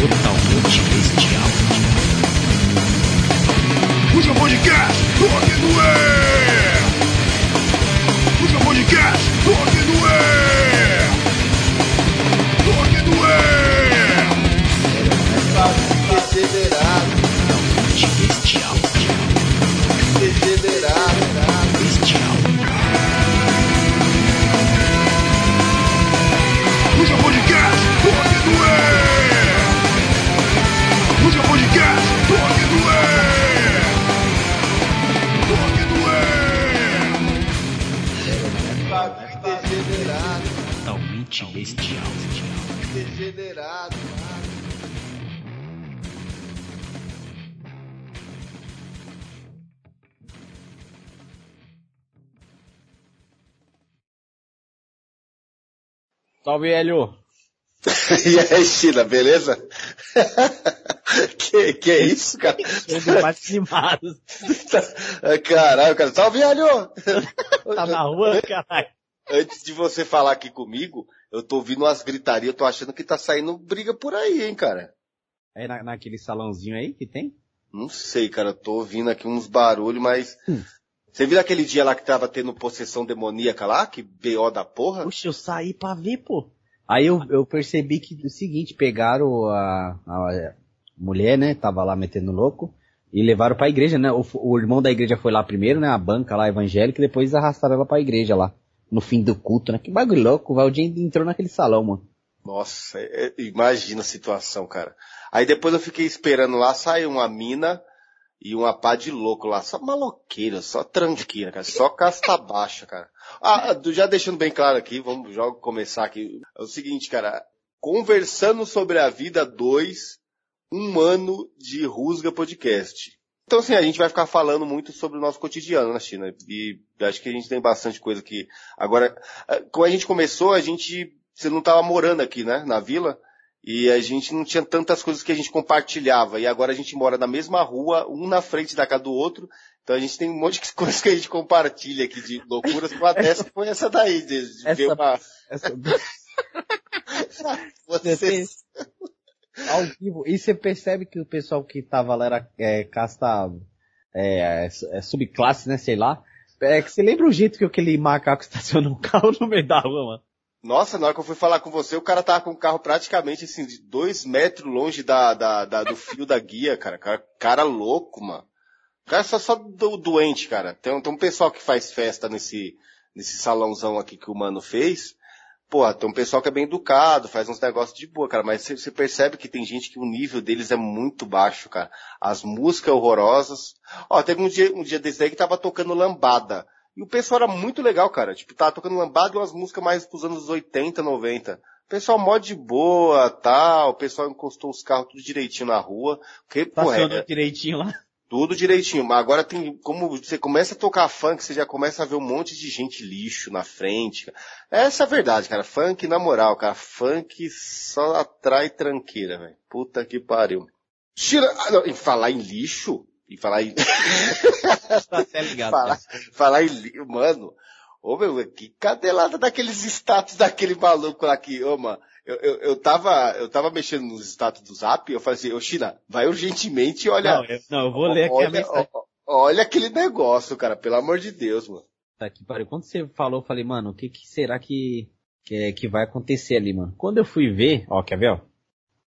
Totalmente Salve, Hélio! E aí, China, beleza? que, que é isso, cara? Animado. Caralho, cara. Salve, Alho! Tá na rua, caralho. Antes de você falar aqui comigo, eu tô ouvindo umas gritarias, eu tô achando que tá saindo briga por aí, hein, cara. É na, naquele salãozinho aí que tem? Não sei, cara, eu tô ouvindo aqui uns barulhos, mas... Você viu aquele dia lá que tava tendo possessão demoníaca lá? Que BO da porra? Puxa, eu saí pra ver, pô. Aí eu, eu percebi que o seguinte, pegaram a, a mulher, né, tava lá metendo louco, e levaram pra igreja, né, o, o irmão da igreja foi lá primeiro, né, a banca lá evangélica, e depois arrastaram ela pra igreja lá, no fim do culto, né, que bagulho louco, o Valdir entrou naquele salão, mano. Nossa, é- é- imagina a situação, cara. Aí depois eu fiquei esperando lá, saiu uma mina e uma pá de louco lá, só maloqueira, só tranqueira, cara, só casta baixa, cara. Ah, já deixando bem claro aqui, vamos já começar aqui. É o seguinte, cara, conversando sobre a vida 2, um ano de Rusga Podcast. Então, assim, a gente vai ficar falando muito sobre o nosso cotidiano na China. E acho que a gente tem bastante coisa aqui. Agora, eh, quando a gente começou, a gente, você não estava morando aqui, né, na vila, e a gente não tinha tantas coisas que a gente compartilhava. E agora a gente mora na mesma rua, um na frente da casa do outro. Então a gente tem um monte de coisas que a gente compartilha aqui de loucuras. Uma dessa foi essa daí, de, de ver Essa- uma... Essa, Você, ao vivo, e você percebe que o pessoal que tava lá era é, casta, é, é, subclasse, né, sei lá. É que você lembra o jeito que aquele macaco estaciona um carro no meio da rua, mano? Nossa, na hora que eu fui falar com você, o cara tava com o carro praticamente assim, de dois metros longe da, da, da- do fio da guia, cara. Cara, cara louco, mano. O cara só, só do, doente, cara. Tem, tem um pessoal que faz festa nesse, nesse salãozão aqui que o mano fez. Porra, tem um pessoal que é bem educado, faz uns negócios de boa, cara. Mas você, você percebe que tem gente que o nível deles é muito baixo, cara. As músicas horrorosas. Ó, teve um dia, um dia desse aí que tava tocando lambada. E o pessoal era muito legal, cara. Tipo, tava tocando lambada e umas músicas mais dos anos 80, 90. O pessoal mó de boa, tal. O pessoal encostou os carros tudo direitinho na rua. Pô, Estacionou é, direitinho lá. tudo direitinho. Mas agora tem, como você começa a tocar funk, você já começa a ver um monte de gente lixo na frente. Essa é a verdade, cara. Funk, na moral, cara. Funk só atrai tranqueira, velho. Puta que pariu. Tira, ah, não, em falar em lixo, em falar em, Tá até ligado. falar, cara. falar em lixo, mano. Ô meu, que cadelada daqueles status daquele maluco lá que, ô mano, eu, eu, eu tava, eu tava mexendo nos status do Zap, eu falei assim, ô China, vai urgentemente e olha, Não, eu, não, eu vou ler aqui a olha, mensagem. ó- olha aquele negócio, cara, pelo amor de Deus, mano. Tá aqui, pariu. Quando você falou, eu falei, mano, o que, que será que, que, é- que vai acontecer ali, mano? Quando eu fui ver, ó, quer ver, ó?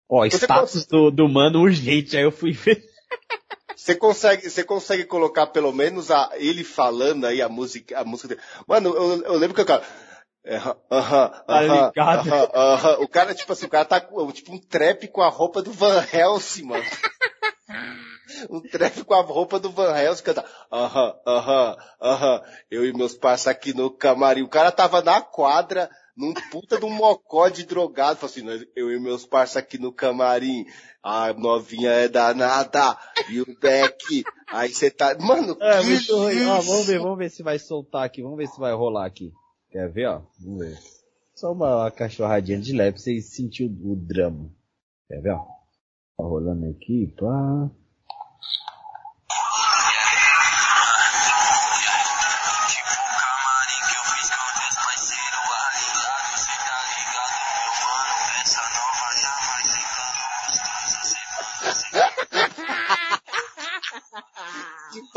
Ó, status do, do mano urgente, aí eu fui ver. Você consegue, você consegue colocar pelo menos a, ele falando aí a música, a música dele. Mano, eu, eu lembro que o cara, é, aham, aham, Tá aham, ligado? aham, aham. o cara, tipo assim, o cara tá com, tipo um trap com a roupa do Van Helsing, mano. Um trap com a roupa do Van Helsing, canta, aham, aham, aham, eu e meus parceiros aqui no camarim. O cara tava na quadra, num puta de um mocó de drogado, falou assim, "Nós- eu e meus parceiros aqui no camarim, a novinha é danada, e o Beck, aí você tá, mano, É, que ruim. Ó, isso? vamos ver, vamos ver se vai soltar aqui, vamos ver se vai rolar aqui. Quer ver, ó? Vamos ver. Só uma, cachorradinha de leve pra vocês sentirem o, o drama. Quer ver, ó? Tá rolando aqui, pá.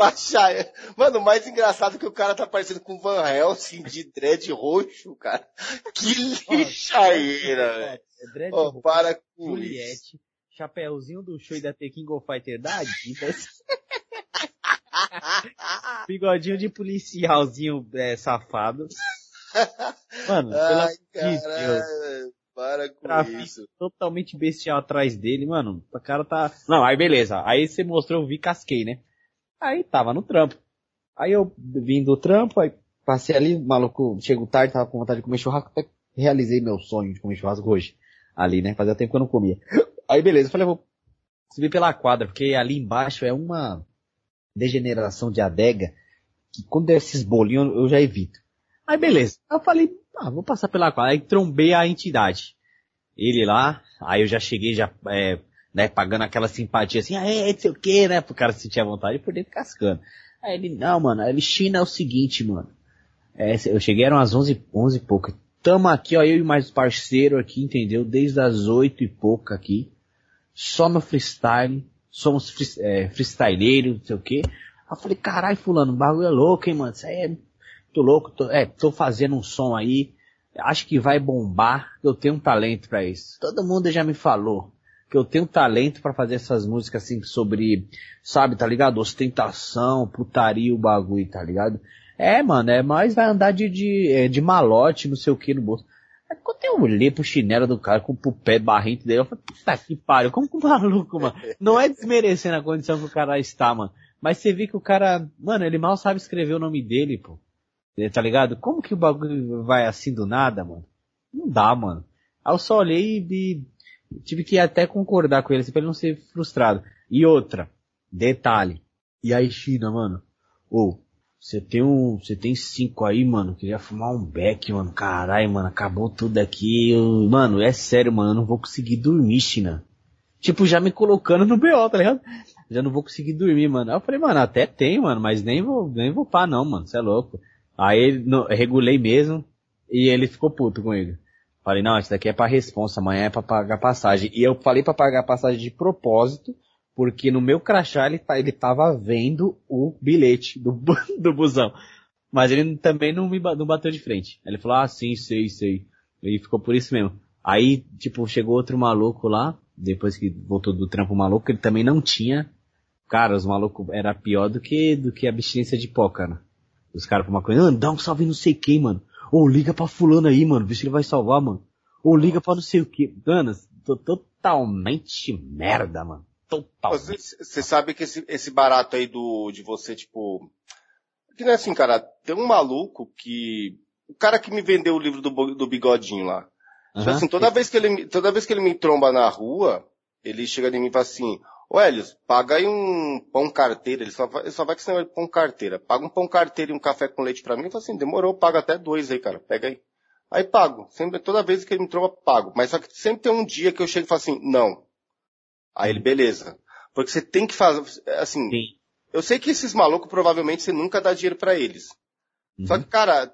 De baixar. Mano, o mais engraçado é que o cara tá parecendo com Van Helsing de dread roxo, cara. Que lixaeira, velho. É dread Ó, roxo, para com isso. Juliette, chapéuzinho do show da The King of Fighter da Adidas. Bigodinho de policialzinho é, safado. Mano, pelo Ai, de Deus. Para com Trafico isso. totalmente bestial atrás dele, mano. O cara tá. Não, aí beleza. Aí você mostrou, eu vi, casquei, né? Aí tava no trampo. Aí eu vim do trampo, aí passei ali, maluco, chego tarde, tava com vontade de comer churrasco, até realizei meu sonho de comer churrasco hoje. Ali, né? Fazia tempo que eu não comia. Aí beleza, eu falei, vou subir pela quadra, porque ali embaixo é uma degeneração de adega, que quando é esses bolinhos eu já evito. Aí beleza. Eu falei, ah, vou passar pela quadra. Aí trombei a entidade. Ele lá, aí eu já cheguei já, é, né, pagando aquela simpatia assim, ah, é, não sei o que, né, pro cara sentir a vontade por dentro cascando. Aí ele, não, mano, ele, China é o seguinte, mano. É, eu cheguei, eram às 11, 11 e pouca. Tamo aqui, ó, eu e mais parceiro aqui, entendeu? Desde as 8 e pouca aqui. Só no freestyle. Somos free, é, freestyleiros, não sei o que. Aí eu falei, caralho, fulano, o bagulho é louco, hein, mano? Isso aí é tô louco, tô, é, tô fazendo um som aí, acho que vai bombar, eu tenho um talento pra isso. Todo mundo já me falou que eu tenho talento pra fazer essas músicas assim sobre, sabe, tá ligado? Ostentação, putaria, o bagulho, tá ligado? É, mano, é, mas vai andar de, de, é, de malote, não sei o que no bolso. Aí quando eu olhei pro chinelo do cara com o pé barrento dele, eu falei, puta que pariu, como que o maluco, mano? Não é desmerecendo a condição que o cara está, mano. Mas você vê que o cara, mano, ele mal sabe escrever o nome dele, pô. Tá ligado? Como que o bagulho vai assim do nada, mano? Não dá, mano. Aí eu só olhei e tive que até concordar com ele, assim, pra ele não ser frustrado. E outra, detalhe. E aí, China, mano? Ô, você tem um, você tem cinco aí, mano. Queria fumar um beck, mano. Caralho, mano, acabou tudo aqui. Mano, é sério, mano, eu não vou conseguir dormir, China. Tipo, já me colocando no BO, tá ligado? Já não vou conseguir dormir, mano. Aí eu falei, mano, até tem, mano, mas nem vou, nem vou pá não, mano. Você é louco. Aí no, regulei mesmo e ele ficou puto com ele. Falei, não, isso daqui é pra responsa, amanhã é pra pagar passagem. E eu falei pra pagar passagem de propósito, porque no meu crachá ele, tá, ele tava vendo o bilhete do, do busão. Mas ele também não me não bateu de frente. Ele falou, ah, sim, sei, sei. E ficou por isso mesmo. Aí, tipo, chegou outro maluco lá, depois que voltou do trampo maluco, ele também não tinha. Cara, os malucos era pior do que, do que abstinência de pó, cara. Os caras pra uma coisa, ah, dá um salve não sei quem, mano. Ou liga pra fulano aí, mano, vê se ele vai salvar, mano. Ou liga pra não sei o que. Mano, tô totalmente merda, mano. Totalmente. Você, sabe que esse, esse barato aí do, de você, tipo, que não é assim, cara, tem um maluco que, o cara que me vendeu o livro do, do bigodinho lá. Tipo Aham. assim, toda vez que ele, me- toda vez que ele me tromba na rua, ele chega em mim e fala assim, ô Helios, paga aí um pão carteira, ele só vai, ele só vai de pão carteira. Paga um pão carteira e um café com leite pra mim. Eu falo assim, demorou, paga até dois aí, cara, pega aí. Aí pago. Sempre, toda vez que ele me tromba, pago. Mas só que sempre tem um dia que eu chego e falo assim, não. Aí ele, beleza. Porque você tem que fazer, assim, Sim. eu sei que esses malucos provavelmente você nunca dá dinheiro pra eles. Só Uhum. que, cara,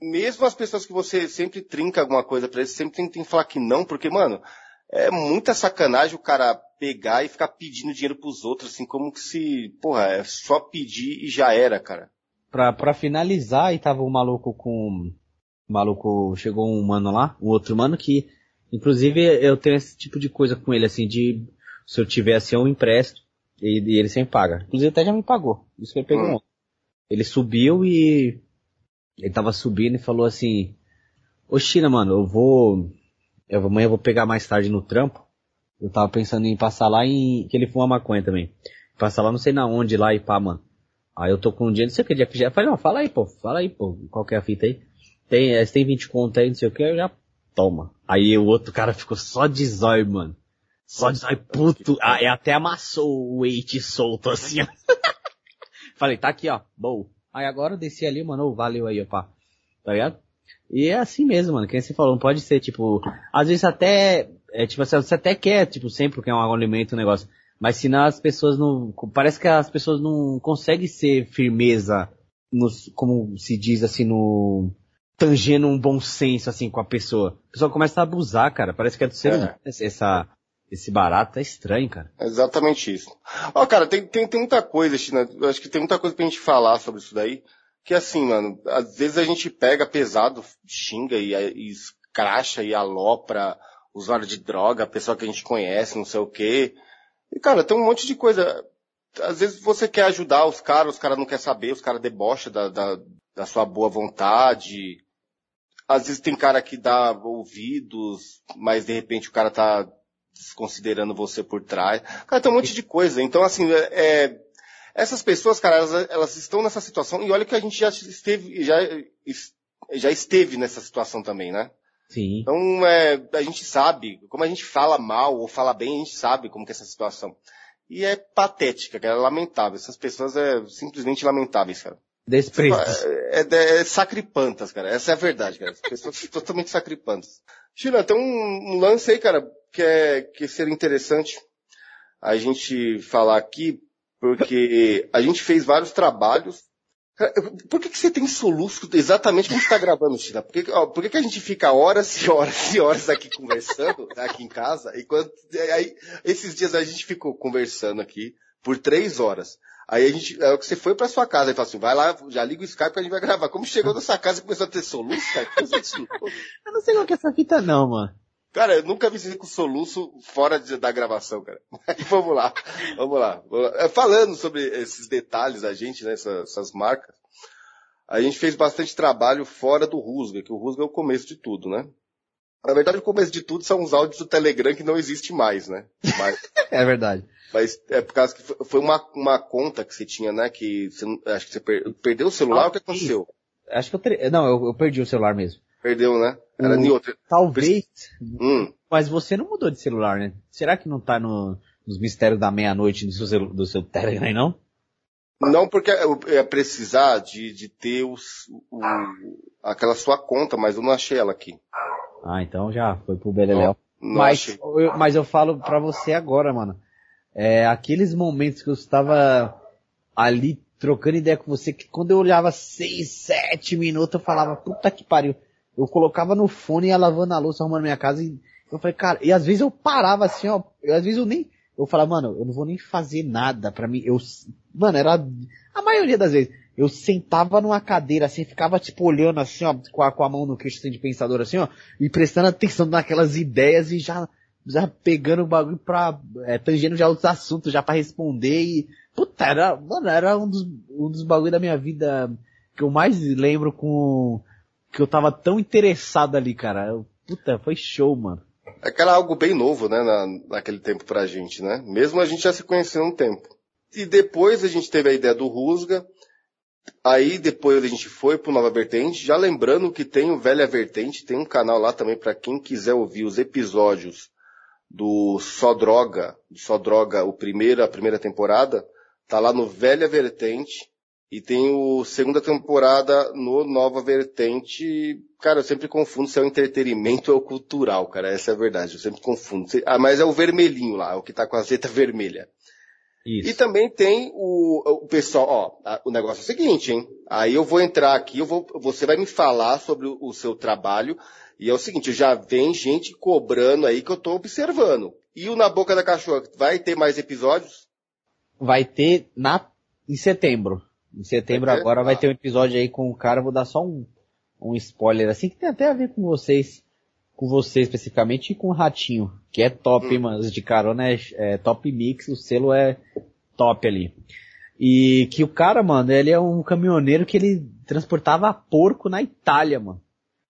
mesmo as pessoas que você sempre trinca alguma coisa pra eles, sempre tem, tem que falar que não, porque, mano, é muita sacanagem o cara pegar e ficar pedindo dinheiro pros outros, assim, como que se, porra, é só pedir e já era, cara. Pra, pra finalizar, aí tava o maluco com. O maluco, chegou um mano lá, um outro mano que, inclusive, eu tenho esse tipo de coisa com ele, assim, de se eu tiver assim, eu empresto e, e ele sempre paga. Inclusive até já me pagou. Isso que ele pegou Hum. ontem. Ele subiu e ele tava subindo e falou assim, ô China, mano, eu vou, eu amanhã eu vou pegar mais tarde no trampo. Eu tava pensando em passar lá em, que ele fuma maconha também. Passar lá não sei na onde lá e pá, mano. Aí eu tô com um dia, não sei o que dia que já. Falei, não, fala aí, pô, fala aí, pô, qual que é a fita aí? Tem, você tem 20 conto aí, não sei o que, eu já toma. Aí o outro cara ficou só de zóio, mano. Só de zóio, puto. Ah, e até amassou o weight solto assim, ó. Falei, tá aqui, ó, bom. Aí agora eu desci ali, mano, ô, valeu aí, ó, pá. Tá ligado? E é assim mesmo, mano, quem você falou, não pode ser, tipo, às vezes até, é, tipo assim, você até quer, tipo, sempre que é um alimento, um negócio. Mas senão as pessoas não, parece que as pessoas não conseguem ser firmeza, nos, como se diz assim, no, tangendo um bom senso, assim, com a pessoa. A pessoa começa a abusar, cara, parece que é do ser É. humano, essa, esse barato é estranho, cara. É exatamente isso. Ó, cara, tem, tem, tem muita coisa, China. Eu acho que tem muita coisa pra gente falar sobre isso daí. Que assim, mano, às vezes a gente pega pesado, xinga e, e escracha e alopra usuário de droga, pessoa que a gente conhece, não sei o quê. E, cara, tem um monte de coisa. Às vezes você quer ajudar os caras, os caras não querem saber, os caras debocham da, da, da sua boa vontade. Às vezes tem cara que dá ouvidos, mas de repente o cara tá desconsiderando você por trás. Cara, tem um monte de coisa. Então, assim, é, é essas pessoas, cara, elas, elas, estão nessa situação e olha que a gente já esteve, já, já esteve nessa situação também, né? Sim. Então, é, a gente sabe, como a gente fala mal ou fala bem, a gente sabe como que é essa situação. E é patética, cara, é lamentável. Essas pessoas é simplesmente lamentáveis, cara. Desprezo. É, é, é, sacripantas, cara. Essa é a verdade, cara. As pessoas são totalmente sacripantas. China, tem um, um, lance aí, cara, que é, que seria interessante a gente falar aqui, porque a gente fez vários trabalhos por que, que você tem soluço exatamente como está gravando, China? Por, que, ó, por que, que a gente fica horas e horas e horas aqui conversando, aqui em casa, e quando, aí, esses dias a gente ficou conversando aqui por três horas. Aí a gente, é o que você foi pra sua casa e falou assim, vai lá, já liga o Skype que a gente vai gravar. Como chegou na sua casa e começou a ter soluço, eu não sei qual que é essa fita não, mano. Cara, eu nunca vi você com soluço fora de, da gravação, cara. vamos lá, vamos lá. É, falando sobre esses detalhes a gente, né, essas, essas, marcas, a gente fez bastante trabalho fora do Rusga, que o Rusga é o começo de tudo, né? Na verdade, o começo de tudo são os áudios do Telegram que não existe mais, né? Mas, é verdade. Mas é por causa que foi uma, uma conta que você tinha, né? Que você, acho que você per, perdeu o celular, ah, o que aconteceu? Acho que eu, não, eu, eu perdi o celular mesmo. Perdeu, né? Era o... outra. Talvez. Hum. Mas você não mudou de celular, né? Será que não tá no, nos mistérios da meia-noite do seu, do seu Telegram, não? Não, porque eu ia precisar de, de ter os, o, aquela sua conta, mas eu não achei ela aqui. Ah, então já foi pro Beleléu. Mas, eu, mas eu falo pra você agora, mano. É, aqueles momentos que eu estava ali trocando ideia com você, que quando eu olhava seis, sete minutos, eu falava, puta que pariu. Eu colocava no fone e ia lavando a louça, arrumando minha casa e eu falei, cara, e às vezes eu parava assim, ó, eu, às vezes eu nem, eu falava, mano, eu não vou nem fazer nada pra mim, eu, mano, era, a maioria das vezes, eu sentava numa cadeira assim, ficava tipo olhando assim, ó, com a, com a mão no queixo assim, de pensador assim, ó, e prestando atenção naquelas ideias e já, já pegando o bagulho pra, é, tangendo já outros assuntos já para responder e, puta, era, mano, era um dos, um dos bagulhos da minha vida que eu mais lembro com, que eu tava tão interessado ali, cara. Puta, foi show, mano. É que era algo bem novo, né, na, naquele tempo pra gente, né? Mesmo a gente já se conhecendo um tempo. E depois a gente teve a ideia do Rusga, aí depois a gente foi pro Nova Vertente, já lembrando que tem o Velha Vertente, tem um canal lá também para quem quiser ouvir os episódios do Só Droga, do Só Droga, o primeiro, a primeira temporada, tá lá no Velha Vertente, e tem o segunda temporada no Nova Vertente. Cara, eu sempre confundo se é o entretenimento ou cultural, cara. Essa é a verdade. Eu sempre confundo. Ah, mas é o vermelhinho lá, é o que tá com a zeta vermelha. Isso. E também tem o, o pessoal, ó, o negócio é o seguinte, hein? Aí eu vou entrar aqui, eu vou, você vai me falar sobre o, o seu trabalho. E é o seguinte, já vem gente cobrando aí que eu tô observando. E o Na Boca da Cachorra, vai ter mais episódios? Vai ter na, em setembro. Em setembro agora vai ter um episódio aí com o cara, vou dar só um, um spoiler assim, que tem até a ver com vocês, com você especificamente e com o Ratinho, que é top, hum. mano, de carona é, é top mix, o selo é top ali. E que o cara, mano, ele é um caminhoneiro que ele transportava porco na Itália, mano.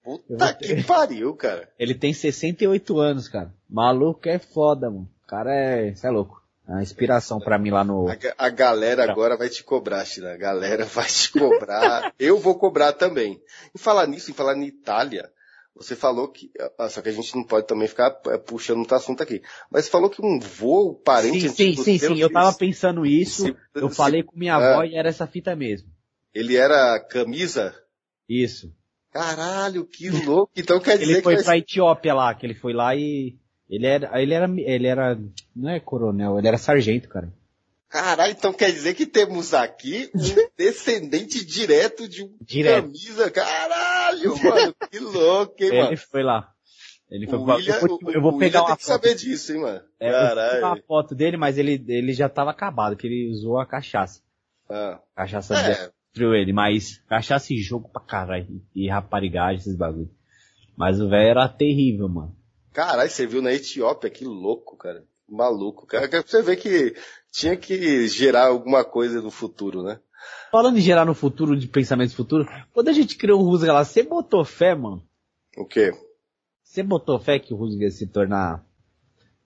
Puta que pariu, cara. Ele tem 68 anos, cara. Maluco é foda, mano. O cara é, é louco. A inspiração para mim lá no. A, a galera agora vai te cobrar, China. A galera vai te cobrar. eu vou cobrar também. Em falar nisso, em falar em Itália, você falou que. Ah, só que a gente não pode também ficar é, puxando outro assunto aqui. Mas você falou que um voo parente. Sim, sim, sim, sim. Eu tava pensando isso. Se, eu se, falei com minha é, avó e era essa fita mesmo. Ele era camisa? Isso. Caralho, que louco. Então quer dizer ele foi que. Ele foi pra Etiópia lá, que ele foi lá e ele era, ele era, ele era, não é coronel, ele era sargento, cara. Caralho, então quer dizer que temos aqui um descendente direto de um direto. camisa. Caralho, mano, que louco, hein, ele mano? Ele foi lá. Ele foi O pro- William, eu vou, eu vou pegar William uma tem que foto. saber disso, hein, mano. É, eu vou pegar Caralho. uma foto dele, mas ele, ele já tava acabado, que ele usou a cachaça. Ah. Cachaça É, destruiu ele, mas cachaça e jogo pra caralho. E raparigagem, esses bagulho. Mas o velho era terrível, mano. Caralho, você viu na Etiópia, que louco, cara. Maluco, cara. Pra Você vê que tinha que gerar alguma coisa no futuro, né? Falando em gerar no futuro, de pensamento futuro, quando a gente criou o Rusga lá, você botou fé, mano? O quê? Você botou fé que o Rusga ia se tornar.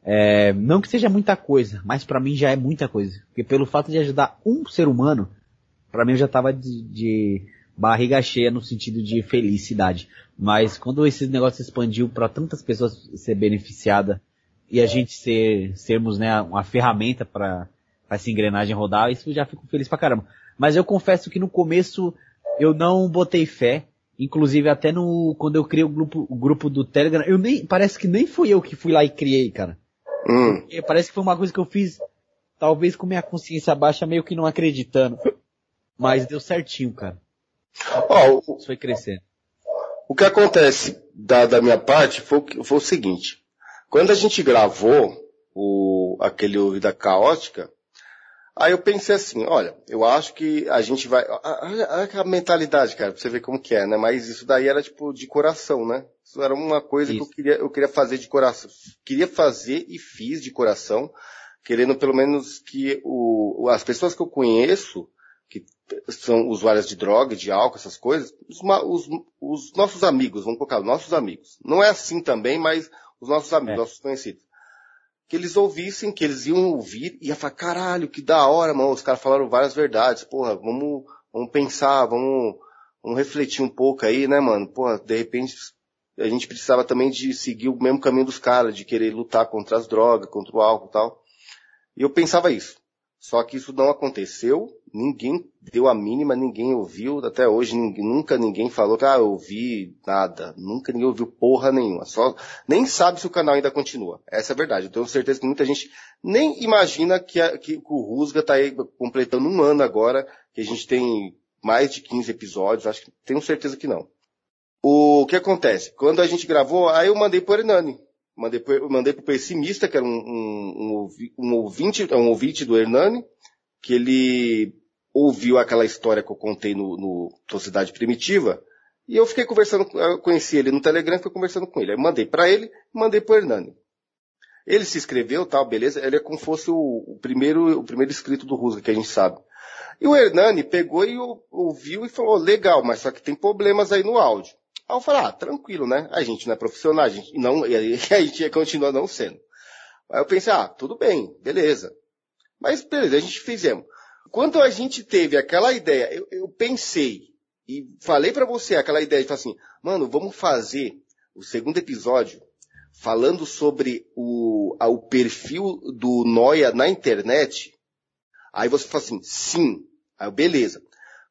É, não que seja muita coisa, mas pra mim já é muita coisa. Porque pelo fato de ajudar um ser humano, pra mim eu já tava de, de barriga cheia no sentido de felicidade. Mas quando esse negócio expandiu pra tantas pessoas ser beneficiada e a gente ser, sermos, né, uma ferramenta pra pra essa engrenagem rodar, isso eu já fico feliz pra caramba. Mas eu confesso que no começo eu não botei fé. Inclusive até no, quando eu criei o grupo, o grupo do Telegram, eu nem, parece que nem fui eu que fui lá e criei, cara. Hum. E Parece que foi uma coisa que eu fiz, talvez com minha consciência baixa, meio que não acreditando. Mas deu certinho, cara. Ó, o, Isso foi crescendo. O que acontece da, da minha parte foi, o foi o seguinte. Quando a gente gravou o, aquele Vida Caótica, aí eu pensei assim, olha, eu acho que a gente vai... Olha a, mentalidade, cara, pra você ver como que é, né? Mas isso daí era tipo de coração, né? Isso era uma coisa que eu Isso. queria, eu queria fazer de coração. Queria fazer e fiz de coração, querendo pelo menos que o, o- as pessoas que eu conheço, que são usuárias de droga, de álcool, essas coisas, os, os- os nossos amigos, vamos colocar, nossos amigos. Não é assim também, mas os nossos amigos, É. nossos conhecidos. Que eles ouvissem, que eles iam ouvir e ia falar, caralho, que da hora, mano, os caras falaram várias verdades, porra, vamos, vamos pensar, vamos, vamos refletir um pouco aí, né, mano? Porra, de repente, a gente precisava também de seguir o mesmo caminho dos caras, de querer lutar contra as drogas, contra o álcool e tal. E eu pensava isso. Só que isso não aconteceu, ninguém deu a mínima, ninguém ouviu, até hoje ninguém- nunca ninguém falou que, ah, eu ouvi nada, nunca ninguém ouviu porra nenhuma, só, nem sabe se o canal ainda continua. Essa é a verdade, eu tenho certeza que muita gente nem imagina que, a- que o Rusga tá aí completando um ano agora, que a gente tem mais de 15 episódios, acho que, tenho certeza que não. O que acontece? Quando a gente gravou, aí eu mandei pro Hernani. Mandei pro, mandei pro Pessimista, que era um, um, um um ouvinte, um ouvinte do Hernani, que ele ouviu aquela história que eu contei no, no Sociedade Primitiva, e eu fiquei conversando, eu conheci ele no Telegram, fui conversando com ele. Aí mandei pra ele, mandei pro Hernani. Ele se inscreveu, tal, beleza, ele é como se fosse o, o primeiro, o primeiro inscrito do Rusga, que a gente sabe. E o Hernani pegou e ou- ouviu e falou, legal, mas só que tem problemas aí no áudio. Aí eu falei, ah, tranquilo, né? A gente não é profissional, a gente não, e a gente continua não sendo. Aí eu pensei, ah, tudo bem, beleza. Mas beleza, a gente fizemos. Quando a gente teve aquela ideia, eu, eu pensei e falei pra você aquela ideia de falar assim, mano, vamos fazer o segundo episódio falando sobre o, a- o perfil do Noia na internet. Aí você fala assim, sim. Aí beleza.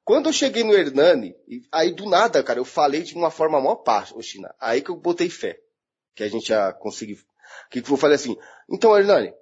Quando eu cheguei no Hernani, aí do nada, cara, eu falei de uma forma maior parte, ô China. Aí que eu botei fé. Que a gente ia conseguir. Que eu falei assim, então Hernani,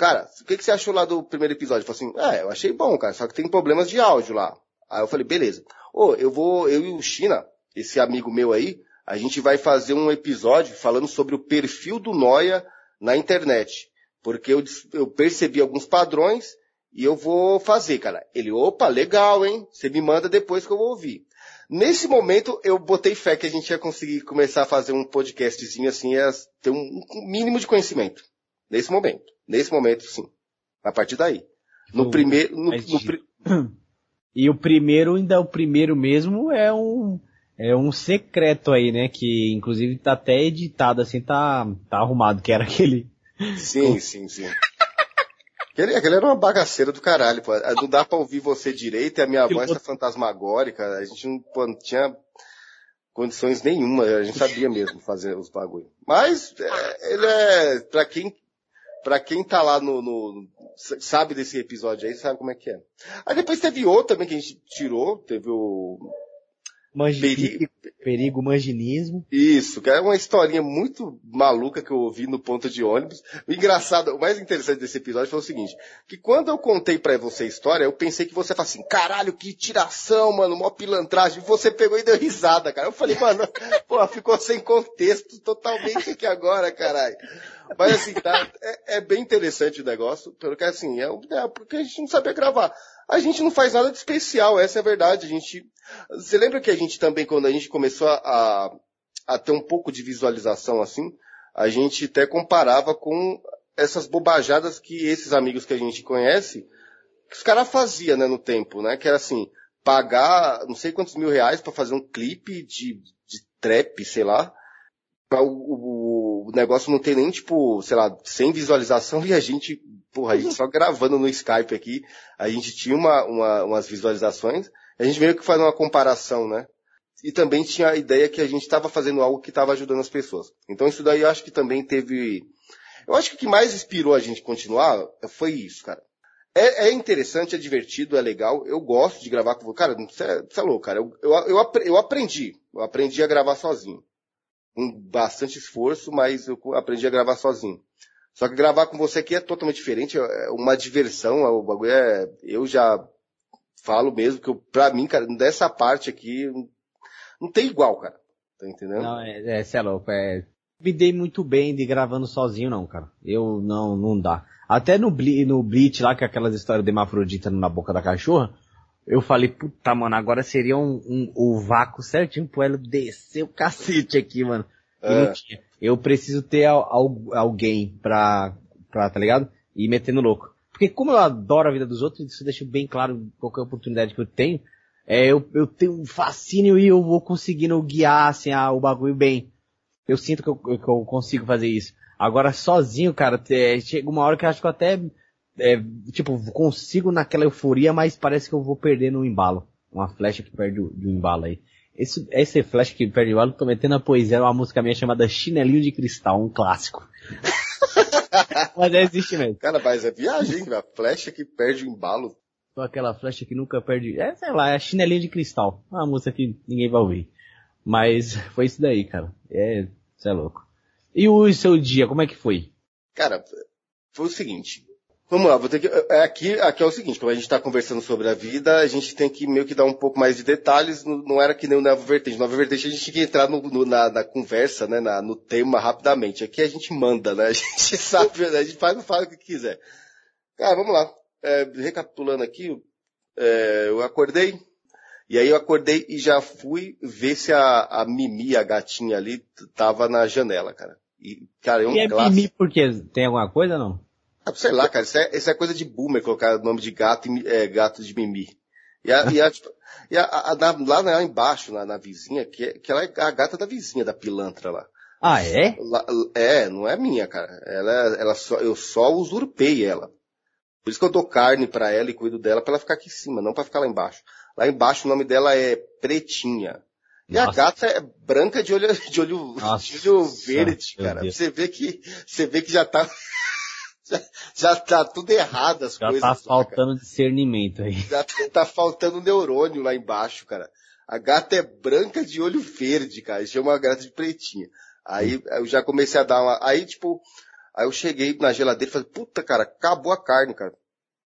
cara, o que, que você achou lá do primeiro episódio? Eu falei assim, é, eu achei bom, cara, só que tem problemas de áudio lá. Aí eu falei, beleza. Ô, eu vou, eu e o China, esse amigo meu aí, a gente vai fazer um episódio falando sobre o perfil do Noia na internet. Porque eu, eu percebi alguns padrões e eu vou fazer, cara. Ele, opa, legal, hein? Você me manda depois que eu vou ouvir. Nesse momento, eu botei fé que a gente ia conseguir começar a fazer um podcastzinho assim, ia ter um mínimo de conhecimento. Nesse momento. Nesse momento, sim. A partir daí. No primeiro, no, no pri- E o primeiro, ainda o primeiro mesmo, é um, é um secreto aí, né? Que inclusive tá até editado, assim, tá, tá arrumado, que era aquele. Sim, sim, sim. Aquele, aquele era uma bagaceira do caralho, pô. Não dá pra ouvir você direito e a minha voz tá fantasmagórica. A gente não, pô, não tinha condições nenhuma. A gente sabia mesmo fazer os bagulho. Mas, é, ele é, pra quem, pra quem tá lá no, no- sabe desse episódio aí, sabe como é que é. Aí depois teve outro também que a gente tirou. Teve o, Mangi- Perigo. perigo, manginismo. Isso, que é uma historinha muito maluca que eu ouvi no ponto de ônibus. O engraçado, o mais interessante desse episódio foi o seguinte, que quando eu contei pra você a história, eu pensei que você falasse assim, caralho, que tiração, mano, mó pilantragem. Você pegou e deu risada, cara. Eu falei, mano, pô, ficou sem contexto totalmente aqui agora, caralho. Mas assim, tá, é, é bem interessante o negócio, porque assim, é, é porque a gente não sabia gravar. A gente não faz nada de especial, essa é a verdade. A gente, você lembra que a gente também, quando a gente começou a, a, ter um pouco de visualização assim, a gente até comparava com essas bobajadas que esses amigos que a gente conhece, que os caras faziam, né, no tempo, né? Que era assim, pagar não sei quantos mil reais pra fazer um clipe de, de trap, sei lá, o, o, o negócio não ter nem, tipo, sei lá, sem visualização e a gente, porra, a gente só gravando no Skype aqui, a gente tinha uma, uma, umas visualizações, a gente meio que faz uma comparação, né? E também tinha a ideia que a gente estava fazendo algo que estava ajudando as pessoas. Então isso daí eu acho que também teve. Eu acho que o que mais inspirou a gente continuar foi isso, cara. É, é interessante, é divertido, é legal. Eu gosto de gravar com você. Cara, você é, é louco, cara. Eu, eu, eu, eu aprendi. Eu aprendi a gravar sozinho. Com bastante esforço, mas eu aprendi a gravar sozinho. Só que gravar com você aqui é totalmente diferente, é uma diversão, é- o bagulho é, eu já falo mesmo que eu, pra mim, cara, dessa parte aqui, não tem igual, cara. Tá entendendo? Não, é, é, cê é louco, é. Me dei muito bem de gravando sozinho, não, cara. Eu não, não dá. Até no, Ble no Bleach lá, que é aquelas histórias de Mafrodita na boca da cachorra, eu falei, puta, mano, agora seria um, um, o vácuo certinho pro ela descer o cacete aqui, mano. É. Eu preciso ter al- al- alguém pra, pra, tá ligado? E metendo louco. Porque como eu adoro a vida dos outros, isso deixa bem claro qualquer oportunidade que eu tenho, é, eu, eu tenho um fascínio e eu vou conseguindo guiar, assim, a- o bagulho bem. Eu sinto que eu, que eu consigo fazer isso. Agora, sozinho, cara, é, chega uma hora que eu acho que eu até, é, tipo, consigo naquela euforia, mas parece que eu vou perder no embalo. Uma flecha que perde o, do embalo aí. Esse, esse flash que perde o embalo, tô metendo a poesia, é uma música minha chamada Chinelinho de Cristal, um clássico. mas é existe mesmo. Cara, mas é viagem, velho. Flecha que perde o embalo. Só aquela flecha que nunca perde. É, sei lá, é a chinelinha de cristal. Uma música que ninguém vai ouvir. Mas foi isso daí, cara. É, você é louco. E o seu dia, como é que foi? Cara, foi o seguinte. Vamos lá, vou ter que. é, Aqui, aqui é o seguinte, quando a gente está conversando sobre a vida, a gente tem que meio que dar um pouco mais de detalhes. Não, não era que nem o Nova Vertente. Nova Vertente a gente tinha que entrar no, no- na, na conversa, né? na- no tema rapidamente. Aqui a gente manda, né? A gente sabe, né? a gente faz, faz o que quiser. Cara, vamos lá. É, recapitulando aqui, é, eu acordei. E aí eu acordei e já fui ver se a, a Mimi, a gatinha ali, tava na janela, cara. E, cara, é um e é clássico. Mimi porque tem alguma coisa ou não? Ah, Sei lá, cara, isso é, isso é coisa de boomer colocar o nome de gato é, gato de mimi. E a, e a, tipo, e a, a- na- lá, lá embaixo, na, na vizinha, que, é- que ela é a gata da vizinha, da pilantra lá. Ah, é? Lá- É, não é minha, cara. Ela, ela só, eu só usurpei ela. Por isso que eu dou carne pra ela e cuido dela pra ela ficar aqui em cima, não pra ficar lá embaixo. Lá embaixo o nome dela é Pretinha. E a Nossa. gata é branca de olho, de olho, Nossa, de olho verde, cara. Você vê que, você vê que já tá, já, já tá tudo errado as Já coisas. tá lá, cara. faltando discernimento aí. Já tá faltando neurônio lá embaixo, cara. A gata é branca de olho verde, cara. Chama a gata de pretinha. Aí eu já comecei a dar uma. Aí, tipo, aí eu cheguei na geladeira e falei, puta, cara, acabou a carne, cara.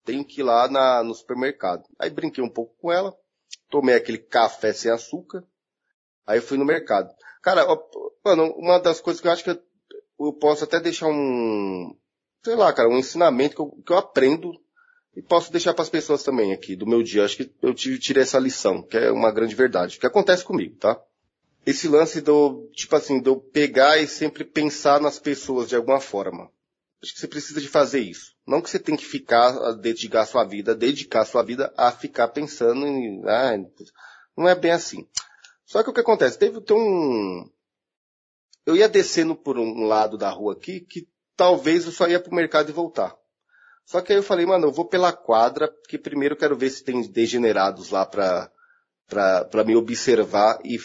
Tenho que ir lá na, no supermercado. Aí brinquei um pouco com ela, tomei aquele café sem açúcar, aí fui no mercado. Cara, ó, mano, uma das coisas que eu acho que eu, eu posso até deixar um, sei lá, cara, um ensinamento que eu, que eu aprendo e posso deixar para as pessoas também aqui do meu dia. Acho que eu tirei essa lição, que é uma grande verdade, que acontece comigo, tá? Esse lance do, tipo assim, de eu pegar e sempre pensar nas pessoas de alguma forma. Acho que você precisa de fazer isso. Não que você tem que ficar, a dedicar sua vida, dedicar sua vida a ficar pensando em, ah, não é bem assim. Só que o que acontece? Teve, tem um, eu ia descendo por um lado da rua aqui, que talvez eu só ia pro mercado e voltar. Só que aí eu falei, mano, eu vou pela quadra, porque primeiro eu quero ver se tem degenerados lá pra, pra, pra me observar e,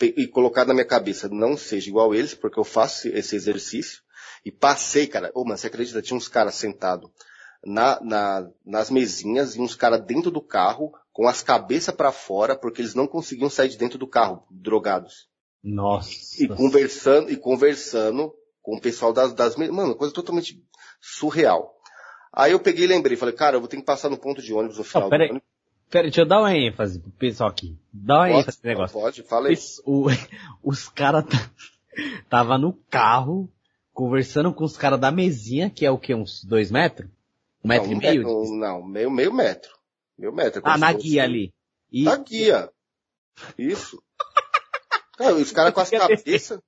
e colocar na minha cabeça, não seja igual eles, porque eu faço esse exercício. E passei, cara, ô, mano, você acredita? Tinha uns caras sentados na, na, nas mesinhas e uns caras dentro do carro com as cabeças para fora porque eles não conseguiam sair de dentro do carro, drogados. Nossa. E conversando, e conversando com o pessoal das, das, mano, coisa totalmente surreal. Aí eu peguei e lembrei, falei, cara, eu vou ter que passar no ponto de ônibus no final Não, pera do aí. Pera, deixa eu dar uma ênfase pro pessoal aqui. Dá uma Pode? ênfase nesse negócio. Pode, fala aí. O- os caras tá, tava no carro, conversando com os caras da mesinha, que é o que, uns dois metros? Um metro não, e meio? Não, não, meio, meio metro. Meio metro. é ah, na guia ali. E, Na guia. Isso. Cara, os caras com as cabeças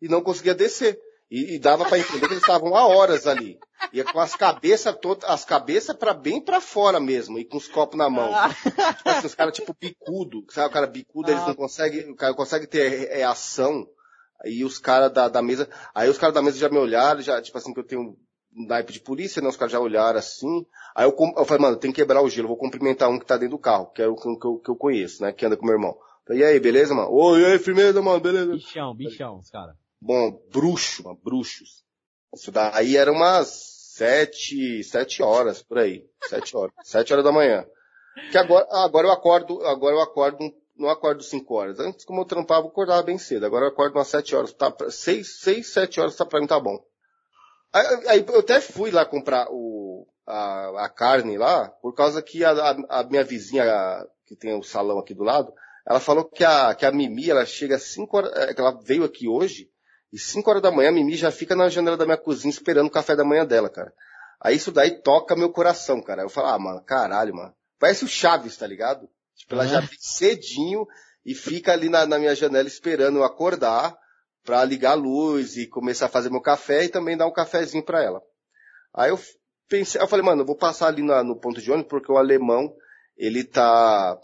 e não conseguia descer. E, e dava pra entender que eles estavam há horas ali. E com as cabeças todas, as cabeças para bem pra fora mesmo, e com os copos na mão. Ah. Tipo assim, os caras tipo bicudo, sabe o cara bicudo, eles Ah. não conseguem, o cara consegue ter é, ação. Aí os caras da, da mesa, aí os caras da mesa já me olharam, já, tipo assim, que eu tenho um naipe de polícia, né, os caras já olharam assim. Aí eu, eu falei, mano, tem que quebrar o gelo, vou cumprimentar um que tá dentro do carro, que é o que eu, que eu conheço, né, que anda com meu irmão. Falei, e aí, beleza, mano? Oi, e aí, firmeza, mano, beleza? bichão, bichão, os caras. Bom, bruxo, bruxos. Isso daí era umas sete, sete horas, por aí. Sete horas. Sete horas da manhã. Que agora, agora eu acordo, agora eu acordo, não acordo cinco horas. Antes, como eu trampava, eu acordava bem cedo. Agora eu acordo umas sete horas. Tá, seis, seis, sete horas tá pra mim tá bom. Aí, aí eu até fui lá comprar o, a, a carne lá, por causa que a, a, a minha vizinha, a- que tem o salão aqui do lado, ela falou que a, que a Mimi, ela chega às cinco horas, é, que ela veio aqui hoje, e 5 horas da manhã a Mimi já fica na janela da minha cozinha esperando o café da manhã dela, cara. Aí isso daí toca meu coração, cara. Eu falo, ah, mano, caralho, mano. Parece o Chaves, tá ligado? Tipo, ela já Ah. vem cedinho e fica ali na, na minha janela esperando eu acordar pra ligar a luz e começar a fazer meu café e também dar um cafezinho pra ela. Aí eu pensei, eu falei, mano, eu vou passar ali na- no ponto de ônibus porque o alemão, ele tá,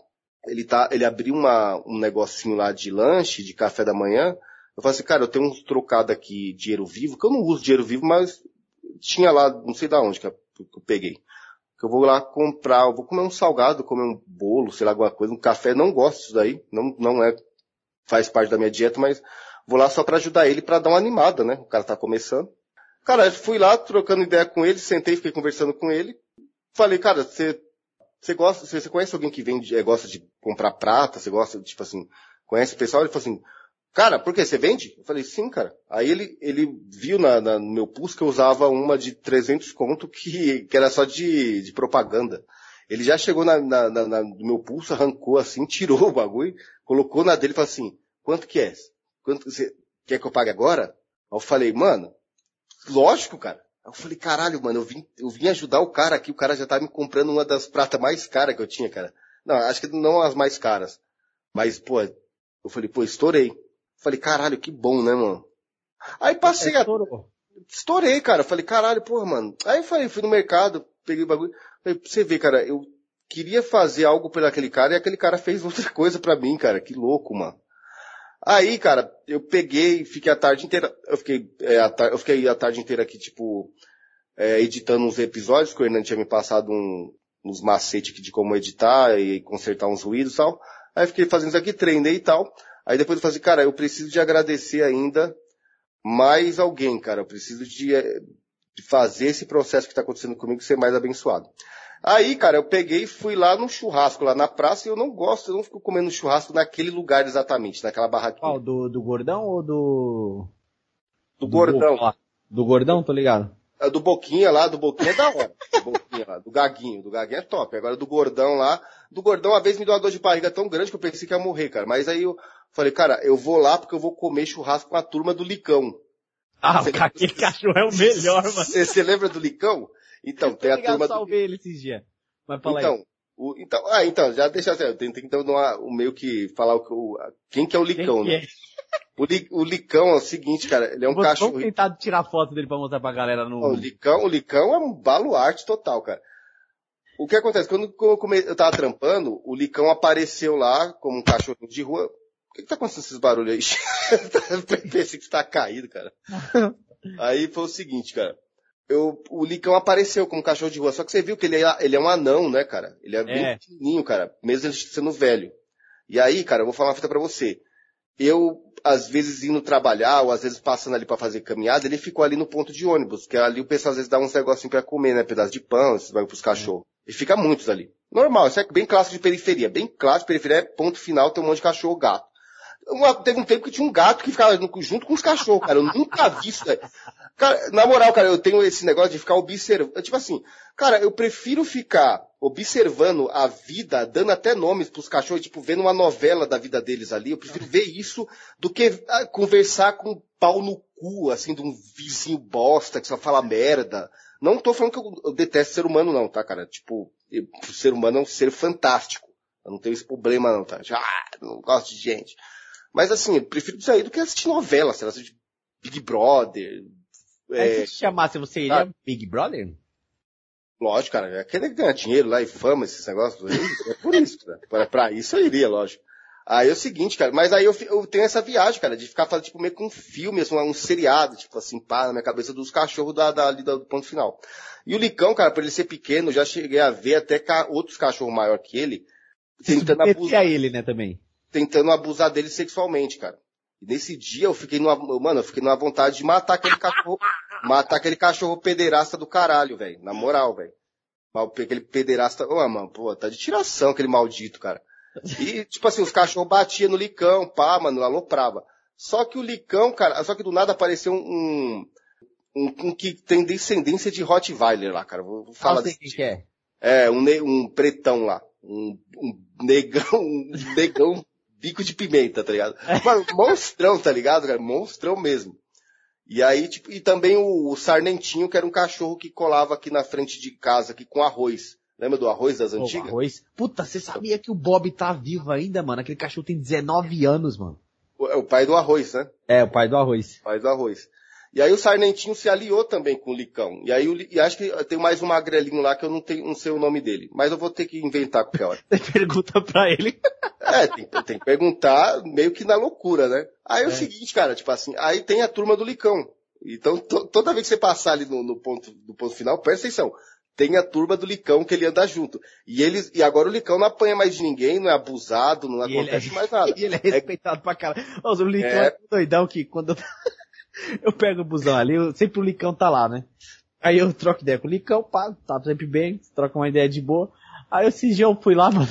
ele tá, ele abriu uma, um negocinho lá de lanche, de café da manhã. Eu falei assim, cara, eu tenho uns trocados aqui, dinheiro vivo, que eu não uso dinheiro vivo, mas tinha lá, não sei da onde que eu, peguei. Que eu vou lá comprar, eu vou comer um salgado, comer um bolo, sei lá, alguma coisa, um café, não gosto disso daí, não, não é, faz parte da minha dieta, mas vou lá só pra ajudar ele pra dar uma animada, né? O cara tá começando. Cara, eu fui lá trocando ideia com ele, sentei, fiquei conversando com ele. Falei, cara, você, você gosta, você, conhece alguém que vende, eh, gosta de comprar prata, você gosta, tipo assim, conhece o pessoal? Ele falou assim, cara, por que você vende? Eu falei, sim, cara. Aí ele, ele viu na, na- no meu pulso que eu usava uma de 300 conto que, que era só de, de propaganda. Ele já chegou na, na- na- na- no meu pulso, arrancou assim, tirou o bagulho, colocou na dele e falou assim, quanto que é? Quanto você quer que eu pague agora? Aí eu falei, mano, lógico, cara. Aí eu falei, caralho, mano, eu vim, eu vim ajudar o cara aqui, o cara já tá me comprando uma das pratas mais caras que eu tinha, cara. Não, acho que não as mais caras. Mas, pô, eu falei, pô, estourei. Falei, caralho, que bom, né, mano? Aí passei a, Estourou. estourei, cara. Falei, caralho, porra, mano. Aí falei, fui no mercado, peguei o bagulho. Falei, pra você ver, cara, eu queria fazer algo por aquele cara e aquele cara fez outra coisa pra mim, cara. Que louco, mano. Aí, cara, eu peguei, fiquei a tarde inteira, eu fiquei, é, a tar- eu fiquei a tarde inteira aqui, tipo, é, editando uns episódios, que o Hernan tinha me passado um, uns macetes aqui de como editar e consertar uns ruídos e tal. Aí fiquei fazendo isso aqui, treinei e tal. Aí depois eu falei, assim, cara, eu preciso de agradecer ainda mais alguém, cara. Eu preciso de, eh, de fazer esse processo que está acontecendo comigo ser mais abençoado. Aí, cara, eu peguei e fui lá no churrasco, lá na praça, e eu não gosto, eu não fico comendo churrasco naquele lugar exatamente, naquela barraquinha. Qual? Do, do gordão ou do... do gordão. Boca lá? Do gordão, tô ligado. A do Boquinha lá, do Boquinha é da hora. Do Boquinha lá, do Gaguinho. Do Gaguinho é top. Agora do Gordão lá, do Gordão, uma vez me deu uma dor de barriga tão grande que eu pensei que ia morrer, cara. Mas aí eu falei, cara, eu vou lá porque eu vou comer churrasco com a turma do Licão. Ah, Você- aquele cachorro é o melhor, mano. Você você lembra do Licão? Então, tem a turma do salvei ele esses dias. Mas fala aí. Então, o, então, ah, então, já deixa assim, eu tenho que então dar uma- o meio que falar o, que o- quem que é o Quem Licão, que né? é? O, Li- o Licão é o seguinte, cara, ele é um Vamos- cachorro. Vamos tentar tirar foto dele pra mostrar pra galera no... O Licão, o Licão é um baluarte total, cara. O que acontece? Quando eu, come- eu tava trampando, o Licão apareceu lá como um cachorro de rua. O que, que tá acontecendo esses barulhos aí? Pensei que você tá caído, cara. Aí foi o seguinte, cara. Eu, o Licão apareceu como cachorro de rua, só que você viu que ele é, ele é um anão, né, cara? Ele é bem É. pequenininho, cara, mesmo ele sendo velho. E aí, cara, eu vou falar uma fita pra você. Eu, às vezes indo trabalhar, ou às vezes passando ali pra fazer caminhada, ele ficou ali no ponto de ônibus, que ali o pessoal às vezes dá uns negocinhos pra comer, né? Pedaço de pão, esses vai pros cachorros. E fica muitos ali. Normal, isso é bem clássico de periferia. Bem clássico, periferia é ponto final, tem um monte de cachorro gato. Uma- teve um tempo que tinha um gato que ficava junto com os cachorros, cara. Eu nunca vi isso, velho. Cara, na moral, cara, eu tenho esse negócio de ficar observando. Tipo assim, cara, eu prefiro ficar observando a vida, dando até nomes pros cachorros, tipo, vendo uma novela da vida deles ali. Eu prefiro ver isso do que ah, conversar com um pau no cu, assim, de um vizinho bosta que só fala merda. Não tô falando que eu, detesto ser humano, não, tá, cara? Tipo, eu- o ser humano é um ser fantástico. Eu não tenho esse problema, não, tá? Ah, não gosto de gente. Mas assim, eu prefiro isso aí do que assistir novela, sei lá, assistir Big Brother. Aí É, se te chamasse, você iria Ah. Big Brother? lógico, cara, é querer ganhar dinheiro lá e fama, esses negócios. É por isso, né? Pra, pra isso eu iria, lógico. Aí é o seguinte, cara, mas aí eu, eu tenho essa viagem, cara, de ficar fazendo, tipo, meio com um filme, assim, um seriado, tipo assim, pá, na minha cabeça dos cachorros da, da, ali do ponto final. E o Licão, cara, por ele ser pequeno, eu já cheguei a ver até ca- outros cachorros maior que ele, tentando abusar. Ele, né, também. Tentando abusar dele sexualmente, cara. E nesse dia eu fiquei numa, mano, eu fiquei numa vontade de matar aquele cachorro, matar aquele cachorro pederasta do caralho, velho. Na moral, velho. Aquele pederasta, ô, mano, pô, tá de tiração aquele maldito, cara. E, tipo assim, os cachorros batiam no licão, pá, mano, aloprava. Só que o licão, cara, só que do nada apareceu um, um, um que tem descendência de Rottweiler lá, cara. Vou, vou falar Fala sei desse quem que é. é, um, um pretão lá. Um, um negão, um negão bico de pimenta, tá ligado? Mano, monstrão, tá ligado, cara? Monstrão mesmo. E aí, tipo, e também o, o Sarnentinho, que era um cachorro que colava aqui na frente de casa, aqui com arroz. Lembra do arroz das antigas? arroz. Puta, você sabia que o Bob tá vivo ainda, mano? Aquele cachorro tem 19 anos, mano. O- É o pai do arroz, né? É, o pai do arroz. Pai do arroz. E aí o Sarnentinho se aliou também com o Licão. E aí o Li- e acho que tem mais um magrelinho lá que eu não tenho, não sei o nome dele. Mas eu vou ter que inventar qualquer hora. Você pergunta pra ele. É, tem, tem que perguntar meio que na loucura, né? Aí é o É. seguinte, cara, tipo assim, aí tem a turma do Licão. Então, to- toda vez que você passar ali no, no ponto, do ponto final, presta atenção. Tem a turma do Licão que ele anda junto. E eles, e agora o Licão não apanha mais de ninguém, não é abusado, não E ele acontece é- mais nada. E ele é respeitado pra caralho. O Licão É. é doidão que quando eu, pego o busão ali, eu- sempre o Licão tá lá, né? Aí eu troco ideia com o Licão, pá, tá sempre bem, troca uma ideia de boa. Aí esse dia eu fui lá, mano,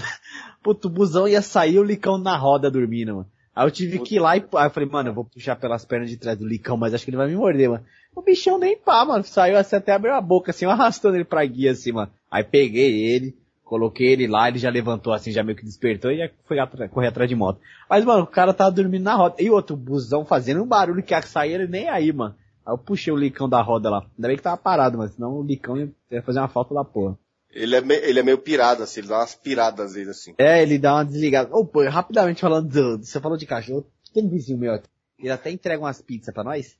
puto, o busão ia sair o Licão na roda dormindo, mano. Aí eu tive que ir lá e, aí eu falei, mano, eu vou puxar pelas pernas de trás do Licão, mas acho que ele vai me morder, mano. O bichão nem pá, mano, saiu assim, até abriu a boca, assim, eu arrastando ele pra guia, assim, mano. Aí peguei ele, coloquei ele lá, ele já levantou assim, já meio que despertou e já foi correr atrás de moto. Mas, mano, o cara tava dormindo na roda. E outro, busão fazendo um barulho que ia sair ele nem aí, mano. Aí eu puxei o licão da roda lá. Ainda bem que tava parado, mas senão o licão ia, fazer uma falta da porra. Ele é, me- ele é meio pirado, assim, ele dá umas piradas às vezes, assim. É, ele dá uma desligada. Ô, pô, rapidamente falando do, você falou de cachorro, tem um vizinho meu aqui. Ele até entrega umas pizzas pra nós.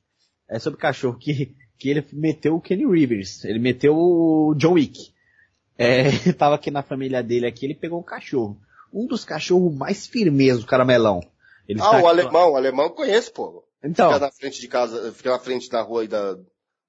É sobre cachorro que, que ele meteu o Kenny Rivers. Ele meteu o John Wick. É, tava aqui na família dele aqui, ele pegou um cachorro. Um dos cachorros mais firmes do caramelão. Ele Ah, tá o alemão, o alemão eu conheço, pô. Então, Fica na frente de casa, fica na frente da rua e da,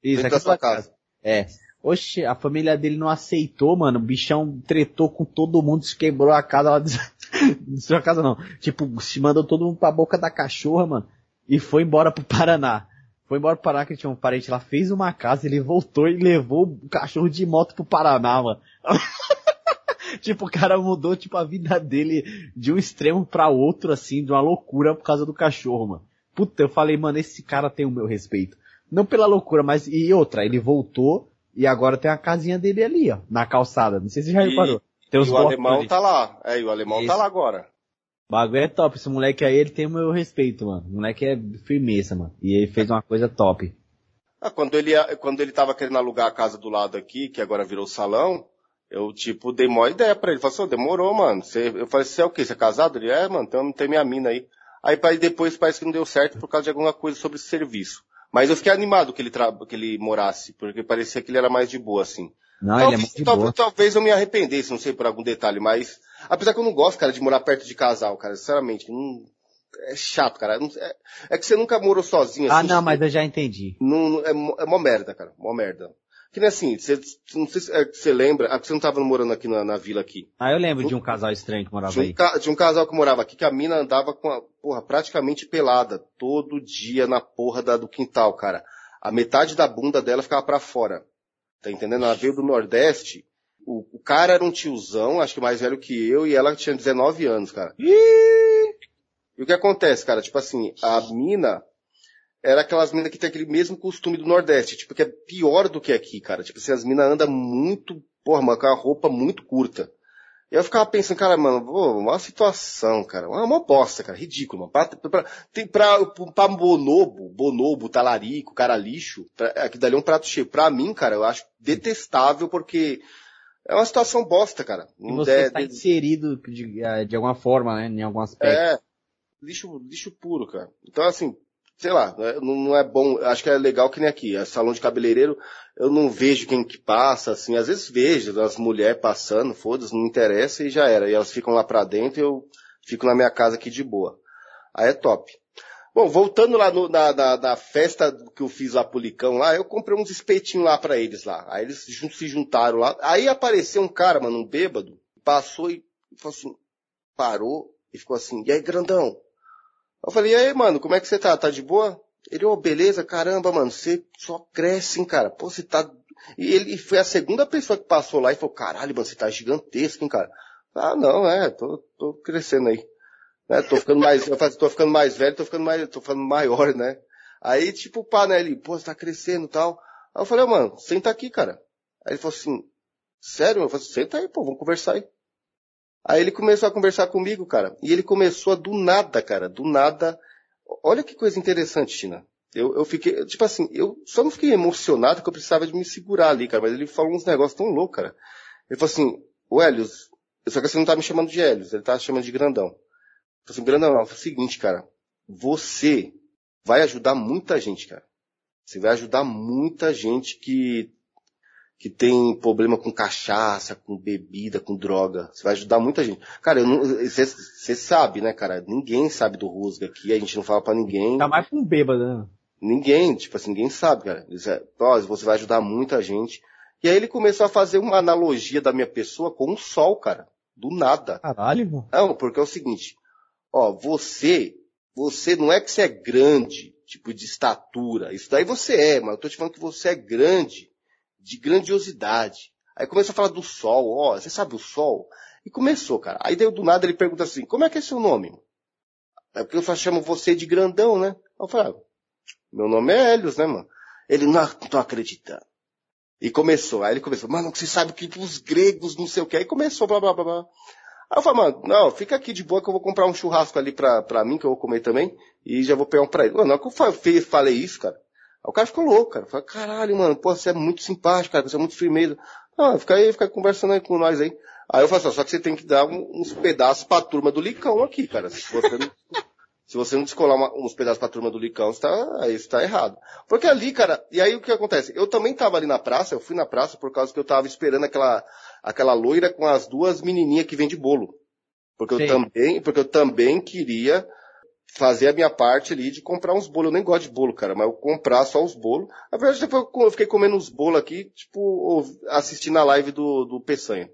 isso, da sua de casa. É. Oxe, a família dele não aceitou, mano. O bichão tretou com todo mundo, se quebrou a casa lá. Destruiu a casa não. Tipo, se mandou todo mundo pra boca da cachorra, mano. E foi embora pro Paraná. Foi embora pro Paraná que tinha um parente lá, fez uma casa, ele voltou e levou o cachorro de moto pro Paraná, mano. tipo, o cara mudou, tipo, a vida dele de um extremo pra outro, assim, de uma loucura por causa do cachorro, mano. Puta, eu falei, mano, esse cara tem o meu respeito. Não pela loucura, mas e outra, ele voltou e agora tem a casinha dele ali, ó, na calçada. Não sei se você já E- reparou. Tem E os o alemão ali. tá lá. É, e o alemão Isso. tá lá agora. O bagulho é top. Esse moleque aí, ele tem o meu respeito, mano. O moleque é firmeza, mano. E ele fez uma coisa top. Ah, quando ele, quando ele tava querendo alugar a casa do lado aqui, que agora virou salão, eu, tipo, dei maior ideia pra ele. Falei assim, "Ô, demorou, mano. Você, eu falei, você é o quê? Você é casado? Ele, é, mano, tem, tem minha mina aí. Aí, depois parece que não deu certo por causa de alguma coisa sobre esse serviço. Mas eu fiquei animado que ele, tra... que ele morasse, porque parecia que ele era mais de boa, assim. Não, ele é muito de talvez, boa. talvez eu me arrependesse, não sei por algum detalhe, mas, apesar que eu não gosto, cara, de morar perto de casal, cara, sinceramente, não, é chato, cara. Não- é, é que você nunca morou sozinho, Ah, assim, não, mas eu já entendi. não, não- é, mó- é mó merda, cara. Mó merda. Que nem assim, você, não sei se é, você lembra, ah, você não tava morando aqui na, na vila aqui. Ah, eu lembro de um casal estranho que morava Tinha um, aí. ca- tinha um casal que morava aqui que a mina andava com a, porra, praticamente pelada, todo dia na porra da, do quintal, cara. A metade da bunda dela ficava pra fora. Tá entendendo? Ela veio do Nordeste, o, o cara era um tiozão, acho que mais velho que eu, e ela tinha 19 anos, cara. E o que acontece, cara? Tipo assim, a mina era aquelas minas que tem aquele mesmo costume do Nordeste, tipo, que é pior do que aqui, cara. Tipo assim, as minas andam muito, porra, mano, com a roupa muito curta. E eu ficava pensando, cara, mano, pô, uma situação, cara, uma, uma bosta, cara, ridículo, mano. Pra, pra, tem pra, pra bonobo, bonobo, talarico, cara lixo, pra, aqui dali é um prato cheio. Pra mim, cara, eu acho detestável porque é uma situação bosta, cara. E Não você der- está inserido de, eh, de alguma forma, né? Em algum aspecto. É, lixo, lixo puro, cara. Então, assim, sei lá, né, não, não é bom, acho que é legal que nem aqui, é salão de cabeleireiro, eu não vejo quem que passa, assim, às vezes vejo as mulheres passando, foda-se, não interessa e já era. E elas ficam lá pra dentro e eu fico na minha casa aqui de boa. Aí é top. Bom, voltando lá no- na, na- na festa que eu fiz lá pro Licão lá, eu comprei uns espetinhos lá pra eles lá. Aí eles se juntaram lá. Aí apareceu um cara, mano, um bêbado, passou e falou assim, parou e ficou assim, e aí, grandão? Eu falei, e aí, mano, como é que você tá? Tá de boa? Ele, ô, beleza, caramba, mano, você só cresce, hein, cara? Pô, você tá... E ele foi a segunda pessoa que passou lá e falou, caralho, mano, você tá gigantesco, hein, cara? Ah, não, é, tô, tô crescendo aí. Né? Tô ficando mais, eu falei, tô ficando mais velho, tô ficando mais, tô ficando maior, né? Aí, tipo, pá, né, ele, pô, você tá crescendo e tal. Aí eu falei, mano, senta aqui, cara. Aí ele falou assim, sério? Eu falei, senta aí, pô, vamos conversar aí. Aí ele começou a conversar comigo, cara. E ele começou a do nada, cara, do nada. Olha que coisa interessante, Tina. Eu, eu fiquei, tipo assim, eu só não fiquei emocionado porque eu precisava de me segurar ali, cara. Mas ele falou uns negócios tão loucos, cara. Ele falou assim, o Helios, só que você não tá me chamando de Helios, ele tá chamando de Grandão. Eu falei assim, Grandão, é o seguinte, cara. Você vai ajudar muita gente, cara. Você vai ajudar muita gente que que tem problema com cachaça, com bebida, com droga. Você vai ajudar muita gente. Cara, você, sabe, né, cara? Ninguém sabe do Rusga aqui, a gente não fala pra ninguém. Tá mais pra um bêbado, né? Ninguém, tipo assim, ninguém sabe, cara. Ele disse, ó, você vai ajudar muita gente. E aí ele começou a fazer uma analogia da minha pessoa com o sol, cara. Do nada. Caralho, mano. Não, porque é o seguinte, ó, você, você não é que você é grande, tipo de estatura, isso daí você é, mas eu tô te falando que você é grande, de grandiosidade. Aí começou a falar do sol, ó, você sabe o sol? E começou, cara. Aí daí do nada ele pergunta assim, como é que é seu nome? É porque eu só chamo você de grandão, né? Eu falei, ah, meu nome é Helios, né, mano? Ele, não, não tô acreditando. E começou, aí ele começou, mano, você sabe que os gregos, não sei o que, aí começou, blá, blá, blá, blá. Aí eu falei, mano, não, fica aqui de boa que eu vou comprar um churrasco ali pra, pra mim, que eu vou comer também, e já vou pegar um pra ele. Mano, na hora que eu falei isso, cara, aí o cara ficou louco, cara. Falei, caralho, mano, pô, você é muito simpático, cara, você é muito firmeza. Não, fica aí, fica conversando aí com nós aí. Aí eu falei assim, só que você tem que dar uns pedaços pra turma do Licão aqui, cara. Se você não, se você não descolar uma- uns pedaços pra turma do Licão, você tá, aí você tá errado. Porque ali, cara, e aí o que acontece? Eu também tava ali na praça, eu fui na praça por causa que eu tava esperando aquela, aquela loira com as duas menininhas que vende bolo. Porque eu Sim. também, porque eu também queria fazer a minha parte ali de comprar uns bolos. Eu nem gosto de bolo, cara, mas eu comprar só os bolos. Na verdade, depois eu fiquei comendo uns bolos aqui, tipo, assistindo a live do, do Peçanha.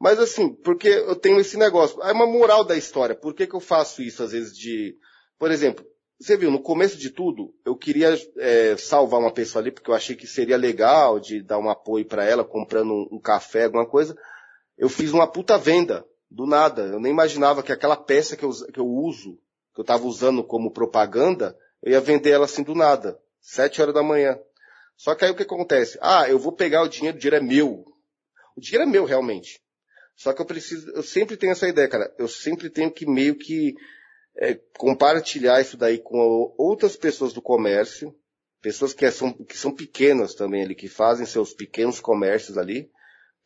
Mas assim, porque eu tenho esse negócio. É uma moral da história. Por que, que eu faço isso às vezes de. Por exemplo, você viu, no começo de tudo, eu queria é, salvar uma pessoa ali, porque eu achei que seria legal de dar um apoio pra ela, comprando um, um café, alguma coisa. Eu fiz uma puta venda, do nada. Eu nem imaginava que aquela peça que eu, que eu uso, que eu tava usando como propaganda, eu ia vender ela assim do nada. Sete horas da manhã. Só que aí o que acontece? Ah, eu vou pegar o dinheiro, o dinheiro é meu. O dinheiro é meu realmente. Só que eu preciso, eu sempre tenho essa ideia, cara. Eu sempre tenho que meio que é, compartilhar isso daí com outras pessoas do comércio, pessoas que são, que são pequenas também ali, que fazem seus pequenos comércios ali,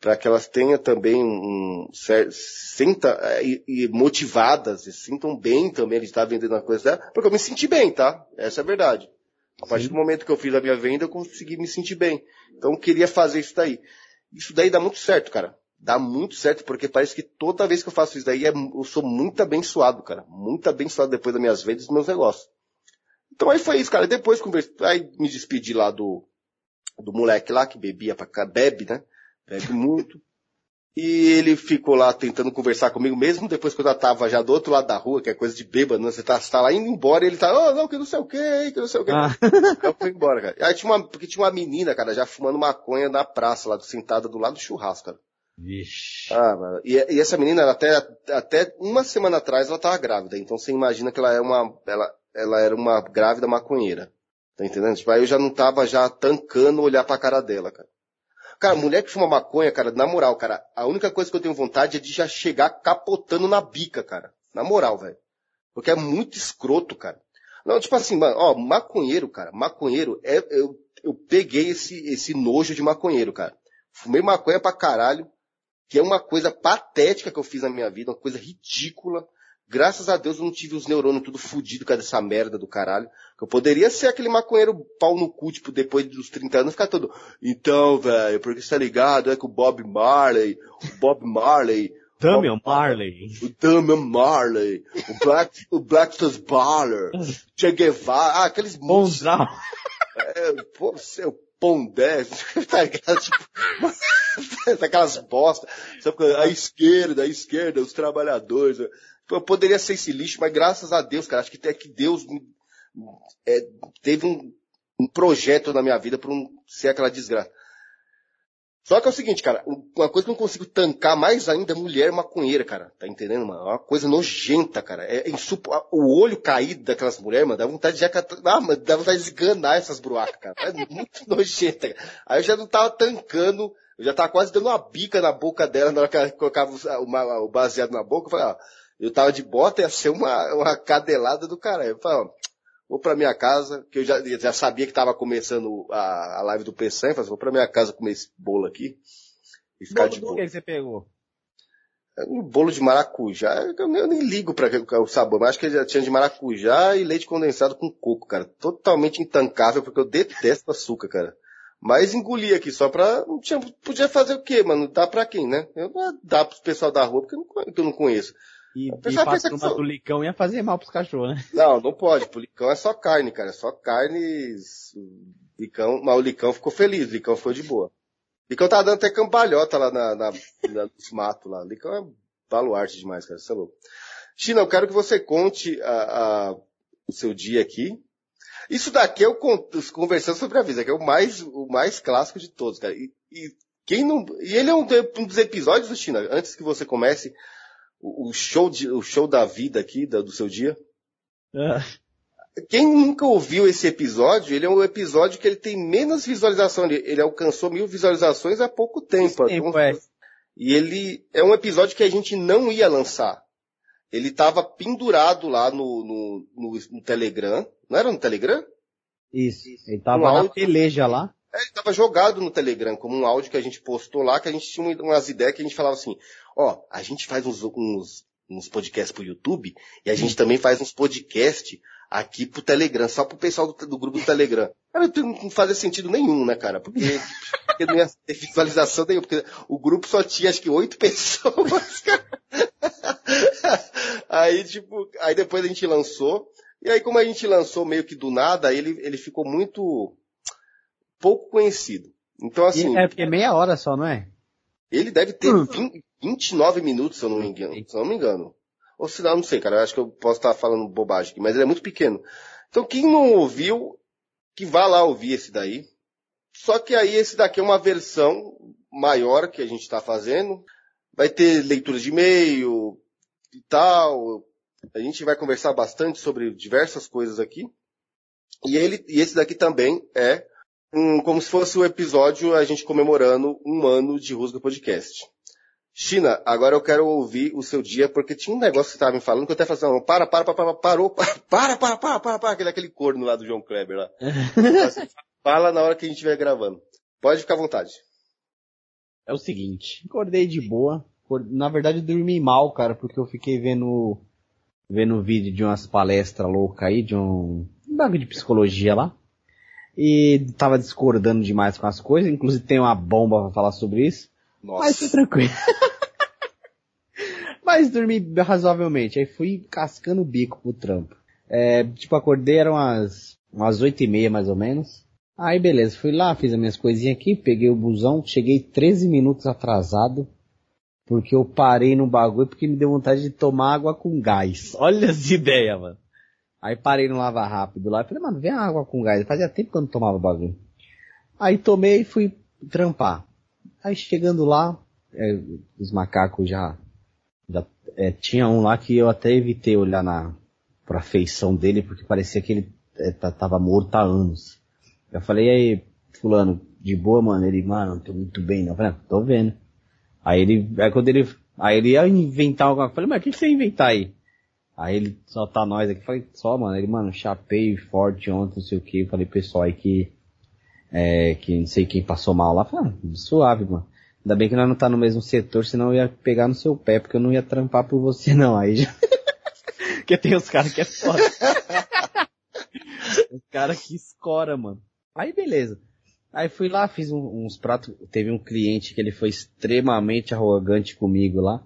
para que elas tenham também um cer- sinta é, e, e motivadas e sintam bem também de estar vendendo a coisa dela, porque eu me senti bem, tá? Essa é a verdade. A partir do momento que eu fiz a minha venda, eu consegui me sentir bem. Então eu queria fazer isso daí. Isso daí dá muito certo, cara. Dá muito certo, porque parece que toda vez que eu faço isso daí, é- eu sou muito abençoado, cara. Muito abençoado depois das minhas vendas e dos meus negócios. Então aí foi isso, cara. Depois conversei, aí me despedi lá do, do moleque lá que bebia pra cá, bebe, né? Bebe muito. E ele ficou lá tentando conversar comigo, mesmo depois que eu já tava já do outro lado da rua, que é coisa de bêbado, né? Você tá, você tá lá indo embora e ele tá, oh, não, que não sei o que, que não sei o que. Ah. Eu fui embora, cara. Aí tinha uma, porque tinha uma menina, cara, já fumando maconha na praça lá, sentada do lado do churrasco, cara. Vixe. Ah, mano. E, e essa menina, até, até uma semana atrás, ela tava grávida. Então você imagina que ela é uma, ela, ela era uma grávida maconheira. Tá entendendo? Tipo, aí eu já não tava já tancando olhar pra cara dela, cara. Cara, mulher que fuma maconha, cara, na moral, cara, a única coisa que eu tenho vontade é de já chegar capotando na bica, cara. Na moral, velho. Porque é muito escroto, cara. Não, tipo assim, mano, ó, maconheiro, cara, maconheiro, é, eu, eu peguei esse, esse nojo de maconheiro, cara. Fumei maconha pra caralho, que é uma coisa patética que eu fiz na minha vida, uma coisa ridícula. Graças a Deus eu não tive os neurônios tudo fudido com essa merda do caralho. Eu poderia ser aquele maconheiro pau no cu, tipo, depois dos 30 anos, ficar todo, então, velho, porque você tá ligado, é que o Bob Marley, o Bob Marley, Damian Marley. o Damian Marley, o Black, o Blackstone Baller, Che Guevara, ah, aqueles Bonzão. é, pô, seu pondé, tá ligado? Tipo, aquelas bosta. Sabe, a esquerda, a esquerda, os trabalhadores. Eu poderia ser esse lixo, mas graças a Deus, cara, acho que até que Deus me- é, teve um, um projeto na minha vida para não ser aquela desgraça. Só que é o seguinte, cara, uma coisa que eu não consigo tancar mais ainda é mulher maconheira, cara. Tá entendendo, mano? É uma coisa nojenta, cara. É insupo... O olho caído daquelas mulheres, mano, dá vontade de ah, mano, dá vontade de esganar essas bruacas, cara. É muito nojenta, cara. Aí eu já não tava tancando, eu já tava quase dando uma bica na boca dela na hora que ela colocava o baseado na boca. Eu falei, ó, eu tava de bota, ia ser uma, uma cadelada do cara. Eu falei, ó, vou pra minha casa, que eu já, já sabia que tava começando a, a live do eu falei, vou pra minha casa comer esse bolo aqui e ficar de O boa. que você pegou? Um bolo de maracujá, eu nem, eu nem ligo para o sabor, mas acho que ele já tinha de maracujá e leite condensado com coco, cara. Totalmente intancável, porque eu detesto açúcar, cara. Mas engoli aqui só pra. Não tinha, podia fazer o quê, mano? Dá pra quem, né? Eu não dá pro pessoal da rua, porque eu não, eu não conheço. E, e turma são- do Licão ia fazer mal pros cachorros, né? Não, não pode. Pro licão é só carne, cara. É só carne. Licão, mas o licão ficou feliz, o licão foi de boa. O licão tava dando até cambalhota lá na, na, na- nos matos lá. O licão é baluarte demais, cara. Você é louco. China, eu quero que você conte a- a- o seu dia aqui. Isso daqui é o conversando sobre a vida, que é o mais, o mais clássico de todos, cara. E, e quem não, e ele é um, um dos episódios do China, antes que você comece o, o show de, o show da vida aqui, da- do seu dia. Quem nunca ouviu esse episódio, ele é um episódio que ele tem menos visualização. Ele, ele alcançou mil visualizações há pouco tempo. Tempo, Então, é. E ele é um episódio que a gente não ia lançar. Ele estava pendurado lá no, no, no, no Telegram. Não era no Telegram? Isso. Ele tava Um na áudio. peleja lá. É, estava jogado no Telegram, como um áudio que a gente postou lá, que a gente tinha umas ideias que a gente falava assim, ó, a gente faz uns, uns, uns podcasts pro YouTube e a gente também faz uns podcasts aqui pro Telegram, só pro pessoal do, do grupo do Telegram. Cara, não fazia sentido nenhum, né, cara? Porque, porque não ia ter visualização nenhuma, porque o grupo só tinha acho que oito pessoas, cara. Aí, tipo, aí depois a gente lançou, e aí como a gente lançou meio que do nada, ele, ele ficou muito pouco conhecido. Então, assim, E é porque é meia hora só, não é? ele deve ter Hum. 20 29 minutos, se eu não me engano. Se eu não me engano. Ou se não, não sei, cara. Eu acho que eu posso estar falando bobagem aqui, mas ele é muito pequeno. Então, quem não ouviu, que vá lá ouvir esse daí. Só que aí esse daqui é uma versão maior que a gente está fazendo. Vai ter leitura de e-mail e tal. A gente vai conversar bastante sobre diversas coisas aqui. E ele, e esse daqui também é um, como se fosse o episódio a gente comemorando um ano de Rusga Podcast. China, agora eu quero ouvir o seu dia, porque tinha um negócio que você estava me falando que eu até falei assim, para, para, para, para, parou, para, para, para, para, para, para, aquele, aquele corno lá do João Kleber lá. Assim, Fala na hora que a gente estiver gravando. Pode ficar à vontade. É o seguinte, acordei de boa. Na verdade, eu dormi mal, cara, porque eu fiquei vendo vendo vídeo de umas palestras loucas aí, de um, um bagulho de psicologia lá. E tava discordando demais com as coisas, inclusive tem uma bomba pra falar sobre isso. Mas foi Nossa. tranquilo. Mas dormi razoavelmente. Aí fui cascando o bico pro trampo. É, tipo, acordei eram umas, umas oito e meia mais ou menos. Aí beleza, fui lá, fiz as minhas coisinhas aqui, peguei o busão, cheguei 13 minutos atrasado, porque eu parei no bagulho porque me deu vontade de tomar água com gás. Olha as ideias, mano. Aí parei no lava rápido lá e falei, mano, vem água com gás. Fazia tempo que eu não tomava bagulho. Aí tomei e fui trampar. Aí chegando lá, é, os macacos já, já é, tinha um lá que eu até evitei olhar na pra feição dele porque parecia que ele é, tava morto há anos. Eu falei, aí, fulano, de boa, mano? Ele, mano, não tô muito bem, não. Eu falei, ah, tô vendo. Aí ele, aí quando ele, aí ele ia inventar alguma coisa, eu falei, mas o que você ia inventar aí? Aí ele só tá nós aqui, falei, só, mano, ele, mano, chapei forte ontem, não sei o que, falei, pessoal aí que, é, que não sei quem passou mal lá, falei, ah, suave, mano. Ainda bem que nós não tá no mesmo setor, senão eu ia pegar no seu pé, porque eu não ia trampar por você não, aí já... porque tem os caras que é foda. os caras que escora, mano. Aí beleza. Aí fui lá, fiz um, uns pratos. Teve um cliente que ele foi extremamente arrogante comigo lá.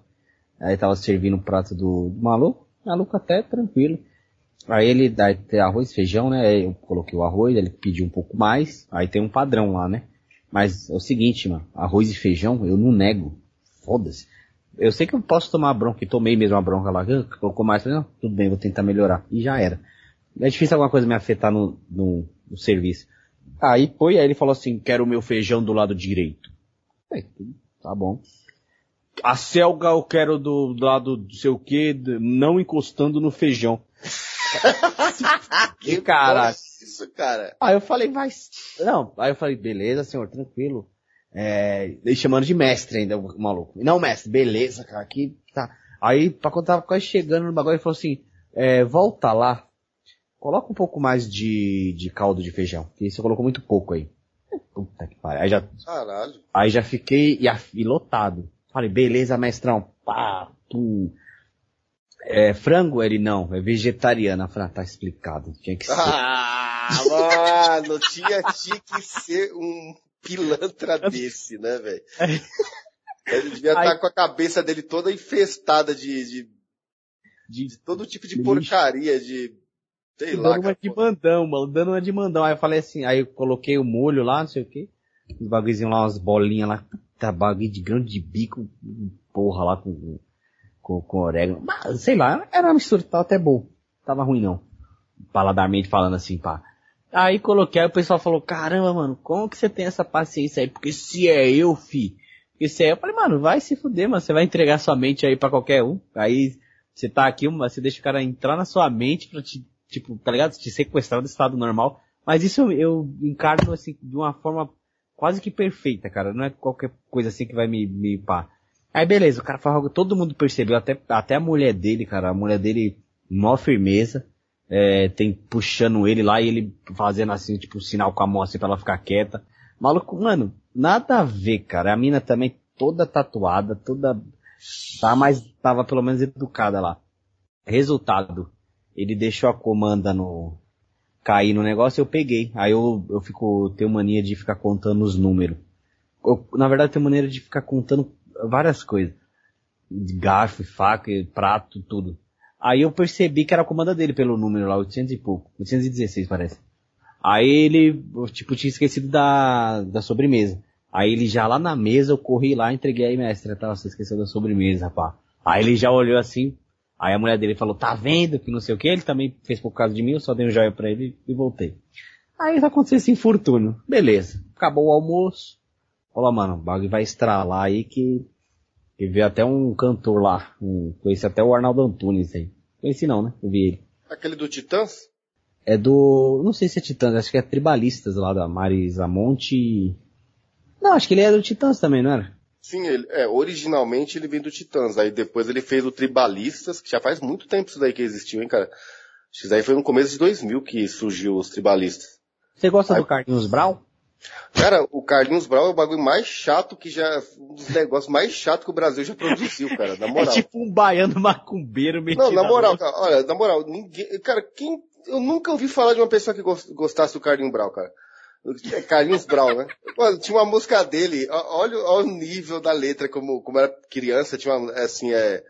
Aí tava servindo um prato do, do maluco. Maluco até tranquilo. Aí ele dá arroz, feijão, né? Eu coloquei o arroz, ele pediu um pouco mais. Aí tem um padrão lá, né? Mas é o seguinte, mano. Arroz e feijão eu não nego. Foda-se. Eu sei que eu posso tomar bronca, e tomei mesmo a bronca lá, colocou mais, falei, não, tudo bem, vou tentar melhorar. E já era. É difícil alguma coisa me afetar no, no, no serviço. Aí foi, aí ele falou assim, quero o meu feijão do lado direito. É, tá bom. A selga eu quero do, do lado do sei o que, não encostando no feijão. Que cara. Isso, cara. Aí eu falei, vai. Não, aí eu falei, beleza, senhor, tranquilo. É, ele chamando de mestre ainda, o maluco. Não, mestre, beleza, cara, aqui tá. Aí, pra quando tava quase chegando no bagulho, ele falou assim, é, volta lá, coloca um pouco mais de, de caldo de feijão, que você colocou muito pouco aí. Puta que pariu. Aí já, Caralho. aí já fiquei e, e lotado. Falei, beleza, mestrão. Pá, pum. É, frango? Ele não, é vegetariana. Falei, ah, tá explicado. Tinha que ser. Ah, mano, tinha, tinha que ser um pilantra desse, né, velho? Ele devia estar com a cabeça dele toda infestada de, de, de, de todo tipo de porcaria, de. Sei lá, dando uma de mandão, mano. Dando uma de mandão. Aí eu falei assim, aí eu coloquei o molho lá, não sei o que. Os bagulhozinhos lá, umas bolinhas lá. Puta, bagulho de grão de bico. Porra lá com, com, com orégano. Mas, sei lá, era uma mistura, tava até bom. Tava ruim não. Paladarmente falando assim, pá. Aí coloquei, aí o pessoal falou, caramba, mano, como que você tem essa paciência aí? Porque se é eu, fi. Porque se é eu, falei, mano, vai se fuder, mano. Você vai entregar sua mente aí pra qualquer um. Aí você tá aqui, você deixa o cara entrar na sua mente pra te, tipo, tá ligado? Te sequestrar do estado normal. Mas isso eu, eu encarno assim, de uma forma quase que perfeita, cara. Não é qualquer coisa assim que vai me, me pá. Aí beleza, o cara falou, todo mundo percebeu, até, até a mulher dele, cara, a mulher dele, mó firmeza, é, tem puxando ele lá e ele fazendo assim, tipo, sinal com a mão assim pra ela ficar quieta. Maluco, mano, nada a ver, cara. A mina também toda tatuada, toda, tá, mas tava pelo menos educada lá. Resultado, ele deixou a comanda no, cair no negócio, eu peguei. Aí eu, eu fico, tenho mania de ficar contando os números. Eu, na verdade, tenho maneira de ficar contando várias coisas. Garfo, faca, prato, tudo. Aí eu percebi que era a comanda dele pelo número lá, 800 e pouco. 816 parece. Aí ele, tipo, tinha esquecido da, da sobremesa. Aí ele já lá na mesa, eu corri lá, entreguei aí, mestre, tá, você esqueceu da sobremesa, rapaz. Aí ele já olhou assim, aí a mulher dele falou, tá vendo que não sei o que, ele também fez por causa de mim, eu só dei um joia pra ele e voltei. Aí aconteceu esse infortúnio. Beleza. Acabou o almoço. Falou, mano, o bagulho vai estralar aí que, que veio até um cantor lá. Um, conheci até o Arnaldo Antunes aí. Conheci não, né? Eu vi ele. Aquele do Titãs? É do, não sei se é Titãs, acho que é Tribalistas lá da Marisa Monte. Não, acho que ele é do Titãs também, não era? Sim, ele, é, originalmente ele vem do Titãs, aí depois ele fez o Tribalistas, que já faz muito tempo isso daí que existiu, hein, cara. Isso daí foi no começo de 2000 que surgiu os Tribalistas. Você gosta Ai. do Carlinhos Brau? Cara, o Carlinhos Brau é o bagulho mais chato que já, um dos negócios mais chatos que o Brasil já produziu, cara, na É moral. tipo um baiano macumbeiro metido. Não, na moral, cara, olha, na moral, ninguém, cara, quem, eu nunca ouvi falar de uma pessoa que gos- gostasse do Carlinhos Brau, cara. É Carlinhos Brau, né? Mano, tinha uma música dele, olha, olha o nível da letra, como, como era criança, tinha uma, é assim, é,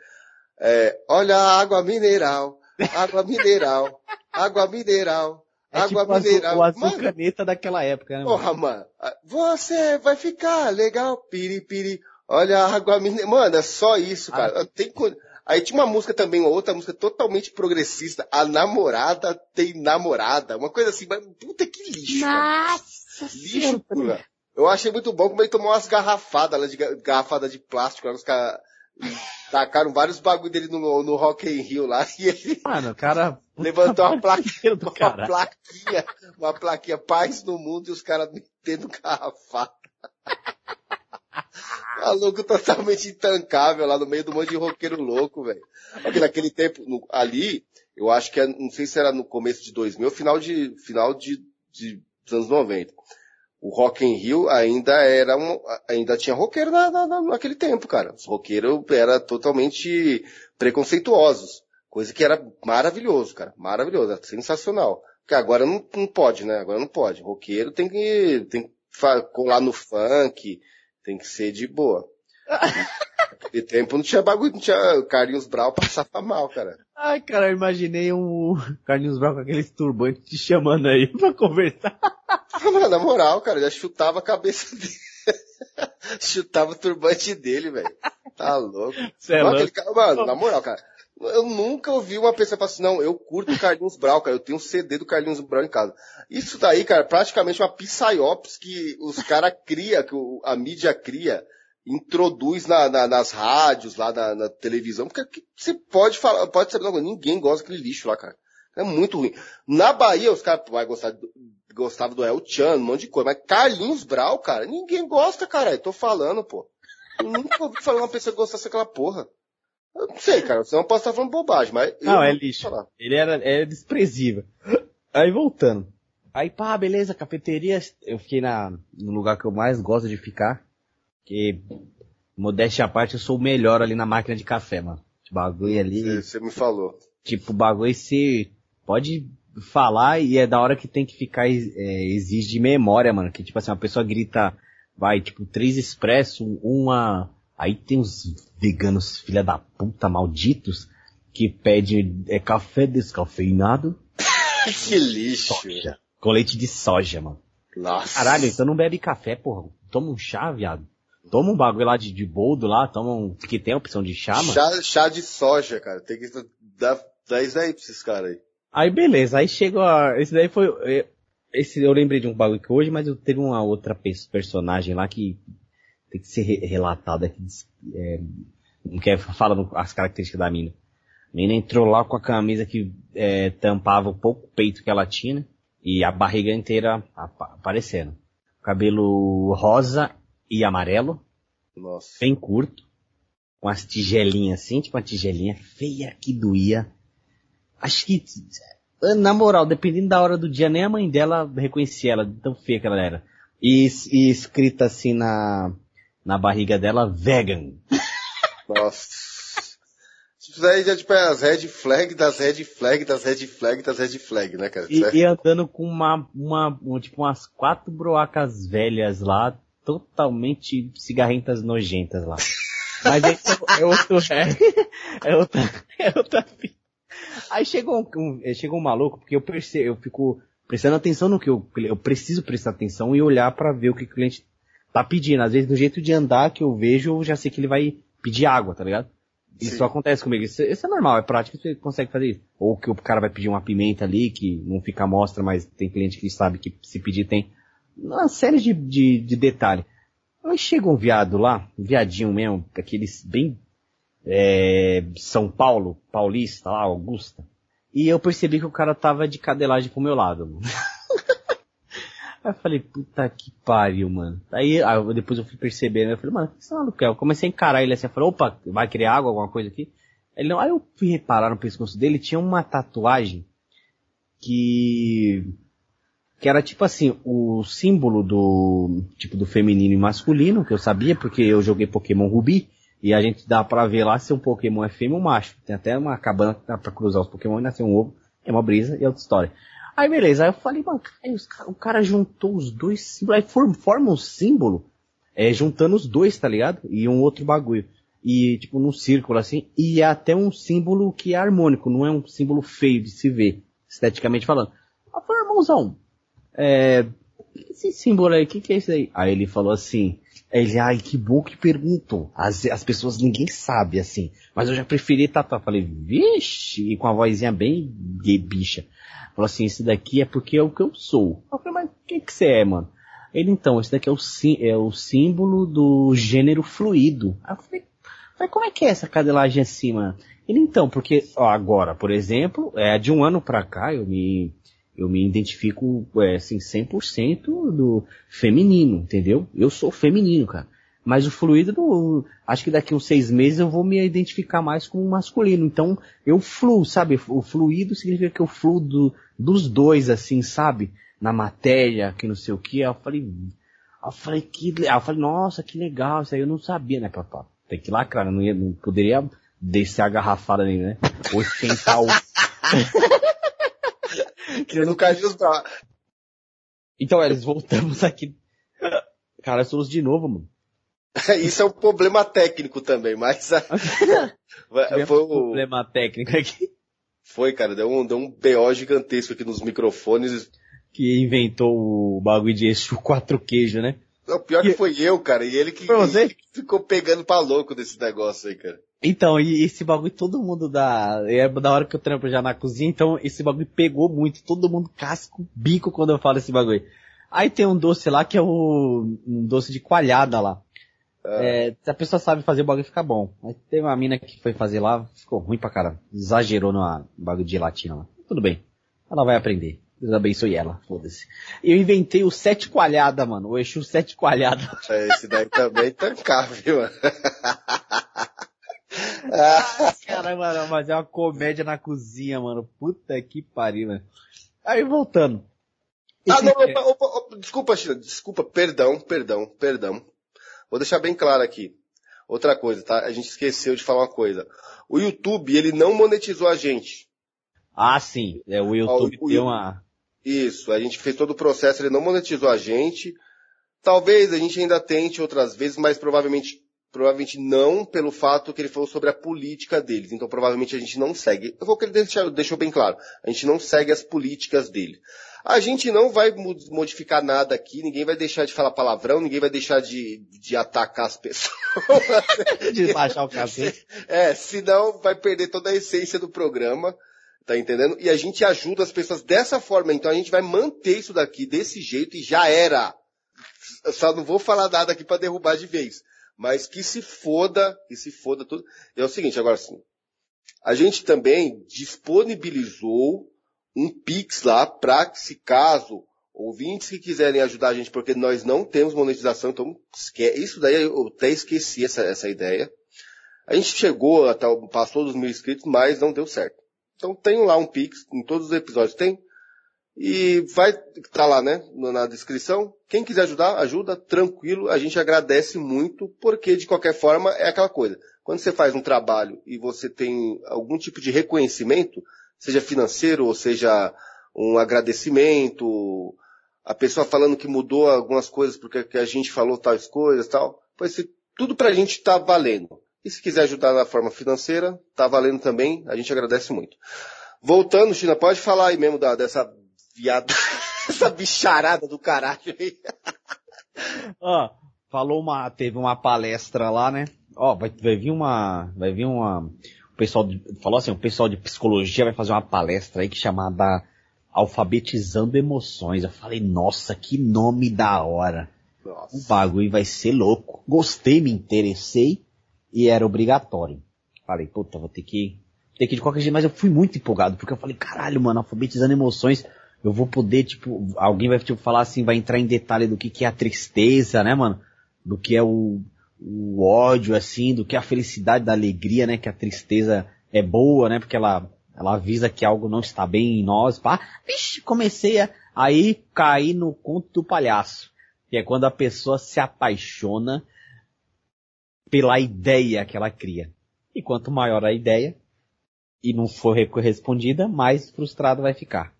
é, olha a água mineral, água mineral, água mineral, É água tipo o azul, mineral. o azul caneta daquela época, né? mano? Porra, mano. Você vai ficar legal, piripiri. Olha a água mineral. Mano, é só isso, cara. Tem... Aí tinha uma música também, uma outra música totalmente progressista. A namorada tem namorada. Uma coisa assim, mas puta que lixo. cara. Nossa Lixo, pura. Eu achei muito bom como ele tomou umas garrafadas lá de ga- garrafada de plástico. Lá, os caras tacaram vários bagulho dele no, no Rock in Rio lá e ele Mano, o cara... levantou uma plaquinha, do uma cara. plaquinha, uma plaquinha paz no mundo e os caras metendo garrafada. Maluco totalmente intancável lá no meio do monte de roqueiro louco, velho. Porque naquele tempo, no- ali, eu acho que, é- não sei se era no começo de 2000, final de, final de, de dos anos 90. O Rock in Rio ainda era um, ainda tinha roqueiro na, na- na- naquele tempo, cara. Os roqueiros eram totalmente preconceituosos. Coisa que era maravilhoso, cara. Maravilhoso, era sensacional. Porque agora não, não pode, né? Agora não pode. Roqueiro tem que, tem que colar no funk, tem que ser de boa. Naquele tempo não tinha bagulho, não tinha Carlinhos Brau passava mal, cara. Ai, cara, eu imaginei um Carlinhos Brown com aqueles turbantes te chamando aí pra conversar. Mas, na moral, cara, já chutava a cabeça dele. chutava o turbante dele, velho. Tá louco. Cê é Mano, louco. cara- mano, na moral, cara. Eu nunca ouvi uma pessoa falar assim, não, eu curto o Carlinhos Brau, cara, eu tenho um CD do Carlinhos Brau em casa. Isso daí, cara, praticamente uma psyops que os caras cria, que a mídia cria, introduz na- na- nas rádios, lá na, na televisão, porque que- você pode falar, pode saber, não, ninguém gosta daquele lixo lá, cara. É muito ruim. Na Bahia, os caras vai gostar do, gostavam do El Chan, um monte de coisa, mas Carlinhos Brau, cara, ninguém gosta, cara, eu tô falando, pô. Eu nunca ouvi falar uma pessoa que gostasse daquela porra. Eu não sei, cara, senão eu posso estar falando bobagem, mas. Não, é lixo. falar. Ele era, era desprezível. Aí voltando. Aí pá, beleza, cafeteria. Eu fiquei na, no lugar que eu mais gosto de ficar. Que, modéstia à parte, eu sou o melhor ali na máquina de café, mano. Esse bagulho ali. Você, você me falou. Tipo, bagulho você pode falar e é da hora que tem que ficar, é, exige de memória, mano. Que tipo assim, uma pessoa grita, vai, tipo, três expresso, uma. Aí tem uns veganos filha da puta malditos que pede é, café descafeinado que lixo. soja, com leite de soja, mano. Nossa. Caralho, então não bebe café, porra. Toma um chá, viado. Toma um bagulho lá de, de boldo lá, toma um. Que tem a opção de chá, mano. Chá, chá de soja, cara. Tem que dar, dar isso aí pra esses caras aí. Aí beleza, aí chegou a. Esse daí foi. é, Esse eu lembrei de um bagulho que hoje, mas eu teve uma outra pe- personagem lá que tem que ser re- relatada aqui. É, não quer falando as características da mina. A mina entrou lá com a camisa que é, tampava o pouco peito que ela tinha, né? E a barriga inteira apa- aparecendo. Cabelo rosa e amarelo, Nossa. bem curto, com as tigelinhas assim, tipo uma tigelinha feia que doía. Acho que, na moral, dependendo da hora do dia, nem a mãe dela reconhecia ela, tão feia que ela era. E, e escrita assim na, na barriga dela, vegan. Nossa. Isso daí já tipo é as red flag das red flag das red flag das red flag, né, cara? E, e andando com uma, uma, um, tipo umas quatro broacas velhas lá, totalmente cigarrentas nojentas lá. Mas é, é outro, é, é outra, é outra fita. Aí chegou um, um- eh, chegou um maluco, porque eu percebo, eu fico prestando atenção no que eu, eu preciso prestar atenção e olhar pra ver o que o cliente tá pedindo. Às vezes, do jeito de andar que eu vejo, eu já sei que ele vai pedir água, tá ligado? Isso Sim. acontece comigo. Isso, isso é normal, é prático, você consegue fazer isso. Ou que o cara vai pedir uma pimenta ali, que não fica à mostra, mas tem cliente que sabe que se pedir tem uma série de, de, de detalhes. Aí chega um viado lá, um viadinho mesmo, aqueles bem é, São Paulo, paulista lá, Augusta. E eu percebi que o cara tava de cadelagem pro meu lado, mano. Aí eu falei, puta que pariu, mano. Aí, aí eu- depois eu fui percebendo, eu falei, mano, que você tá maluco? é? Eu comecei a encarar ele assim, eu falei, opa, vai querer água, alguma coisa aqui? Ele não, aí eu fui reparar no pescoço dele, tinha uma tatuagem que que era tipo assim, o símbolo do tipo do feminino e masculino, que eu sabia porque eu joguei Pokémon Rubi e a gente dá pra ver lá se um Pokémon é fêmea ou macho. Tem até uma cabana que dá pra cruzar os Pokémon e nascer um ovo, é uma brisa e é outra história. Aí beleza, aí eu falei, mano, aí os o cara juntou os dois símbolos, aí form, forma um símbolo, é, juntando os dois, tá ligado? E um outro bagulho. E, tipo, num círculo assim, e é até um símbolo que é harmônico, não é um símbolo feio de se ver, esteticamente falando. Aí Eu falei, irmãozão, é, esse símbolo aí, o que, que é isso aí? Aí ele falou assim, ele, ai, que bom que perguntou. As, as pessoas, ninguém sabe, assim. Mas eu já preferi tatuar. Falei, vixe, e com a vozinha bem de bicha. Falou assim, esse daqui é porque é o que eu sou. Eu falei, mas o que que você é, mano? Ele, então, esse daqui é o, sim, é o símbolo do gênero fluido. Aí eu falei, mas como é que é essa cadelagem assim, mano? Ele, então, porque, ó, agora, por exemplo, é de um ano pra cá, eu me, eu me identifico, é, assim, 100% do feminino, entendeu? Eu sou feminino, cara. Mas o fluido, acho que daqui uns seis meses eu vou me identificar mais como masculino. Então, eu fluo, sabe? O fluido significa que eu fluo do- dos dois, assim, sabe? Na matéria, que não sei o que. Eu falei, eu falei, que, eu falei, nossa, que legal, isso aí eu não sabia, né, Papá? Tem que lacrar, não, ia, não poderia descer a garrafada nem, né? Ou esquentar o... Os bra- Então, eles voltamos aqui. Cara, somos de novo, mano. Isso é um problema técnico também, mas foi, um problema técnico aqui. foi, cara, deu um, deu um BO gigantesco aqui nos microfones. Que inventou o bagulho de Exu quatro queijo, né? O pior que foi eu, cara, e ele que, ele que ficou pegando pra louco desse negócio aí, cara. Então, e esse bagulho todo mundo dá. É da hora que eu trampo já na cozinha, então esse bagulho pegou muito. Todo mundo casca o bico quando eu falo esse bagulho. Aí tem um doce lá que é o. um doce de coalhada lá. É, se a pessoa sabe fazer o bagulho fica bom. Mas teve uma mina que foi fazer lá, ficou ruim pra caramba. Exagerou no bagulho de gelatina lá. Tudo bem. Ela vai aprender. Deus abençoe ela, foda-se. Eu inventei o sete coalhada, mano. O Exu sete coalhada. É, Esse daí também tancava, viu, mano? Caramba, mas é uma comédia na cozinha, mano. Puta que pariu, mano. Aí voltando. Ah, não, opa, opa, opa, desculpa, China, desculpa, perdão, perdão, perdão. Vou deixar bem claro aqui. Outra coisa, tá? A gente esqueceu de falar uma coisa. O YouTube, ele não monetizou a gente. Ah, sim. É, o YouTube Ó, o- deu uma. Isso, a gente fez todo o processo, ele não monetizou a gente. Talvez a gente ainda tente outras vezes, mas provavelmente, provavelmente não pelo fato que ele falou sobre a política deles. Então provavelmente a gente não segue. Eu vou que ele deixou, deixou bem claro. A gente não segue as políticas dele. A gente não vai modificar nada aqui, ninguém vai deixar de falar palavrão, ninguém vai deixar de, de atacar as pessoas. de baixar o cacete. É, senão vai perder toda a essência do programa, tá entendendo? E a gente ajuda as pessoas dessa forma, então a gente vai manter isso daqui desse jeito e já era. Eu só não vou falar nada aqui para derrubar de vez, mas que se foda, que se foda tudo. É o seguinte, agora sim. A gente também disponibilizou um Pix lá para que se caso ouvintes que quiserem ajudar a gente, porque nós não temos monetização, então isso daí eu até esqueci essa, essa ideia. A gente chegou até, passou dos mil inscritos, mas não deu certo. Então tem lá um Pix, em todos os episódios tem. E vai tá lá, né, na descrição. Quem quiser ajudar, ajuda, tranquilo. A gente agradece muito, porque de qualquer forma é aquela coisa. Quando você faz um trabalho e você tem algum tipo de reconhecimento, seja financeiro ou seja um agradecimento, a pessoa falando que mudou algumas coisas porque que a gente falou tais coisas tal, pois tudo pra gente tá valendo. E se quiser ajudar na forma financeira, tá valendo também, a gente agradece muito. Voltando, China, pode falar aí mesmo da, dessa viada, essa bicharada do caralho aí. Ó, falou uma, teve uma palestra lá, né? Ó, vai, vai vir uma, vai vir uma, o pessoal de, falou assim, o pessoal de psicologia vai fazer uma palestra aí que chamada Alfabetizando Emoções. Eu falei, nossa, que nome da hora. O bagulho vai ser louco. Gostei, me interessei e era obrigatório. Falei, puta, vou ter que, ter que ir de qualquer jeito, mas eu fui muito empolgado, porque eu falei, caralho, mano, alfabetizando emoções, eu vou poder, tipo, alguém vai, tipo, falar assim, vai entrar em detalhe do que que é a tristeza, né, mano? Do que é o, o ódio, assim, do que é a felicidade da alegria, né? Que a tristeza é boa, né? Porque ela, ela avisa que algo não está bem em nós, pá. Vixe, comecei a, aí cair no conto do palhaço. Que é quando a pessoa se apaixona pela ideia que ela cria. E quanto maior a ideia, e não for respondida, mais frustrado vai ficar.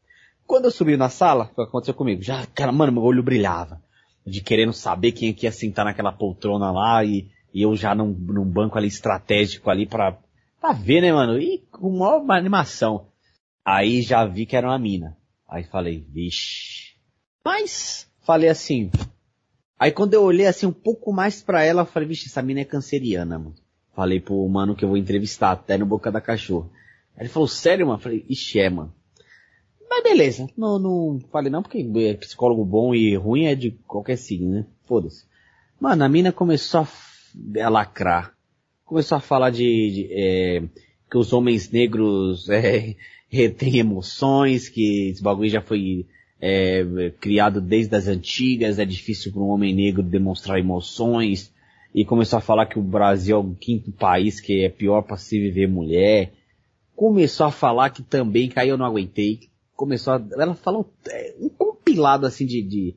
Quando eu subi na sala, o que aconteceu comigo. Já, cara, mano, meu olho brilhava. De querendo saber quem é que ia sentar naquela poltrona lá e, e eu já num, num banco ali estratégico ali pra, pra ver, né, mano? E com uma animação. Aí já vi que era uma mina. Aí falei, vixe. Mas, falei assim. Aí quando eu olhei assim um pouco mais pra ela, eu falei, vixe, essa mina é canceriana, mano. Falei pro mano que eu vou entrevistar, até no Boca da Cachorro. Aí ele falou, sério, mano? Falei, ixi, é, mano. Mas beleza, não, não falei não, porque é psicólogo bom e ruim é de qualquer signo, né? Foda-se. Mano, a mina começou a, a lacrar. Começou a falar de, de, é, que os homens negros é, retêm emoções, que esse bagulho já foi é, criado desde as antigas, é difícil para um homem negro demonstrar emoções. E começou a falar que o Brasil é o quinto país que é pior para se viver mulher. Começou a falar que também, que aí eu não aguentei. Começou a, ela falou é, um compilado assim de, de,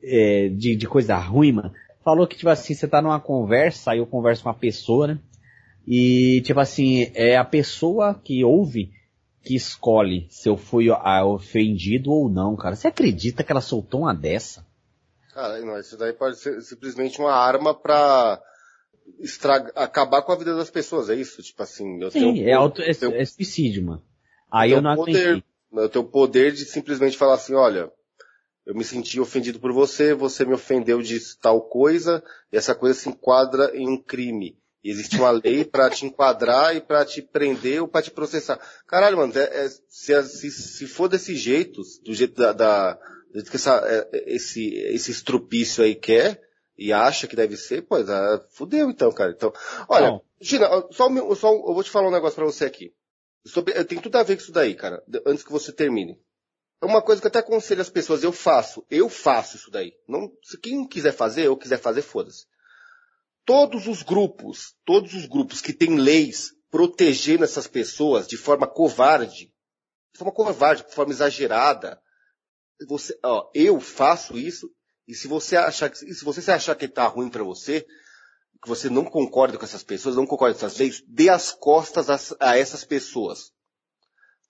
é, de, de coisa ruim, mano. Falou que, tipo assim, você tá numa conversa, aí eu converso com uma pessoa, né? E, tipo assim, é a pessoa que ouve que escolhe se eu fui ah, ofendido ou não, cara. Você acredita que ela soltou uma dessa? Cara, não, isso daí pode ser simplesmente uma arma pra estragar, acabar com a vida das pessoas, é isso? Tipo assim, eu Sim, tenho, é, auto, é, eu- é suicídio, mano. Aí eu eu não poder, aguentei. Eu tenho o poder de simplesmente falar assim, olha, eu me senti ofendido por você, você me ofendeu de tal coisa, e essa coisa se enquadra em um crime. E existe uma lei pra te enquadrar e pra te prender ou pra te processar. Caralho, mano, é- é- se, se, se for desse jeito, do jeito da, da do jeito que essa, é- esse, esse estrupício aí quer, e acha que deve ser, pois, ah, fudeu então, cara. Então, olha, Não. Gina, só, só, eu vou te falar um negócio pra você aqui. Sobre, tem tudo a ver com isso daí, cara, antes que você termine. É uma coisa que eu até aconselho as pessoas, eu faço, eu faço isso daí. Não, se quem quiser fazer, eu quiser fazer, foda-se. Todos os grupos, todos os grupos que têm leis protegendo essas pessoas de forma covarde, de forma covarde, de forma exagerada, você, ó, eu faço isso, e se você achar que, se você achar que tá ruim pra você, que você não concorda com essas pessoas, não concorda com essas leis, dê as costas a, a essas pessoas.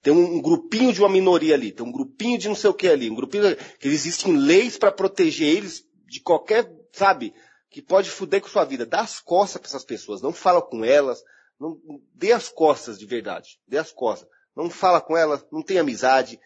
Tem um, um grupinho de uma minoria ali, tem um grupinho de não sei o que ali, um grupinho que existem leis para proteger eles de qualquer, sabe, que pode fuder com sua vida. Dá as costas para essas pessoas, não fala com elas, não, dê as costas de verdade, dê as costas. Não fala com elas, não tem amizade,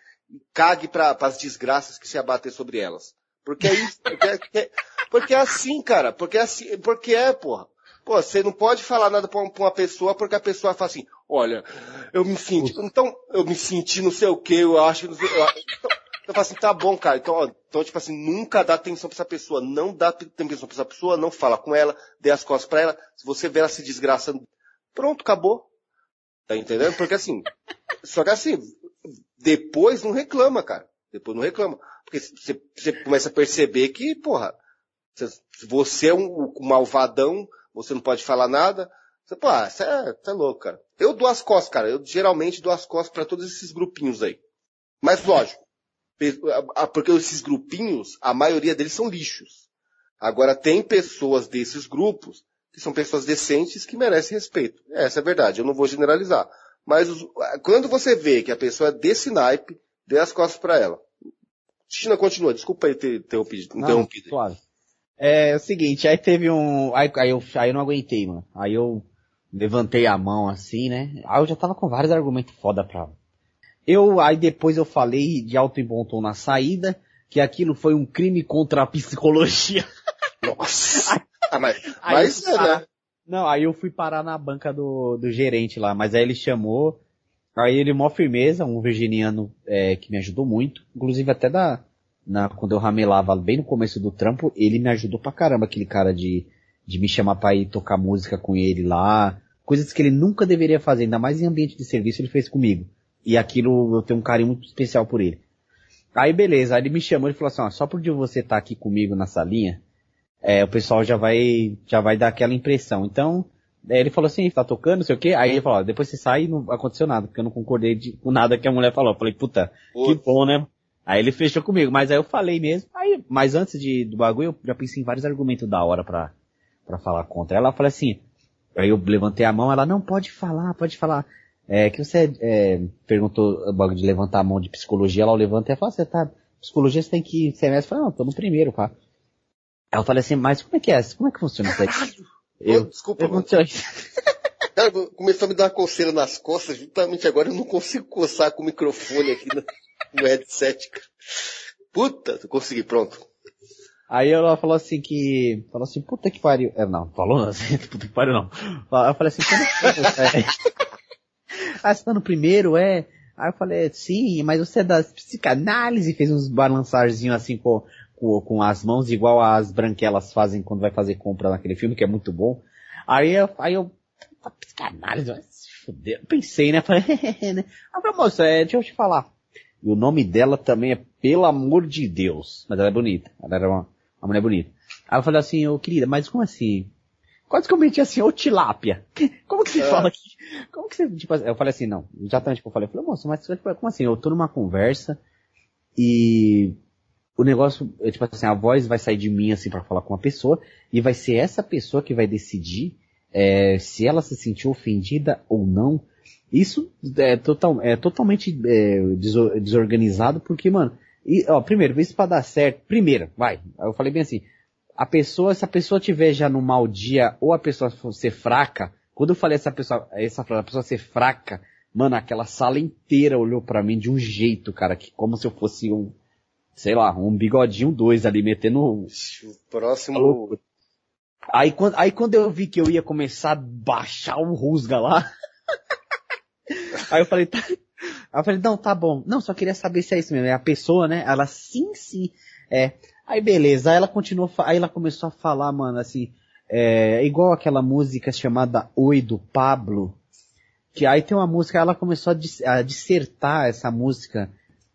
cague para as desgraças que se abater sobre elas. Porque é isso, porque é, porque é- porque é assim, cara, porque é assim, porque é, porra. Pô, você não pode falar nada pra um- uma pessoa porque a pessoa fala assim, olha, eu me senti, então, eu me senti não sei o que, eu acho que não sei, eu, então, eu falo assim, tá bom, cara, então, ó, então, tipo assim, nunca dá atenção pra essa pessoa, não dá atenção pra essa pessoa, não fala com ela, dê as costas pra ela, se você vê ela se desgraçando, pronto, acabou. Tá entendendo? Porque assim, só que assim, depois não reclama, cara. Depois não reclama. Porque você começa a perceber que, porra, você- você é um, um malvadão, você não pode falar nada. Você, pô, ah, você é, você é louco, cara. Eu dou as costas, cara. Eu geralmente dou as costas pra todos esses grupinhos aí. Mas lógico, porque esses grupinhos, a maioria deles são lixos. Agora tem pessoas desses grupos que são pessoas decentes que merecem respeito. Essa é a verdade, eu não vou generalizar. Mas os- quando você vê que a pessoa é desse naipe, dê as costas pra ela. China continua, desculpa aí ter interrompido. Não, interrompido. É, é o seguinte, aí teve um, aí, aí eu, aí eu não aguentei, mano. Aí eu levantei a mão assim, né? Aí eu já tava com vários argumentos foda pra... Eu, aí depois eu falei de alto e bom tom na saída, que aquilo foi um crime contra a psicologia. Nossa! Ah, mas, Aí mas fui é, parar- né? Não, aí eu fui parar na banca do, do gerente lá, mas aí ele chamou, aí ele mó firmeza, um virginiano é, que me ajudou muito, inclusive até da, na, quando eu ramelava bem no começo do trampo, ele me ajudou pra caramba, aquele cara de, de me chamar pra ir tocar música com ele lá, coisas que ele nunca deveria fazer, ainda mais em ambiente de serviço ele fez comigo. E aquilo eu tenho um carinho muito especial por ele. Aí beleza, aí ele me chamou e falou assim, ó, só por você estar aqui comigo na salinha, é, o pessoal já vai, já vai dar aquela impressão. Então, é, ele falou assim, tá tocando, não sei o quê. Aí ele falou, ó, depois você sai e não aconteceu nada, porque eu não concordei de, com nada que a mulher falou. Eu falei, puta, que Putz. bom, né? Aí ele fechou comigo, mas aí eu falei mesmo. Aí, mas antes de, do bagulho, eu já pensei em vários argumentos da hora pra, pra falar contra ela. Eu falei assim, aí eu levantei a mão, ela, não, pode falar, pode falar. É, que você, é, perguntou o bagulho de levantar a mão de psicologia, ela levanta e fala, você tá, psicologia você tem que ir semestre. Eu falei, não, tô no primeiro, pá. Aí eu falei assim, mas como é que é? Como é que funciona isso aí? Ô, desculpa, eu mano. Cara, começou a me dar uma coceira nas costas, justamente agora eu não consigo coçar com o microfone aqui. né? no headset. Puta, eu consegui, pronto. Aí ela falou assim que, falou assim, puta que pariu. É, não, falou assim, puta que pariu não. Eu falei assim, como que você é? ah, você tá no primeiro, é? Aí eu falei, sim, mas você é da psicanálise, fez uns balançarzinhos assim com, com, com as mãos, igual as branquelas fazem quando vai fazer compra naquele filme, que é muito bom. Aí eu, aí eu, psicanálise, vai se fuder. Eu pensei, né? Falei, né? Ah, moça, é, deixa eu te falar. E o nome dela também é Pelo Amor de Deus. Mas ela é bonita. Ela era uma, uma mulher bonita. Aí eu falei assim, ô querida, mas como assim? Quase que eu meti assim, ô tilápia. Como que você É. fala aqui? Como que você, tipo, eu falei assim, não, exatamente como eu falei. Eu falei, moça, mas como assim? Eu tô numa conversa e o negócio, é, tipo assim, a voz vai sair de mim assim pra falar com uma pessoa e vai ser essa pessoa que vai decidir é, se ela se sentiu ofendida ou não. Isso é, total, é totalmente é, deso- desorganizado porque, mano, e, ó, primeiro, isso pra dar certo, primeiro, vai, eu falei bem assim, a pessoa, se a pessoa tiver já no mau dia ou a pessoa ser fraca, quando eu falei essa pessoa, essa frase, a pessoa ser fraca, mano, aquela sala inteira olhou pra mim de um jeito, cara, que como se eu fosse um, sei lá, um bigodinho dois ali metendo O próximo. Aí quando, aí quando eu vi que eu ia começar a baixar o rusga lá, aí eu falei, tá, aí eu falei, não, tá bom. Não, só queria saber se é isso mesmo. É a pessoa, né? Ela, sim, sim. É. Aí beleza, aí ela continuou, aí ela começou a falar, mano, assim, é, igual aquela música chamada Oi do Pablo, que aí tem uma música, ela começou a, dis- a dissertar essa música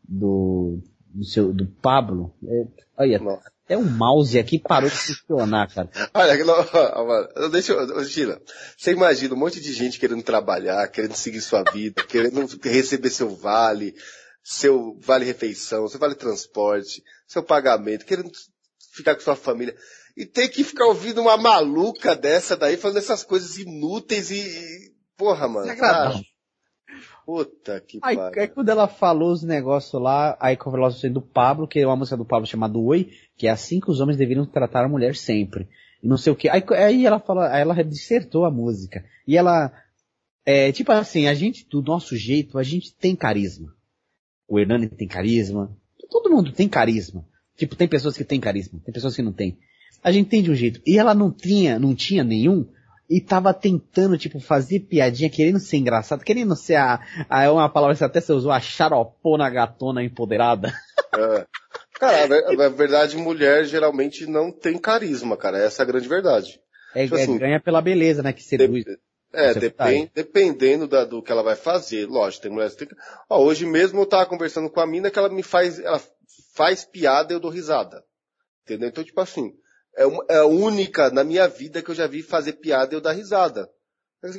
do, do seu, do Pablo. É, olha, Nossa. Até o mouse aqui parou de funcionar, cara. Olha, que não- deixa eu, Sheila, você imagina um monte de gente querendo trabalhar, querendo seguir sua vida, querendo receber seu vale, seu vale refeição, seu vale transporte, seu pagamento, querendo ficar com sua família. E ter que ficar ouvindo uma maluca dessa daí falando essas coisas inúteis e, e- porra, mano. Desagradável. Puta que Aí, pariu. aí quando ela falou os negócios lá, aí falou do Pablo, que é uma música do Pablo chamada Oi, que é assim que os homens deveriam tratar a mulher sempre. E não sei o que. Aí, aí ela falou, aí ela dissertou a música. E ela, é, tipo assim, a gente, do nosso jeito, a gente tem carisma. O Hernani tem carisma. Todo mundo tem carisma. Tipo, tem pessoas que têm carisma, tem pessoas que não têm. A gente tem de um jeito. E ela não tinha, não tinha nenhum, e tava tentando, tipo, fazer piadinha, querendo ser engraçado, querendo ser a, a é uma palavra que até você usou, a xaropona gatona empoderada. É. Cara, a ver- a verdade, mulher geralmente não tem carisma, cara. Essa é a grande verdade. É, Tipo é, assim, ganha pela beleza, né, que seduz. Dep- É, Isso depen- verdade. dependendo da- do que ela vai fazer. Lógico, tem mulheres que tem. Ó, hoje mesmo eu tava conversando com a mina que ela me faz, ela faz piada e eu dou risada. Entendeu? Então, tipo assim, é, é a única na minha vida que eu já vi fazer piada e eu dar risada.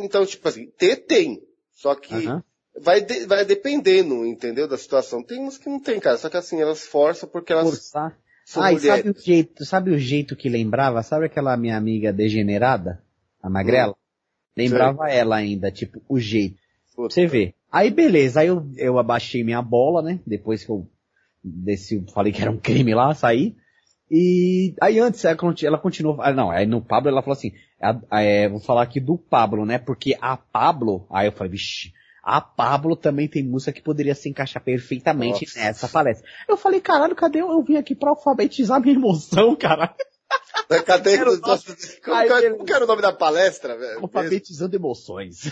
Então, tipo assim, ter tem. Só que Aham. vai, de- vai dependendo, entendeu? Da situação. Tem uns que não tem, cara. Só que assim, elas forçam porque elas Forçar. são Ah, e mulheres. sabe o jeito, sabe o jeito que lembrava? Sabe aquela minha amiga degenerada? A magrela? Lembrava ela ainda, tipo, o jeito. Puta. você ver. Aí beleza, aí eu, eu abaixei minha bola, né? Depois que eu desci, falei que era um crime lá, saí. E aí antes ela, ela continuou, ah, não, aí no Pablo ela falou assim, a- a- é, vou falar aqui do Pablo, né? Porque a Pablo, aí eu falei, vixi, a Pablo também tem música que poderia se encaixar perfeitamente Nossa. nessa palestra. Eu falei, caralho, cadê eu? Eu vim aqui pra alfabetizar minha emoção, cara. Cadê? Era o Como, Ai, que- como era o nome da palestra, velho? Alfabetizando emoções.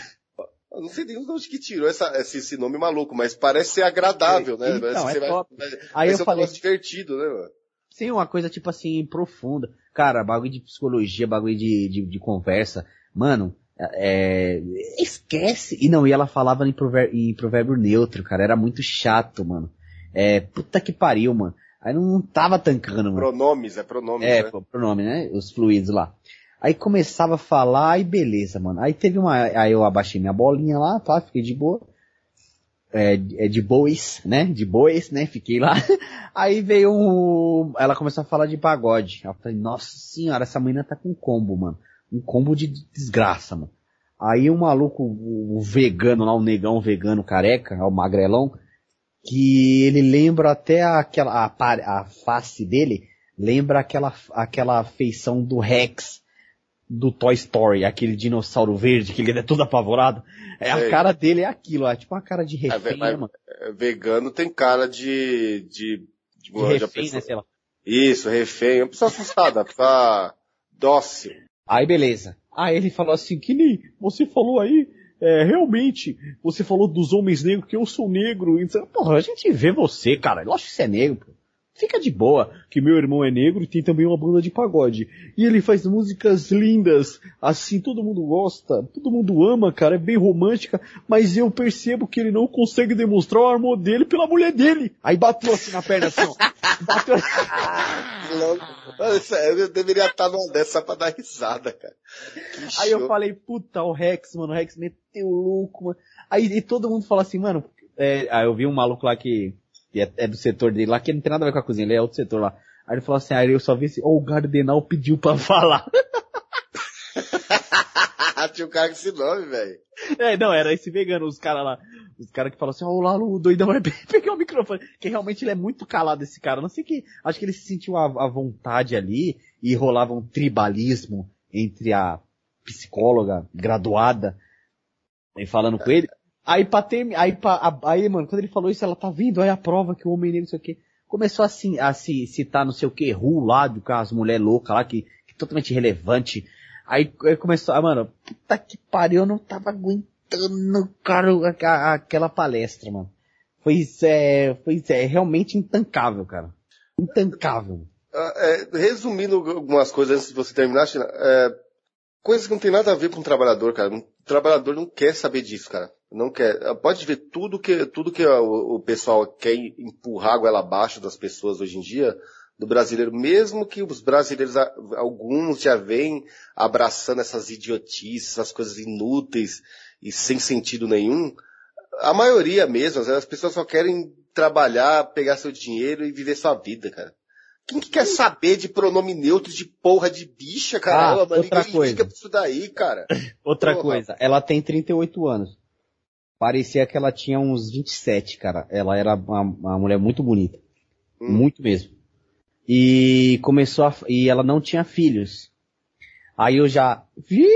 Eu não sei nem de onde que tirou essa- esse, esse nome maluco, mas parece ser agradável, né? Então, é vai- top. vai- Aí eu ser um falei, divertido, né, mano? Sim, uma coisa tipo assim, profunda. Cara, bagulho de psicologia, bagulho de, de, de conversa. Mano, é, esquece. E não, e ela falava em, prover, em provérbio neutro, cara. Era muito chato, mano. É, puta que pariu, mano. Aí não, não tava tancando, mano. Pronomes, é pronomes, É, né? pronome, né? Os fluidos lá. Aí começava a falar e beleza, mano. Aí teve uma, aí eu abaixei minha bolinha lá, tá? Fiquei de boa. É, é de bois, né? De bois, né? Fiquei lá. Aí veio um, ela começou a falar de pagode. Eu falei, nossa senhora, essa menina tá com combo, mano. Um combo de desgraça, mano. Aí o maluco, o o vegano lá, o negão vegano careca, o magrelão, que ele lembra até aquela, a, a face dele, lembra aquela, aquela feição do Rex do Toy Story, aquele dinossauro verde, que ele é todo apavorado. É, a Sei. cara dele é aquilo, é tipo uma cara de É, refém, mas- né, mano? É, Vegano tem cara de. de, de, De refém, pensou- né, sei lá. Isso, refém. É uma pessoa assustada, pessoa dócil. Aí beleza. Aí ele falou assim, que nem você falou aí, é, realmente, você falou dos homens negros, que eu sou negro. E, disse, Porra, a gente vê você, cara. Lógico que você é negro, pô. Fica de boa, que meu irmão é negro e tem também uma banda de pagode. E ele faz músicas lindas, assim, todo mundo gosta, todo mundo ama, cara, é bem romântica, mas eu percebo que ele não consegue demonstrar o amor dele pela mulher dele. Aí bateu assim na perna, assim, ó. Bateu isso é- Eu deveria estar numa dessa pra dar risada, cara. Que Aí eu falei, puta, o Rex, mano, o Rex meteu louco, mano. Aí e todo mundo fala assim, mano, é, aí eu vi um maluco lá que, que é, é do setor dele lá, que não tem nada a ver com a cozinha, ele é outro setor lá. Aí ele falou assim, aí eu só vi assim, oh, o Gardenal pediu pra falar. Tinha um cara com esse nome, velho. É, não, era esse vegano, os caras lá, os caras que falam assim, ó, o Lalo, o doidão vai pe- pegar o microfone. Que realmente ele é muito calado esse cara. Não sei que, acho que ele se sentiu à, à vontade ali e rolava um tribalismo entre a psicóloga graduada e falando com ele. Aí pra ter, aí, pra, aí, mano, quando ele falou isso, ela tá vindo, aí a prova que o homem negro, não sei o quê. Começou assim, a se citar não sei o que, Ru lá, do com as mulheres loucas lá, que, que totalmente irrelevante. Aí, aí começou, ah, mano, puta que pariu, eu não tava aguentando, cara, a- a- aquela palestra, mano. Foi, é, foi é, realmente intancável, cara. Intancável. Ah, é, resumindo algumas coisas antes de você terminar, China, é, coisas que não tem nada a ver com o trabalhador, cara. O trabalhador não quer saber disso, cara. Não quer. Ah, Pode ver tudo que, tudo que o, o pessoal quer empurrar a goela abaixo das pessoas hoje em dia, do brasileiro, mesmo que os brasileiros, alguns já vêm abraçando essas idiotices, essas coisas inúteis e sem sentido nenhum, a maioria mesmo, as pessoas só querem trabalhar, pegar seu dinheiro e viver sua vida, cara. Quem que quer saber de pronome neutro de porra de bicha, cara? Ah, outra coisa. isso daí, cara. Outra Porra. coisa, ela tem 38 anos. Parecia que ela tinha uns 27, cara. Ela era uma, uma mulher muito bonita. Hum. Muito mesmo. E começou a, e ela não tinha filhos. Aí eu já vi,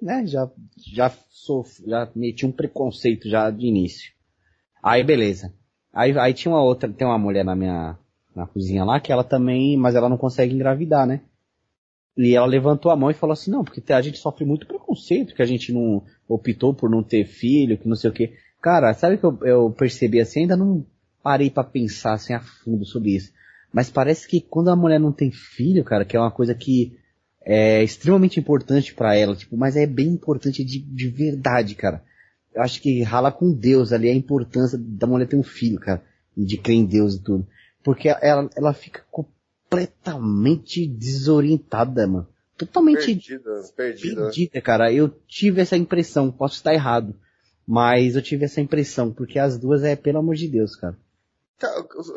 né, já, já sou, já meti um preconceito já de início. Aí beleza. Aí, aí tinha uma outra, tem uma mulher na minha, na cozinha lá que ela também, mas ela não consegue engravidar, né? E ela levantou a mão e falou assim, não, porque a gente sofre muito preconceito, que a gente não optou por não ter filho, que não sei o quê. Cara, sabe que eu, eu percebi assim? Ainda não parei pra pensar assim a fundo sobre isso. Mas parece que quando a mulher não tem filho, cara, que é uma coisa que é extremamente importante pra ela, tipo, mas é bem importante de, de verdade, cara. Eu acho que rala com Deus ali a importância da mulher ter um filho, cara, de crer em Deus e tudo. Porque ela, ela fica completamente desorientada, mano. Totalmente Perdida, perdida. perdida, cara. Eu tive essa impressão, posso estar errado, mas eu tive essa impressão, porque as duas é pelo amor de Deus, cara.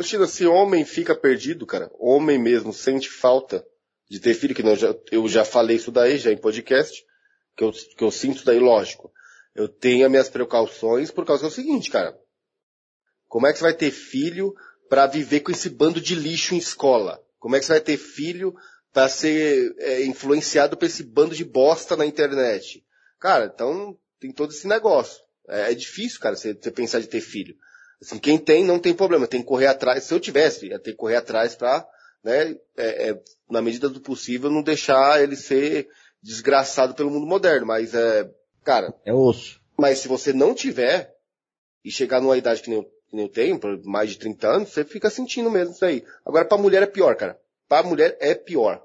China, se homem fica perdido, cara, homem mesmo sente falta de ter filho, que não, já- eu já falei isso daí, já em podcast, que eu, que eu sinto isso daí, lógico. Eu tenho as minhas precauções por causa do seguinte, cara. Como é que você vai ter filho pra viver com esse bando de lixo em escola? Como é que você vai ter filho pra ser é, influenciado por esse bando de bosta na internet? Cara, então tem todo esse negócio. É, é difícil, cara, você, você pensar de ter filho. Assim, quem tem não tem problema, tem que correr atrás. Se eu tivesse, ia ter que correr atrás pra, né, é, é, na medida do possível, não deixar ele ser desgraçado pelo mundo moderno. Mas, é, cara, É osso. mas se você não tiver e chegar numa idade que nem eu, que nem eu tenho, por mais de 30 anos, você fica sentindo mesmo isso aí. Agora, pra mulher é pior, cara. Pra mulher é pior.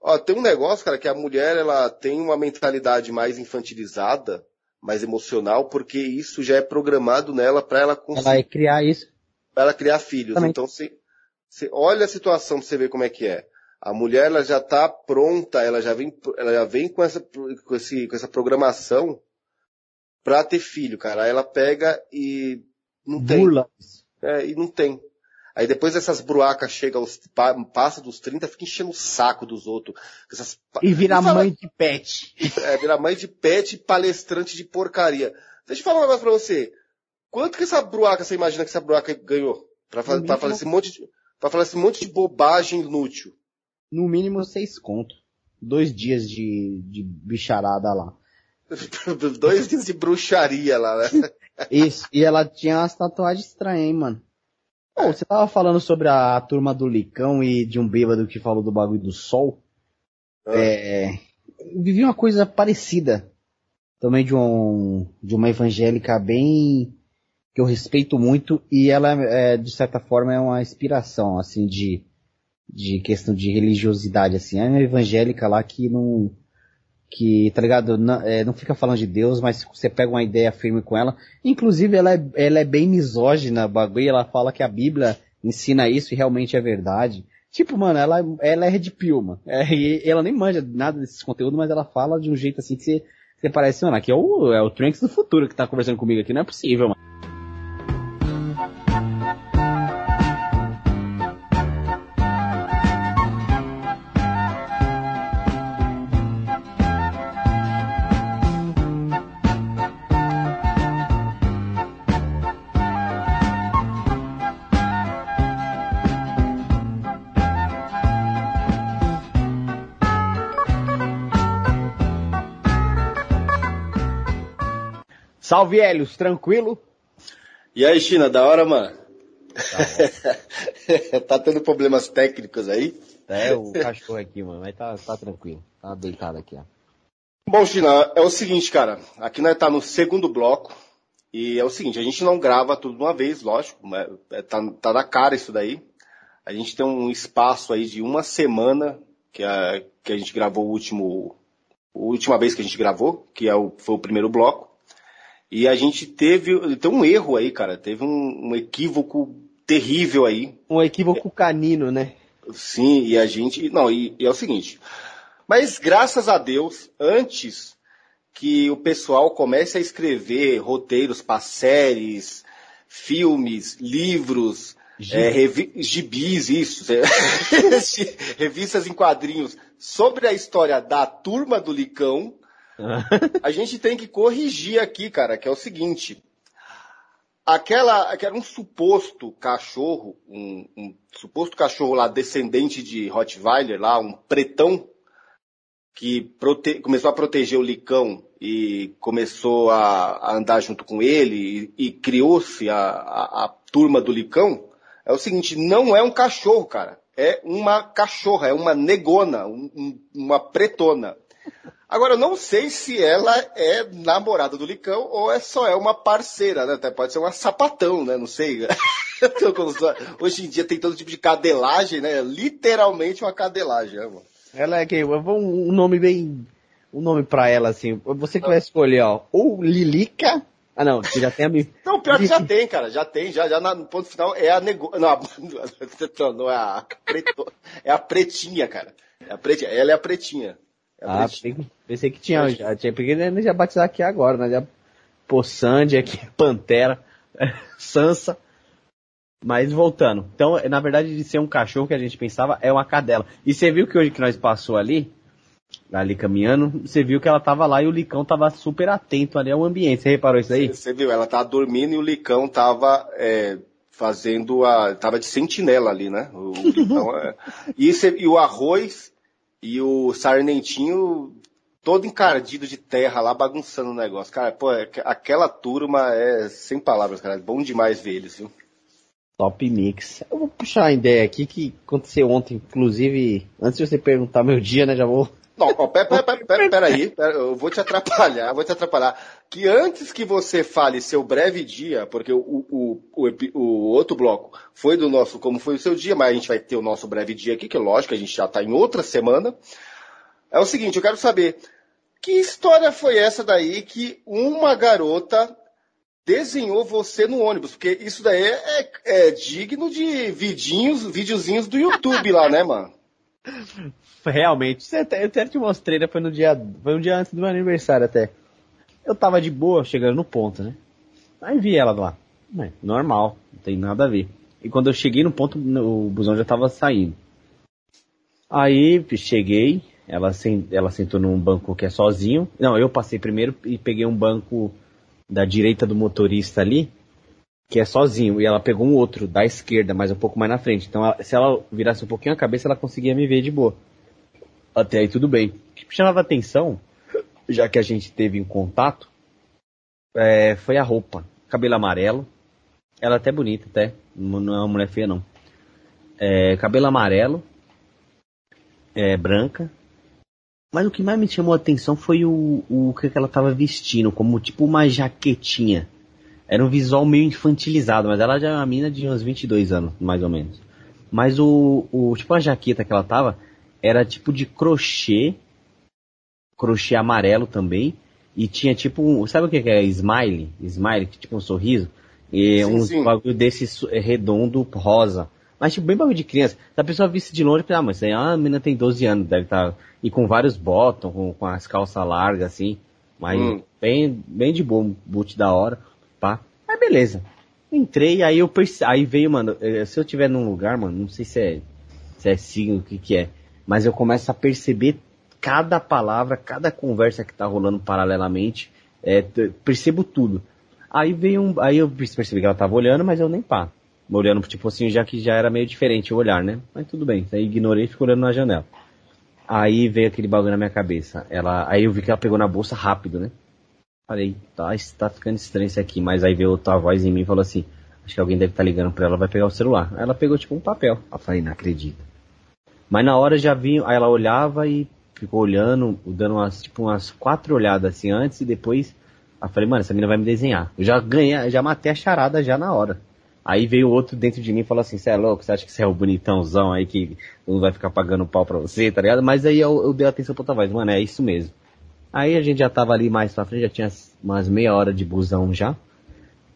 Ó, tem um negócio, cara, que a mulher, ela tem uma mentalidade mais infantilizada, mais emocional, porque isso já é programado nela pra ela conseguir Ela vai criar isso. para ela criar filhos. Também. Então você, você olha a situação pra você ver como é que é. A mulher ela já está pronta, ela já vem, ela já vem com essa, com esse, com essa programação pra ter filho, cara. Aí ela pega e não tem. É, e não tem. Aí depois essas bruacas chegam, aos, passa dos 30, fica enchendo o saco dos outros. Essas, E virar Não fala- mãe de pet. é, virar mãe de pet e palestrante de porcaria. Deixa eu falar um negócio pra você. Quanto que essa bruaca, você imagina que essa bruaca ganhou? Pra, fa- pra falar esse monte de, pra falar esse monte de bobagem inútil. No mínimo seis conto. dois dias de, de bicharada lá. Dois dias de bruxaria lá, né? Isso, e ela tinha umas tatuagens estranhas, hein, mano. Pô, você tava falando sobre a turma do Licão e de um bêbado que falou do bagulho do sol. Ah. É, vivi uma coisa parecida. Também de um, de uma evangélica bem, que eu respeito muito e ela, é, de certa forma, é uma inspiração, assim, de, de questão de religiosidade, assim. É uma evangélica lá que não, que, tá ligado, não, é, não fica falando de Deus, mas você pega uma ideia firme com ela. Inclusive, ela é, ela é bem misógina, bagulho, ela fala que a Bíblia ensina isso e realmente é verdade. Tipo, mano, ela, ela é red pill, mano. É, e ela nem manja nada desses conteúdos, mas ela fala de um jeito assim que você, você parece, mano, aqui é o, é o Trunks do futuro que tá conversando comigo aqui, não é possível, mano. Salve, Helios, tranquilo? E aí, China, da hora, mano? tá tendo problemas técnicos aí? É, o cachorro aqui, mano, mas tá, tá tranquilo. Tá deitado aqui, ó. Bom, China, é o seguinte, cara. Aqui nós tá no segundo bloco. E é o seguinte, a gente não grava tudo de uma vez, lógico. Mas é, tá, tá na cara isso daí. A gente tem um espaço aí de uma semana que a, que a gente gravou o último. A última vez que a gente gravou, que é o, foi o primeiro bloco. E a gente teve. Tem um erro aí, cara. Teve um, um equívoco terrível aí. Um equívoco canino, né? Sim, e a gente. Não, e, e é o seguinte. Mas graças a Deus, antes que o pessoal comece a escrever roteiros para séries, filmes, livros, é, revi- gibis, isso, é, revistas em quadrinhos sobre a história da turma do Licão, a gente tem que corrigir aqui, cara, que é o seguinte. Aquela, aquela um suposto cachorro, um, um suposto cachorro lá descendente de Rottweiler, lá, um pretão, que prote- começou a proteger o Licão e começou a, a andar junto com ele e, e criou-se a, a, a turma do Licão, é o seguinte, não é um cachorro, cara. É uma cachorra, é uma negona, um- um- uma pretona. Agora, eu não sei se ela é namorada do Licão ou é só é uma parceira, né? Até pode ser uma sapatão, né? Não sei. Hoje em dia tem todo tipo de cadelagem, né? Literalmente uma cadelagem, né, mano? Ela é que um nome bem, um nome pra ela assim. Você que vai escolher, ó, ou Lilica. Ah, não, você já tem a Não, pior que já tem, cara. Já tem, já, já no ponto final é a nego... Não, a- não, é a preto... É a pretinha, cara. É a pretinha. Ela é a pretinha. É a Ah, pretinha. pensei, pensei que tinha, já tinha, porque ele já batizar aqui agora, né? Já pô, Sandy aqui, Pantera, Sansa. Mas voltando. Então, na verdade, de ser um cachorro que a gente pensava, é uma cadela. E você viu que hoje que nós passou ali, ali caminhando, você viu que ela tava lá e o Licão tava super atento ali ao ambiente. Você reparou isso aí? Você viu, ela tava dormindo e o Licão tava é, fazendo a. tava de sentinela ali, né? O, o Licão, é. e, cê- e o arroz e o sarnentinho todo encardido de terra lá, bagunçando o negócio. Cara, pô, é que- aquela turma é sem palavras, cara. É bom demais ver eles, viu? Top Mix. Eu vou puxar uma ideia aqui que aconteceu ontem, inclusive, antes de você perguntar meu dia, né, já vou... Não, ó, pera, pera, pera, pera, pera aí, pera, eu vou te atrapalhar, vou te atrapalhar. Que antes que você fale seu breve dia, porque o, o, o, o outro bloco foi do nosso como foi o seu dia, mas a gente vai ter o nosso breve dia aqui, que é lógico, a gente já está em outra semana. É o seguinte, eu quero saber, que história foi essa daí que uma garota desenhou você no ônibus? Porque isso daí é, é digno de vidinhos, videozinhos do YouTube lá, né, mano? Realmente, eu até te mostrei, né? Foi no dia, foi um dia antes do meu aniversário até. Eu tava de boa, chegando no ponto, né? Aí vi ela lá. É, normal, não tem nada a ver. E quando eu cheguei no ponto, o busão já tava saindo. Aí cheguei, ela, sen- ela sentou num banco que é sozinho. Não, eu passei primeiro e peguei um banco da direita do motorista ali, que é sozinho. E ela pegou um outro da esquerda, mas um pouco mais na frente. Então, ela- se ela virasse um pouquinho a cabeça, ela conseguia me ver de boa. Até aí tudo bem. O que me chamava atenção, já que a gente teve um contato, é, foi a roupa. Cabelo amarelo. Ela é até bonita, até. Não é uma mulher feia, não. É, cabelo amarelo. É, branca. Mas o que mais me chamou a atenção foi o, o que ela tava vestindo, como tipo uma jaquetinha. Era um visual meio infantilizado, mas ela já é uma mina de uns 22 anos, mais ou menos. Mas o, o tipo a jaqueta que ela tava era tipo de crochê, crochê amarelo também, e tinha tipo, um, sabe o que é smile? Smile, tipo um sorriso, e Sim, um sim. bagulho desse redondo rosa. Mas tipo bem bagulho de criança. Se a pessoa visse de longe, ah, mas isso aí, ah, a menina tem 12 anos, deve estar e com vários bottom, com, com as calças largas assim, mas Hum. bem bem de boa, um boot da hora, pá. Aí beleza. Entrei, aí eu perce... aí veio, mano, eh, se eu tiver num lugar, mano, não sei se é se é signo, o que que é, mas eu começo a perceber cada palavra, cada conversa que tá rolando paralelamente, é, percebo tudo. Aí veio um, aí eu percebi que ela tava olhando, mas eu nem pá. Olhando, tipo assim, já que já era meio diferente o olhar, né? Mas tudo bem, aí ignorei e fico olhando na janela. Aí veio aquele bagulho na minha cabeça. Ela, aí eu vi que ela pegou na bolsa rápido, né? Falei, tá, tá ficando estranho isso aqui, mas aí veio outra voz em mim e falou assim, acho que alguém deve estar ligando pra ela, vai pegar o celular. Aí ela pegou tipo um papel. Eu falei, não acredito. Mas na hora já vi, aí ela olhava e ficou olhando, dando umas, tipo, umas quatro olhadas assim antes e depois. Eu falei, mano, essa menina vai me desenhar. Eu já ganhei, já matei a charada já na hora. Aí veio outro dentro de mim e falou assim, você é louco, você acha que você é o bonitãozão aí que não vai ficar pagando pau pra você, tá ligado? Mas aí eu, eu dei atenção pra outra voz, mano, é isso mesmo. Aí a gente já tava ali mais pra frente, já tinha umas meia hora de busão já.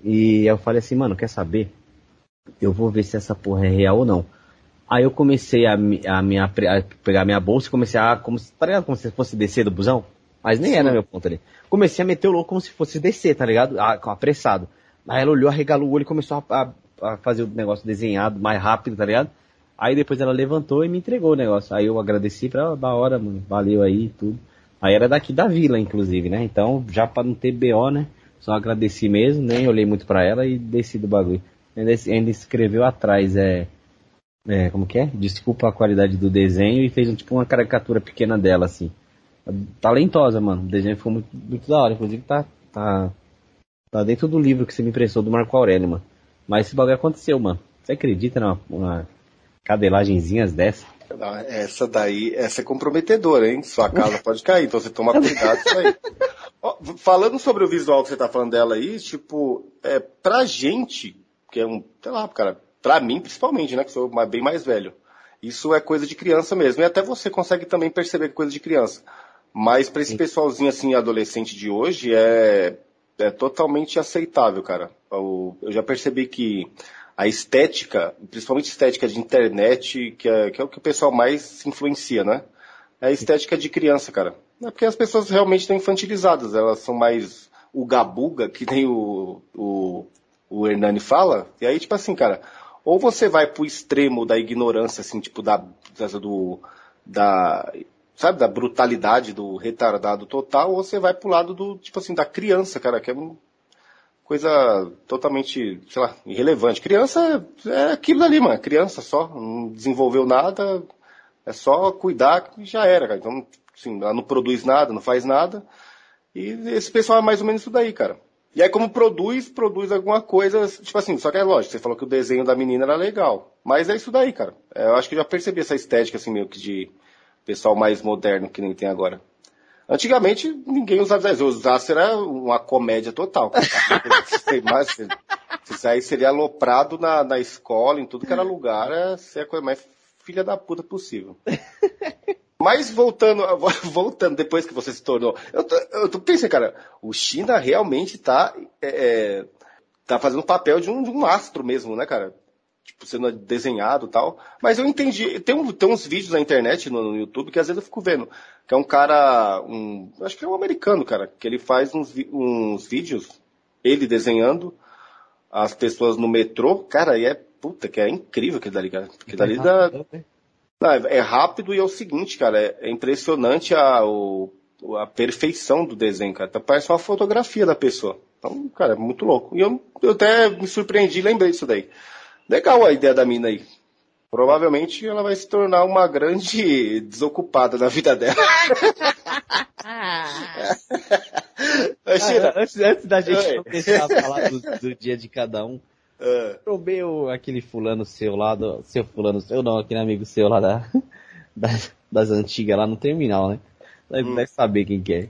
E eu falei assim, mano, quer saber? Eu vou ver se essa porra é real ou não. Aí eu comecei a, a, minha, a pegar minha bolsa e comecei a, como se, tá ligado? Como se fosse descer do busão. Mas nem era meu ponto ali. Comecei a meter o louco como se fosse descer, tá ligado? Ah, apressado. Aí ela olhou, arregalou o olho e começou a, a- a fazer o negócio desenhado mais rápido, tá ligado? Aí depois ela levantou e me entregou o negócio. Aí eu agradeci pra ela, da hora, mano. Valeu aí e tudo. Aí era daqui da vila, inclusive, né? Então, já pra não ter BO, né? Só agradeci mesmo, nem olhei muito pra ela e desci do bagulho. Ainda, ainda escreveu atrás, é, é, como que é? Desculpa a qualidade do desenho e fez tipo uma caricatura pequena dela, assim. Talentosa, mano. O desenho ficou muito, muito da hora. Inclusive tá, tá, tá dentro do livro que você me emprestou do Marco Aurélio, mano. Mas esse bagulho aconteceu, mano. Você acredita numa uma cadelagenzinhas dessa? Não, essa daí, essa é comprometedora, hein? Sua casa pode cair, então você toma cuidado com isso aí. Ó, falando sobre o visual que você tá falando dela aí, tipo, é, pra gente, que é um, sei lá, cara, pra mim principalmente, né, que sou bem mais velho, isso é coisa de criança mesmo. E até você consegue também perceber que é coisa de criança. Mas pra esse pessoalzinho assim, adolescente de hoje, é, é totalmente aceitável, cara. O- Eu já percebi que a estética, principalmente estética de internet, que é, que é o que o pessoal mais se influencia, né? É a estética de criança, cara. É porque as pessoas realmente estão infantilizadas, elas são mais o gabuga, que nem o, o, o Hernani fala, e aí, tipo assim, cara, ou você vai pro extremo da ignorância, assim, tipo, da, do, da, sabe, da brutalidade do retardado total, ou você vai pro lado do, tipo assim, da criança, cara, que é um, coisa totalmente, sei lá, irrelevante. Criança é aquilo ali, mano. Criança só, não desenvolveu nada, é só cuidar que já era, cara. Então, assim, ela não produz nada, não faz nada. E esse pessoal é mais ou menos isso daí, cara. E aí, como produz, produz alguma coisa, tipo assim, só que é lógico, você falou que o desenho da menina era legal. Mas é isso daí, cara. É, eu acho que eu já percebi essa estética, assim, meio que de pessoal mais moderno que nem tem agora. Antigamente, ninguém usava desenho. Usasse era uma comédia total. Isso aí seria aloprado na, na escola, em tudo que era lugar, é ser a coisa mais filha da puta possível. Mas voltando, voltando depois que você se tornou, eu tô, eu tô pensando, cara, o China realmente tá, é, é, tá fazendo o papel de um, de um astro mesmo, né, cara? Tipo, sendo desenhado e tal. Mas eu entendi, tem, um, tem uns vídeos na internet, no, no, YouTube, que às vezes eu fico vendo, que é um cara, um, acho que é um americano, cara, que ele faz uns, uns vídeos, ele desenhando as pessoas no metrô, cara, e é, puta, que é incrível aquilo dali, cara. Aquilo dali dá, não, é rápido e é o seguinte, cara, é, é impressionante a, o, a perfeição do desenho, cara. Então, parece uma fotografia da pessoa. Então, cara, é muito louco. E eu, eu até me surpreendi e lembrei disso daí. Legal a ideia da mina aí. Provavelmente ela vai se tornar uma grande desocupada na vida dela. Imagina. Ah, antes, antes da gente Oi. começar a falar do, do dia de cada um, Ah, trombei o- aquele fulano seu lá, do, seu fulano seu não, aquele amigo seu lá da, das, das antigas lá no terminal, né? Deve, Hum. deve saber quem que é.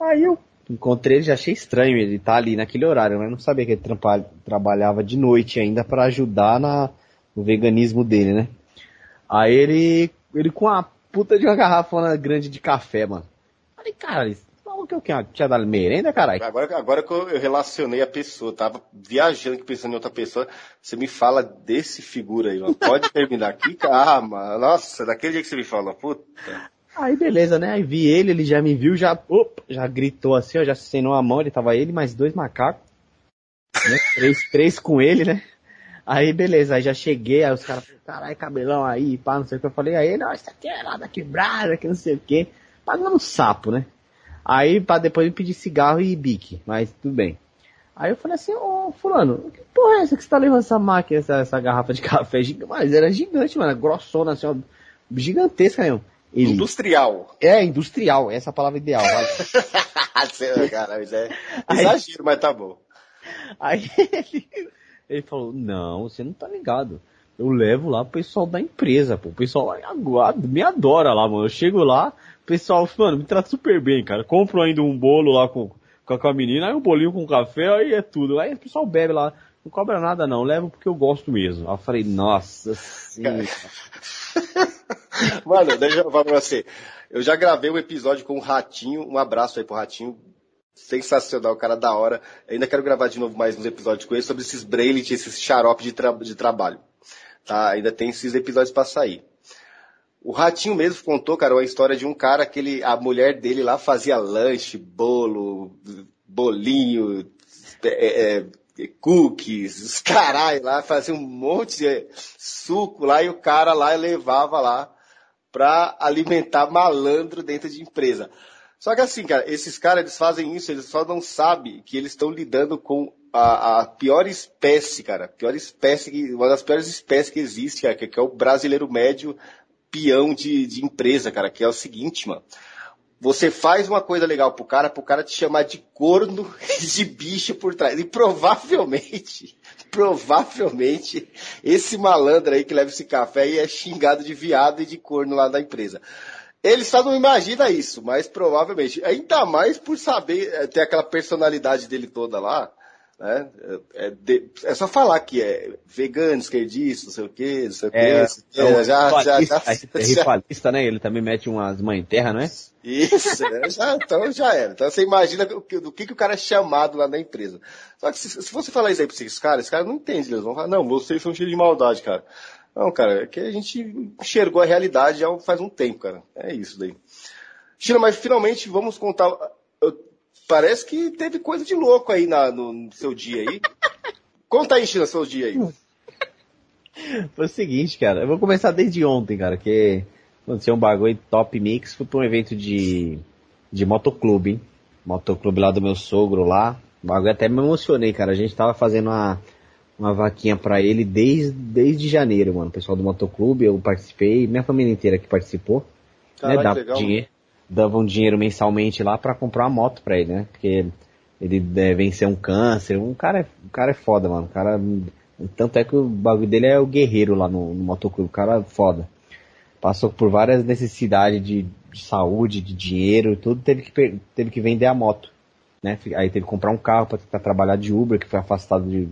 Aí eu encontrei ele, já achei estranho ele tá ali naquele horário, né? Não sabia que ele trampa- trabalhava de noite ainda pra ajudar na, no veganismo dele, né? Aí ele, ele com uma puta de uma garrafa grande de café, mano. Falei, cara, falou que eu quero tinha dado merenda, caralho? Agora, agora que eu relacionei a pessoa, tava viajando pensando em outra pessoa, você me fala desse figura aí, mano. Pode terminar aqui? Ah, mano, nossa, daquele dia que você me falou, puta. Aí beleza, né? Aí vi ele, ele já me viu, já, opa, já gritou assim, ó, já acenou a mão, ele tava ele mais dois macacos. Né? Três, três com ele, né? Aí beleza, aí já cheguei, aí os caras falaram, caralho, cabelão aí, pá, não sei o que. Eu falei, aí, não, isso aqui é lá da quebrada, que não sei o que. Pagando sapo, né? Aí pra depois eu pedir cigarro e bique, mas tudo bem. Aí eu falei assim, ô fulano, que porra é essa que você tá levando essa máquina, essa, essa garrafa de café? Mas era gigante, mano, grossona assim, ó, gigantesca mesmo. Ele, Industrial. é, industrial, essa é a palavra ideal. vai. Você- Cara, isso é exagero, mas tá bom. Aí ele, ele falou, não, você não tá ligado. Eu levo lá pro pessoal da empresa, pô. O pessoal lá agora me adora lá, mano. Eu chego lá, o pessoal, mano, me trata super bem, cara. Compro ainda um bolo lá com, com a- com a menina, aí um bolinho com café, aí é tudo. Aí o pessoal bebe lá. Não cobra nada não, levo porque eu gosto mesmo. Aí eu falei, nossa senhora. Mano, deixa eu falar pra você. Eu já gravei um episódio com o Ratinho. Um abraço aí pro Ratinho. Sensacional, cara da hora. Ainda quero gravar de novo mais uns episódios com ele sobre esses brailets, esses xarope de, tra- de trabalho. Tá? Ainda tem esses episódios pra sair. O Ratinho mesmo contou, cara, uma história de um cara que ele, a mulher dele lá fazia lanche, bolo, bolinho, é, é, cookies, os caralho lá, fazia um monte de suco lá e o cara lá levava lá pra alimentar malandro dentro de empresa. Só que assim, cara, esses caras, eles fazem isso, eles só não sabem que eles estão lidando com a, a pior espécie, cara. Pior espécie, uma das piores espécies que existe, cara, que, que é o brasileiro médio peão de, de empresa, cara, que é o seguinte, mano. Você faz uma coisa legal pro cara, pro cara te chamar de corno de bicho por trás. E provavelmente, provavelmente, esse malandro aí que leva esse café aí é xingado de viado e de corno lá da empresa. Ele só não imagina isso, mas provavelmente. Ainda mais por saber, eh, ter aquela personalidade dele toda lá. Né? É, é de- é só falar que é vegano, esquerdista, não sei o quê, não sei o quê. É, o quê, já, já, já, é já- ritualista, né? Ele também mete umas mães em terra, não é? isso, né? já, então já era. Então você imagina o que- do que, que o cara é chamado lá na empresa. Só que se, se você falar isso aí pra esses caras, esses caras não entendem. Eles vão falar, não, vocês são cheios de maldade, cara. Não, cara, é que a gente enxergou a realidade já faz um tempo, cara. É isso daí. China, mas finalmente vamos contar. Parece que teve coisa de louco aí na- no, no seu dia aí. Conta aí, China, seu dia aí. Foi o seguinte, cara, eu vou começar desde ontem, cara, que aconteceu um bagulho top mix, fui pra um evento de, de motoclube, hein? Motoclube lá do meu sogro lá. O bagulho até me emocionei, cara. A gente tava fazendo uma, uma vaquinha pra ele desde, desde janeiro, mano. O pessoal do motoclube, eu participei, minha família inteira que participou. Caralho, né, que legal, dinheiro, dava um dinheiro mensalmente lá pra comprar uma moto pra ele, né? Porque ele é, venceu um câncer. Um cara, é- um cara é foda, mano. O cara, tanto é que o bagulho dele é o guerreiro lá no, no motoclube. O cara é foda. Passou por várias necessidades de, de saúde, de dinheiro, tudo. Teve que, teve que vender a moto. Né? Aí teve que comprar um carro pra tentar trabalhar de Uber, que foi afastado de,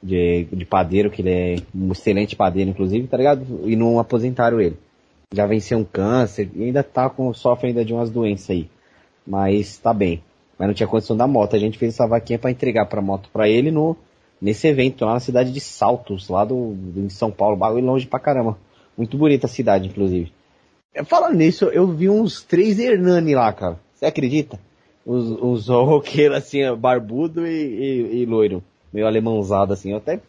de, de padeiro, que ele é um excelente padeiro, inclusive, tá ligado? E não aposentaram ele já venceu um câncer e ainda tá com, sofre ainda de umas doenças aí. Mas tá bem. Mas não tinha condição da moto. A gente fez essa vaquinha pra entregar pra moto pra ele no, nesse evento lá na cidade de Saltos, lá do, São Paulo. Bagulho longe pra caramba. Muito bonita a cidade, inclusive. É, Falando nisso, eu vi uns três Hernani lá, cara. Você acredita? Os, os roqueiros assim, barbudo e, e, e loiro. Meio alemãozado assim. Eu até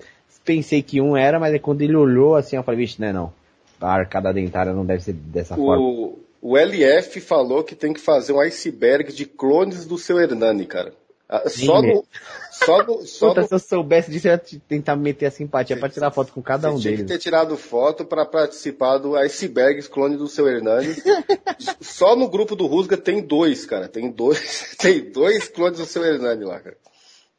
pensei que um era, mas aí quando ele olhou assim, eu falei, vixe, não é não. A arcada dentária não deve ser dessa forma. O, o LF falou que tem que fazer um iceberg de clones do seu Hernani, cara. Ah, Só Nem no. Só no. Só Puta, no se eu soubesse disso, eu ia te- tentar meter a simpatia pra tirar foto com cada um você tinha que deles. ter tirado foto pra participar do Icebergs, clone do seu Hernani. Só no grupo do Rusga tem dois, cara. Tem dois, tem dois clones do seu Hernani lá, cara.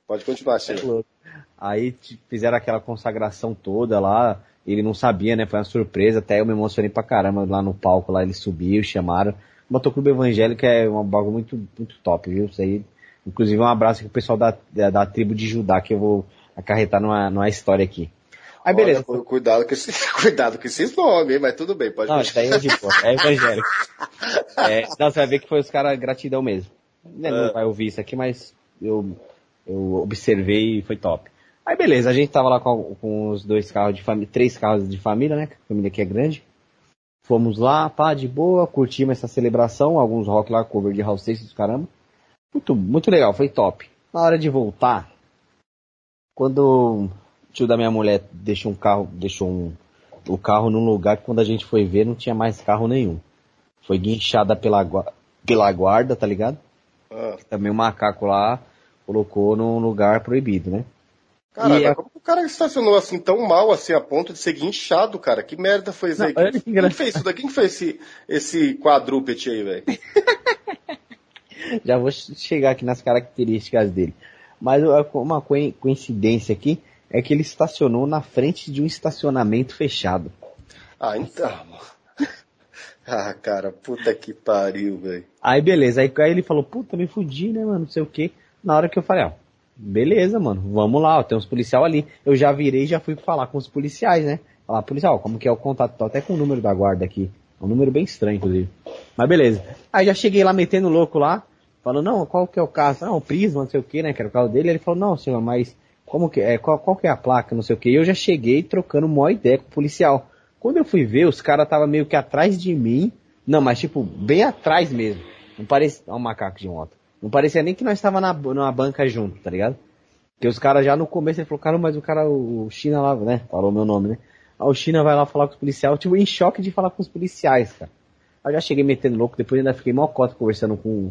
Pode continuar, Sheila. louco. Aí fizeram aquela consagração toda lá. Ele não sabia, né? Foi uma surpresa. Até eu me emocionei pra caramba lá no palco. Lá ele subiu, chamaram. Motoclube Evangélico é um bagulho muito, muito top, viu? Isso aí. Inclusive um abraço aqui pro pessoal da, da, da tribo de Judá que eu vou acarretar numa, numa história aqui. Aí beleza. Olha, cu- cuidado com esse, cuidado com esses nomes? Mas tudo bem, pode Não, isso aí é de boa, é evangélico. É, não, você vai ver que foi os caras gratidão mesmo. Ele não É. vai ouvir isso aqui, mas eu, eu observei e foi top. Aí beleza, a gente tava lá com, com os dois carros de família, três carros de família, né? A família aqui é grande. Fomos lá, pá, de boa, curtimos essa celebração, alguns rock lá, cover de House Sixers, caramba. Muito, muito legal, foi top. Na hora de voltar, quando o tio da minha mulher deixou um carro, deixou um, o carro num lugar que quando a gente foi ver não tinha mais carro nenhum. Foi guinchada pela, pela guarda, tá ligado? Ah, Também o macaco lá colocou num lugar proibido, né? Caralho, E mas a- como que o cara estacionou assim tão mal assim a ponto de ser guinchado, cara? Que merda foi isso aí? Não, que Quem, quem fez isso daqui? Quem fez esse, esse quadrúpede aí, velho? Já vou chegar aqui nas características dele. Mas uma coi- coincidência aqui é que ele estacionou na frente de um estacionamento fechado. Ah, então. Ah, cara, puta que pariu, velho. Aí beleza, aí, aí ele falou, puta, me fudi, né, mano, não sei o que. Na hora que eu falei, ó, beleza, mano, vamos lá, ó, tem uns policial ali. Eu já virei e já fui falar com os policiais, né? Falar, policial, como que é o contato? Tô até com o número da guarda aqui. É um número bem estranho, inclusive. Mas beleza. Aí já cheguei lá metendo louco lá, falando, não, qual que é o carro? Não, o Prisma, não sei o que, né, que era o carro dele. Ele falou, não, senhor, mas como que é, qual, qual que é a placa, não sei o que. Eu já cheguei trocando uma ideia com o policial. Quando eu fui ver, os caras tava meio que atrás de mim. Não, mas tipo, bem atrás mesmo. Não parecia. Olha o macaco de moto. Não parecia nem que nós tava na, numa banca junto, tá ligado? Porque os caras já no começo ele falou, cara, mas o cara, o China lá, né? Falou meu nome, né? Aí o China vai lá falar com os policiais, tipo, em choque de falar com os policiais, cara. Aí eu já cheguei metendo louco, depois ainda fiquei mó cota conversando com,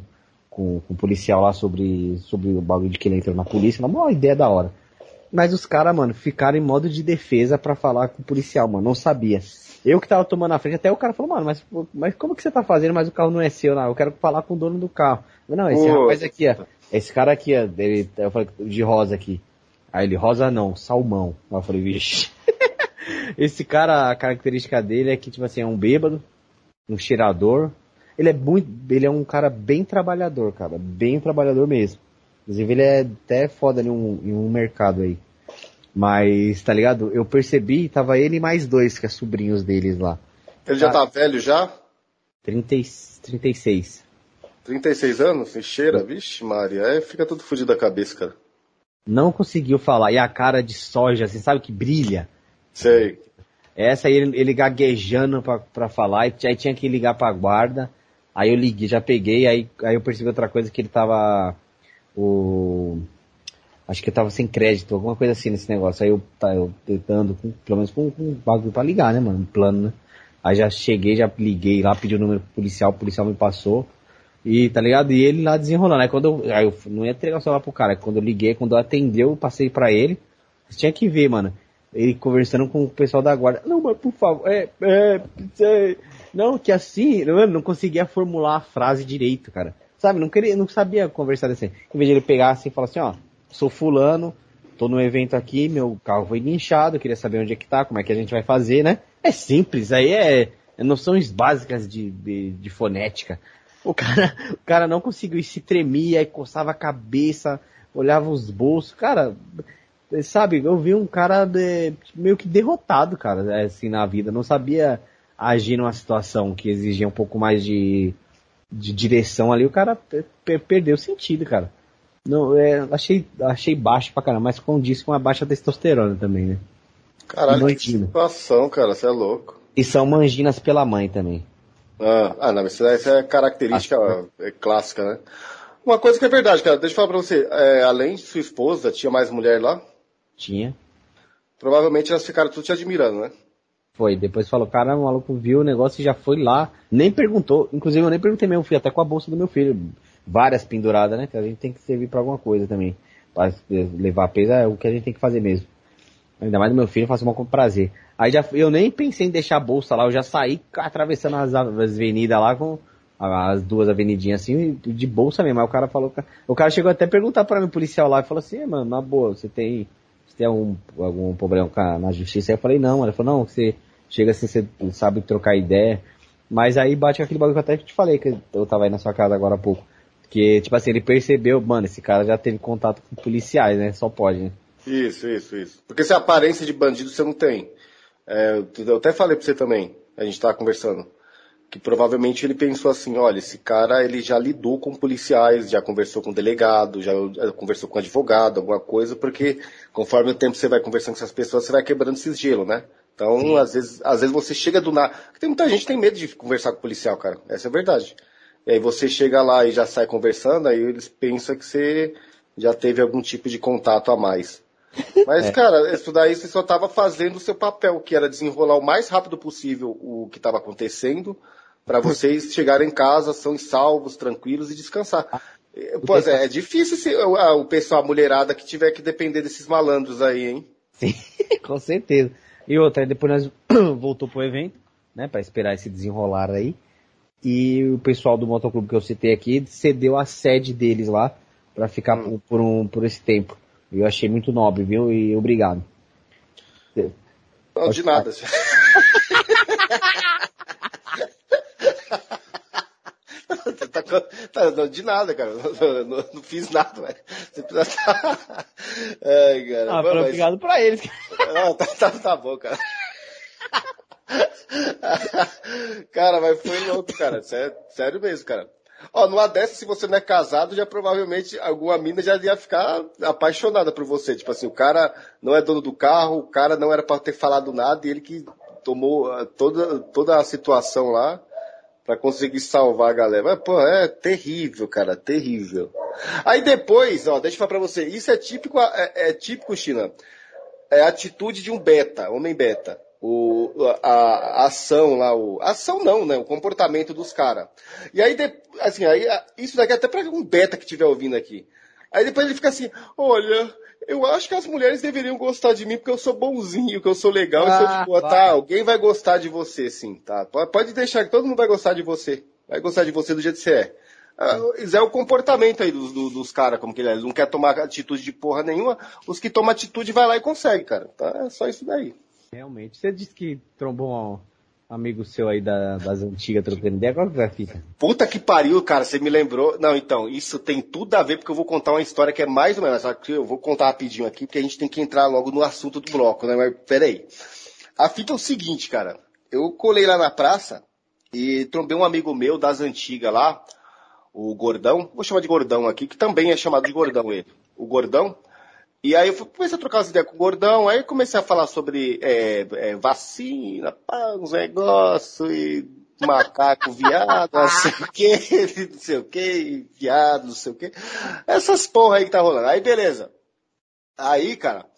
com, com o policial lá sobre, sobre o bagulho de que ele entrou na polícia, uma maior ideia da hora. Mas os caras, mano, ficaram em modo de defesa pra falar com o policial, mano. Não sabia. Eu que tava tomando a frente, até o cara falou, mano, mas, mas como que você tá fazendo, mas o carro não é seu, não? Eu quero falar com o dono do carro. Não, esse rapaz aqui, ó. Esse cara aqui, ó, ele, eu falei, de rosa aqui. Aí ele, rosa não, salmão. Aí eu falei, vixe. esse cara, a característica dele é que, tipo assim, é um bêbado, um cheirador. Ele é muito, ele é um cara bem trabalhador, cara. Bem trabalhador mesmo. Inclusive ele é até foda em um, em um mercado aí. Mas, tá ligado? Eu percebi, tava ele e mais dois, que é sobrinhos deles lá. Ele já Ah. tá velho já? 30, e- 36. 36 anos? E cheira? Vixe, Maria. É, fica tudo fudido da cabeça, cara. Não conseguiu falar. E a cara de soja, assim, sabe que brilha? Sei. Essa aí ele, ele gaguejando pra, pra falar, e aí tinha que ligar pra guarda. Aí eu liguei, já peguei, aí, aí eu percebi outra coisa que ele tava. O. Acho que eu tava sem crédito, alguma coisa assim nesse negócio. Aí eu, tá, eu tentando, com, pelo menos com, com um bagulho pra ligar, né, mano? Um plano, né? Aí já cheguei, já liguei lá, pedi o número pro policial, o policial me passou. E, tá ligado? E ele lá desenrolando. Aí quando eu, aí eu não ia entregar o celular pro cara. Quando eu liguei, quando eu atendeu, eu passei pra ele. Você tinha que ver, mano. Ele conversando com o pessoal da guarda. Não, mas por favor, é, é, é, não, que assim, mano, não conseguia formular a frase direito, cara. Sabe, não queria, não sabia conversar assim. Em vez de ele pegar assim e falar assim, ó, sou fulano, tô no evento aqui, meu carro foi guinchado, queria saber onde é que tá, como é que a gente vai fazer, né? É simples, aí é, é noções básicas de, de, de fonética. O cara, o cara não conseguiu, e se tremia, aí coçava a cabeça, olhava os bolsos, cara, sabe, eu vi um cara de- meio que derrotado, cara, assim, na vida, não sabia agir numa situação que exigia um pouco mais de, de direção ali, o cara pe- pe- perdeu o sentido, cara. Não, é, achei, achei baixo pra caramba, mas condiz com a baixa testosterona também, né? Caralho, que situação, cara. Você é louco. E são manginas pela mãe também. Ah, ah, não, isso, essa é característica é, clássica, né? Uma coisa que é verdade, cara, deixa eu falar pra você. é, além de sua esposa, tinha mais mulher lá? Tinha. Provavelmente elas ficaram tudo te admirando, né? Foi, depois falou, cara, o maluco viu o negócio e já foi lá, nem perguntou, inclusive eu nem perguntei mesmo, fui até com a bolsa do meu filho. várias penduradas, né? Que a gente tem que servir pra alguma coisa também. Pra levar peso é o que a gente tem que fazer mesmo. Ainda mais do meu filho, eu faço uma com prazer. Aí já, eu nem pensei em deixar a bolsa lá, eu já saí atravessando as, as avenidas lá com as duas avenidinhas assim, de bolsa mesmo. Aí o cara falou, o cara chegou até a perguntar para mim, o policial lá, e falou assim, mano, na boa, você tem, você tem algum, algum problema na justiça? Aí eu falei, não, ele falou, não, você chega assim, você sabe trocar ideia. Mas aí bate aquele bagulho que eu até te falei, que eu tava aí na sua casa agora há pouco. Que, tipo assim, ele percebeu, mano, esse cara já teve contato com policiais, né? Só pode, né? Isso, isso, isso. Porque se a aparência de bandido você não tem. É, eu até falei pra você também, a gente tava conversando, que provavelmente ele pensou assim, olha, esse cara ele já lidou com policiais, já conversou com delegado, já conversou com advogado, alguma coisa, porque conforme o tempo você vai conversando com essas pessoas, você vai quebrando esse gelo, né? Então, às vezes, às vezes você chega do nada. Tem muita gente que tem medo de conversar com o policial, cara. Essa é a verdade. E aí você chega lá e já sai conversando, aí eles pensam que você já teve algum tipo de contato a mais. Mas, é. cara, isso daí você só estava fazendo o seu papel, que era desenrolar o mais rápido possível o que estava acontecendo, para vocês chegarem em casa, são salvos, tranquilos e descansar. Pois é, é difícil se, o, o pessoal, a mulherada que tiver que depender desses malandros aí, hein? Sim, com certeza. E outra, depois nós voltou pro evento, né, para esperar esse desenrolar aí. E o pessoal do motoclube que eu citei aqui cedeu a sede deles lá para ficar hum. por, por, um, por esse tempo. Eu achei muito nobre, viu? E obrigado. Não, de nada. tá, tá, de nada, cara. Não, não, não fiz nada, velho. Você precisa Ai, cara. Ah, Mano, obrigado mas... pra eles. Não, tá, tá, tá bom, cara. cara, mas foi louco, cara. Sério, sério mesmo, cara. Ó, numa dessa, se você não é casado, já provavelmente alguma mina já ia ficar apaixonada por você. Tipo assim, o cara não é dono do carro, o cara não era para ter falado nada e ele que tomou ah, toda, toda a situação lá para conseguir salvar a galera. Mas, pô, é terrível, cara, terrível. Aí depois, ó, deixa eu falar pra você, isso é típico, é, é típico, China. É a atitude de um beta, homem beta o, a, a, ação lá, o, a ação não, né? O comportamento dos caras. E aí, de, assim, aí, isso daqui é até para um beta que estiver ouvindo aqui. Aí depois ele fica assim, olha, eu acho que as mulheres deveriam gostar de mim porque eu sou bonzinho, que eu sou legal, ah, eu sou de boa. Tá, alguém vai gostar de você, sim, tá? Pode deixar que todo mundo vai gostar de você. Vai gostar de você do jeito que você é. Ah, é o comportamento aí dos, dos, dos caras, como que ele é. Eles não quer tomar atitude de porra nenhuma. Os que tomam atitude vai lá e consegue, cara. Tá? É só isso daí. Realmente. Você disse que trombou um amigo seu aí da, das antigas trocando ideia. Qual que vai ficar? Puta que pariu, cara. Você me lembrou. Não, então, isso tem tudo a ver porque eu vou contar uma história que é mais ou menos. Só que eu vou contar rapidinho aqui porque a gente tem que entrar logo no assunto do bloco, né? Mas peraí. A fita é o seguinte, cara. Eu colei lá na praça e trombei um amigo meu das antigas lá, o Gordão. Vou chamar de Gordão aqui, que também é chamado de Gordão ele. O Gordão. E aí eu comecei a trocar as ideias com o Gordão, aí comecei a falar sobre é, é, vacina, pá, uns negócios, e macaco, viado, não sei o que, não sei o que, viado, não sei o que. Essas porra aí que tá rolando. Aí beleza. Aí, cara,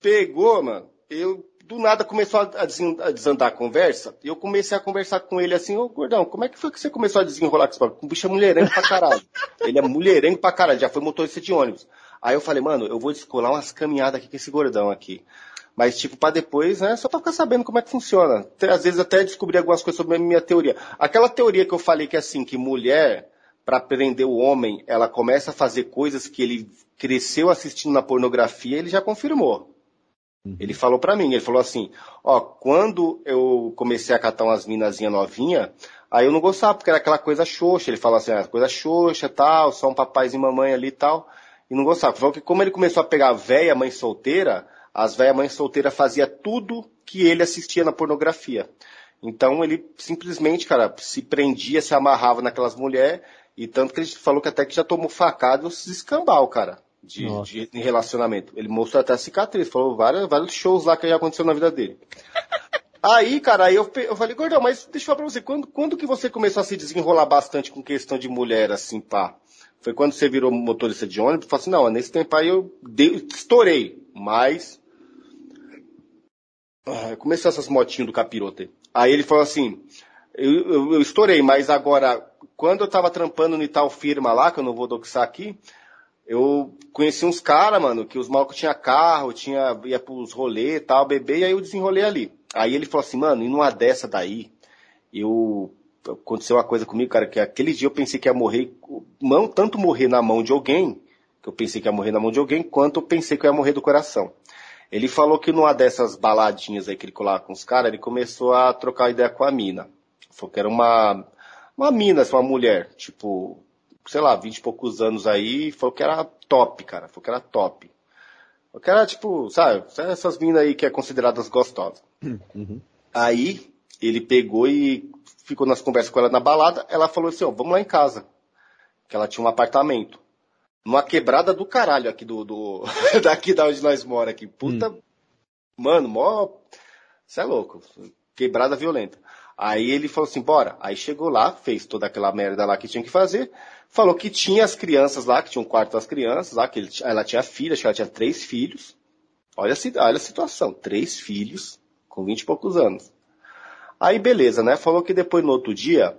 pegou, mano, eu do nada começou a desandar a conversa, e eu comecei a conversar com ele assim, ô gordão, como é que foi que você começou a desenrolar com esse? O bicho é mulherengo pra caralho. Ele é mulherengo pra caralho, já foi motorista de ônibus. Aí eu falei, mano, eu vou descolar umas caminhadas aqui com esse gordão aqui. Mas, tipo, para depois, né, só pra ficar sabendo como é que funciona. Às vezes até descobrir algumas coisas sobre a minha teoria. Aquela teoria que eu falei que é assim, que mulher, para prender o homem, ela começa a fazer coisas que ele cresceu assistindo na pornografia, ele já confirmou. Uhum. Ele falou para mim, ele falou assim, ó, quando eu comecei a catar umas minazinha novinha, aí eu não gostava, porque era aquela coisa xoxa, ele falou assim, ah, coisa xoxa, tal, só um papaizinho e mamãe ali e tal e não gostava. Falou que como ele começou a pegar véia mãe solteira, as véia mãe solteira fazia tudo que ele assistia na pornografia. Então ele simplesmente, cara, se prendia, se amarrava naquelas mulheres, e tanto que ele falou que até que já tomou facada e se escambau, cara, de, de, relacionamento. Ele mostrou até a cicatriz, falou vários, vários shows lá que já aconteceu na vida dele. Aí, cara, aí eu, eu falei, Gordão, mas deixa eu falar pra você, quando, quando que você começou a se desenrolar bastante com questão de mulher, assim, pá? Foi quando você virou motorista de ônibus, falou assim, não, nesse tempo aí eu estourei, mas... Ah, começou essas motinhas do capiroto aí. Aí ele falou assim, eu, eu, eu, estourei, mas agora, quando eu tava trampando em tal firma lá, que eu não vou doxar aqui, eu conheci uns caras, mano, que os malucos tinha carro, tinha, ia pros rolê e tal, bebê, e aí eu desenrolei ali. Aí ele falou assim, mano, e numa dessa daí, eu, aconteceu uma coisa comigo, cara, que aquele dia eu pensei que ia morrer, não tanto morrer na mão de alguém, que eu pensei que ia morrer na mão de alguém, quanto eu pensei que eu ia morrer do coração. Ele falou que numa dessas baladinhas aí que ele colava com os caras, ele começou a trocar ideia com a mina. Falou que era uma, uma mina, assim, uma mulher, tipo, sei lá, vinte e poucos anos aí, falou que era top, cara. Falou que era top. Falou que era tipo, sabe, essas minas aí que é consideradas gostosas. Uhum. Aí ele pegou e ficou nas conversas com ela na balada. Ela falou assim: ó, vamos lá em casa. Que ela tinha um apartamento. Numa quebrada do caralho aqui do. do daqui da onde nós mora aqui. Puta. Mano, mó. Você é louco. Quebrada violenta. Aí ele falou assim: bora. Aí chegou lá, fez toda aquela merda lá que tinha que fazer. Falou que tinha as crianças lá, que tinha um quarto das crianças lá, que ele, ela tinha filha, acho que ela tinha três filhos. Olha, a- olha a situação, três filhos, com vinte e poucos anos. Aí beleza, né? Falou que depois no outro dia,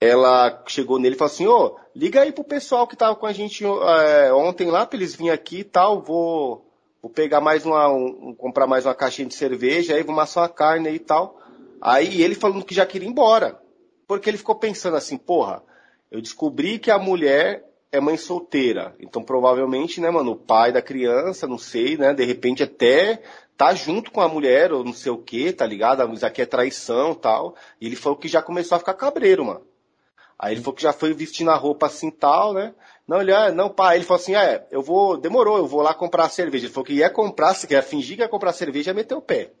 ela chegou nele e falou assim, ô, liga aí pro pessoal que tava com a gente é, ontem lá, pra eles virem aqui e tal, vou, vou pegar mais uma, um- comprar mais uma caixinha de cerveja, aí vou amassar uma carne aí e tal. Aí ele falando que já queria ir embora. Porque ele ficou pensando assim, porra, eu descobri que a mulher é mãe solteira. Então, provavelmente, né, mano, o pai da criança, não sei, né, de repente até tá junto com a mulher, ou não sei o que, tá ligado? Isso aqui é traição e tal. E ele falou que já começou a ficar cabreiro, mano. Aí ele falou que já foi vestindo a roupa assim tal, né? Não, ele, ah, não, pai, ele falou assim, é, eu vou, demorou, eu vou lá comprar cerveja. Ele falou que ia comprar, quer fingir que ia comprar cerveja, ia meter o pé.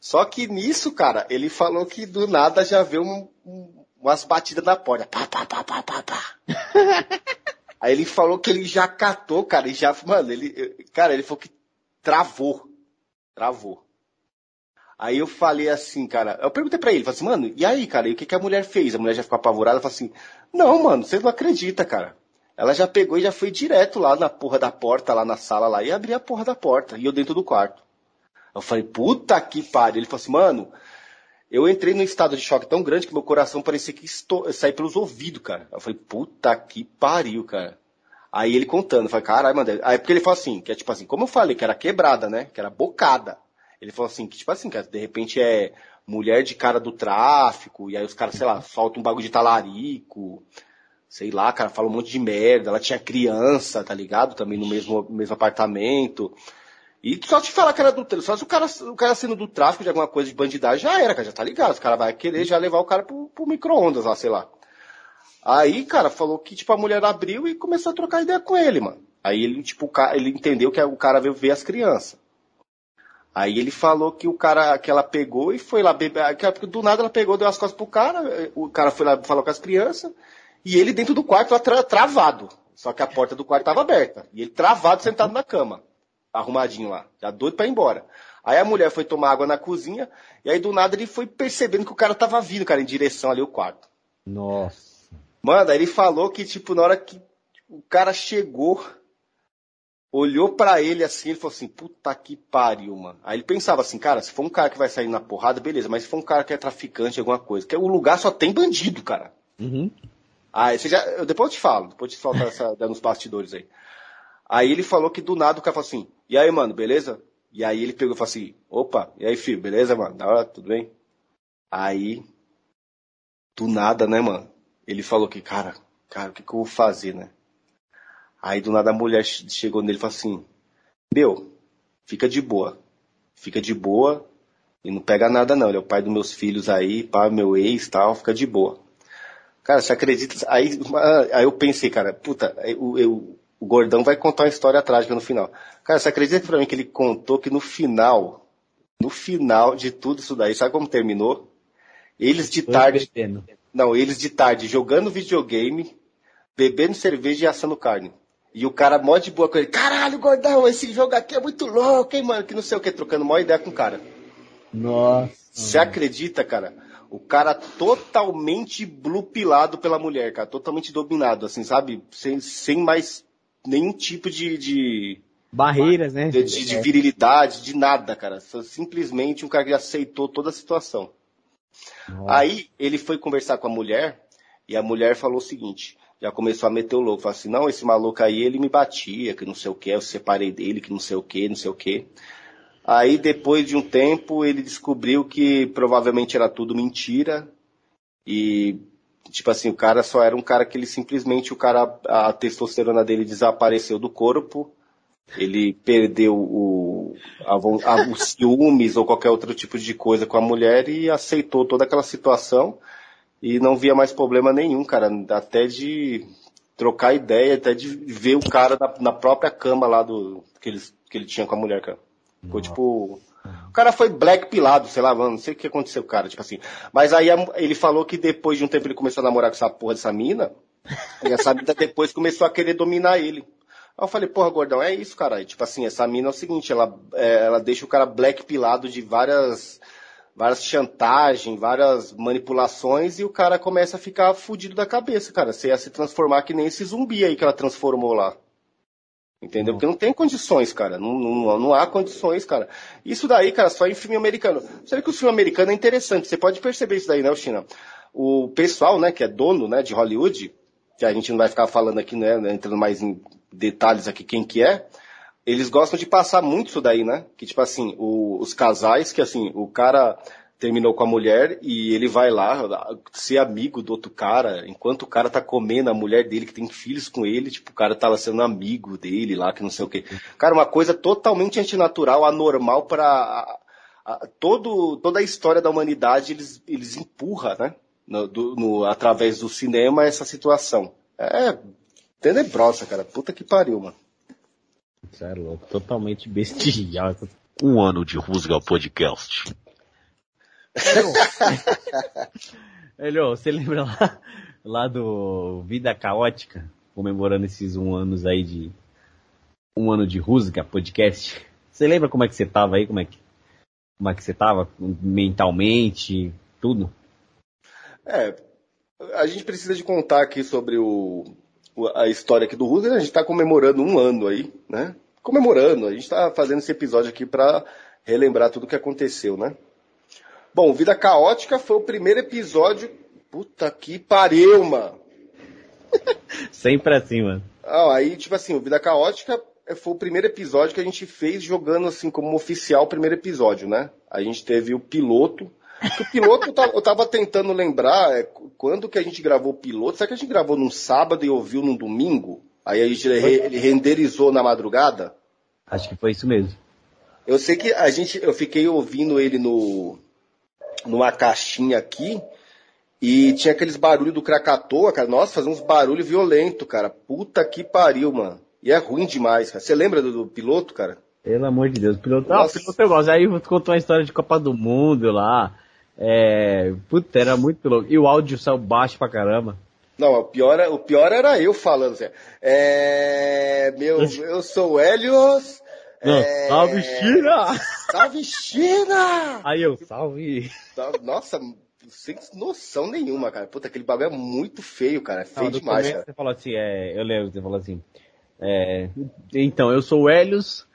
Só que nisso, cara, ele falou que do nada já veio um- um- umas batidas na porta. Pá, pá, pá, pá, pá, pá. Aí ele falou que ele já catou, cara, e já, mano, ele, cara, ele falou que travou. Travou. Aí eu falei assim, cara, eu perguntei pra ele, falei assim, mano, e aí, cara, e o que, que a mulher fez? A mulher já ficou apavorada, falou assim, não, mano, você não acredita, cara. Ela já pegou e já foi direto lá na porra da porta, lá na sala lá, e abriu a porra da porta, e eu dentro do quarto. Eu falei, puta que pariu. Ele falou assim, mano, eu entrei num estado de choque tão grande que meu coração parecia que estou... sair pelos ouvidos, cara. Eu falei, puta que pariu, cara. Aí ele contando, eu falei, caralho, mano. Aí porque ele falou assim, que é tipo assim, como eu falei, que era quebrada, né? Que era bocada. Ele falou assim, que tipo assim, que de repente é mulher de cara do tráfico, e aí os caras, sei lá, soltam um bagulho de talarico, sei lá, cara, fala um monte de merda. Ela tinha criança, tá ligado? Também no mesmo, mesmo apartamento. E só te falar que era do só se o cara, o cara sendo do tráfico de alguma coisa de bandidagem, já era, cara, já tá ligado. Os caras vai querer já levar o cara pro, pro micro-ondas lá, sei lá. Aí, cara, falou que, tipo, a mulher abriu e começou a trocar ideia com ele, mano. Aí ele, tipo, ele entendeu que o cara veio ver as crianças. Aí ele falou que o cara, que ela pegou e foi lá beber, que do nada ela pegou, deu as costas pro cara, o cara foi lá falou com as crianças, e ele dentro do quarto lá tra- travado. Só que a porta do quarto tava aberta. E ele travado sentado na cama arrumadinho lá, já doido pra ir embora. Aí a mulher foi tomar água na cozinha, e aí do nada ele foi percebendo que o cara tava vindo, cara, em direção ali ao quarto. Nossa. Mano, aí ele falou que, tipo, na hora que o cara chegou, olhou pra ele assim, ele falou assim, puta que pariu, mano. Aí ele pensava assim, cara, se for um cara que vai sair na porrada, beleza, mas se for um cara que é traficante, alguma coisa, que o lugar só tem bandido, cara. Uhum. Aí você já, eu- depois eu te falo, depois eu te falo essa, dando os bastidores aí. Aí ele falou que do nada o cara falou assim, e aí, mano, beleza? E aí ele pegou e falou assim, opa, e aí, filho, beleza, mano? Da hora, tudo bem? Aí, do nada, né, mano? Ele falou que, cara, cara, o que, que eu vou fazer, né? Aí do nada a mulher che- chegou nele e falou assim, meu, fica de boa. Fica de boa e não pega nada não. Ele é o pai dos meus filhos aí, pai, meu ex tal, fica de boa. Cara, você acredita? Aí, aí eu pensei, cara, puta, eu, eu- o gordão vai contar uma história trágica no final. Cara, você acredita pra mim que ele contou que no final, no final de tudo isso daí, sabe como terminou? Eles de tarde, não, eles de tarde jogando videogame, bebendo cerveja e assando carne. E o cara mó de boa com ele, caralho, gordão, esse jogo aqui é muito louco, hein, mano, que não sei o que, trocando mó ideia com o cara. Nossa. Você acredita, cara? O cara totalmente blupilado pela mulher, cara. Totalmente dominado, assim, sabe? Sem, sem mais nenhum tipo de, de, Barreiras, né? de, de virilidade, de nada, cara. Simplesmente um cara que aceitou toda a situação. Nossa. Aí ele foi conversar com a mulher E a mulher falou o seguinte, já começou a meter o louco, falou assim, não, esse maluco aí, ele me batia, que não sei o que, eu separei dele, que não sei o que, não sei o que. Aí, depois de um tempo, ele descobriu que provavelmente era tudo mentira, e, tipo assim, o cara só era um cara que ele simplesmente, o cara, a testosterona dele desapareceu do corpo, ele perdeu o, a, a- os ciúmes ou qualquer outro tipo de coisa com a mulher e aceitou toda aquela situação e não via mais problema nenhum, cara, até de trocar ideia, até de ver o cara na, na própria cama lá do que ele, que ele tinha com a mulher, cara. Foi tipo. O cara foi black pilado, sei lá, mano, não sei o que aconteceu, cara, tipo assim. Mas aí ele falou que depois de um tempo ele começou a namorar com essa porra dessa mina, e essa mina depois começou a querer dominar ele. Aí eu falei, porra, gordão, é isso, cara. Tipo assim, essa mina é o seguinte, ela, é, ela deixa o cara black pilado de várias, várias chantagens, várias manipulações, e o cara começa a ficar fudido da cabeça, cara. Você ia se transformar que nem esse zumbi aí que ela transformou lá. Entendeu? Porque não tem condições, cara. Não, não, não há condições, cara. Isso daí, cara, só em filme americano. Você vê que o filme americano é interessante. Você pode perceber isso daí, né, China? O pessoal, né, que é dono, né, de Hollywood, que a gente não vai ficar falando aqui, né, entrando mais em detalhes aqui quem que é, eles gostam de passar muito isso daí, né? Que tipo assim, o- os casais, que assim, o cara terminou com a mulher e ele vai lá ser amigo do outro cara, enquanto o cara tá comendo a mulher dele, que tem filhos com ele, tipo, o cara tá lá sendo amigo dele lá, que não sei o quê. Cara, uma coisa totalmente antinatural, anormal para todo, toda a história da humanidade, eles, eles empurram, né? No, do- no- através do cinema essa situação. É tenebrosa, cara. Puta que pariu, mano. Isso é louco, totalmente bestial. Um ano de Rusga Podcast. Elio, você lembra lá, lá do Vida Caótica, comemorando esses um anos aí de. Um ano de Rusga podcast? Você lembra como é que você tava aí? Como é que, como é que você tava mentalmente, tudo? É, a gente precisa de contar aqui sobre o, o- a história aqui do Rusga. A gente está comemorando um ano aí, né? Comemorando. A gente está fazendo esse episódio aqui para relembrar tudo o que aconteceu, né? Bom, Vida Caótica foi o primeiro episódio. Puta que pariu, mano. Sempre assim, mano. Ah, aí, tipo assim, o Vida Caótica foi o primeiro episódio que a gente fez jogando assim como oficial o primeiro episódio, né? A gente teve o piloto. O piloto eu tava, tentando lembrar é, qu- quando que a gente gravou o piloto. Será que a gente gravou num sábado e ouviu num domingo? Aí a gente ele renderizou na madrugada? Acho que foi isso mesmo. Eu sei que a gente, eu fiquei ouvindo ele no numa caixinha aqui e tinha aqueles barulhos do Krakatoa, cara. Nossa, fazia uns barulhos violentos, cara. Puta que pariu, mano. E é ruim demais, cara. Você lembra do, do piloto, cara? Pelo amor de Deus, o piloto. Ah, o Nossa. piloto eu gosto. Aí contou uma história de Copa do Mundo lá. É. Puta, era muito louco. E o áudio saiu baixo pra caramba. Não, o pior, é- o pior era eu falando, Zé. É, meu, eu sou o Helios. Não, é, salve China! Salve China! Aí eu, salve. Nossa, sem noção nenhuma, cara. Puta, aquele bagulho é muito feio, cara. É feio Não, demais, cara. Você falou assim, é, eu lembro, você falou assim, é, então, eu sou o Helios,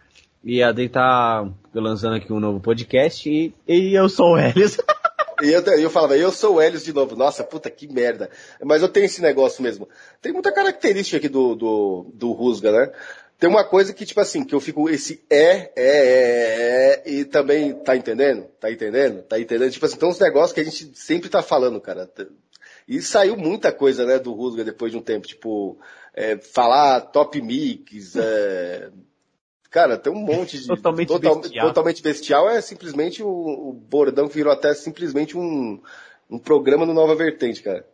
e a Adri tá lançando aqui um novo podcast, e, e eu sou o Helios. E eu, eu falava, eu sou o Helios de novo. Nossa, puta, que merda. Mas eu tenho esse negócio mesmo. Tem muita característica aqui do, do, do Rusga, né? Tem uma coisa que, tipo assim, que eu fico, esse é, é, é, é, e também, tá entendendo? Tá entendendo? Tá entendendo? Tipo assim, tem uns negócios que a gente sempre tá falando, cara. E saiu muita coisa, né, do Rusga depois de um tempo, tipo, é, falar top mix, é... Cara, tem um monte de... Totalmente total- bestial. Totalmente bestial é simplesmente o, o bordão que virou até simplesmente um, um programa no Nova Vertente, cara.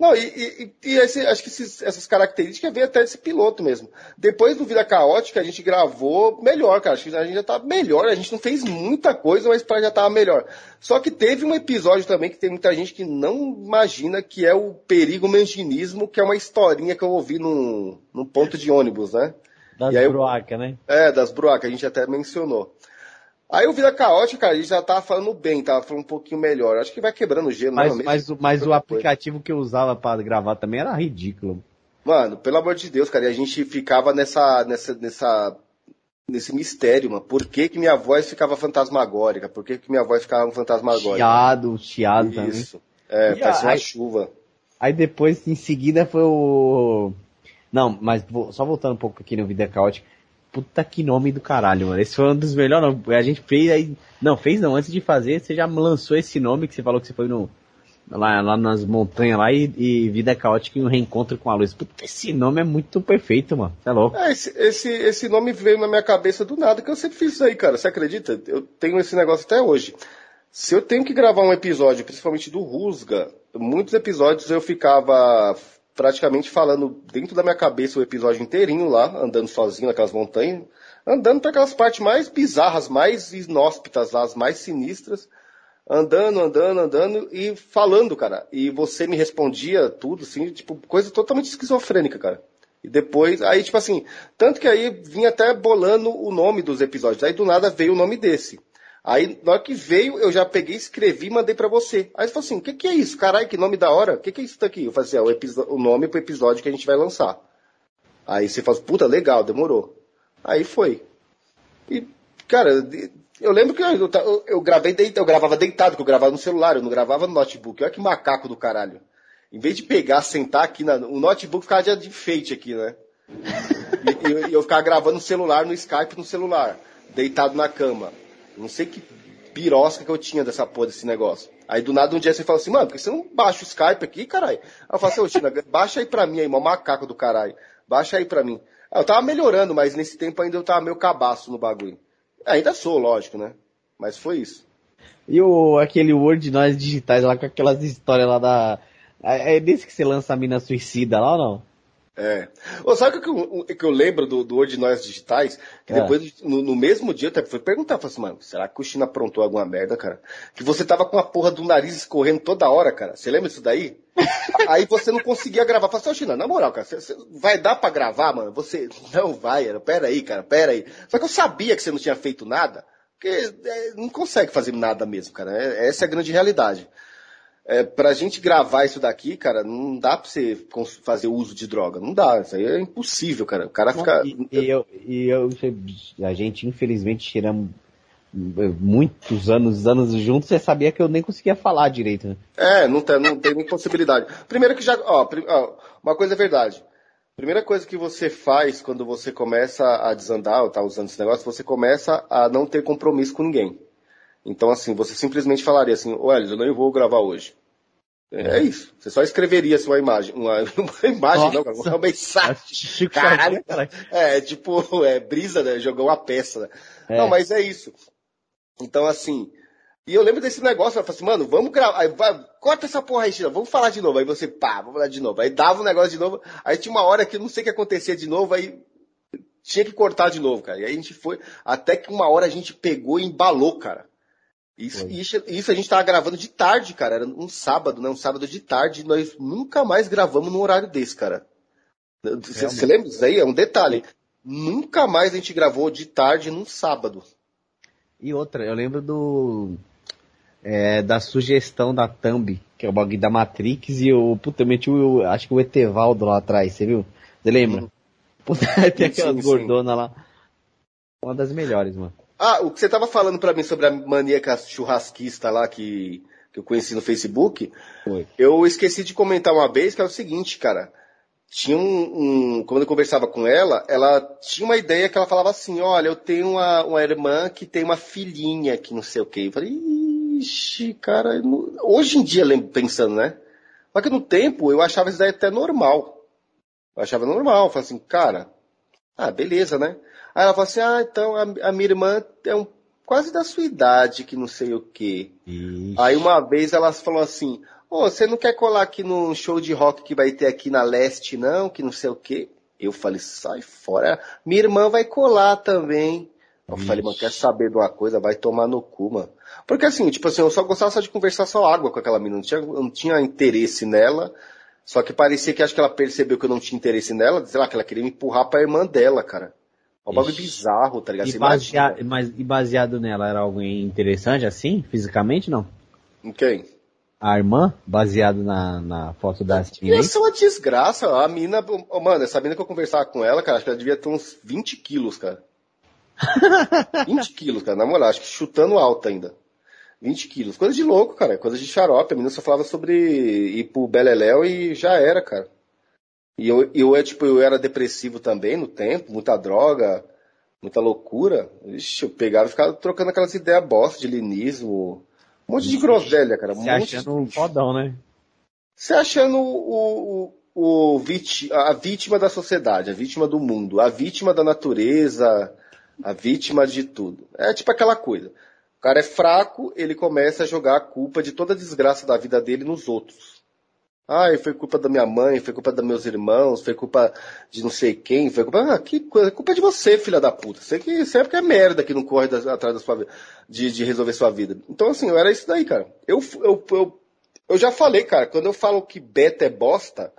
Não, e, e- e esse- acho que esses- essas características vêm até desse piloto mesmo. Depois do Vida Caótica, a gente gravou melhor, cara. Acho que a gente já tá melhor. A gente não fez muita coisa, mas pra já tava melhor. Só que teve um episódio também que tem muita gente que não imagina que é o Perigo Manginismo, que é uma historinha que eu ouvi num, num ponto de ônibus, né? Das broacas, né? É, das bruacas, a gente até mencionou. Aí o Vida Caótica, cara, a gente já tava falando bem, tava falando um pouquinho melhor. Acho que vai quebrando o gelo, Mas, né? mas, o- mas o coisa. aplicativo que eu usava pra gravar também era ridículo. Mano, pelo amor de Deus, cara, e a gente ficava nessa, nessa, nessa, nesse mistério, mano. Por que que minha voz ficava fantasmagórica? Por que que minha voz ficava fantasmagórica? Chiado, chiado também. Isso. É, E parece uma chuva. Aí depois, em seguida, foi o. Não, mas só voltando um pouco aqui no Vida Caótica. Puta que nome do caralho, mano. Esse foi um dos melhores nomes. A gente fez aí. Não, fez não, antes de fazer, você já lançou esse nome que você falou que você foi no. Lá, lá nas montanhas lá e, e Vida Caótica e um reencontro com a luz. Puta, esse nome é muito perfeito, mano. Você é louco. É, esse, esse, esse nome veio na minha cabeça do nada, que eu sempre fiz isso aí, cara. Você acredita? Eu tenho esse negócio até hoje. Se eu tenho que gravar um episódio, principalmente do Rusga, muitos episódios eu ficava praticamente falando dentro da minha cabeça o episódio inteirinho lá, andando sozinho naquelas montanhas, andando para aquelas partes mais bizarras, mais inóspitas lá, as mais sinistras, andando, andando, andando e falando, cara. E você me respondia tudo, assim, tipo, coisa totalmente esquizofrênica, cara. E depois, aí tipo assim, tanto que aí vinha até bolando o nome dos episódios. Aí do nada veio o nome desse. Aí, na hora que veio, eu já peguei, escrevi e mandei pra você. Aí você falou assim, o que, que é isso? Caralho, que nome da hora. O que, que é isso daqui? Eu falei assim, é o, o nome pro episódio que a gente vai lançar. Aí você falou, puta, legal, demorou. Aí foi. E, cara, eu lembro que eu, eu, eu gravei deitado, eu gravava deitado, que eu gravava no celular, eu não gravava no notebook. Olha que macaco do caralho. Em vez de pegar, sentar aqui, na, o notebook ficava de- enfeite aqui, né? E, e- e eu ficava gravando no celular, no Skype no celular, deitado na cama. Não sei que pirosca que eu tinha dessa porra desse negócio. Aí do nada um dia você fala assim, mano, por que você não baixa o Skype aqui, caralho? Aí eu falo assim, ô China, baixa aí pra mim aí, mó macaco do caralho. Baixa aí pra mim. Aí eu tava melhorando, mas nesse tempo ainda eu tava meio cabaço no bagulho. Ainda sou, lógico, né? Mas foi isso. E o, aquele Word Nós Digitais lá com aquelas histórias lá da. É é desse que você lança a mina suicida lá ou não? É. Ô, sabe o que eu, que eu lembro do, do Word Nós Digitais? Que É. depois, no, no mesmo dia, eu até fui perguntar, falei assim, mano, será que o China aprontou alguma merda, cara? Que você tava com a porra do nariz escorrendo toda hora, cara. Você lembra disso daí? Aí você não conseguia gravar. Falei assim, ô China, na moral, cara, você, você- vai dar pra gravar, mano? Você, não vai, era, pera aí, cara, pera aí. Só que eu sabia que você não tinha feito nada, porque é, não consegue fazer nada mesmo, cara. É- essa é a grande realidade. É, pra gente gravar isso daqui, cara, não dá pra você fazer uso de droga. Não dá. Isso aí é impossível, cara. O cara fica. E, e eu, e eu, a gente infelizmente tiramos muitos anos, anos juntos, você sabia que eu nem conseguia falar direito, né? É, não tem, não tem nem possibilidade. Primeiro que já. Ó, uma coisa é verdade. Primeira coisa que você faz quando você começa a desandar ou tá usando esse negócio, você começa a não ter compromisso com ninguém. Então, assim, você simplesmente falaria assim, Elis, eu não vou gravar hoje. É, é isso. Você só escreveria assim, uma imagem. Uma, uma imagem, não, cara, uma mensagem. Chico Caralho. Cara. É, tipo, é brisa, né? Jogou uma peça, né? É. Não, mas é isso. Então, assim. E eu lembro desse negócio, eu falei assim, mano, vamos gravar. Aí, vai, corta essa porra aí, China, vamos falar de novo. Aí você, pá, vamos falar de novo. Aí dava um negócio de novo. Aí tinha uma hora que eu não sei o que acontecia de novo, aí tinha que cortar de novo, cara. E aí a gente foi. Até que uma hora a gente pegou e embalou, cara. Isso, isso, isso a gente tava gravando de tarde, cara. Era um sábado, né? Um sábado de tarde. Nós nunca mais gravamos num horário desse, cara. Você lembra disso aí? É um detalhe. Nunca mais a gente gravou de tarde num sábado. E outra, eu lembro do. é, da sugestão da Thumb, que é o bagulho da Matrix, e o. Puta, eu meti o. Acho que o Etevaldo lá atrás, você viu? Você lembra? Uhum. Puta, tem aquelas gordonas lá. Uma das melhores, mano. Ah, o que você tava falando pra mim sobre a maníaca churrasquista lá que, que eu conheci no Facebook, eu esqueci de comentar uma vez que é o seguinte, cara. Tinha um, um- Quando eu conversava com ela, ela tinha uma ideia que ela falava assim, olha, eu tenho uma, uma irmã que tem uma filhinha que não sei o quê. Eu falei, ixi, cara, não- hoje em dia lembro pensando, né? Só que no tempo eu achava isso daí até normal. Eu achava normal. Eu falei assim, cara, ah, beleza, né? Aí ela falou assim, ah, então a, a minha irmã é um, quase da sua idade, que não sei o quê. Ixi. Aí uma vez ela falou assim, ô, você não quer colar aqui num show de rock que vai ter aqui na leste, não? Que não sei o quê. Eu falei, sai fora. Minha irmã vai colar também. Eu falei, mano, quer saber de uma coisa? Vai tomar no cu, mano. Porque assim, tipo assim, eu só gostava só de conversar só água com aquela menina. Não tinha, eu não tinha interesse nela. Só que parecia que acho que ela percebeu que eu não tinha interesse nela. Sei lá, que ela queria me empurrar pra irmã dela, cara. É um bagulho bizarro, tá ligado? E, Você basea- imagina. mas, e baseado nela, era alguém interessante assim, fisicamente, não? Em quem? A irmã, baseado na, na foto da Steven. Isso é uma desgraça. A mina, oh, mano, essa mina que eu conversava com ela, cara, acho que ela devia ter uns 20 quilos, cara. 20 quilos, cara, na moral, acho que chutando alto ainda. 20 quilos. Coisa de louco, cara. Coisa de xarope. A menina só falava sobre ir pro Beleléu e já era, cara. E eu, eu, é, tipo, eu era depressivo também no tempo, muita droga, muita loucura. Ixi, eu pegava e ficava trocando aquelas ideias bosta de linismo. Um monte de groselha, cara. Um Se monte achando um fodão, né? Você achando o, o, o vit, a vítima da sociedade, a vítima do mundo, a vítima da natureza, a vítima de tudo. É tipo aquela coisa. O cara é fraco, ele começa a jogar a culpa de toda a desgraça da vida dele nos outros. Ah, foi culpa da minha mãe, foi culpa dos meus irmãos, foi culpa de não sei quem, foi culpa. Ah, que coisa, culpa de você, filha da puta. Você que sempre que é merda que não corre atrás da sua de, de resolver sua vida. Então, assim, era isso daí, cara. Eu, eu, eu, eu já falei, cara, quando eu falo que beta é bosta,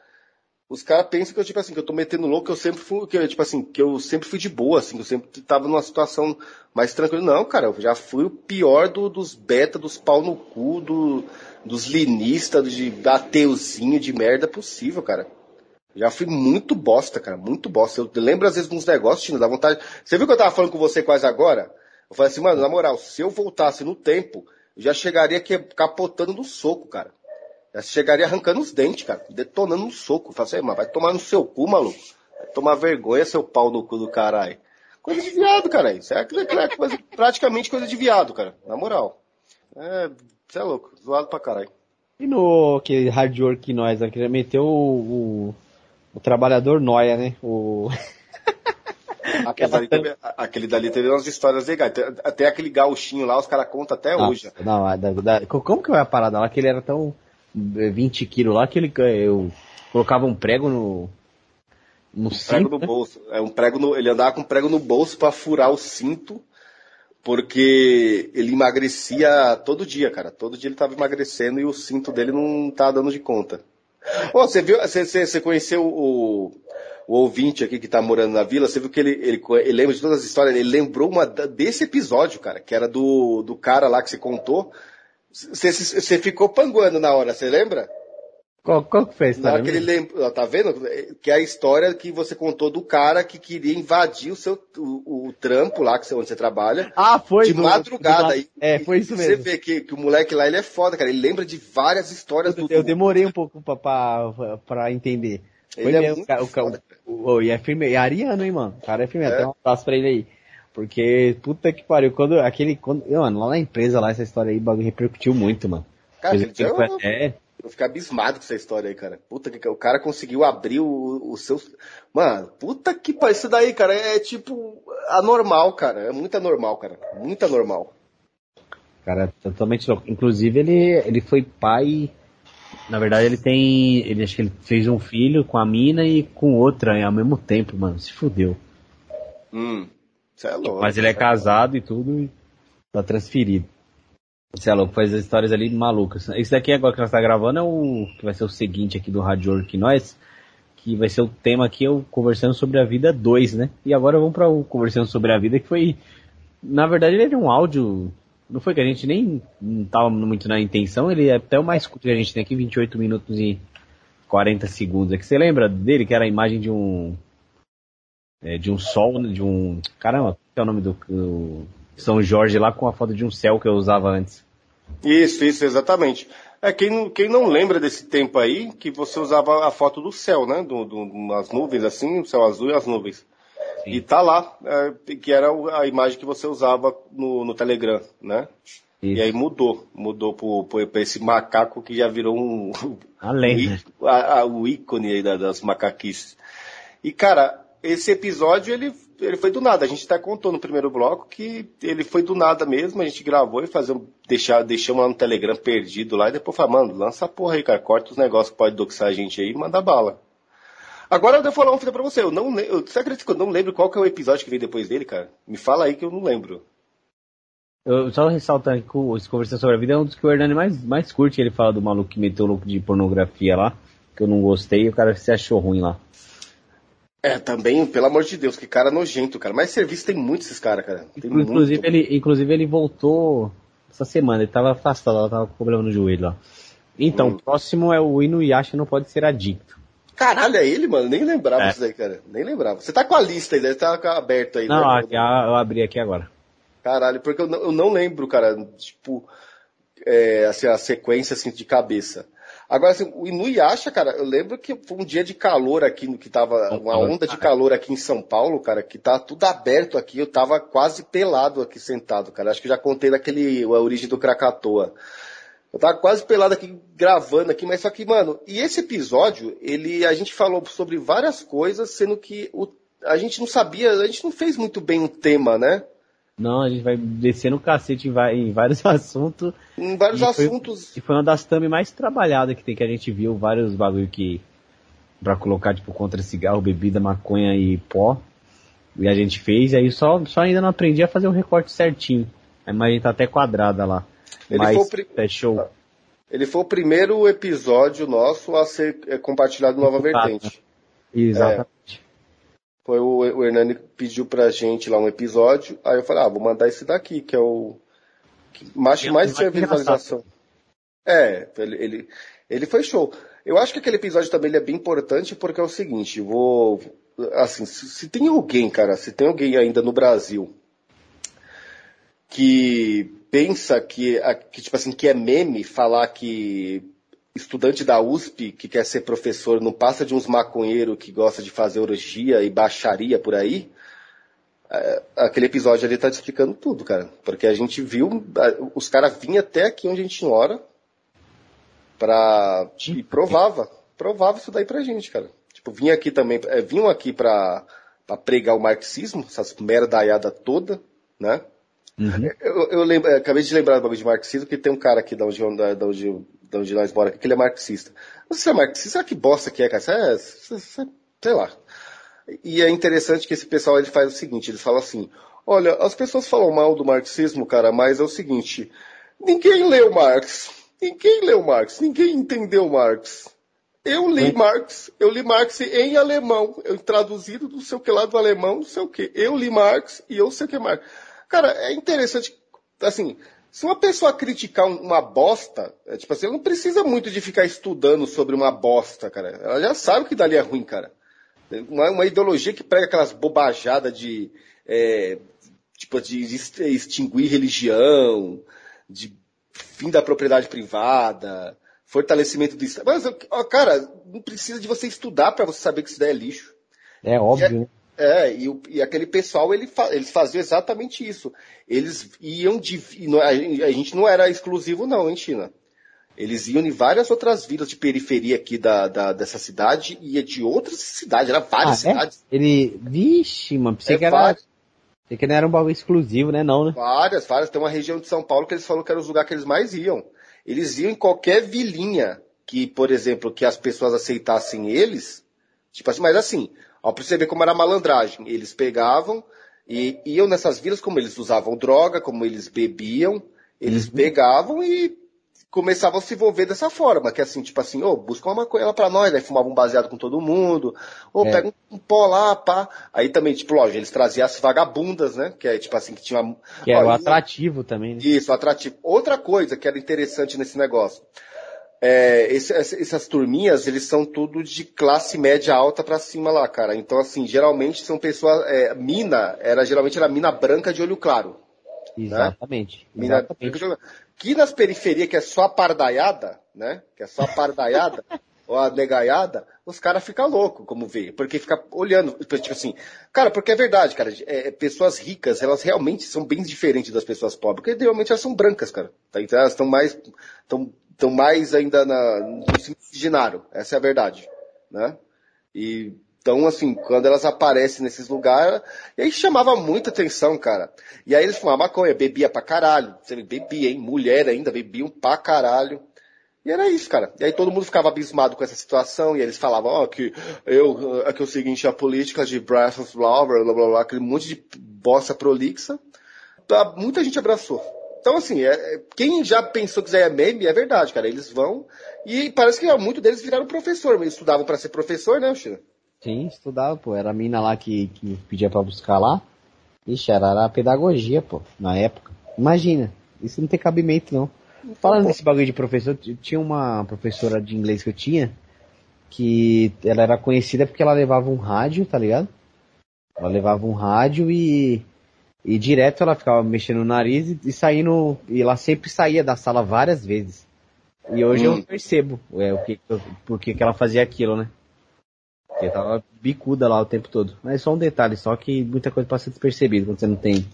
os caras pensam que eu, tipo assim, que eu tô metendo louco, que eu sempre fui, que, eu, tipo assim, que eu sempre fui de boa, assim, que eu sempre tava numa situação mais tranquila. Não, cara, eu já fui o pior do, dos beta, dos pau no cu, do, dos linistas, de ateuzinho de merda possível, cara. Já fui muito bosta, cara, muito bosta. Eu lembro às vezes de uns negócios, Tina, dá vontade. Você viu que eu tava falando com você quase agora? Eu falei assim, mano, na moral, se eu voltasse no tempo, eu já chegaria aqui capotando no soco, cara. Já chegaria arrancando os dentes, cara, detonando no soco. Eu falei assim, mano, vai tomar no seu cu, maluco. Vai tomar vergonha, seu pau no cu do caralho. Coisa de viado, cara. Isso é, é coisa, praticamente coisa de viado, cara. Na moral. É, você é louco, zoado pra caralho. E no aquele hard work que nós, né, que meteu o, o, o trabalhador noia, né? O... Aquele dali, teve, aquele dali teve umas histórias legais. Até aquele gauchinho lá, os caras contam até Nossa, hoje. Não, da, da, como que vai a parada lá? Que ele era tão 20 quilos lá que ele eu colocava um prego no no Um cinto, prego no né? bolso. É um prego no, ele andava com um prego no bolso pra furar o cinto, porque ele emagrecia todo dia, cara. Todo dia ele tava emagrecendo e o cinto dele não tá dando de conta. Ô, você viu, você, você, conheceu o, o ouvinte aqui que tá morando na vila, você viu que ele, ele, ele lembra de todas as histórias, ele lembrou uma desse episódio, cara, que era do, do cara lá que você contou. Você você ficou panguando na hora, você lembra? Qual, qual que foi a história? hora que ele lembra, ó, tá vendo? Que é a história que você contou do cara que queria invadir o seu o, o trampo lá que você, onde você trabalha. Ah, foi de do- madrugada. do- aí é, foi isso Você mesmo. vê que, que o moleque lá, ele é foda, cara. Ele lembra de várias histórias do... Eu demorei um pouco pra, pra, pra entender. Foi Ele é mesmo, muito cara, o, foda, o, o- e é firme, é ariano, hein, mano? O cara é firme, É. até um abraço pra ele aí. Porque, puta que pariu, quando aquele, quando, mano, lá na empresa, lá, essa história aí, o bagulho repercutiu muito, mano. Cara, eu, foi- é, eu fiquei abismado com essa história aí, cara. Puta que o cara conseguiu abrir o, o seu... Mano, puta que pariu. Isso daí, cara, é tipo anormal, cara. É muito anormal, cara. Muito anormal. cara, totalmente louco. Inclusive, ele, ele foi pai, na verdade, ele tem, ele acho que ele fez um filho com a mina e com outra ao mesmo tempo, mano, se fudeu. Hum. Você é louco. Mas ele é casado e tudo e tá transferido. Você é louco, faz as histórias ali malucas. Esse daqui agora que nós tá gravando é o que vai ser o seguinte aqui do Rádio Orc Nós, que vai ser o tema aqui, eu conversando sobre a vida 2, né? E agora vamos para o conversando sobre a vida, que foi, na verdade ele era um áudio, não foi que a gente nem tava muito na intenção, ele é até o mais curto que a gente tem aqui, 28 minutos e 40 segundos. É que você lembra dele, que era a imagem de um é, de um sol, de um. Caramba, qual é o nome do, do São Jorge lá com a foto de um céu que eu usava antes. Isso, isso, exatamente. É, quem, não- quem não lembra desse tempo aí, que você usava a foto do céu, né? Do, do, as nuvens assim, o céu azul e as nuvens. Sim. E tá lá, é, que era a imagem que você usava no, no Telegram, né? E aí mudou, mudou pra esse macaco que já virou um, Além, o, í- a- a- o ícone aí da- das macaquices. E cara, esse episódio ele, ele foi do nada. A gente até contou no primeiro bloco que ele foi do nada mesmo. A gente gravou e fazer, deixar, deixamos lá no Telegram perdido lá e depois falou, mano, lança a porra aí, cara, corta os negócios que pode doxar a gente aí e manda bala. Agora eu devo falar uma fita pra você. Eu não lembro. Você acredita que eu não lembro qual que é o episódio que veio depois dele, cara? Me fala aí que eu não lembro. Eu só ressaltando que o- Conversando sobre a Vida é um dos que o Hernani mais, mais curte. Ele fala do maluco que meteu o louco de pornografia lá, que eu não gostei e o cara se achou ruim lá. É, também, pelo amor de Deus, que cara nojento, cara. Mas serviço tem muitos esses caras, cara. Tem Inclusive muito. ele, inclusive ele voltou essa semana, ele tava afastado, ela tava com problema no joelho lá. Então, Hum. o próximo é o Inuyasha não pode ser adicto. Caralho, é ele, mano? Nem lembrava É. disso daí, cara. Nem lembrava. Você tá com a lista aí, deve estar aberto aí, Não, né? eu abri aqui agora. Caralho, porque eu não, eu não lembro, cara. Tipo, é, assim, a sequência assim, de cabeça. Agora, assim, o Inuyasha, cara, eu lembro que foi um dia de calor aqui, no que tava uma onda de calor aqui em São Paulo, cara, que tá tudo aberto aqui, eu tava quase pelado aqui sentado, cara. Acho que já contei daquele, a origem do Krakatoa. Eu tava quase pelado aqui, gravando aqui, mas só que, mano, e esse episódio, ele, a gente falou sobre várias coisas, sendo que o, a gente não sabia, a gente não fez muito bem o tema, né? Não, a gente vai descer no cacete em, em vários assuntos. Em vários E foi- assuntos. E foi uma das thumb mais trabalhadas que tem, que a gente viu vários bagulho que. pra colocar, tipo, contra cigarro, bebida, maconha e pó. E a gente fez, e aí só, só ainda não aprendi a fazer o recorte certinho. A imagem tá até quadrada lá. Ele Mas foi o é show. Ele foi o primeiro episódio nosso a ser é, compartilhado no Nova Vertente. Exatamente. Foi o, o Hernani que pediu pra gente lá um episódio, aí eu falei, ah, vou mandar esse daqui, que é o que mais, é mais tinha visualização. É, ele, ele, ele foi show. Eu acho que aquele episódio também é bem importante porque é o seguinte, vou, assim, se, se tem alguém, cara, se tem alguém ainda no Brasil que pensa que, que tipo assim, que é meme falar que estudante da USP que quer ser professor não passa de uns maconheiros que gosta de fazer orgia e baixaria por aí, é, aquele episódio ali tá te explicando tudo, cara. Porque a gente viu, os caras vinham até aqui onde a gente mora pra, e provava, provava isso daí pra gente, cara. Tipo, vinha aqui também, é, vinham aqui pra, pra pregar o marxismo, essas merdaiada toda, né? Uhum. Eu, eu lembro- eu acabei de lembrar do bagulho de marxismo, porque tem um cara aqui da onde, da, da onde, da onde nós moramos, que ele é marxista. Se é marxista, que bosta que é, cara? É- isso é- isso é- sei lá. E é interessante que esse pessoal ele faz o seguinte, eles falam assim, olha, as pessoas falam mal do marxismo, cara, mas é o seguinte, ninguém leu Marx, ninguém leu Marx, ninguém entendeu Marx. Eu li Marx, eu li Marx em alemão, eu traduzido do sei o que lá do alemão, não sei o que. Eu li Marx e eu sei o que é Marx. Cara, é interessante, assim, se uma pessoa criticar um- uma bosta, é, tipo assim, ela não precisa muito de ficar estudando sobre uma bosta, cara. Ela já sabe que dali é ruim, cara. Uma, uma ideologia que prega aquelas bobajadas de, é, tipo, de extinguir religião, de fim da propriedade privada, fortalecimento do Estado. Mas, ó, cara, não precisa de você estudar para você saber que isso daí é lixo. É óbvio, né? É, e, o- e aquele pessoal, ele fa- eles faziam exatamente isso. Eles iam de. A gente não era exclusivo, não, em China. Eles iam em várias outras vilas de periferia aqui da, da- dessa cidade e de outras cidades, era várias Ah, é? cidades. Ele. Vixe, mano, pensei É que era. várias. Pensei que não era um bagulho exclusivo, né? Não, né? Várias, várias. Tem uma região de São Paulo que eles falaram que era os lugares que eles mais iam. Eles iam em qualquer vilinha que, por exemplo, que as pessoas aceitassem eles. Tipo assim, mas assim, ó, pra você ver como era a malandragem. Eles pegavam e iam nessas vilas, como eles usavam droga, como eles bebiam, eles Uhum. pegavam e começavam a se envolver dessa forma, que é assim, tipo assim, ô, busca uma maconha lá pra nós, aí fumavam um baseado com todo mundo, ou É. pega um, um pó lá, pá. Aí também, tipo, lógico, eles traziam as vagabundas, né? Que é tipo assim, que tinha Que era o e- atrativo também, né? isso, atrativo. Outra coisa que era interessante nesse negócio. É, esse- essas turminhas, eles são tudo de classe média alta pra cima lá, cara. Então, assim, geralmente são pessoas. é, mina, era, geralmente era mina branca de olho claro. Exatamente. Mina Exatamente. branca de olho claro. Que nas periferias, que é só a pardaiada, né? Que é só a pardaiada, ou a negaiada, os caras ficam loucos, como vê. Porque fica olhando, tipo assim. Cara, porque é verdade, cara. é, pessoas ricas, elas realmente são bem diferentes das pessoas pobres. Porque realmente elas são brancas, cara. Tá? Então elas estão mais. Estão estão mais ainda na, no miscigenaram. Essa é a verdade, né? E então, assim, quando elas aparecem nesses lugares, e aí chamava muita atenção, cara. E aí eles fumavam maconha, bebia pra caralho. Você bebia, hein? Mulher ainda, bebiam pra caralho. E era isso, cara. E aí todo mundo ficava abismado com essa situação, e eles falavam, ó, que eu, aqui é o seguinte, a política de of Love, blá blá blá, aquele monte de bosta prolixa. Tá, Muita gente abraçou. Então, assim, é, é- quem já pensou que isso é meme, é verdade, cara. Eles vão, e parece que muitos deles viraram professor, eles estudavam pra ser professor, né, China? Sim, estudava, pô. Era a mina lá que, que pedia pra buscar lá. Ixi, era, era pedagogia, pô, na época. Imagina, isso não tem cabimento, não. Falando pô. desse bagulho de professor, tinha uma professora de inglês que eu tinha, que ela era conhecida porque ela levava um rádio, tá ligado? Ela levava um rádio e, E direto ela ficava mexendo no nariz e, e saindo, e ela sempre saía da sala várias vezes. E hoje Hum. eu percebo é, o que, por que ela fazia aquilo, né? Porque tava bicuda lá o tempo todo. Mas é só um detalhe, só que muita coisa passa despercebido quando você não tem,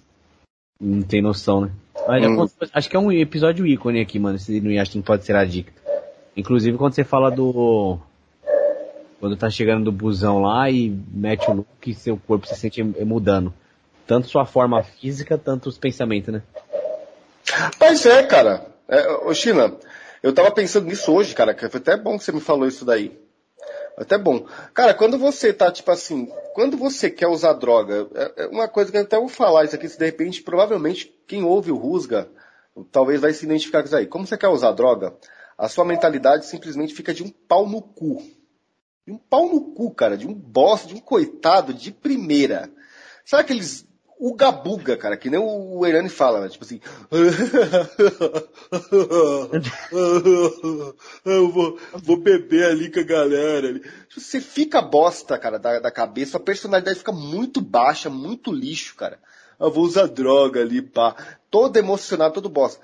não tem noção, né? Olha, Hum. acho que é um episódio ícone aqui, mano, esse no Yashin pode ser adicto. Inclusive quando você fala do, quando tá chegando do busão lá e mete o look e seu corpo se sente mudando. Tanto sua forma física, tanto os pensamentos, né? Mas é, cara. É, ô, China, eu tava pensando nisso hoje, cara, foi até bom que você me falou isso daí. Até bom. Cara, quando você tá, tipo assim, quando você quer usar droga, é é uma coisa que eu até vou falar isso aqui, se de repente, provavelmente, quem ouve o Rusga, talvez vai se identificar com isso aí. Como você quer usar droga, a sua mentalidade simplesmente fica de um pau no cu. De um pau no cu, cara, de um bosta, de um coitado de primeira. Sabe aqueles uga-buga, cara, que nem o Herani fala, né? Tipo assim. Eu vou, vou beber ali com a galera. Tipo, Você fica bosta, cara, da, da cabeça, a personalidade fica muito baixa, muito lixo, cara. Eu vou usar droga ali, pá. Todo emocionado, todo bosta.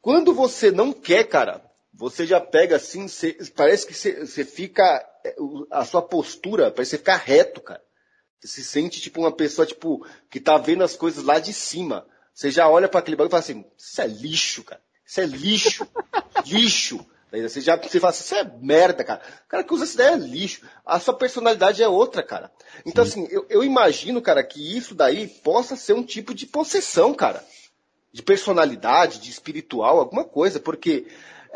Quando você não quer, cara, você já pega assim, parece que você, fica. o- A sua postura, parece que você ficar reto, cara. Você se sente tipo uma pessoa, tipo, que tá vendo as coisas lá de cima. Você já olha para aquele bagulho e fala assim, isso é lixo, cara. Isso é lixo. lixo. Daí você já você fala assim, isso é merda, cara. O cara que usa essa ideia é lixo. A sua personalidade é outra, cara. Então, assim, eu, eu imagino, cara, que isso daí possa ser um tipo de possessão, cara. De personalidade, de espiritual, alguma coisa, porque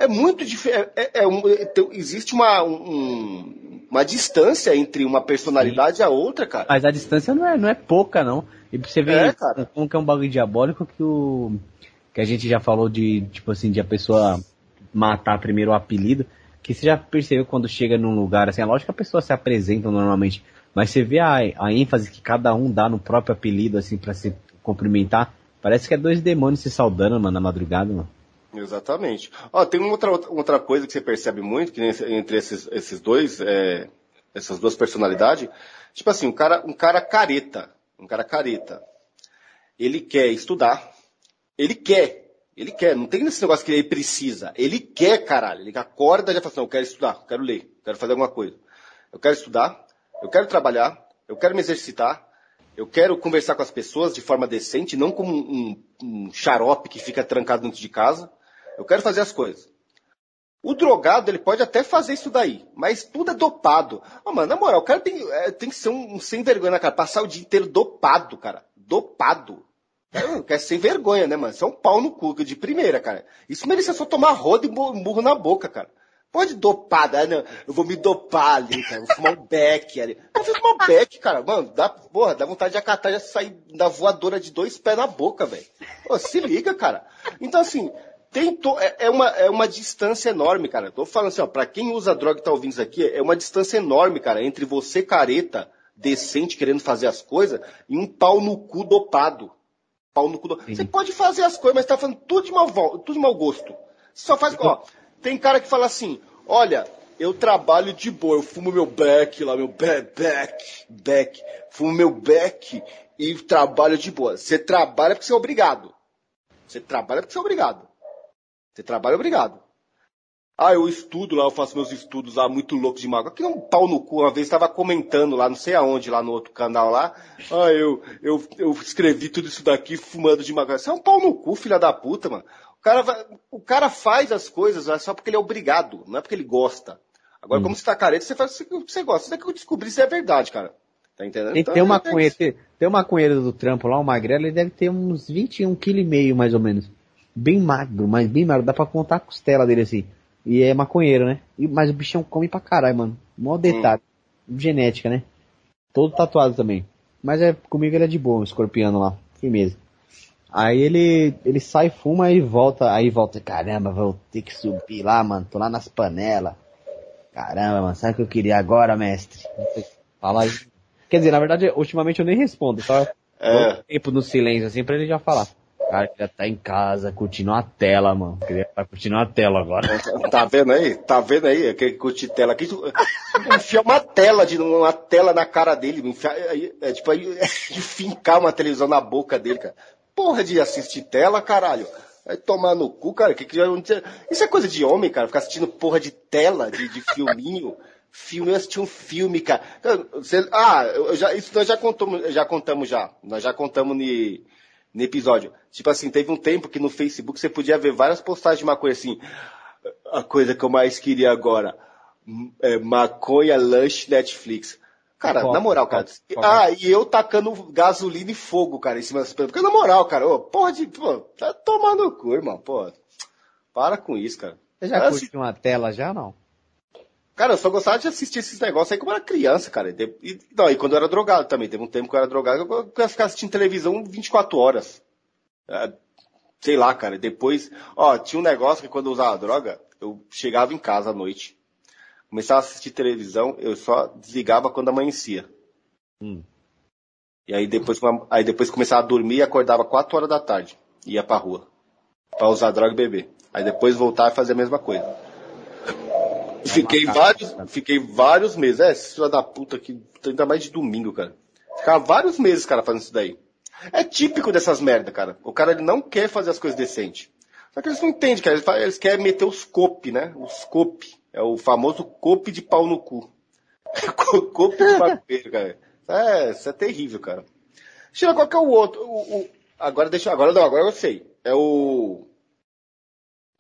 é muito diferente. É, é um- é- existe uma, um- uma distância entre uma personalidade e a outra, cara. Mas a distância não é, não é pouca, não. E pra você ver É, como que é um bagulho diabólico que o. Que a gente já falou de, tipo assim, de a pessoa matar primeiro o apelido. Que você já percebeu quando chega num lugar, assim, é lógico que a pessoa se apresenta normalmente. Mas você vê a, a ênfase que cada um dá no próprio apelido, assim, pra se cumprimentar. Parece que é dois demônios se saudando, mano, na madrugada, mano. Exatamente. Ó, tem uma outra, outra coisa que você percebe muito, que entre esses, esses dois, é, essas duas personalidades, tipo assim, um cara, um cara careta, um cara careta, ele quer estudar, ele quer, ele quer, não tem esse negócio que ele precisa, ele quer, caralho, ele acorda e já fala assim, eu quero estudar, eu quero ler, eu quero fazer alguma coisa. Eu quero estudar, eu quero trabalhar, eu quero me exercitar, eu quero conversar com as pessoas de forma decente, não como um, um- um xarope que fica trancado dentro de casa. Eu quero fazer as coisas. O drogado, ele pode até fazer isso daí, mas tudo é dopado. Ah, mano, na moral, o cara tem, é, tem que ser um, um sem vergonha, né, cara? Passar o dia inteiro dopado, cara. Dopado. É, quer sem vergonha, né, mano? Isso é um pau no cu de primeira, cara. Isso merecia só tomar roda e mu- murro na boca, cara. Pode dopar, ah, não, eu vou me dopar ali, cara. Vou fumar um beck ali. Eu vou fumar um beck, cara. Mano, dá, porra, dá vontade de acatar e sair da voadora de dois pés na boca, velho. Se liga, cara. Então, assim, tem to- é, é uma, é uma distância enorme, cara. Eu Tô falando assim, ó, pra quem usa droga e tá ouvindo isso aqui, é uma distância enorme, cara, entre você careta, decente, querendo fazer as coisas, e um pau no cu dopado. Pau no cu do... Você pode fazer as coisas, mas tá falando tudo de mau, tudo de mau gosto. Você só faz, ó, tem cara que fala assim, olha, eu trabalho de boa, eu fumo meu beck lá, meu beck, beck, beck, fumo meu beck e trabalho de boa. Você trabalha porque você é obrigado. Você trabalha porque você é obrigado. Você trabalha obrigado. Ah, eu estudo lá, eu faço meus estudos lá, muito louco de mago. Aqui é um pau no cu. Uma vez estava comentando lá, não sei aonde, lá no outro canal lá. Ah, eu, eu, eu escrevi tudo isso daqui fumando de mago. Você é um pau no cu, filha da puta, mano. O cara, vai, o cara faz as coisas só porque ele é obrigado, não é porque ele gosta. Agora, Hum. como você tá careta, você faz o que você gosta. Isso daqui eu descobri se é verdade, cara. Tá entendendo? Tem, Então, tem, uma é- tem, tem um maconheiro do trampo lá, o magrelo, ele deve ter uns 21 kg meio, mais ou menos. Bem magro, mas bem magro, dá pra contar a costela dele assim. E é maconheiro, né? E, mas o bichão come pra caralho, mano. Mó detalhe. Genética, né? Todo tatuado também. Mas é, comigo ele é de boa, um escorpiano lá. Firmeza. Aí ele, ele sai, fuma, aí volta, aí volta, caramba, vou ter que subir lá, mano, tô lá nas panelas. Caramba, mano, sabe o que eu queria agora, mestre? Fala aí. Quer dizer, na verdade, ultimamente eu nem respondo, só É. tempo no silêncio, assim, pra ele já falar. Cara, queria estar em casa, curtindo a tela, mano. Queria estar curtindo a tela agora. Tá vendo aí? Tá vendo aí? Que curte tela aqui. Enfiar uma tela de uma tela na cara dele. Enfiar, é, é, tipo aí, é, de fincar uma televisão na boca dele, cara. Porra de assistir tela, caralho. Vai tomar no cu, cara. Que, que, isso é coisa de homem, cara. Ficar assistindo porra de tela, de, de filminho. Filme, eu assisti um filme, cara. Você, ah, eu já, isso nós já contamos, já contamos já. Nós já contamos ni, no episódio. Tipo assim, teve um tempo que no Facebook você podia ver várias postagens de maconha assim. A coisa que eu mais queria agora. É, maconha, lanche, Netflix. Cara, na moral, cara. Ah, e eu tacando gasolina e fogo, cara, em cima das pessoas. Porque na moral, cara, ô, porra de. Pô, tá tomando cu, irmão, pô. Para com isso, cara. Você já curte assim, uma tela já não? Cara, eu só gostava de assistir esses negócios aí quando eu era criança, cara. E, não, e quando eu era drogado também. Teve um tempo que eu era drogado, eu ia ficar assistindo televisão 24 horas. É, sei lá, cara. Depois, ó, tinha um negócio que quando eu usava droga, eu chegava em casa à noite, começava a assistir televisão, eu só desligava quando amanhecia. Hum. E aí depois, aí depois começava a dormir e acordava 4 horas da tarde. Ia pra rua. Pra usar droga e beber. Aí depois voltar e fazer a mesma coisa. Fiquei vários, fiquei vários meses. É, filho da puta aqui, ainda mais de domingo, cara. Ficava vários meses, cara, fazendo isso daí. É típico dessas merda, cara. O cara ele não quer fazer as coisas decentes. Só que eles não entendem, cara. Eles, eles querem meter os cope, né? Os cope. É o famoso cope de pau no cu. cope de maconheiro, cara. É, isso é terrível, cara. Tira qual que é o outro. O, o, agora deixa. Agora não, agora eu sei. É o.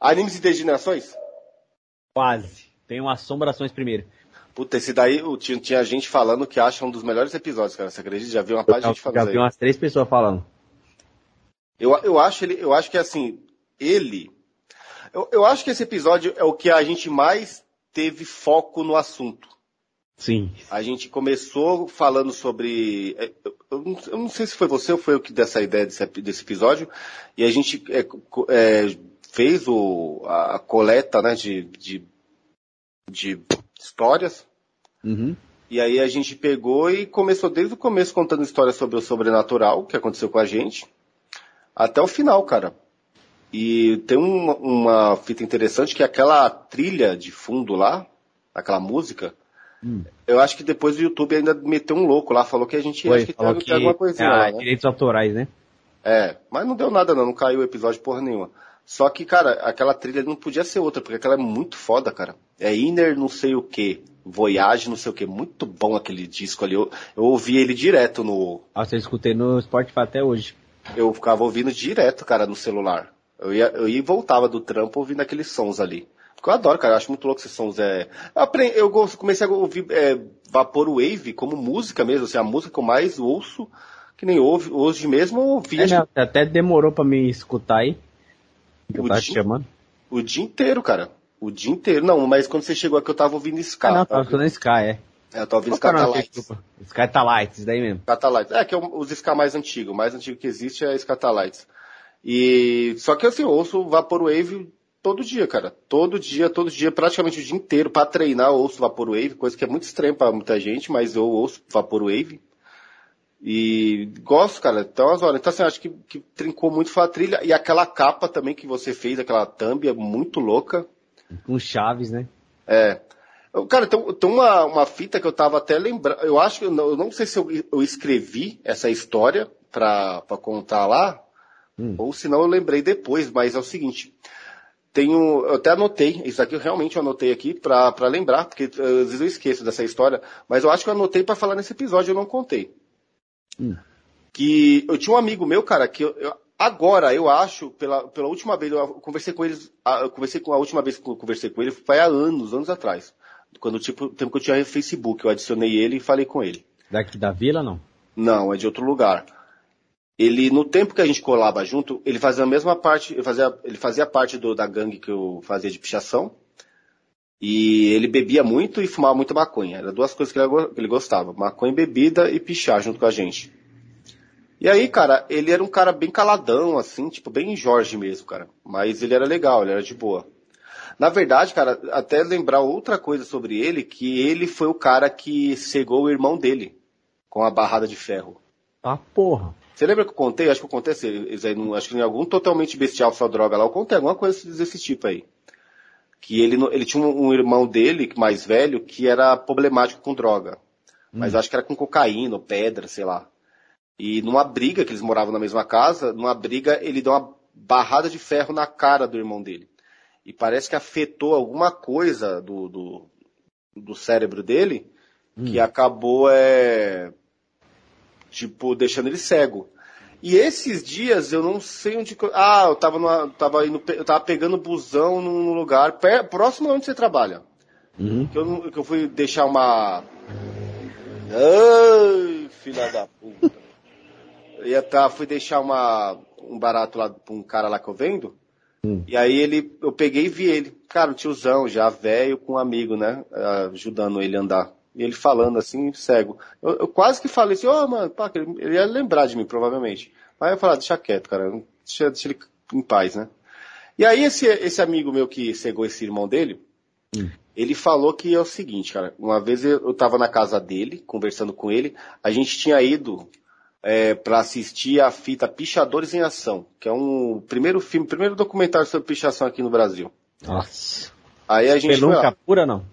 Animes e Degenerações? Quase. Tem uma assombrações primeiro. Puta, esse daí tinha, tinha gente falando que acha um dos melhores episódios, cara. Você acredita? Já viu uma parte de gente falando Já vi umas três pessoas falando. Eu, eu acho ele, eu acho que assim, ele eu, eu acho que esse episódio é o que a gente mais teve foco no assunto. Sim. A gente começou falando sobre. É, eu não, eu não sei se foi você ou foi eu que dessa ideia desse, desse episódio. E a gente é, é, fez o, a coleta né, de, de, de histórias. Uhum. E aí a gente pegou e começou desde o começo contando histórias sobre o sobrenatural que aconteceu com a gente, até o final, cara. E tem uma, uma fita interessante que é aquela trilha de fundo lá, aquela música. Hum. Eu acho que depois o YouTube ainda meteu um louco lá, falou que a gente Foi, que falou que, alguma coisinha ah, lá, né? direitos autorais, né? É, mas não deu nada não, não caiu o episódio porra nenhuma. Só que, cara, aquela trilha não podia ser outra, porque aquela é muito foda, cara. É Inner não sei o que, Voyage não sei o que, muito bom aquele disco ali. Eu, eu ouvi ele direto no... Ah, você escutei no Spotify até hoje. Eu ficava ouvindo direto, cara, no celular. Eu ia, eu ia e voltava do trampo ouvindo aqueles sons ali. Porque eu adoro, cara, eu acho muito louco esses sons. É... Eu, eu comecei a ouvir é, Vaporwave como música mesmo, assim, a música que eu mais ouço, que nem ouve, hoje mesmo eu ouvi. É, até demorou para me escutar aí. Que o, dia, chamando. o dia inteiro, cara. O dia inteiro. Não, mas quando você chegou aqui eu tava ouvindo Sky. Ah, não, tava ouvindo Sky, é. É, eu tava ouvindo Scatalites. Scatalites, daí mesmo. Scatalites. É, que é os Ska mais antigos. O mais antigo que existe é Scatalites. E só que assim, eu ouço Vaporwave todo dia, cara. Todo dia, todo dia, praticamente o dia inteiro. Para treinar, eu ouço Vaporwave, coisa que é muito estranha para muita gente, mas eu ouço Vaporwave. E gosto, cara. Então, as horas. Então, assim, acho que, que trincou muito foi a trilha. E aquela capa também que você fez, aquela thumb, é muito louca. Com chaves, né? É. Cara, tem, tem uma, uma fita que eu tava até lembrando. Eu acho que, eu não, eu não sei se eu, eu escrevi essa história pra, pra contar lá, Hum. Ou senão eu lembrei depois, mas é o seguinte. Tenho, eu até anotei, isso aqui eu realmente anotei aqui para lembrar, porque eh, às vezes eu esqueço dessa história, mas eu acho que eu anotei para falar nesse episódio, eu não contei. Hum. Que eu tinha um amigo meu, cara, que eu, eu, agora eu acho, pela, pela última vez, eu conversei com eles, eu conversei com a última vez que eu conversei com ele foi há anos, anos atrás. Quando tipo, tempo que eu tinha Facebook, eu adicionei ele e falei com ele. Daqui da vila, não? Não, é de outro lugar ele no tempo que a gente colava junto, ele fazia a mesma parte, ele fazia, ele fazia parte do, da gangue que eu fazia de pichação. E ele bebia muito e fumava muita maconha. Era duas coisas que ele, que ele gostava: maconha, bebida e pichar junto com a gente. E aí, cara, ele era um cara bem caladão, assim, tipo, bem Jorge mesmo, cara. Mas ele era legal, ele era de boa. Na verdade, cara, até lembrar outra coisa sobre ele, que ele foi o cara que cegou o irmão dele com a barrada de ferro. Ah, porra. Você lembra que eu contei? Acho que eu contei, acho que em algum totalmente bestial só droga lá, eu contei alguma coisa desse tipo aí. Que ele, ele tinha um, irmão dele, mais velho, que era problemático com droga. Mas eu acho que era com cocaína, pedra, sei lá. E numa briga, que eles moravam na mesma casa, numa briga ele deu uma barrada de ferro na cara do irmão dele. E parece que afetou alguma coisa do, do, do cérebro dele, que acabou, é, tipo, deixando ele cego. E esses dias eu não sei onde ah, eu tava numa, tava indo, eu tava pegando busão num lugar per- próximo onde você trabalha. Uhum. Que eu, que eu fui deixar uma Ai, filha da puta. Ia tá, fui deixar uma, um barato lá pra um cara lá que eu vendo. Hum. E aí ele, eu peguei e vi ele. Cara, um tiozão já velho com um amigo, né? Ajudando ele a andar. E ele falando assim, cego. Eu, eu quase que falei assim, ô mano, pá, ele, ele ia lembrar de mim, provavelmente. Mas eu falei, ah, deixa quieto, cara. Deixa, deixa ele em paz, né? E aí esse, esse amigo meu que cegou esse irmão dele, ele falou que é o seguinte, cara. Uma vez eu, eu tava na casa dele, conversando com ele, a gente tinha ido é, para assistir a fita Pichadores em Ação, que é um primeiro filme, primeiro documentário sobre pichação aqui no Brasil. Nossa. Aí a gente foi, Pelunca ó, pura não?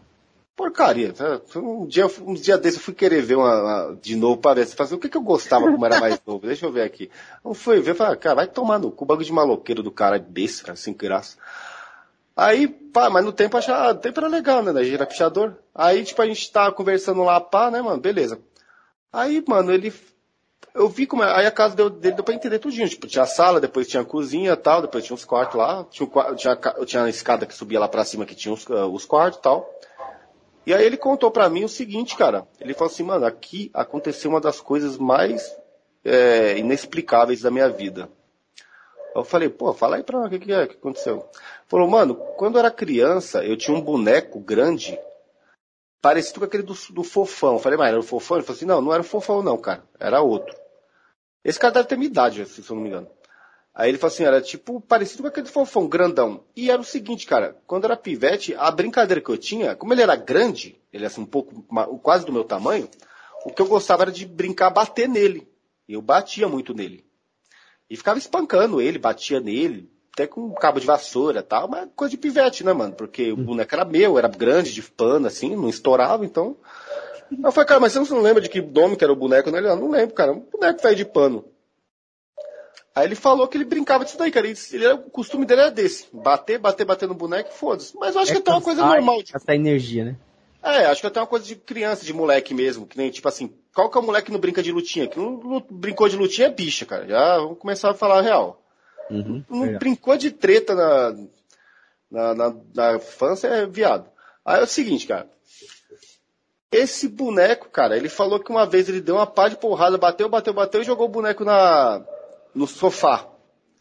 porcaria. Foi Um dia, um dia desse eu fui querer ver uma, uma- de novo para ver. Fazer o que, que eu gostava como era mais novo. Deixa eu ver aqui. Eu fui ver, falei, ah, cara, vai tomar no cu, bagulho de maloqueiro do cara, besta, cara, sem graça. Aí, pá, mas no tempo achava, no tempo era legal, né? Da gira pichador. Aí, tipo, a gente tava conversando lá, pá, né, mano? Beleza. Aí, mano, ele. Eu vi como. é- Aí a casa deu- dele deu pra entender tudinho. Tipo, tinha a sala, depois tinha a cozinha tal, depois tinha os quartos lá. Tinha, o tinha, tinha a escada que subia lá pra cima que tinha os, ah, os quartos e tal. E aí ele contou pra mim o seguinte, cara. Ele falou assim, mano, aqui aconteceu uma das coisas mais é, inexplicáveis da minha vida. Eu falei, pô, fala aí pra mim o que, que é que aconteceu. Falou, mano, quando eu era criança, eu tinha um boneco grande, parecido com aquele do, do fofão. Eu falei, mas era o fofão? Ele falou assim, não, não era o fofão não, cara, era outro. Esse cara deve ter minha idade, se eu não me engano. Aí ele falou assim, era tipo parecido com aquele fofão, grandão. E era o seguinte, cara, quando era pivete, a brincadeira que eu tinha, como ele era grande, ele era assim, um pouco, quase do meu tamanho, o que eu gostava era de brincar, bater nele. Eu batia muito nele. E ficava espancando ele, batia nele, até com um cabo de vassoura e tal, mas coisa de pivete, né, mano? Porque o boneco era meu, era grande, de pano, assim, não estourava, então. Eu falei, cara, mas você não lembra de que nome que era o boneco? Ele, não, não lembro, cara, um boneco velho de pano. Aí ele falou que ele brincava disso daí, cara. Ele, ele o costume dele era desse. Bater, bater, bater no boneco, foda-se. Mas eu acho que até uma coisa normal. de- Gastar energia, né? é, acho que até uma coisa de criança, de moleque mesmo. Que nem, tipo assim, qual que é o moleque que não brinca de lutinha? Que não, não brincou de lutinha é bicha, cara. Já vamos começar a falar a real. Uhum. Não Verdade. brincou de treta na, na, na, na infância é viado. Aí é o seguinte, cara. Esse boneco, cara, ele falou que uma vez ele deu uma pá de porrada, bateu, bateu, bateu e jogou o boneco na, no sofá.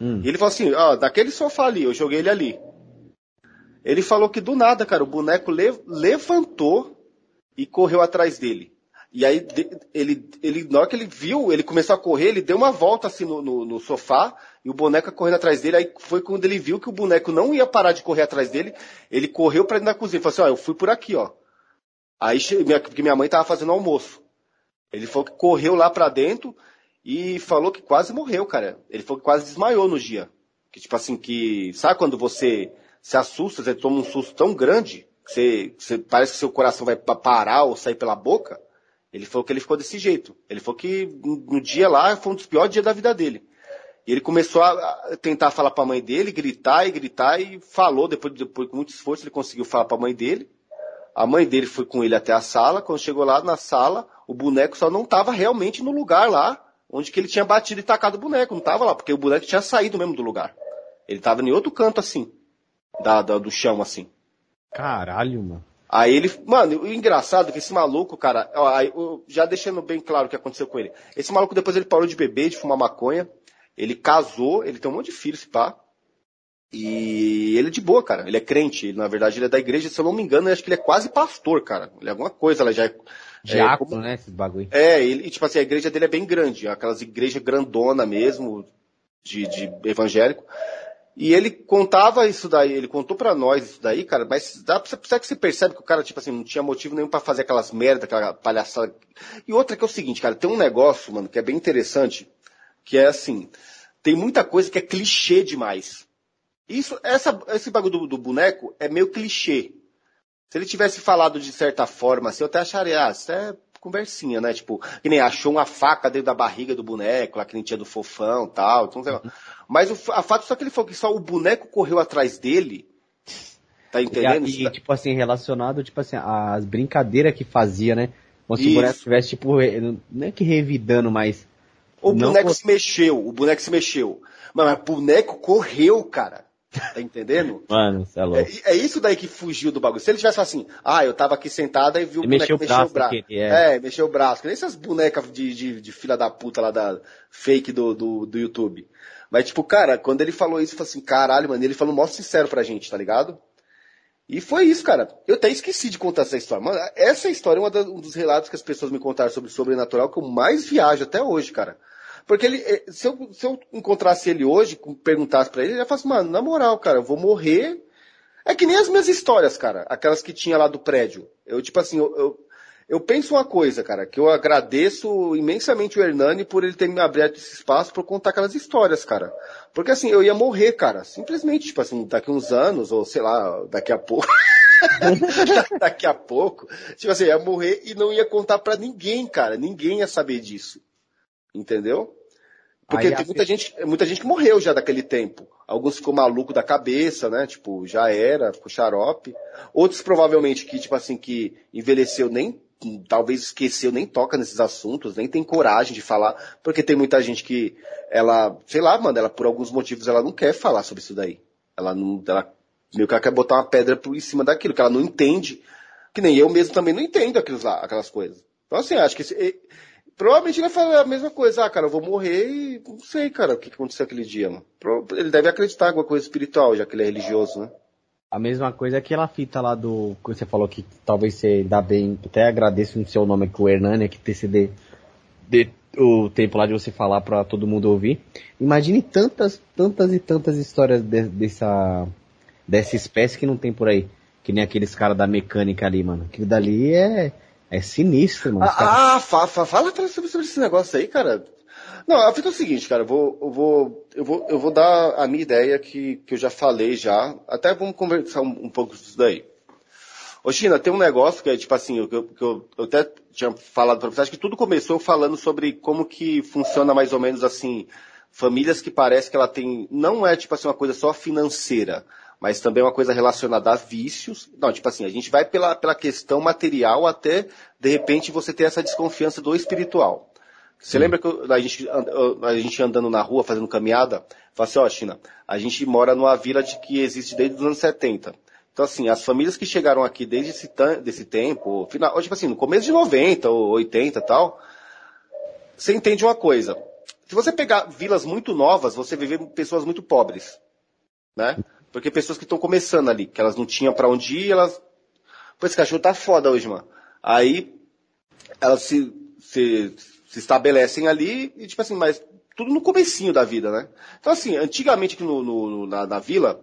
Hum. E ele falou assim, ó, daquele sofá ali, eu joguei ele ali. Ele falou que do nada, cara, o boneco le- levantou e correu atrás dele. E aí, ele, ele, na hora que ele viu, ele começou a correr, ele deu uma volta assim no, no, no sofá, e o boneco correndo atrás dele, aí foi quando ele viu que o boneco não ia parar de correr atrás dele, ele correu pra dentro da cozinha, falou assim, ó, eu fui por aqui, ó. Aí, porque minha mãe tava fazendo almoço. Ele falou que correu lá pra dentro e falou que quase morreu, cara. Ele falou que quase desmaiou no dia. Que tipo assim, que. Sabe quando você se assusta, você toma um susto tão grande, que você, você- parece que seu coração vai pa- parar ou sair pela boca? Ele falou que ele ficou desse jeito. Ele falou que no dia lá foi um dos piores dias da vida dele. E ele começou a a tentar falar pra mãe dele, gritar e gritar, e falou, depois, depois com muito esforço, ele conseguiu falar pra mãe dele. A mãe dele foi com ele até a sala. Quando chegou lá na sala, o boneco só não estava realmente no lugar lá onde que ele tinha batido e tacado o boneco. Não estava lá, porque o boneco tinha saído mesmo do lugar. Ele estava em outro canto assim, da, da- do chão assim. Caralho, mano. Aí ele, mano, o engraçado é que esse maluco, cara, ó, aí, já deixando bem claro o que aconteceu com ele. Esse maluco depois ele parou de beber, de fumar maconha. Ele casou, ele tem um monte de filhos, se pá. E ele é de boa, cara. Ele é crente. Ele, na verdade, ele é da igreja, se eu não me engano, eu acho que ele é quase pastor, cara. Ele é alguma coisa, ela já é. Diácono, como- né? Esses bagulho. é, ele, e, tipo assim, a igreja dele é bem grande, aquelas igrejas grandona mesmo, de, de evangélico. E ele contava isso daí, ele contou pra nós isso daí, cara, mas dá pra que você percebe que o cara, tipo assim, não tinha motivo nenhum pra fazer aquelas merda, aquela palhaçada. E outra que é o seguinte, cara, tem um negócio, mano, que é bem interessante, que é assim, tem muita coisa que é clichê demais. Isso, essa, esse bagulho do, do boneco é meio clichê. Se ele tivesse falado de certa forma, assim, eu até acharia, ah, isso é conversinha, né? Tipo, que nem achou uma faca dentro da barriga do boneco, lá que nem tinha do fofão tal. Então, uhum. Mas o, a fato só que ele falou que só o boneco correu atrás dele. Tá entendendo? E, e tipo assim, relacionado, tipo assim, as brincadeiras que fazia, né? Como se o boneco estivesse, tipo, não é que revidando, mas. O boneco se mexeu, o boneco se mexeu. Mas, o boneco correu, cara. Tá entendendo? Mano, você é louco. É, é, isso daí que fugiu do bagulho. Se ele tivesse assim, ah, eu tava aqui sentada e vi o boneco mexeu mexer o braço. É. é, mexeu o braço. Que nem essas bonecas de, de, de filha da puta lá da fake do, do, do YouTube. Mas, tipo, cara, quando ele falou isso, eu falei assim, caralho, mano, ele falou mó sincero pra gente, tá ligado? E foi isso, cara. Eu até esqueci de contar essa história. Mano, essa história é um dos relatos que as pessoas me contaram sobre sobrenatural que eu mais viajo até hoje, cara. Porque ele, eh, se eu, se eu encontrasse ele hoje, perguntasse para ele, ele ia falar assim, mano, na moral, cara, eu vou morrer. É que nem as minhas histórias, cara, aquelas que tinha lá do prédio. Eu, tipo assim, eu, eu, eu penso uma coisa, cara, que eu agradeço imensamente o Hernani por ele ter me aberto esse espaço para contar aquelas histórias, cara. Porque assim, eu ia morrer, cara. Simplesmente, tipo assim, daqui uns anos, ou sei lá, daqui a pouco. daqui a pouco, tipo assim, ia morrer e não ia contar para ninguém, cara. Ninguém ia saber disso. Entendeu? Porque Aí, tem muita gente, muita gente que morreu já daquele tempo. Alguns ficou maluco da cabeça, né? Tipo, já era, ficou xarope. Outros provavelmente que, tipo assim, que envelheceu nem, talvez esqueceu, nem toca nesses assuntos, nem tem coragem de falar. Porque tem muita gente que, ela, sei lá, mano, ela por alguns motivos ela não quer falar sobre isso daí. Ela não, ela meio que ela quer botar uma pedra por cima daquilo, que ela não entende. Que nem eu mesmo também não entendo aqueles lá, aquelas coisas. Então assim, acho que esse, Provavelmente ele vai falar a mesma coisa. Ah, cara, eu vou morrer e não sei, cara, o que aconteceu aquele dia, mano. Ele deve acreditar em alguma coisa espiritual, já que ele é religioso, né? A mesma coisa é aquela fita lá do que você falou que talvez você dá bem, até agradeço no seu nome aqui, o Hernani, que ter de, o tempo lá de você falar para todo mundo ouvir. Imagine tantas, tantas e tantas histórias de, dessa, dessa espécie que não tem por aí. Que nem aqueles caras da mecânica ali, mano. Aquilo dali é, é sinistro, mano. Ah, ah fala, fala sobre, sobre esse negócio aí, cara. Não, a fita é o seguinte, cara, eu vou, eu vou, eu vou, eu vou dar a minha ideia que, que eu já falei já. Até vamos conversar um, um pouco disso daí. Ô China, tem um negócio que é tipo assim, eu, que eu, eu até tinha falado pra você, acho que tudo começou falando sobre como que funciona mais ou menos assim, famílias que parece que ela tem, não é tipo assim uma coisa só financeira, mas também uma coisa relacionada a vícios. Não, tipo assim, a gente vai pela, pela questão material até, de repente, você ter essa desconfiança do espiritual. Você lembra que a gente, a gente andando na rua, fazendo caminhada, fala assim, ó, oh, China, a gente mora numa vila de que existe desde os anos 70. Então, assim, as famílias que chegaram aqui desde esse desse tempo, final, ou, tipo assim, no começo de 90 ou 80 e tal, você entende uma coisa. Se você pegar vilas muito novas, você vê pessoas muito pobres, né? Porque pessoas que estão começando ali, que elas não tinham para onde ir, elas. Pô, esse cachorro tá foda hoje, mano. Aí elas se, se, se estabelecem ali e, tipo assim, mas tudo no comecinho da vida, né? Então, assim, antigamente aqui no, no na, na, vila,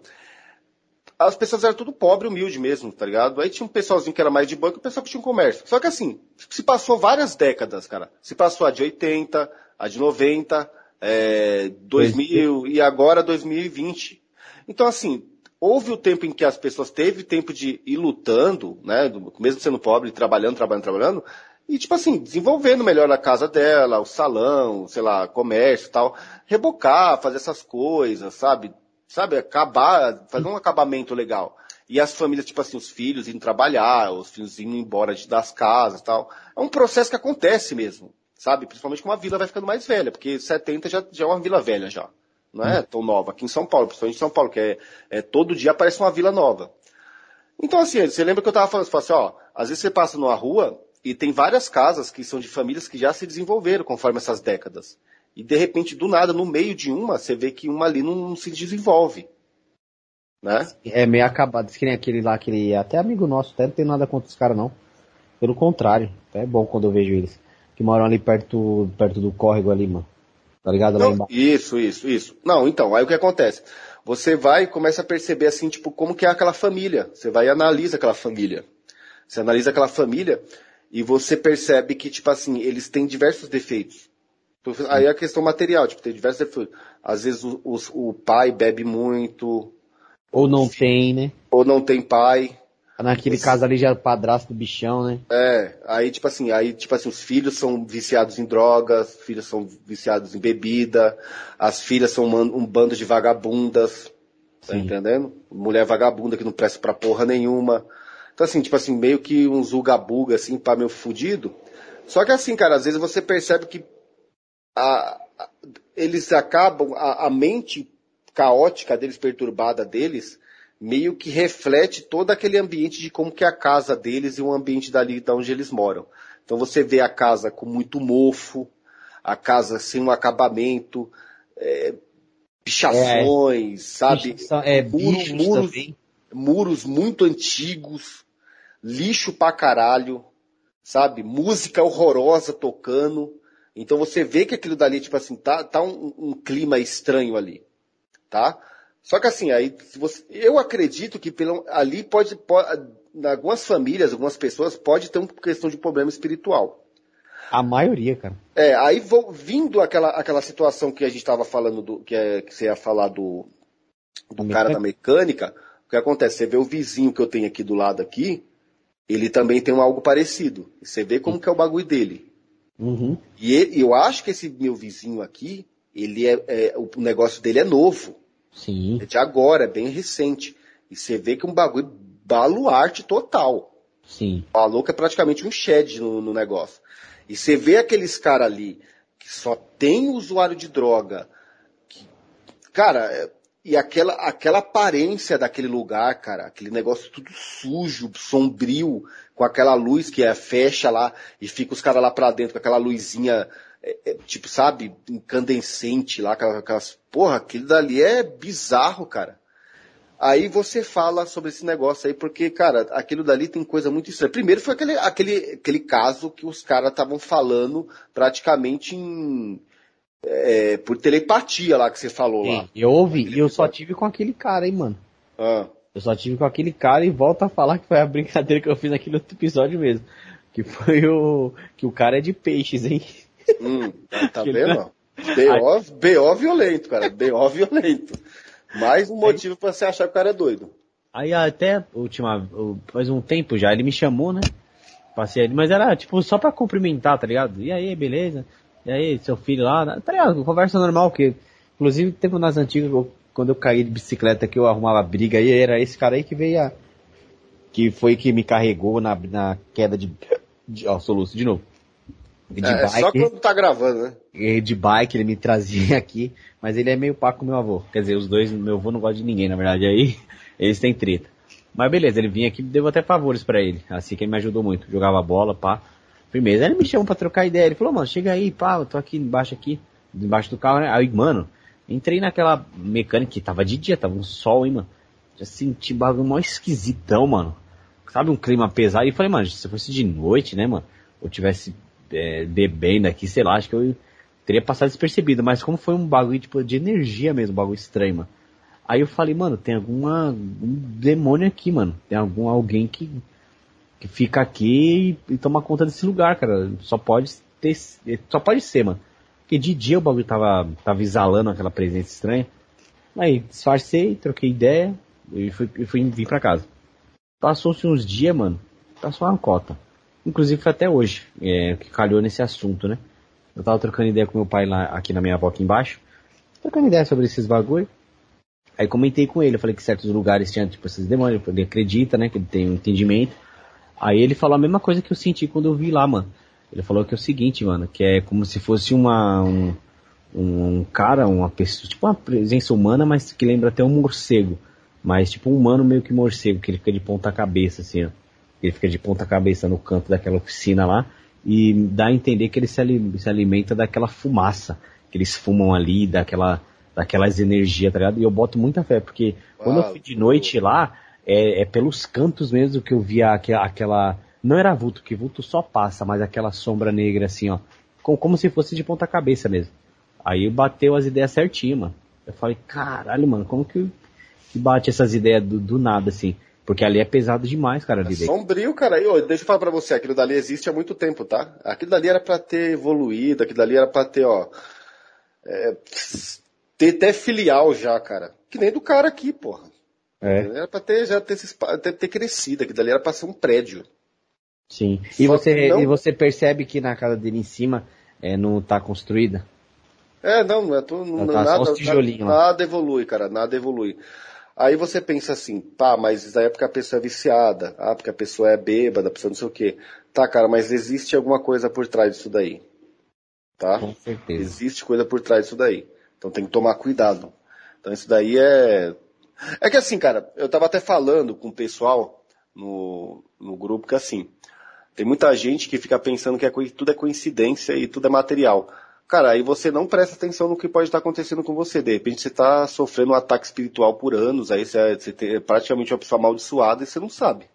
as pessoas eram tudo pobre, humilde mesmo, tá ligado? Aí tinha um pessoalzinho que era mais de banco e um pessoal que tinha um comércio. Só que assim, se passou várias décadas, cara. Se passou a de 80, a de 90, é, 2000 e agora 2020. Então, assim, houve o tempo em que as pessoas teve tempo de ir lutando, né, mesmo sendo pobre, trabalhando, trabalhando, trabalhando, e tipo assim, desenvolvendo melhor a casa dela, o salão, sei lá, comércio e tal, rebocar, fazer essas coisas, sabe? Sabe, acabar, fazer um acabamento legal. E as famílias, tipo assim, os filhos indo trabalhar, os filhos indo embora das casas e tal. É um processo que acontece mesmo, sabe? Principalmente com uma vila vai ficando mais velha, porque 70 já, já é uma vila velha já não é tão nova. Aqui em São Paulo, principalmente em São Paulo, que é, é todo dia aparece uma vila nova. Então, assim, você lembra que eu estava falando, você fala assim, ó, às vezes você passa numa rua e tem várias casas que são de famílias que já se desenvolveram conforme essas décadas. E de repente, do nada, no meio de uma, você vê que uma ali não, não se desenvolve. Né? É meio acabado, que nem aquele lá, aquele até amigo nosso, até não tem nada contra os caras não. Pelo contrário, até é bom quando eu vejo eles. Que moram ali perto, perto do córrego ali, mano. Tá ligado? Não, Lá embaixo. Isso, isso, isso. Não, então, aí o que acontece? Você vai e começa a perceber assim, tipo, como que é aquela família. Você vai e analisa aquela família. Você analisa aquela família e você percebe que, tipo assim, eles têm diversos defeitos. Aí a questão material, tipo, tem diversos defeitos. Às vezes o, o, o pai bebe muito, Ou não tem, né? ou não tem pai. Naquele Esse- caso ali já é o padrasto do bichão, né? É, aí tipo assim, aí tipo assim, os filhos são viciados em drogas, os filhos são viciados em bebida, as filhas são um, um bando de vagabundas, tá Sim. entendendo? Mulher vagabunda que não presta pra porra nenhuma. Então assim, tipo assim, meio que um zulgabuga assim, pá, meio fudido. Só que assim, cara, às vezes você percebe que a- a- eles acabam, a, a mente caótica deles, perturbada deles, meio que reflete todo aquele ambiente de como que é a casa deles e o ambiente dali de onde eles moram. Então você vê a casa com muito mofo, a casa sem um acabamento, é, pichações, sabe? Bichos são- é, muros- também. muros muito antigos, lixo pra caralho, sabe? Música horrorosa tocando. Então você vê que aquilo dali, tipo assim, tá, tá um, um clima estranho ali, tá? Só que assim, aí, se você, eu acredito que pelo, ali pode, pode, algumas famílias, algumas pessoas, pode ter uma questão de problema espiritual. A maioria, cara. É, aí vou, vindo aquela, aquela situação que a gente estava falando, do, que, é, que você ia falar do, do cara da mecânica, o que acontece? Você vê o vizinho que eu tenho aqui do lado aqui, ele também tem um algo parecido. Você vê como que é o bagulho dele. Uhum. E ele- eu acho que esse meu vizinho aqui, ele é, é- o negócio dele é novo. Sim. É de agora, é bem recente. E você vê que é um bagulho baluarte total. Sim. O maluco é praticamente um shed no, no negócio. E você vê aqueles caras ali que só tem usuário de droga. que- cara, é- e aquela, aquela aparência daquele lugar, cara, aquele negócio tudo sujo, sombrio, com aquela luz que é fecha lá e fica os caras lá pra dentro com aquela luzinha, é, é, tipo, sabe, incandescente lá, aquelas, aquelas. Porra, aquilo dali é bizarro, cara. Aí você fala sobre esse negócio aí, porque, cara, aquilo dali tem coisa muito estranha. Primeiro foi aquele, aquele, aquele caso que os caras estavam falando praticamente em, é, por telepatia lá que você falou lá. Sim. Eu ouvi, e eu só tive com aquele cara, hein, mano. Ah, Eu só tive com aquele cara e volto a falar que foi a brincadeira que eu fiz naquele outro episódio mesmo. Que foi o. Que o cara é de peixes, hein? hum, tá, tá vendo? BO, BO violento, cara. BO violento. Mais um motivo pra você achar que o cara é doido. Aí até última. Faz um tempo já, ele me chamou, né? Passei ali, mas era tipo só pra cumprimentar, tá ligado? E aí, beleza? E aí, seu filho lá, tá ligado? Conversa normal, que. Inclusive teve nas antigas, quando eu caí de bicicleta que eu arrumava briga aí, era esse cara aí que veio a. Que foi que me carregou na, na queda de. de ó, soluço, de novo. De É, é só bike. quando tá gravando, né? E de bike, ele me trazia aqui, mas ele é meio paco com meu avô. Quer dizer, os dois, meu avô não gosta de ninguém, na verdade, aí eles têm treta. Mas beleza, ele vinha aqui e deu até favores pra ele, assim que ele me ajudou muito. Jogava bola, pá. Firmeza. Aí ele me chamou pra trocar ideia, ele falou, mano, chega aí, pá, eu tô aqui embaixo aqui, embaixo do carro, né? Aí, mano, entrei naquela mecânica que tava de dia, tava um sol, hein, mano. Já senti bagulho mó esquisitão, mano. Sabe, um clima pesado. E falei, mano, se fosse de noite, né, mano, ou tivesse é, bebendo aqui, sei lá, acho que eu teria passado despercebido, mas como foi um bagulho tipo de energia mesmo, um bagulho estranho, mano. Aí eu falei, mano, tem alguma um demônio aqui, mano. Tem algum alguém que que fica aqui e, e toma conta desse lugar, cara. Só pode ter, só pode ser, mano. Porque de dia o bagulho tava tava exalando aquela presença estranha. Aí disfarcei, troquei ideia e fui, e fui vim pra casa. Passou-se uns dias, mano. Passou uma cota. Inclusive foi até hoje, é, que calhou nesse assunto, né? Eu tava trocando ideia com meu pai lá, aqui na minha avó aqui embaixo. Trocando ideia sobre esses bagulho. Aí comentei com ele, eu falei que certos lugares tinham, tipo, esses demônios, ele acredita, né, que ele tem um entendimento. Aí ele falou a mesma coisa que eu senti quando eu vi lá, mano. Ele falou que é o seguinte, mano, que é como se fosse uma, um, um cara, uma pessoa, tipo uma presença humana, mas que lembra até um morcego. Mas tipo um humano meio que morcego, que ele fica de ponta cabeça, assim, ó. Ele fica de ponta cabeça no canto daquela oficina lá e dá a entender que ele se, se alimenta daquela fumaça que eles fumam ali, daquela, daquelas energias, tá ligado? E eu boto muita fé, porque quando eu Ah, fui de noite lá, é, é pelos cantos mesmo que eu via aquela, aquela, não era vulto, que vulto só passa, mas aquela sombra negra assim, ó, como, como se fosse de ponta cabeça mesmo. Aí bateu as ideias certinho, mano. Eu falei, caralho, mano, como que, que bate essas ideias do, do nada, assim? Porque ali é pesado demais, cara, É sombrio, cara. E, deixa eu falar pra você, aquilo dali existe há muito tempo, tá? Aquilo dali era pra ter evoluído, aquilo dali era pra ter, ó. é, ter até filial já, cara. Que nem do cara aqui, porra. É, Era pra ter, já ter, ter, ter crescido, aquilo dali era pra ser um prédio. sim. E Só você, não- e você percebe que na casa dele em cima é, não tá construída? É, não, não é tudo, não, Tá só nada, lá. nada evolui, cara, nada evolui. Aí você pensa assim, pá, mas isso daí é porque a pessoa é viciada, ah, porque a pessoa é bêbada, a pessoa não sei o quê. Tá, cara, mas existe alguma coisa por trás disso daí. Tá? Com certeza. Existe coisa por trás disso daí. Então tem que tomar cuidado. Então isso daí é. É que assim, cara, eu tava até falando com o pessoal no, no grupo que assim, tem muita gente que fica pensando que é tudo é coincidência e tudo é material. Cara, aí você não presta atenção no que pode estar acontecendo com você. De repente você tá sofrendo um ataque espiritual por anos, aí você é, você é praticamente uma pessoa amaldiçoada e você não sabe.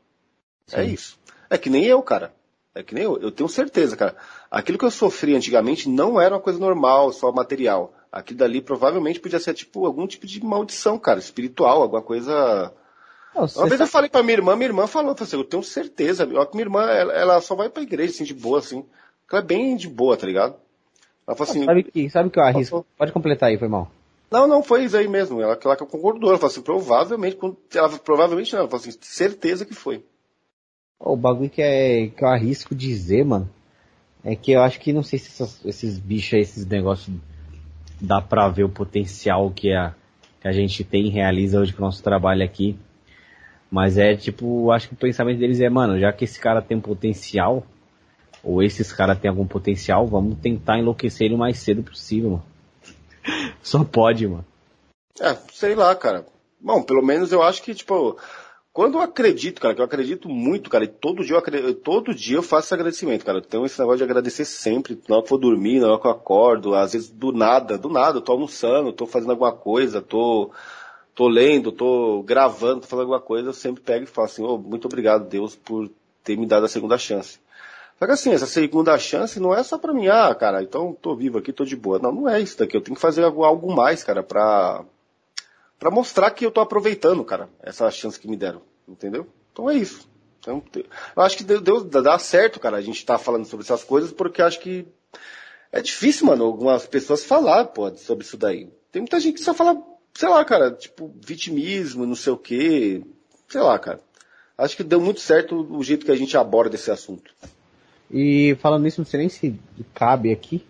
É Sim. isso. É que nem eu, cara. É que nem eu. Eu tenho certeza, cara. Aquilo que eu sofri antigamente não era uma coisa normal, só material. Aquilo dali provavelmente podia ser tipo algum tipo de maldição, cara, espiritual, alguma coisa. Não, Uma vez eu falei pra minha irmã, minha irmã falou, falou assim, eu tenho certeza, minha irmã, ela, ela só vai pra igreja, assim, de boa, assim. Ela é bem de boa, tá ligado? Ela falou assim, Sabe que, sabe que eu arrisco? Passou. Pode completar aí, foi mal. não, não, foi isso aí mesmo. Ela, ela concordou, ela falou assim, provavelmente, ela, provavelmente não, ela falou assim, certeza que foi. O bagulho que, é, que eu arrisco dizer, mano, é que eu acho que não sei se essas- esses bichos aí, esses negócios, dá pra ver o potencial que a, que a gente tem e realiza hoje com o nosso trabalho aqui. Mas é tipo, acho que o pensamento deles é, mano, já que esse cara tem potencial, ou esses caras têm algum potencial, vamos tentar enlouquecer ele o mais cedo possível, mano. Só pode, mano. É, sei lá, cara. Bom, pelo menos eu acho que, tipo, quando eu acredito, cara, que eu acredito muito, cara, e todo dia eu, acre- todo dia eu faço esse agradecimento, cara. Tenho esse negócio de agradecer sempre, na hora que for dormir, na hora que eu acordo, às vezes do nada, do nada, eu tô almoçando, tô fazendo alguma coisa, tô, tô lendo, tô gravando, tô fazendo alguma coisa, eu sempre pego e falo assim, ô, muito obrigado, Deus, por ter me dado a segunda chance. Só que assim, essa segunda chance não é só pra mim, ah, cara, então tô vivo aqui, tô de boa. Não, não é isso daqui. Eu tenho que fazer algo mais, cara, pra, pra mostrar que eu tô aproveitando, cara, essa chance que me deram. Entendeu? Então é isso. Então, eu acho que deu, deu- dá certo, cara, a gente tá falando sobre essas coisas, porque acho que é difícil, mano, algumas pessoas falar, pô, sobre isso daí. Tem muita gente que só fala, sei lá, cara, tipo, vitimismo, não sei o quê. Sei lá, cara. Acho que deu muito certo o jeito que a gente aborda esse assunto. E falando nisso, não sei nem se cabe aqui,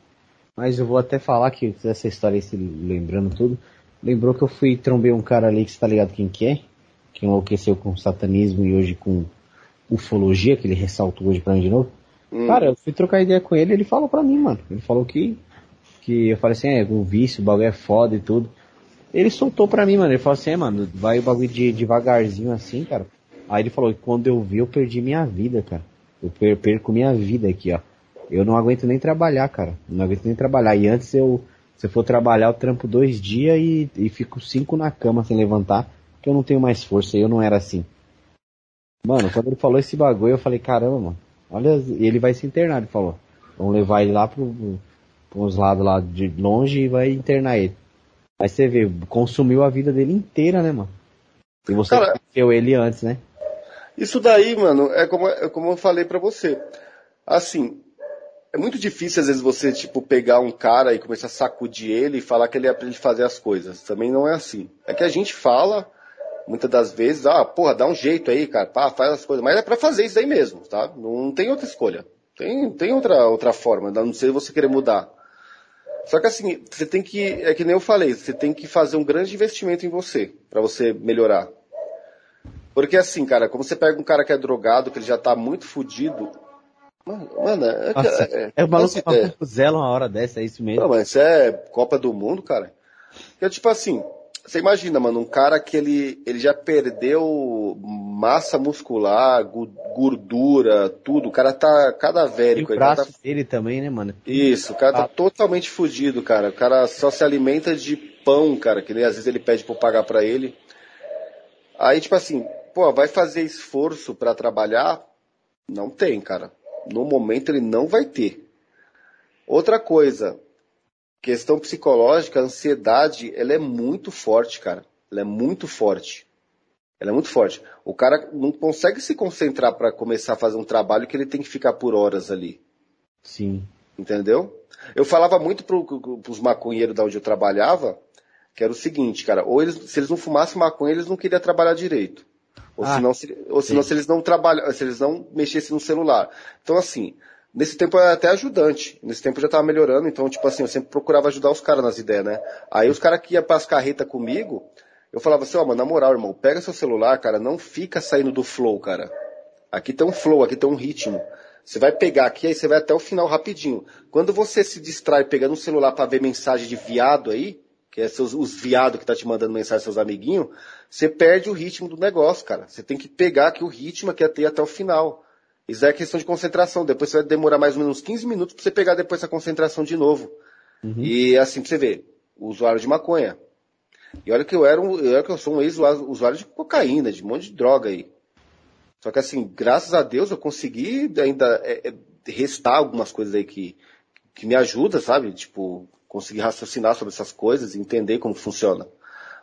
mas eu vou até falar que essa história aí, se lembrando tudo, lembrou que eu fui trombei um cara ali que você tá ligado quem que é, que enlouqueceu com satanismo e hoje com ufologia, que ele ressaltou hoje pra mim de novo. Hum. Cara, eu fui trocar ideia com ele, ele falou pra mim, mano. Ele falou que, que eu falei assim, é, o vício, o bagulho é foda e tudo. Ele soltou pra mim, mano. Ele falou assim, é, mano, vai o bagulho de, devagarzinho assim, cara. Aí ele falou, quando eu vi, eu perdi minha vida, cara. Eu per- perco minha vida aqui, ó. Eu não aguento nem trabalhar, cara. Não aguento nem trabalhar. E antes eu, se eu for trabalhar, eu trampo dois dias e, e fico cinco na cama sem levantar, porque eu não tenho mais força. Eu não era assim. Mano, quando ele falou esse bagulho, eu falei, caramba, mano. Olha, ele vai se internar, ele falou. Vamos levar ele lá pro, pros lados lá de longe e vai internar ele. Aí você vê, consumiu a vida dele inteira, né, mano? E você Cara- conheceu ele antes, né? Isso daí, mano, é como, é como eu falei pra você. Assim, é muito difícil às vezes você, tipo, pegar um cara e começar a sacudir ele e falar que ele aprende a fazer as coisas. Também não é assim. É que a gente fala, muitas das vezes, ah, porra, dá um jeito aí, cara, pá, faz as coisas. Mas é pra fazer isso aí mesmo, tá? Não tem outra escolha. Tem, tem outra, outra forma, a não ser você querer mudar. Só que assim, você tem que, é que nem eu falei, você tem que fazer um grande investimento em você, pra você melhorar. Porque assim, cara, como você pega um cara que é drogado, que ele já tá muito fudido. Mano, mano é, Nossa, é, é o maluco é, a Zela uma hora dessa, é isso mesmo. não, mas isso é Copa do Mundo, cara. É tipo assim, você imagina, mano, um cara que ele, ele já perdeu massa muscular, gordura, tudo. O cara tá e cadavérico. o o braço tá- dele também, né, mano? Isso, o cara tá Ah. totalmente fudido, cara. O cara só se alimenta de pão, cara, que ele, às vezes ele pede pra eu pagar pra ele. Aí, tipo assim, pô, vai fazer esforço pra trabalhar? Não tem, cara. No momento ele não vai ter. Outra coisa, questão psicológica, a ansiedade, ela é muito forte, cara. Ela é muito forte. Ela é muito forte. O cara não consegue se concentrar para começar a fazer um trabalho que ele tem que ficar por horas ali. Sim. Entendeu? Eu falava muito pro, pros maconheiros da onde eu trabalhava, que era o seguinte, cara, ou eles, se eles não fumassem maconha, eles não queriam trabalhar direito. Ou Ah, senão, se, ou senão se eles não trabalham, se eles não mexessem no celular. Então assim, nesse tempo eu era até ajudante. Nesse tempo eu já tava melhorando, então tipo assim, eu sempre procurava ajudar os caras nas ideias, né? Aí os caras que iam pras carretas comigo, eu falava assim, ó, mano, na moral, irmão, pega seu celular, cara, não fica saindo do flow, cara. Aqui tem um flow, aqui tem um ritmo. Você vai pegar aqui, aí você vai até o final rapidinho. Quando você se distrai pegando um celular pra ver mensagem de viado aí, que é seus, os viados que tá te mandando mensagem, seus amiguinhos, você perde o ritmo do negócio, cara. Você tem que pegar aqui o ritmo que é ter até o final. Isso é questão de concentração. Depois você vai demorar mais ou menos 15 minutos pra você pegar depois essa concentração de novo. E assim, pra você ver, o usuário de maconha. E olha que eu era um, olha que eu sou um ex-usuário de cocaína, de um monte de droga aí. Só que assim, graças a Deus eu consegui ainda é, é, restar algumas coisas aí que, que me ajudam, sabe? Tipo, conseguir raciocinar sobre essas coisas e entender como funciona.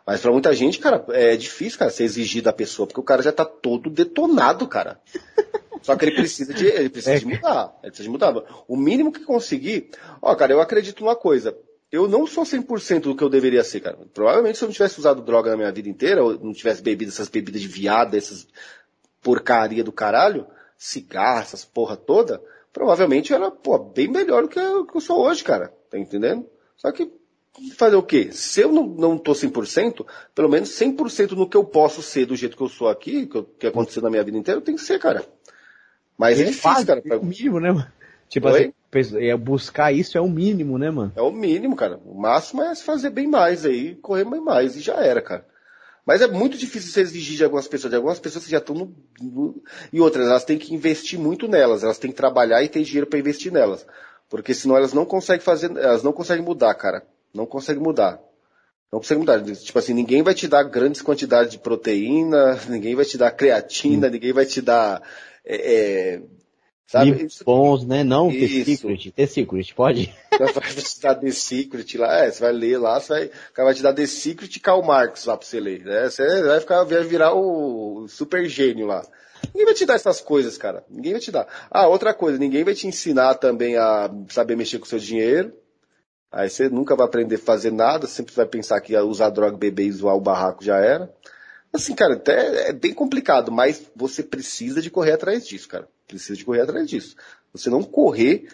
Mas pra muita gente, cara, é difícil, cara, ser exigir da pessoa, porque o cara já tá todo detonado, cara. Só que ele precisa de, ele precisa de mudar. Ele precisa de mudar. O mínimo que conseguir. Ó, cara, eu acredito numa coisa. Eu não sou 100% do que eu deveria ser, cara. Provavelmente se eu não tivesse usado droga na minha vida inteira, ou não tivesse bebido essas bebidas de viada, essas porcaria do caralho, cigarro, essas porra toda, provavelmente eu era, pô, bem melhor do que eu, que eu sou hoje, cara. Tá entendendo? Só que fazer o quê? Se eu não, não tô 100%, pelo menos 100% no que eu posso ser do jeito que eu sou aqui, que, eu- que aconteceu na minha vida inteira, eu tenho que ser, cara. Mas é, difícil, cara. É o mínimo, né, mano? Tipo Oi? assim, é, buscar isso é o mínimo, né, mano? É o mínimo, cara. O máximo é se fazer bem mais aí, correr bem mais, e já era, cara. Mas é muito difícil você exigir de algumas pessoas. De algumas pessoas que já estão no, no- E outras, elas têm que investir muito nelas. Elas têm que trabalhar e ter dinheiro para investir nelas. Porque senão elas não conseguem fazer. Elas não conseguem mudar, cara. Não conseguem mudar. Não conseguem mudar. Tipo assim, ninguém vai te dar grandes quantidades de proteína, ninguém vai te dar creatina, ninguém vai te dar. É, é, sabe? Livros bons, né? Não The. Secret. The Secret, pode? Vai te dar The Secret lá, é, você vai ler lá, você vai, o cara vai te dar The Secret e Karl Marx lá pra você ler, né? Você vai ficar, vai virar o super gênio lá. Ninguém vai te dar essas coisas, cara. Ninguém vai te dar. Ah, outra coisa, ninguém vai te ensinar também a saber mexer com o seu dinheiro. Aí você nunca vai aprender a fazer nada, sempre vai pensar que usar droga, beber e zoar o barraco já era. Assim, cara, até é bem complicado, mas você precisa de correr atrás disso, cara. Precisa de correr atrás disso. Você não correr,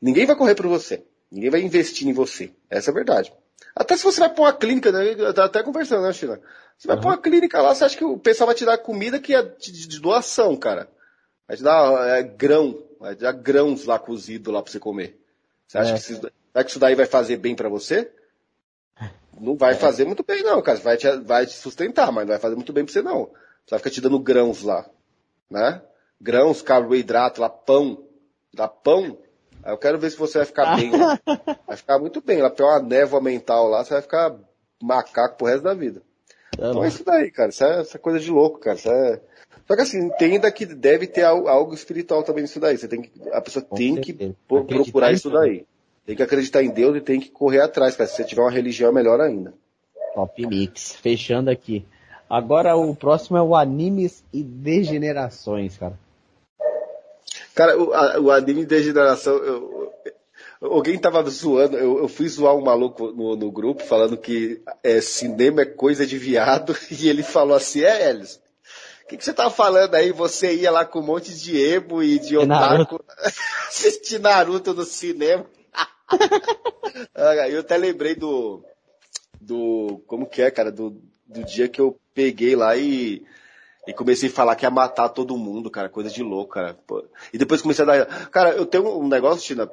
ninguém vai correr por você. Ninguém vai investir em você. Essa é a verdade. Até se você vai pra uma clínica, né? Eu tava até conversando, né, China? Você vai pra uma clínica lá, você acha que o pessoal vai te dar comida que é de, de doação, cara. Vai te dar é, grão, vai te dar grãos lá cozido lá pra você comer. Você acha É. que, isso, que isso daí vai fazer bem pra você? Não vai fazer muito bem, não, cara. Vai te, vai te sustentar, mas não vai fazer muito bem pra você, não. Você vai ficar te dando grãos lá, né? Grãos, carboidrato lá, pão. Dá pão. Aí eu quero ver se você vai ficar bem lá. Vai ficar muito bem. Lá tem uma névoa mental lá, você vai ficar macaco pro resto da vida. Então é isso daí, cara. Isso é, isso é coisa de louco, cara. É... Só que assim, entenda que deve ter algo, espiritual também nisso daí. Você tem que, a pessoa tem que pro- Acreditar procurar isso daí. Tem que acreditar em Deus e tem que correr atrás, cara. Se você tiver uma religião, é melhor ainda. Top Mix. Fechando aqui. Agora o próximo é o Animes e Degenerações, cara. Cara, o, a- o anime de geração, eu, alguém tava zoando, eu, eu fui zoar um maluco no, no grupo falando que é, cinema é coisa de viado, e ele falou assim, é, Elis, o que, que você tava falando aí? Você ia lá com um monte de emo e de otaku assistir Naruto no cinema. Ah, eu até lembrei do, do, como que é, cara, do, do dia que eu peguei lá e, e comecei a falar que ia matar todo mundo, cara, coisa de louco, cara. Pô. E depois comecei a dar, cara, eu tenho um negócio, Tina,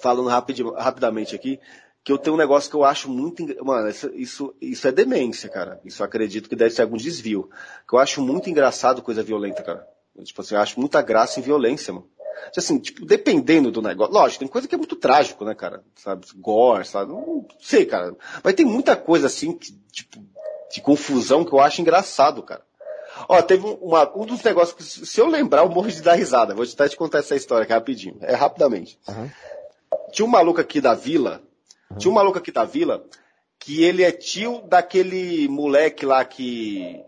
falando rapidi- rapidamente aqui, que eu tenho um negócio que eu acho muito, mano, isso, isso, isso é demência, cara. Isso eu acredito que deve ser algum desvio. Que eu acho muito engraçado coisa violenta, cara. Tipo assim, eu acho muita graça em violência, mano. Assim, tipo, dependendo do negócio. Lógico, tem coisa que é muito trágico, né, cara? Sabe? Gore, sabe? Não sei, cara. Mas tem muita coisa assim, que, tipo, de confusão que eu acho engraçado, cara. Ó, teve um, uma- um dos negócios que, se eu lembrar, eu morro de dar risada. Vou tentar te contar essa história aqui rapidinho. É rapidamente. Aham. Tinha um maluco aqui da vila. Tinha um maluco aqui da vila que ele é tio daquele moleque lá que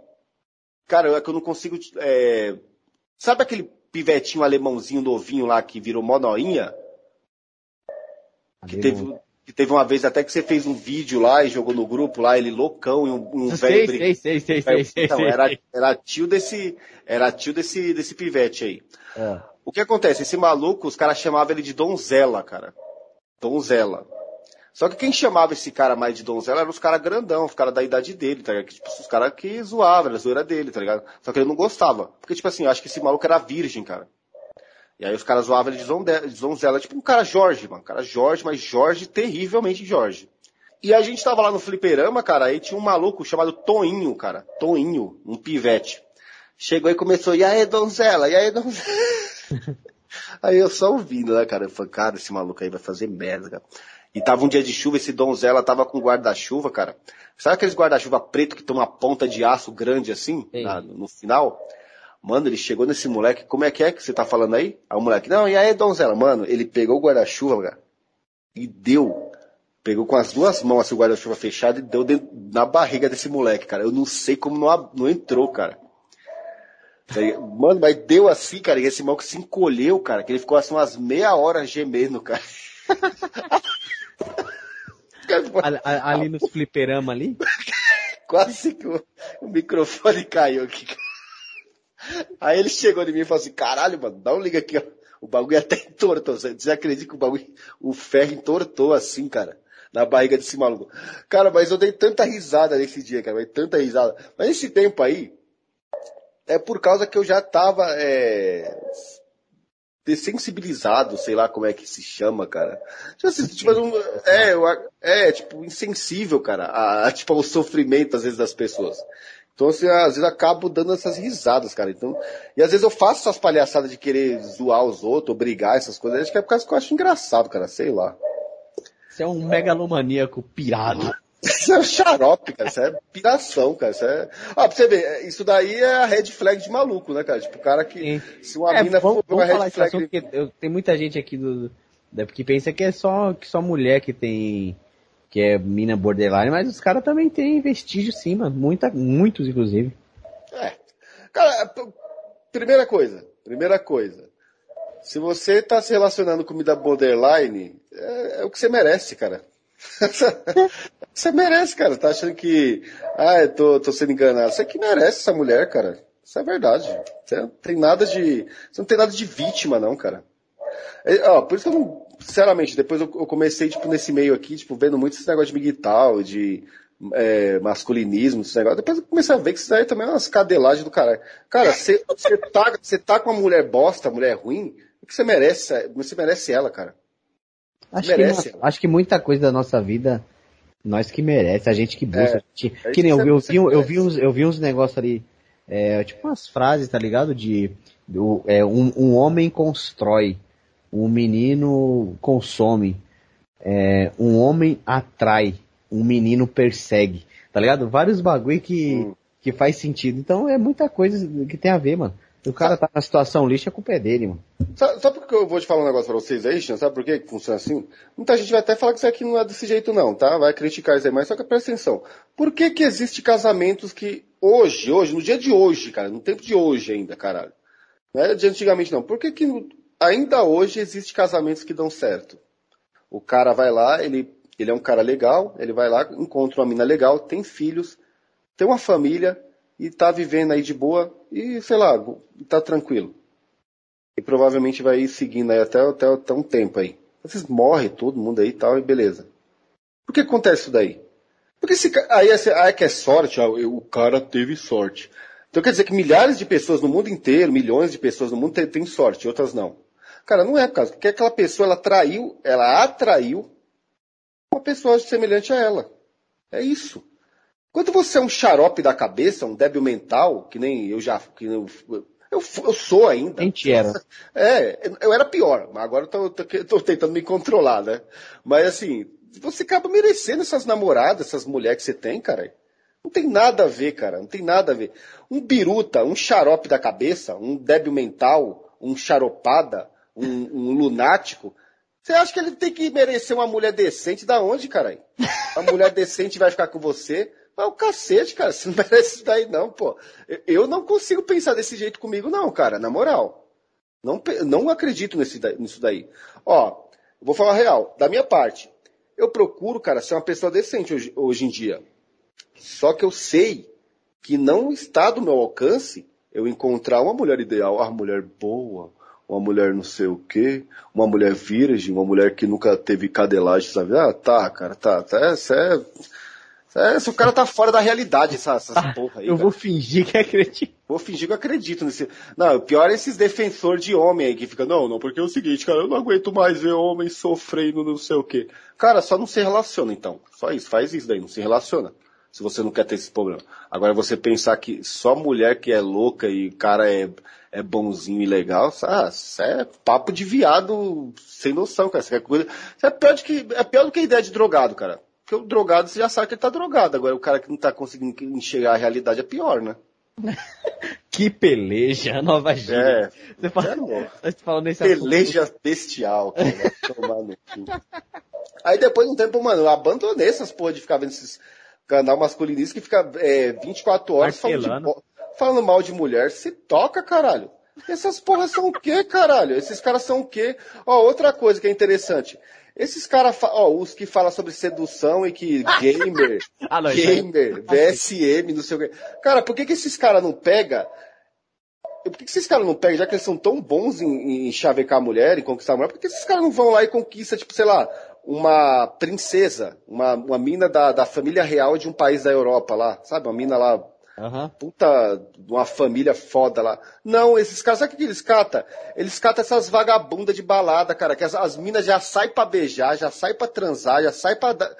Cara, é que eu não consigo. é, Sabe aquele pivetinho alemãozinho novinho lá que virou mó noinha? Que teve, que teve uma vez até que você fez um vídeo lá e jogou no grupo lá, ele loucão e um, um velho Sei, brigando. sei, sei, sei, sei, Então, sei. era, era tio desse, era tio desse, desse pivete aí. Ah, O que acontece? Esse maluco, os caras chamavam ele de donzela, cara. Donzela. Só que quem chamava esse cara mais de donzela eram os caras grandão, os caras da idade dele, tá ligado? Tipo, os caras que zoavam, era a zoeira dele, tá ligado? Só que ele não gostava. Porque, tipo assim, eu acho que esse maluco era virgem, cara. E aí os caras zoavam ele de donzela. Tipo um cara Jorge, mano. Um cara Jorge, mas Jorge terrivelmente Jorge. E a gente tava lá no fliperama, cara, aí tinha um maluco chamado Toinho, cara. Toinho, um pivete. Chegou e começou, e aí, donzela, e aí, donzela. aí eu só ouvindo, né, cara? Eu falei, cara, esse maluco aí vai fazer merda, cara. E tava um dia de chuva, esse donzela tava com guarda-chuva, cara. Sabe aqueles guarda-chuva preto que tem uma ponta de aço grande assim, na- no final? Mano, ele chegou nesse moleque, como é que é que você tá falando aí? Aí o moleque, não, e aí, donzela? Mano, ele pegou o guarda-chuva, cara, e deu. Pegou com as duas mãos assim, o guarda-chuva fechado e deu dentro- na barriga desse moleque, cara. Eu não sei como não, não entrou, cara. Mano, mas deu assim, cara, e esse maluco se encolheu, cara, que ele ficou assim umas meia hora gemendo, cara. Ali, ali nos fliperama ali. Quase que o, o microfone caiu aqui. Aí ele chegou em mim e falou assim, caralho, mano, dá um liga aqui, ó. O bagulho até entortou. Você acredita que o bagulho, o ferro entortou assim, cara? Na barriga desse maluco. Cara, mas eu dei tanta risada nesse dia, cara, tanta risada. Mas esse tempo aí, é por causa que eu já tava, é, dessensibilizado, sei lá como é que se chama, cara. Tipo, assim, tipo, um- é, é, tipo, insensível, cara, a, a, tipo, ao sofrimento, às vezes, das pessoas. Então, assim, às vezes eu acabo dando essas risadas, cara. Então, e às vezes eu faço essas palhaçadas de querer zoar os outros, ou brigar, essas coisas. Acho que é por causa que eu acho engraçado, cara, sei lá. Você é um megalomaníaco pirado. Isso é xarope, cara. Isso é piração, cara. Isso é. Ah, pra você ver, isso daí é a red flag de maluco, né, cara? Tipo, o cara que. Sim. Se uma É, mina vamos, for uma falar red flag. assunto, porque eu- tem muita gente aqui do, da- que pensa que é só, que só mulher que tem, que é mina borderline, mas os caras também têm vestígio sim, mano. Muita, muitos, inclusive. É. Cara, p- primeira coisa, primeira coisa. Se você tá se relacionando com comida borderline, é, é o que você merece, cara. você merece, cara. Tá achando que, ah, eu tô, tô sendo enganado. Você que merece essa mulher, cara. Isso é verdade. Você não tem nada de, você não tem nada de vítima, não, cara. É, ó, por isso que eu não, sinceramente, depois eu, comecei, tipo, nesse meio aqui, tipo, vendo muito esse negócio de miguital, de é, masculinismo, esse negócio. Depois eu comecei a ver que isso daí também é umas cadelagens do caralho. Cara, você tá, tá com uma mulher bosta, mulher ruim, o que você merece? Você merece ela, cara. Acho Merece, que, acho que muita coisa da nossa vida, nós que merece, a gente que busca. É, gente- é que nem eu, vi- eu, vi, eu vi uns, eu vi uns negócios ali, é, tipo umas frases, tá ligado? De, do, é, um, um homem constrói, um menino consome, é, um homem atrai, um menino persegue, tá ligado? Vários bagulho que, Hum. que faz sentido. Então é muita coisa que tem a ver, mano. O cara tá na situação lixo, a culpa é dele, mano. Sabe, sabe por que eu vou te falar um negócio pra vocês aí, Xan? Sabe por que funciona assim? Muita gente vai até falar que isso aqui não é desse jeito não, tá? Vai criticar isso aí, mas só que presta atenção. Por que que existe casamentos que hoje, hoje, no dia de hoje, cara, no tempo de hoje ainda, caralho. Não era de antigamente não. Por que que ainda hoje existe casamentos que dão certo? O cara vai lá, ele, ele é um cara legal, ele vai lá, encontra uma mina legal, tem filhos, tem uma família e tá vivendo aí de boa e, sei lá, tá tranquilo. E provavelmente vai ir seguindo aí até, até, até um tempo aí. Vocês morrem todo mundo aí e tal, e beleza. Por que acontece isso daí? Porque se, aí, é- aí é que é sorte, o cara teve sorte. Então quer dizer que milhares de pessoas no mundo inteiro, milhões de pessoas no mundo têm, têm sorte, outras não. Cara, não é por causa que aquela pessoa ela atraiu, ela atraiu uma pessoa semelhante a ela. É isso. Quando você é um xarope da cabeça, um débil mental, que nem eu já, que eu, eu, eu sou ainda. Gente era. É, eu era pior, mas agora eu tô, tô, tô tentando me controlar, né? Mas assim, você acaba merecendo essas namoradas, essas mulheres que você tem, cara. Não tem nada a ver, cara. Não tem nada a ver. Um biruta, um xarope da cabeça, um débil mental, um xaropada, um, um lunático. Você acha que ele tem que merecer uma mulher decente da onde, caralho? A mulher decente vai ficar com você. Mas o cacete, cara, você não merece isso daí não, pô. Eu- não consigo pensar desse jeito comigo não, cara, na moral. Não, não acredito nesse, nisso daí. Ó, vou falar real, da minha parte. Eu procuro, cara, ser uma pessoa decente hoje, hoje em dia. Só que eu sei que não está do meu alcance eu encontrar uma mulher ideal, uma mulher boa, uma mulher não sei o quê, uma mulher virgem, uma mulher que nunca teve cadelagem, sabe? Ah, tá, cara, tá, tá, isso é, é, se o cara tá fora da realidade, essa, essas porra aí, Eu cara. vou fingir que acredito. Vou fingir que eu acredito nesse. Não, o pior é esses defensores de homem aí que fica, não, não, porque é o seguinte, cara, eu não aguento mais ver homem sofrendo não sei o quê. Cara, só não se relaciona então. Só isso, faz isso daí, não se relaciona. Se você não quer ter esse problema. Agora você pensar que só mulher que é louca e o cara é, é bonzinho e legal, ah, isso é papo de viado sem noção, cara. Isso é, coisa, isso é, pior, que, é pior do que a ideia de drogado, cara. Porque o drogado você já sabe que ele tá drogado. Agora o cara que não tá conseguindo enxergar a realidade é pior, né? Que peleja, nova gíria. É, Você fala, é falando nesse assunto. Peleja bestial, cara. Aí depois de um tempo, mano, eu abandonei essas porra de ficar vendo esses canal masculinista que fica é, 24 horas falando, de falando mal de mulher. Se toca, caralho. Essas porras são o quê, caralho? Esses caras são o quê? Ó, outra coisa que é interessante. Esses caras, ó, os que falam sobre sedução e que gamer, Ah, não, gamer, VSM, não sei o quê. Cara, por que, que esses caras não pegam por que, que esses caras não pegam, já que eles são tão bons em, em chavecar a mulher, em conquistar a mulher, por que esses caras não vão lá e conquistam, tipo, sei lá, uma princesa, uma, uma mina da, da família real de um país da Europa lá, sabe? Uma mina lá, Aham. puta, de uma família foda lá. Não, esses caras, sabe o que eles catam? Eles catam essas vagabundas de balada, cara, que as, as minas já saem pra beijar, já saem pra transar, já saem pra dar...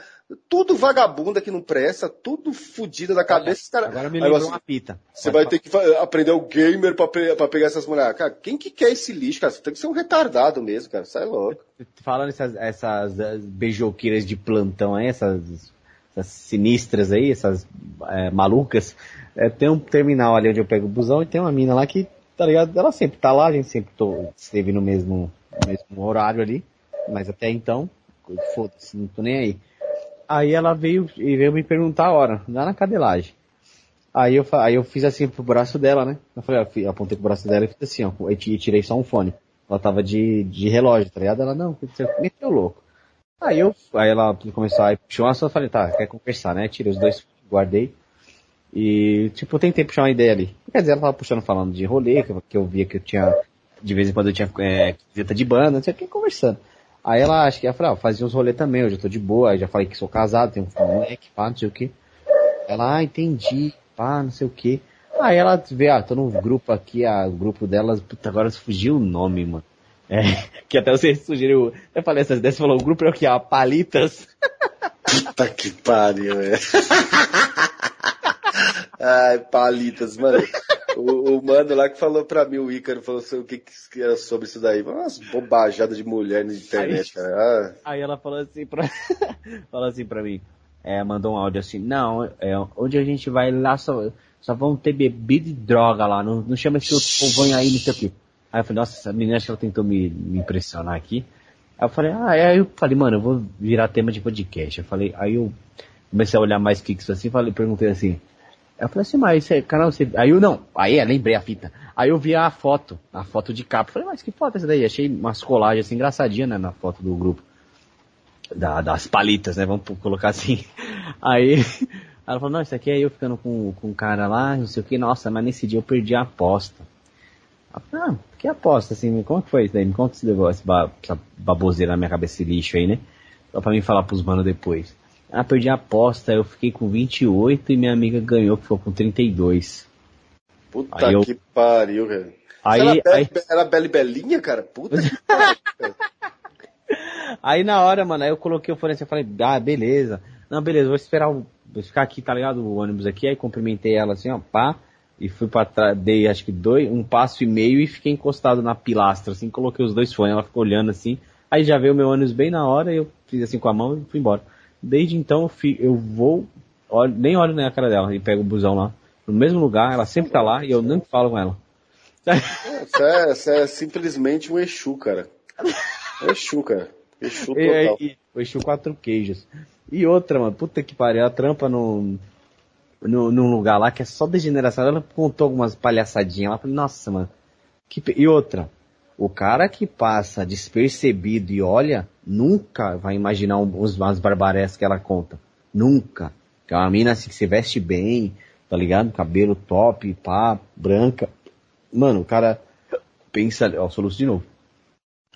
Tudo vagabunda que não presta, tudo fodida da cabeça. cara... Agora me lembrou você- uma pita. você vai ter que aprender o gamer pra, pra pegar essas mulheres. Cara, quem que quer esse lixo, cara? Você tem que ser um retardado mesmo, cara. Sai louco. Falando essas, essas eh, beijoqueiras de plantão aí, essas, essas sinistras aí, essas eh, malucas, eh, tem um terminal ali onde eu pego o busão e tem uma mina lá que, tá ligado? Ela sempre tá lá, a gente sempre tô, esteve no mesmo, mesmo horário ali, mas até então, foda-se, não tô nem aí. Aí ela veio e veio me perguntar a hora, lá na cadelagem. Aí eu, aí eu fiz assim pro braço dela, né? Eu falei, fi- apontei pro braço dela e fiz assim, ó, e ti- tirei só um fone. Ela tava de, de relógio, tá ligado? Ela, não, meteu louco. Aí eu, aí ela começou a puxar uma, eu falei, tá, quer conversar, né? Tirei os dois, guardei. E, tipo, tentei puxar uma ideia ali. Quer dizer, ela tava puxando, falando de rolê, que eu, que eu via que eu tinha, de vez em quando eu tinha é, camiseta de banda, não sei o que, conversando. Aí ela, acho que ela falou, ah, fazia uns rolê também, eu tô de boa, já falei que sou casado, tenho um moleque, pá, não sei o que. Ela, ah, entendi, pá, não sei o que. Aí ela vê, ah, tô num grupo aqui, ah, o grupo delas, puta, agora fugiu o nome, mano. É, que até você sugeriu, eu falei essas ideias, você falou, o grupo é o que? Ah, Palitas. Puta que pariu, velho. Ai, palitas, mano. O, o mano lá que falou pra mim, o Ícaro, falou sobre o que, que era sobre isso daí. Umas bobajadas de mulher na internet, cara. Ah, Aí ela falou assim pra, falou assim pra mim, é, mandou um áudio assim, não, é, onde a gente vai lá só, só vão ter bebida e droga lá, não, não chama esse outro povão aí, não sei o quê. Aí eu falei, nossa, essa menina acho que ela tentou me, me impressionar aqui. Aí eu falei, ah, aí eu falei, mano, eu vou virar tema de podcast. Eu falei, aí eu comecei a olhar mais fixo assim, falei, perguntei assim, Aí eu falei assim, mas esse canal você. Aí eu não, aí eu lembrei a fita. Aí eu vi a foto, a foto de capa. Eu Falei, mas que foto é essa daí? Achei umas colagens assim engraçadinhas, né, na foto do grupo. Da- das palitas, né? Vamos colocar assim. Aí ela falou, não, isso aqui é eu ficando com, com um cara lá, não sei o que, nossa, mas nesse dia eu perdi a aposta. Ah, que aposta, assim, como que foi isso daí? Me conta esse negócio, ba- essa baboseira na minha cabeça, esse lixo aí, né? Só pra mim falar pros manos depois. Ah, perdi a aposta, eu fiquei com 28 e minha amiga ganhou, que ficou com 32. puta Aí eu- que pariu, velho. Aí, Ela, aí, era Bela e Belinha, cara? Puta que pariu. aí na hora, mano, aí eu coloquei o fone assim, eu falei, ah, beleza. Não, beleza, vou esperar o, vou ficar aqui, tá ligado, o ônibus aqui, aí cumprimentei ela assim, ó, pá, e fui pra trás, dei acho que dois, um passo e meio e fiquei encostado na pilastra, assim, coloquei os dois fones, ela ficou olhando assim, aí já veio o meu ônibus bem na hora, eu fiz assim com a mão e fui embora. Desde então eu, fi, eu vou, olho, nem olho na cara dela, e pego o busão lá, no mesmo lugar, ela sempre tá lá e eu nem falo com ela. Você é, você é simplesmente um Exu, cara. Um Exu, cara. Exu total. E, e, o Exu quatro queijos. E outra, mano, puta que pariu, a trampa no, no, num lugar lá que é só degeneração. Ela contou algumas palhaçadinhas lá. Falei, nossa, mano. Que pe- E outra, o cara que passa despercebido e olha, nunca vai imaginar um- uns, barbarescas que ela conta. Nunca. Que é uma mina assim que se veste bem, tá ligado? Cabelo top, pá, branca. Mano, o cara pensa, ó, soluço de novo.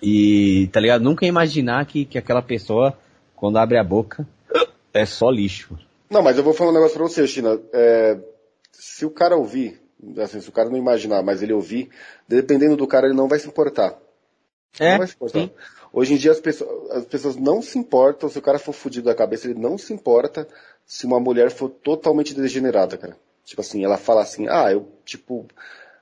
E, tá ligado? Nunca imaginar que, que aquela pessoa, quando abre a boca, é só lixo. Não, mas eu vou falar um negócio pra você, China. É, se o cara ouvir, assim, se o cara não imaginar, mas ele ouvir, dependendo do cara, ele não vai se importar. não vai se importar. sim. Hoje em dia as pessoas, as pessoas não se importam, se o cara for fudido da cabeça, ele não se importa se uma mulher for totalmente degenerada, cara. Tipo assim, ela fala assim, ah, eu, tipo,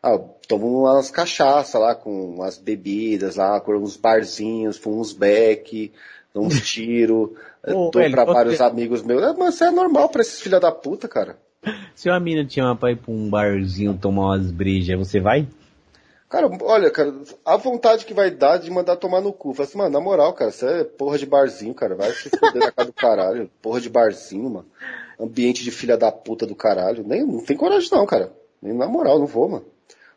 ah, tomo umas cachaça lá, com umas bebidas lá, com uns barzinhos, fumo uns beck, dou uns tiro, Ô, dou pra vários amigos meus. É, mas é normal pra esses filha da puta, cara. Se uma mina te chama pra ir pra um barzinho tomar umas brejas, você vai? Cara, olha, cara, a vontade que vai dar de mandar tomar no cu. Fala assim, mano, na moral, cara, você é porra de barzinho, cara. Vai se fuder na casa do caralho. Porra de barzinho, mano. Ambiente de filha da puta do caralho. Nem, não tem coragem não, cara. Nem na moral, não vou, mano.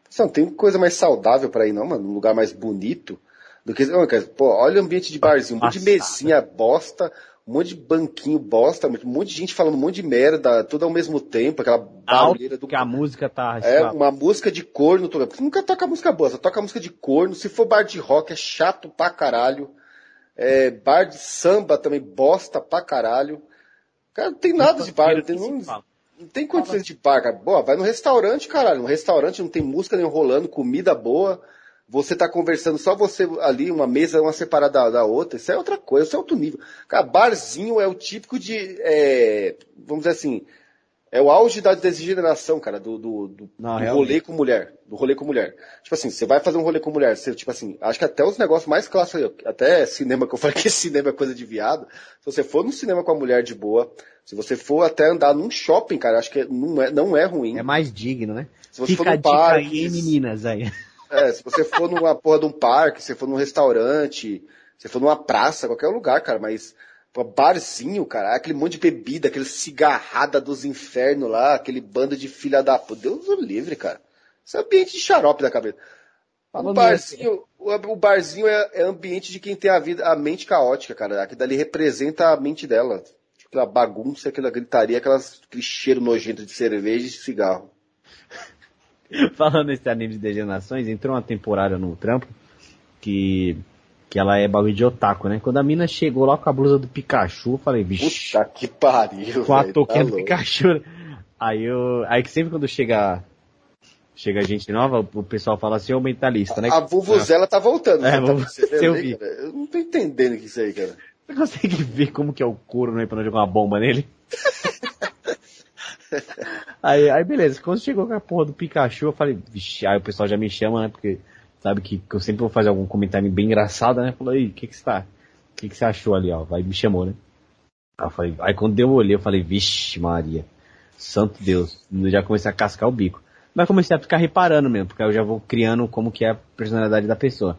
Você não tem coisa mais saudável pra ir não, mano. Um lugar mais bonito do que... Não, cara, pô, olha o ambiente de barzinho. Um monte de mesinha bosta, um monte de banquinho bosta, um monte de gente falando um monte de merda, tudo ao mesmo tempo, aquela barulheira do que a música tá... é, uma música de corno, porque nunca toca música boa, só toca música de corno. Se for bar de rock, é chato pra caralho. É, bar de samba também, bosta pra caralho. Cara, não tem nada de bar, não tem, não, não tem condições de bar, cara. Boa, vai no restaurante, caralho. No restaurante não tem música nem rolando, comida boa. Você tá conversando, só você ali, uma mesa, uma separada da, da outra. Isso é outra coisa, isso é outro nível. Cara, barzinho é o típico de, é, vamos dizer assim, é o auge da degeneração, cara, do, do, do, Não, do rolê com mulher. Do rolê com mulher. Tipo assim, você vai fazer um rolê com mulher, você, tipo assim, acho que até os negócios mais clássicos, até cinema, que eu falei que cinema é coisa de viado. Se você for no cinema com a mulher de boa, se você for até andar num shopping, cara, acho que não é, não é ruim. É mais digno, né? Se você Fica for no parque, aí, meninas, aí. É, se você for numa porra de um parque, se for num restaurante, se for numa praça, qualquer lugar, cara, mas pô, barzinho, cara, aquele monte de bebida, aquele cigarrada dos infernos lá, aquele bando de filha da puta. Deus o livre, cara. Isso é ambiente de xarope da cabeça. O barzinho, o, o barzinho é, é ambiente de quem tem a vida, a mente caótica, cara. Aquilo dali representa a mente dela. Aquela bagunça, aquela gritaria, aquelas, aquele cheiro nojento de cerveja e de cigarro. Falando nesse anime de degenerações, entrou uma temporada no trampo que, que ela é bagulho de otaku, né? Quando a mina chegou lá com a blusa do Pikachu, eu falei, vixe, Puta que pariu, com a velho, touquinha tá do. Pikachu. né? Aí eu. Aí que sempre quando chega. Chega gente nova, o pessoal fala assim, ô mentalista, né? A Vuvuzela tá voltando. É, tá eu aí, vi. cara? Eu não tô entendendo o que isso aí, cara. Você consegue ver como que é o couro, né? Pra não jogar uma bomba nele? aí, aí beleza, quando chegou com a porra do Pikachu, eu falei, vixi, aí o pessoal já me chama, né? Porque sabe que, que eu sempre vou fazer algum comentário bem engraçado, né? Falou, aí, o que que você tá? O que que você achou ali, ó? Aí me chamou, né? Aí, falei, aí quando eu olhei, eu falei, vixe Maria, santo Deus, eu já comecei a cascar o bico. Mas comecei a ficar reparando mesmo, porque eu já vou criando como que é a personalidade da pessoa.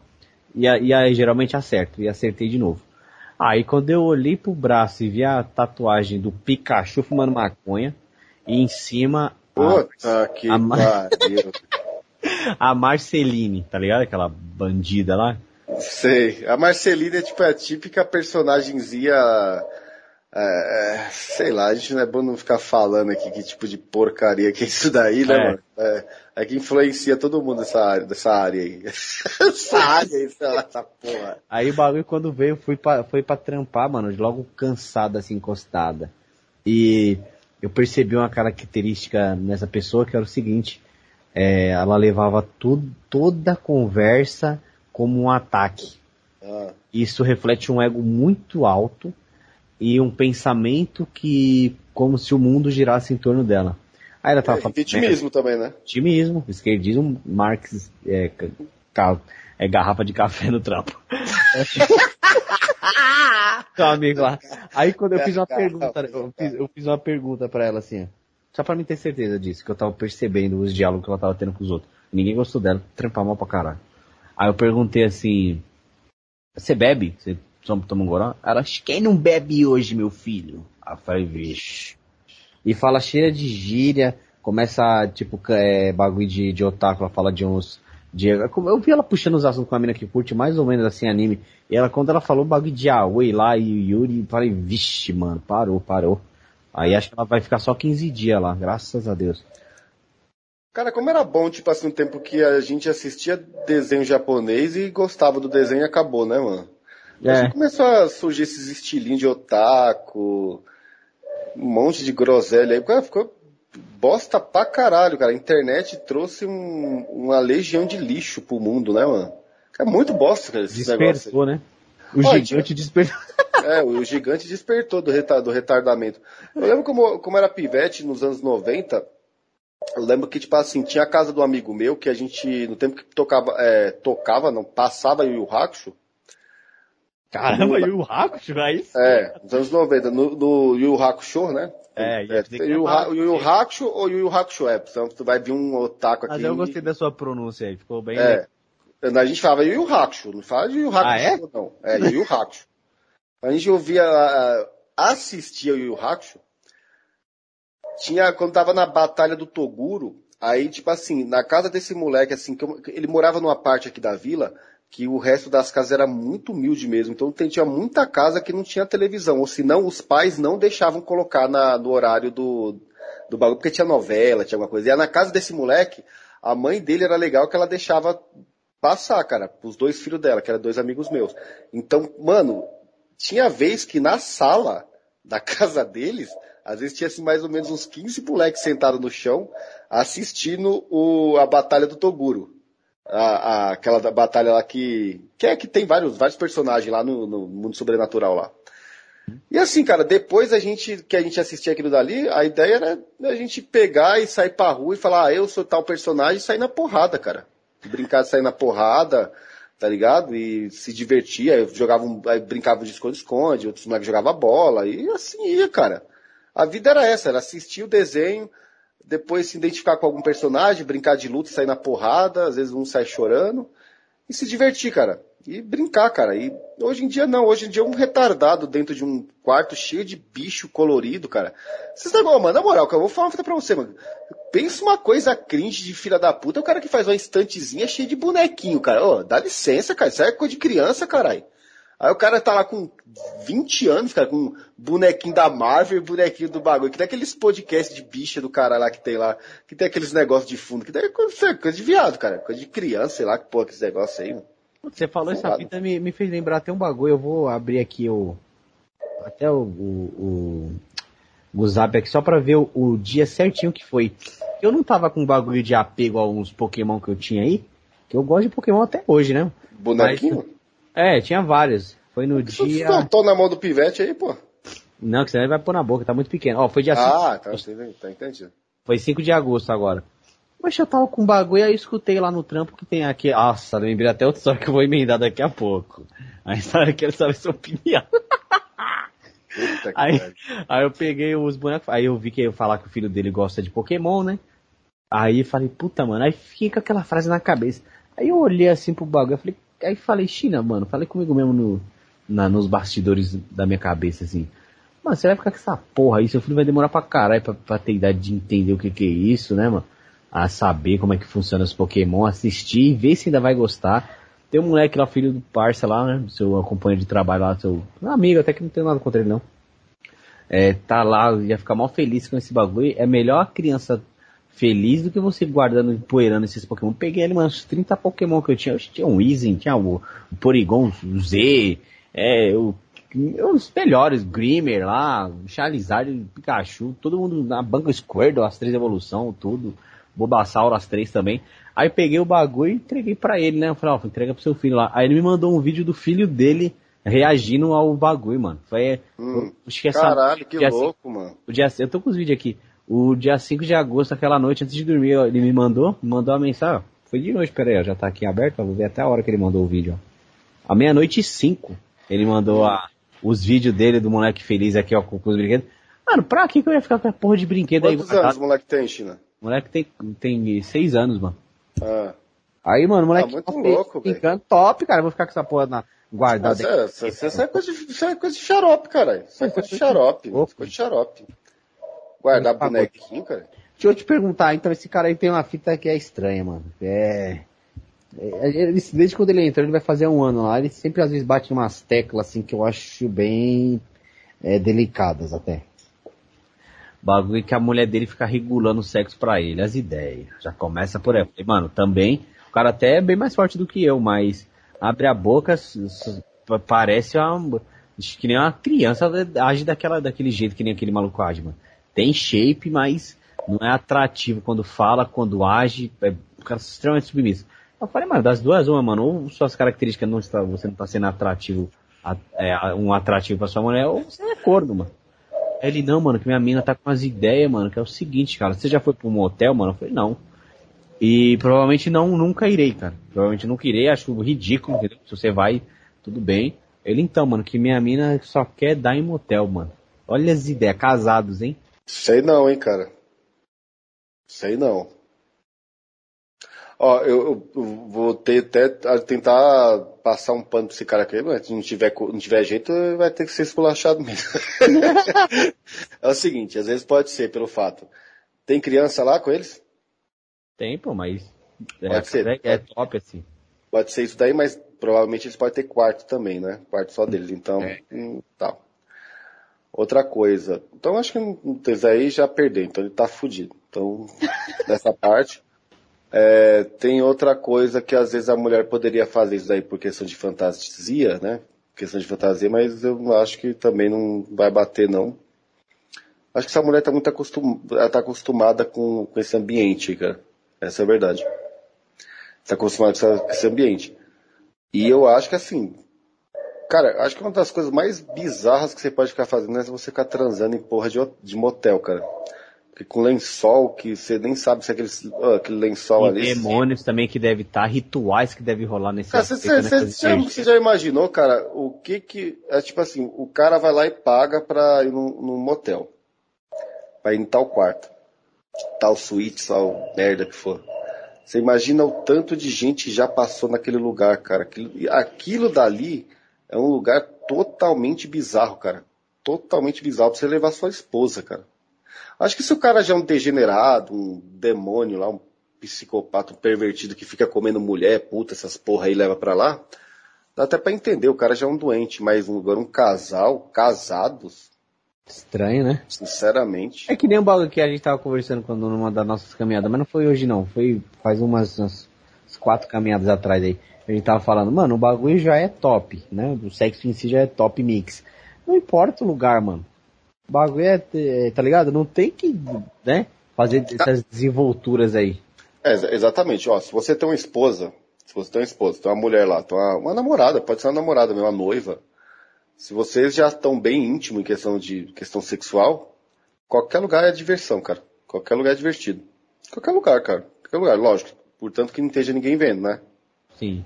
E, e aí geralmente acerto, e acertei de novo. Aí quando eu olhei pro braço e vi a tatuagem do Pikachu fumando maconha, e em cima a, Puta que a ma- pariu. a Marceline, tá ligado? Aquela bandida lá. Sei. A Marcelina é tipo a típica personagemzinha. é, é, sei lá, a gente não é bom não ficar falando aqui que tipo de porcaria que é isso daí, né, É. mano? É, é que influencia todo mundo dessa área, dessa área aí. essa área aí, sei lá, essa porra. Aí o bagulho quando veio fui pra, foi pra trampar, mano, logo cansada assim, encostada. E eu percebi uma característica nessa pessoa que era o seguinte, é, ela levava tudo, toda a conversa como um ataque. Ah, Isso reflete um ego muito alto e um pensamento que como se o mundo girasse em torno dela. Aí ela tava é, falando vitimismo também, né? Otimismo, esquerdismo, Marx, é, ca- é garrafa de café no trampo. Amigo lá. Aí quando eu fiz uma pergunta, eu fiz, eu fiz uma pergunta pra ela assim, só pra mim ter certeza disso, que eu tava percebendo os diálogos que ela tava tendo com os outros. Ninguém gostou dela, trampar mal pra caralho. Aí eu perguntei assim, você bebe? Você toma um goró? Ela, quem não bebe hoje, meu filho? Aí eu falei, vixe. e fala cheia de gíria, começa, tipo, é, bagulho de, de otaku, ela fala de uns... De, eu vi ela puxando os assuntos com a mina que curte mais ou menos assim anime, e ela, quando ela falou bagulho de Aoi lá e Yuri, falei, vixe, mano, parou, parou. Aí acho que ela vai ficar só 15 dias lá, graças a Deus. Cara, como era bom, tipo assim, um tempo que a gente assistia desenho japonês e gostava do desenho e acabou, né, mano? É. começou a surgir esses estilinhos de otaku, um monte de groselha aí, ficou bosta pra caralho, cara. A internet trouxe um, uma legião de lixo pro mundo, né, mano? É muito bosta, cara, esses Despertou, né? O Olha, gigante despertou. É, o gigante despertou do, retar, do retardamento. Eu lembro como, como era pivete nos anos 90, eu lembro que, tipo assim, tinha a casa do amigo meu que a gente, no tempo que tocava, é, tocava, não, passava Yu Yu Hakusho. Caramba, Yu Hakusho, aí É, nos anos 90, no, no Yu Hakusho, né? É, é Yu Yu Hakusho ou Yu Yu Hakusho é, então tu vai vir um otaku aqui. Mas eu gostei da sua pronúncia aí, ficou bem... É, a gente falava Yu Hakusho, não fala de Yu Hakusho ah, é? não. É, Yu Hakusho. A gente ouvia, assistia o Yu Yu Hakusho, tinha, quando tava na batalha do Toguro, aí, tipo assim, na casa desse moleque, assim, que eu, ele morava numa parte aqui da vila, que o resto das casas era muito humilde mesmo. Então tinha muita casa que não tinha televisão, ou senão os pais não deixavam colocar na, no horário do, do bagulho, porque tinha novela, tinha alguma coisa. E na casa desse moleque, a mãe dele era legal que ela deixava passar, cara, os dois filhos dela, que eram dois amigos meus. Então, mano, tinha vez que na sala da casa deles, às vezes tinha assim, mais ou menos uns 15 moleques sentados no chão assistindo o, a batalha do Toguro. A, a, aquela da batalha lá que, que é que tem vários, vários personagens lá no, no mundo sobrenatural lá. E assim, cara, depois a gente, que a gente assistia aquilo dali, a ideia era a gente pegar e sair pra rua e falar, ah, eu sou tal personagem e sair na porrada, cara. Brincar de sair na porrada, tá ligado? E se divertia, jogava um, brincava de esconde-esconde, outros moleques jogavam bola, e assim ia, cara. A vida era essa, era assistir o desenho, depois se identificar com algum personagem, brincar de luta, sair na porrada, às vezes um sai chorando, e se divertir, cara. E brincar, cara. E hoje em dia não, hoje em dia é um retardado dentro de um quarto cheio de bicho colorido, cara. Vocês tá mano, na moral, cara, eu vou falar uma coisa pra você, mano. Pensa uma coisa cringe de filha da puta, é o cara que faz uma estantezinha cheia de bonequinho, cara. Ô, dá licença, cara, isso é coisa de criança, caralho. Aí o cara tá lá com 20 anos, cara, com bonequinho da Marvel e bonequinho do bagulho. Que tem aqueles podcasts de bicha do cara lá que tem lá, que tem aqueles negócios de fundo, que tem coisa, coisa de viado, cara. Coisa de criança, sei lá, que porra, aqueles negócios aí, mano. Você falou Fumado. essa fita, me, me fez lembrar até um bagulho. Eu vou abrir aqui o. Até o. o, o, o zap aqui só pra ver o, o, dia certinho que foi. Eu não tava com bagulho de apego a uns Pokémon que eu tinha aí. Que eu gosto de Pokémon até hoje, né? Bonequinho? Mas, é, tinha vários. Foi no dia. Você na mão do pivete aí, pô. Não, que você vai pôr na boca, tá muito pequeno. Ó, foi dia 5. Ah, tá, tá entendido. Foi 5 de agosto agora. Mas eu tava com bagulho, aí eu escutei lá no trampo que tem aqui. Nossa, lembrei até outra história que eu vou emendar daqui a pouco. A história que ele sabe sua opinião. aí, aí eu peguei os bonecos, aí eu vi que ia falar que o filho dele gosta de Pokémon, né? Aí falei, puta, mano, aí fica aquela frase na cabeça. Aí eu olhei assim pro bagulho, eu falei, aí falei, China, mano, falei comigo mesmo no, na, nos bastidores da minha cabeça, assim. Mano, você vai ficar com essa porra aí, seu filho vai demorar pra caralho pra, pra ter idade de entender o que que é isso, né, mano? A saber como é que funciona os Pokémon, assistir, ver se ainda vai gostar. Tem um moleque lá, filho do parça lá, né, seu companheiro de trabalho lá, seu amigo, até que não tem nada contra ele não. É, tá lá, ia ficar mal feliz com esse bagulho. É melhor a criança feliz do que você guardando, empoeirando esses Pokémon. Peguei ali uns 30 Pokémon que eu tinha. Eu tinha um Weezing, tinha o, o Porygon, o Z, é, o, os melhores, Grimer lá, Charizard, Pikachu, todo mundo na banca Squirtle, as três evolução, tudo. Bulbasaur, as três também. Aí peguei o bagulho e entreguei para ele, né? Eu falei, ó, entrega pro seu filho lá. Aí ele me mandou um vídeo do filho dele reagindo ao bagulho, mano. Foi, hum, acho que essa, caralho, que louco, mano. O dia, eu tô com os vídeos aqui. O dia 5 de agosto, aquela noite, antes de dormir, ele me mandou, me mandou uma mensagem, ó. Foi de noite, peraí, ó, já tá aqui aberto, ó, vou ver até a hora que ele mandou o vídeo, ó. A meia-noite e cinco. Ele mandou a, os vídeos dele do moleque feliz aqui, ó, com, com os brinquedos. Mano, pra que, que eu ia ficar com a porra de brinquedo Quantos aí? Quantos anos o moleque tem, China? O moleque tem, tem seis anos, mano. Ah. Aí, mano, o moleque tá muito louco, brincando top, cara. Eu vou ficar com essa porra na, guardada. Isso, isso, isso, é coisa de, isso é coisa de xarope, cara. Isso é coisa de xarope. Coisa de xarope. Guardar bonequinho, cara? Deixa eu te perguntar, então esse cara aí tem uma fita que é estranha, mano. É. é, ele- desde quando ele entrou, ele vai fazer um ano lá, ele sempre às vezes bate umas teclas assim que eu acho bem é, delicadas até. Bagulho que a mulher dele fica regulando o sexo pra ele, as ideias. Já começa por aí. Mano, também, o cara até é bem mais forte do que eu, mas abre a boca, parece uma, acho que nem uma criança age daquela, daquele jeito que nem aquele maluco age, mano. Tem shape, mas não é atrativo quando fala, quando age, é um cara extremamente submisso. Eu falei, mano, das duas, uma, mano, ou suas características não está, você não tá sendo atrativo, é, um atrativo pra sua mulher, ou você é corno, mano. Ele, não, mano, que minha mina tá com umas ideias, mano, que é o seguinte, cara, você já foi pra um motel, mano? Eu falei, não. E provavelmente não, nunca irei, cara. Provavelmente nunca irei, acho ridículo, entendeu? Se você vai, tudo bem. Ele, então, mano, que minha mina só quer dar em motel, mano. Olha as ideias, casados, hein? Sei não, hein, cara. Sei não. Ó, eu, eu- vou ter até tentar passar um pano pra esse cara aqui, mas se não tiver, não tiver jeito, vai ter que ser esculachado mesmo. é o seguinte, às vezes pode ser pelo fato. Tem criança lá com eles? Tem, pô, mas. É, Pode ser. é, é top, assim. Pode ser isso daí, mas provavelmente eles podem ter quarto também, né? Quarto só deles, então, hum, tá. Outra coisa. Então acho que esse aí já perdeu, então ele tá fudido. Então, nessa parte. É, tem outra coisa que às vezes a mulher poderia fazer isso daí por questão de fantasia, né? Questão de fantasia, mas eu acho que também não vai bater, não. Acho que essa mulher tá muito acostum... tá acostumada com, com esse ambiente, cara. Essa é a verdade. Tá acostumada com essa- com esse ambiente. E eu acho que assim, cara, acho que uma das coisas mais bizarras que você pode ficar fazendo é você ficar transando em porra de, de motel, cara. Porque com lençol, que você nem sabe se é aquele, ó, aquele lençol E ali. demônios também que deve estar, rituais que deve rolar nesse Cara, você, aspecto, você- já, você já imaginou, cara, o que que. É tipo assim, o cara vai lá e paga pra ir num, num motel. Pra ir em tal quarto. Tal suíte, tal merda que for. Você imagina o tanto de gente que já passou naquele lugar, cara. Aquilo, aquilo dali é um lugar totalmente bizarro, cara. Totalmente bizarro pra você levar sua esposa, cara. Acho que se o cara já é um degenerado, um demônio lá, um psicopata, um pervertido que fica comendo mulher, puta, essas porra aí leva pra lá, dá até pra entender, o cara já é um doente, mas um- agora um casal, casados, Estranho, né? sinceramente. É que nem o bagulho que a gente tava conversando quando numa das nossas caminhadas, mas não foi hoje não, foi faz umas, umas quatro caminhadas atrás aí. A gente tava falando, mano, o bagulho já é top, né? O sexo em si já é top mix. Não importa o lugar, mano. O bagulho é, é, tá ligado? Não tem que, né? Fazer essas desenvolturas aí. É, exa- exatamente, ó, se você tem uma esposa, se você tem uma esposa, tem uma mulher lá, tem uma, uma namorada, pode ser uma namorada, mesmo, uma noiva. Se vocês já estão bem íntimos em questão de questão sexual, qualquer lugar é diversão, cara. Qualquer lugar é divertido. Qualquer lugar, cara. Qualquer lugar, lógico. Portanto que não esteja ninguém vendo, né? Sim.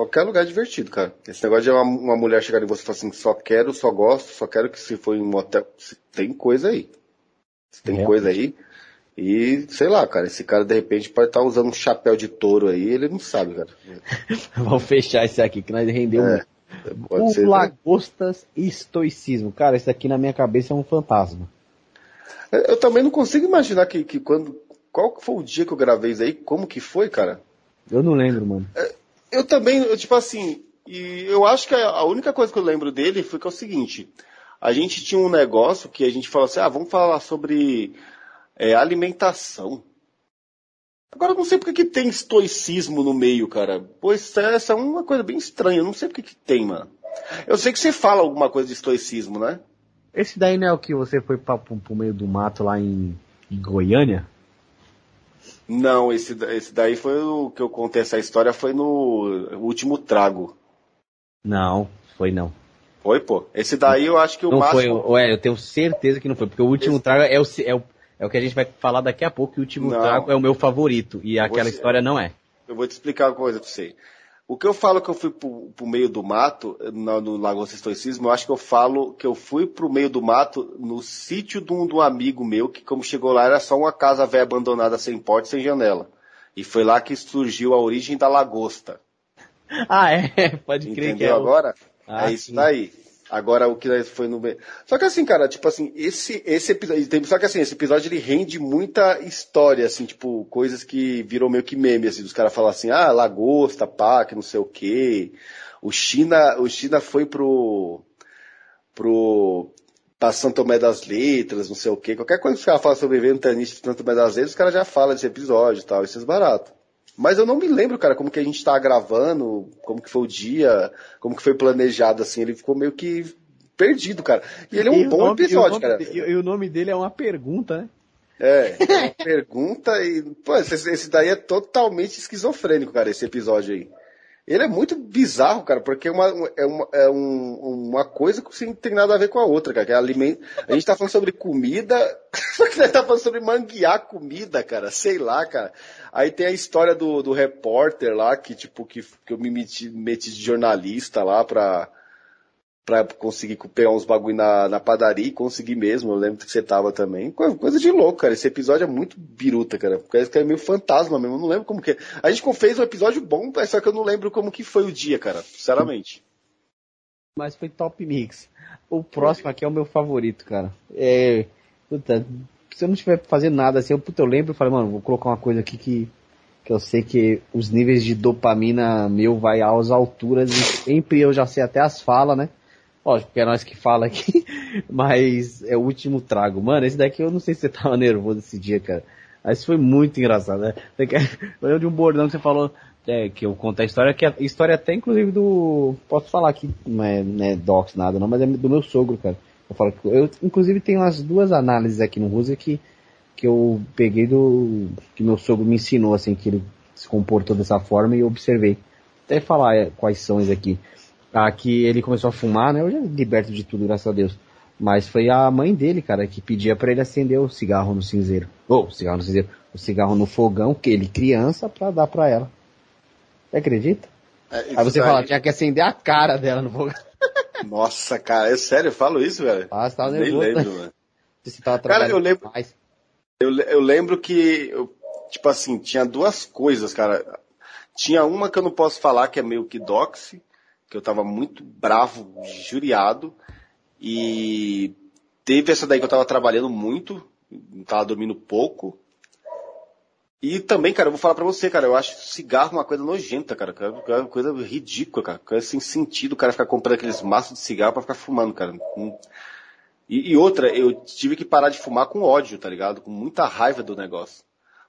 Qualquer lugar é divertido, cara. Esse negócio de uma, uma mulher chegar em você e falar assim, só quero, só gosto, só quero que se for em um motel. Se- Tem coisa aí. Se Tem Realmente. coisa aí. E, sei lá, cara, esse cara de repente pode estar usando um chapéu de touro aí, ele não sabe, cara. Vamos fechar esse aqui que nós rendeu É, O ser. né? lagostas e estoicismo. Cara, esse aqui na minha cabeça é um fantasma. Eu também não consigo imaginar que, que quando. Qual foi o dia que eu gravei isso aí? Como que foi, cara? Eu não lembro, mano. Eu também, eu, tipo assim, e eu acho que a, única coisa que eu lembro dele foi que é o seguinte, a gente tinha um negócio que a gente falou assim, ah, vamos falar sobre é, alimentação. Agora eu não sei porque que tem estoicismo no meio, cara. Pois essa é uma coisa bem estranha, eu não sei porque que tem, mano. Eu sei que você fala alguma coisa de estoicismo, né? Esse daí não é o que você foi pra, pro, pro meio do mato lá em, em Goiânia? Não, esse, esse daí foi o que eu contei essa história foi no último trago. Não, foi não. Foi, pô. Esse daí eu acho que o não foi, máximo. ué, eu tenho certeza que não foi, porque o último Esse- trago é o, é, o, é o que a gente vai falar daqui a pouco, que o último Não. trago é o meu favorito, e aquela Você- história não é. Eu vou te explicar uma coisa pra você. O que eu falo que eu fui pro, pro meio do mato, no, no Lagosta Estoicismo, eu acho que eu falo que eu fui pro meio do mato no sítio de um, de um amigo meu, que como chegou lá era só uma casa velha abandonada sem porta e sem janela. E foi lá que surgiu a origem da lagosta. Ah, é, pode crer que é Entendeu o... agora? Ah, é isso sim. daí. Agora o que foi no. Só que assim, cara, tipo assim, esse, esse episódio. Só que assim, esse episódio ele rende muita história, assim, tipo, coisas que virou meio que meme, assim, dos caras falam assim, ah, lagosta, pá, que não sei o quê. O China, o China foi pro. pro. pra São Tomé das Letras, não sei o quê. Qualquer coisa que os caras falam sobre ventanista de São Tomé das Letras, os caras já falam desse episódio e tal, esses baratos. Mas eu não me lembro, cara, como que a gente tá gravando, como que foi o dia, como que foi planejado, assim, ele ficou meio que perdido, cara. E ele é um E bom nome- e episódio, nome cara. E, e o nome dele é uma pergunta, né? É, é uma pergunta e, pô, esse, esse daí é totalmente esquizofrênico, cara, esse episódio aí. Ele é muito bizarro, cara, porque é uma, é uma, é um- uma coisa que não tem nada a ver com a outra, cara. Que é alimento. A gente tá falando sobre comida, só que nós tá falando sobre manguear comida, cara. Sei lá, cara. Aí tem a história do, do repórter lá, que tipo, que, que eu me meti, meti de jornalista lá pra, pra conseguir pegar uns bagulho na, na padaria e conseguir mesmo. Eu lembro que você tava também. Coisa, de louco, cara. Esse episódio é muito biruta, cara. Parece que é meio fantasma mesmo. Eu não lembro como que é. A gente fez um episódio bom, só que eu não lembro como que foi o dia, cara. Sinceramente. Mas foi top mix. O próximo aqui é o meu favorito, cara. É. Puta, se eu não estiver fazendo nada assim, eu, puta, eu lembro e falei, mano, vou colocar uma coisa aqui que, que eu sei que os níveis de dopamina meu vai às alturas e sempre eu já sei até as falas, né? Lógico, porque é nós que fala aqui, mas é o último trago. Mano, esse daqui eu não sei se você tava nervoso esse dia, cara. Mas foi muito engraçado, né? Eu lembro de um bordão que você falou, é, que eu conto a história, que a história até inclusive do. Posso falar aqui, não é, não é docs nada não, mas é do meu sogro, cara. Eu falo que eu, inclusive, tenho umas duas análises aqui no Rusa que, que eu peguei do. que meu sogro me ensinou, assim, que ele se comportou dessa forma e eu observei. Até falar é, quais são esses aqui. Aqui ele começou a fumar, né? Eu já liberto de tudo, graças a Deus. Mas foi a mãe dele, cara, que pedia pra ele acender o cigarro no cinzeiro. Ou, cigarro no cinzeiro. O cigarro no fogão, que ele criança, pra dar pra ela. Você acredita? É, Aí você isso fala, tinha que acender a cara dela no fogão. Nossa, cara, é sério, eu falo isso, velho? Ah, você tava Nem nervoso, né? lembro, mano. Você tava Cara, eu lembro-. Eu, eu lembro que, eu, tipo assim, tinha duas coisas, cara. Tinha uma que eu não posso falar, que é meio que doxy, que eu tava muito bravo, juriado, e teve essa daí que eu tava trabalhando muito, tava dormindo pouco. E também, cara, eu vou falar pra você, cara, eu acho cigarro uma coisa nojenta, cara, é uma coisa ridícula, cara, coisa sem sentido o cara ficar comprando aqueles maços de cigarro pra ficar fumando, cara. E, e outra, eu tive que parar de fumar com ódio, tá ligado? Com muita raiva do negócio.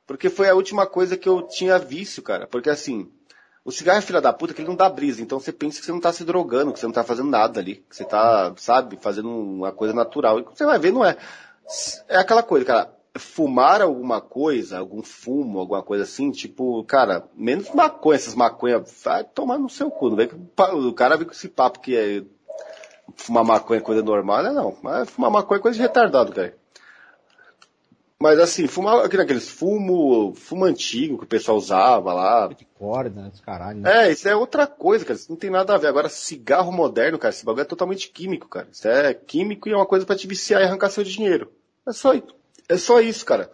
Porque foi a última coisa que eu tinha vício, cara. Porque assim, o cigarro é filha da puta que ele não dá brisa. Então você pensa que você não tá se drogando, que você não tá fazendo nada ali. Que você tá, sabe, fazendo uma coisa natural. E você vai ver, não é. É aquela coisa, cara. Fumar alguma coisa, algum fumo, alguma coisa assim, tipo, cara, menos maconha, essas maconhas, vai tomar no seu cu. Não vem que o cara vem com esse papo que é fumar maconha é coisa normal, né? Não, mas fumar maconha é coisa de retardado, cara. Mas assim, fumar aquele- aqueles fumo, fumo antigo que o pessoal usava lá. De corda, caralho. né? É, isso é outra coisa, cara. Isso não tem nada a ver. Agora, cigarro moderno, cara, esse bagulho é totalmente químico, cara. Isso é químico e é uma coisa pra te viciar e arrancar seu dinheiro. É só, é só isso, cara.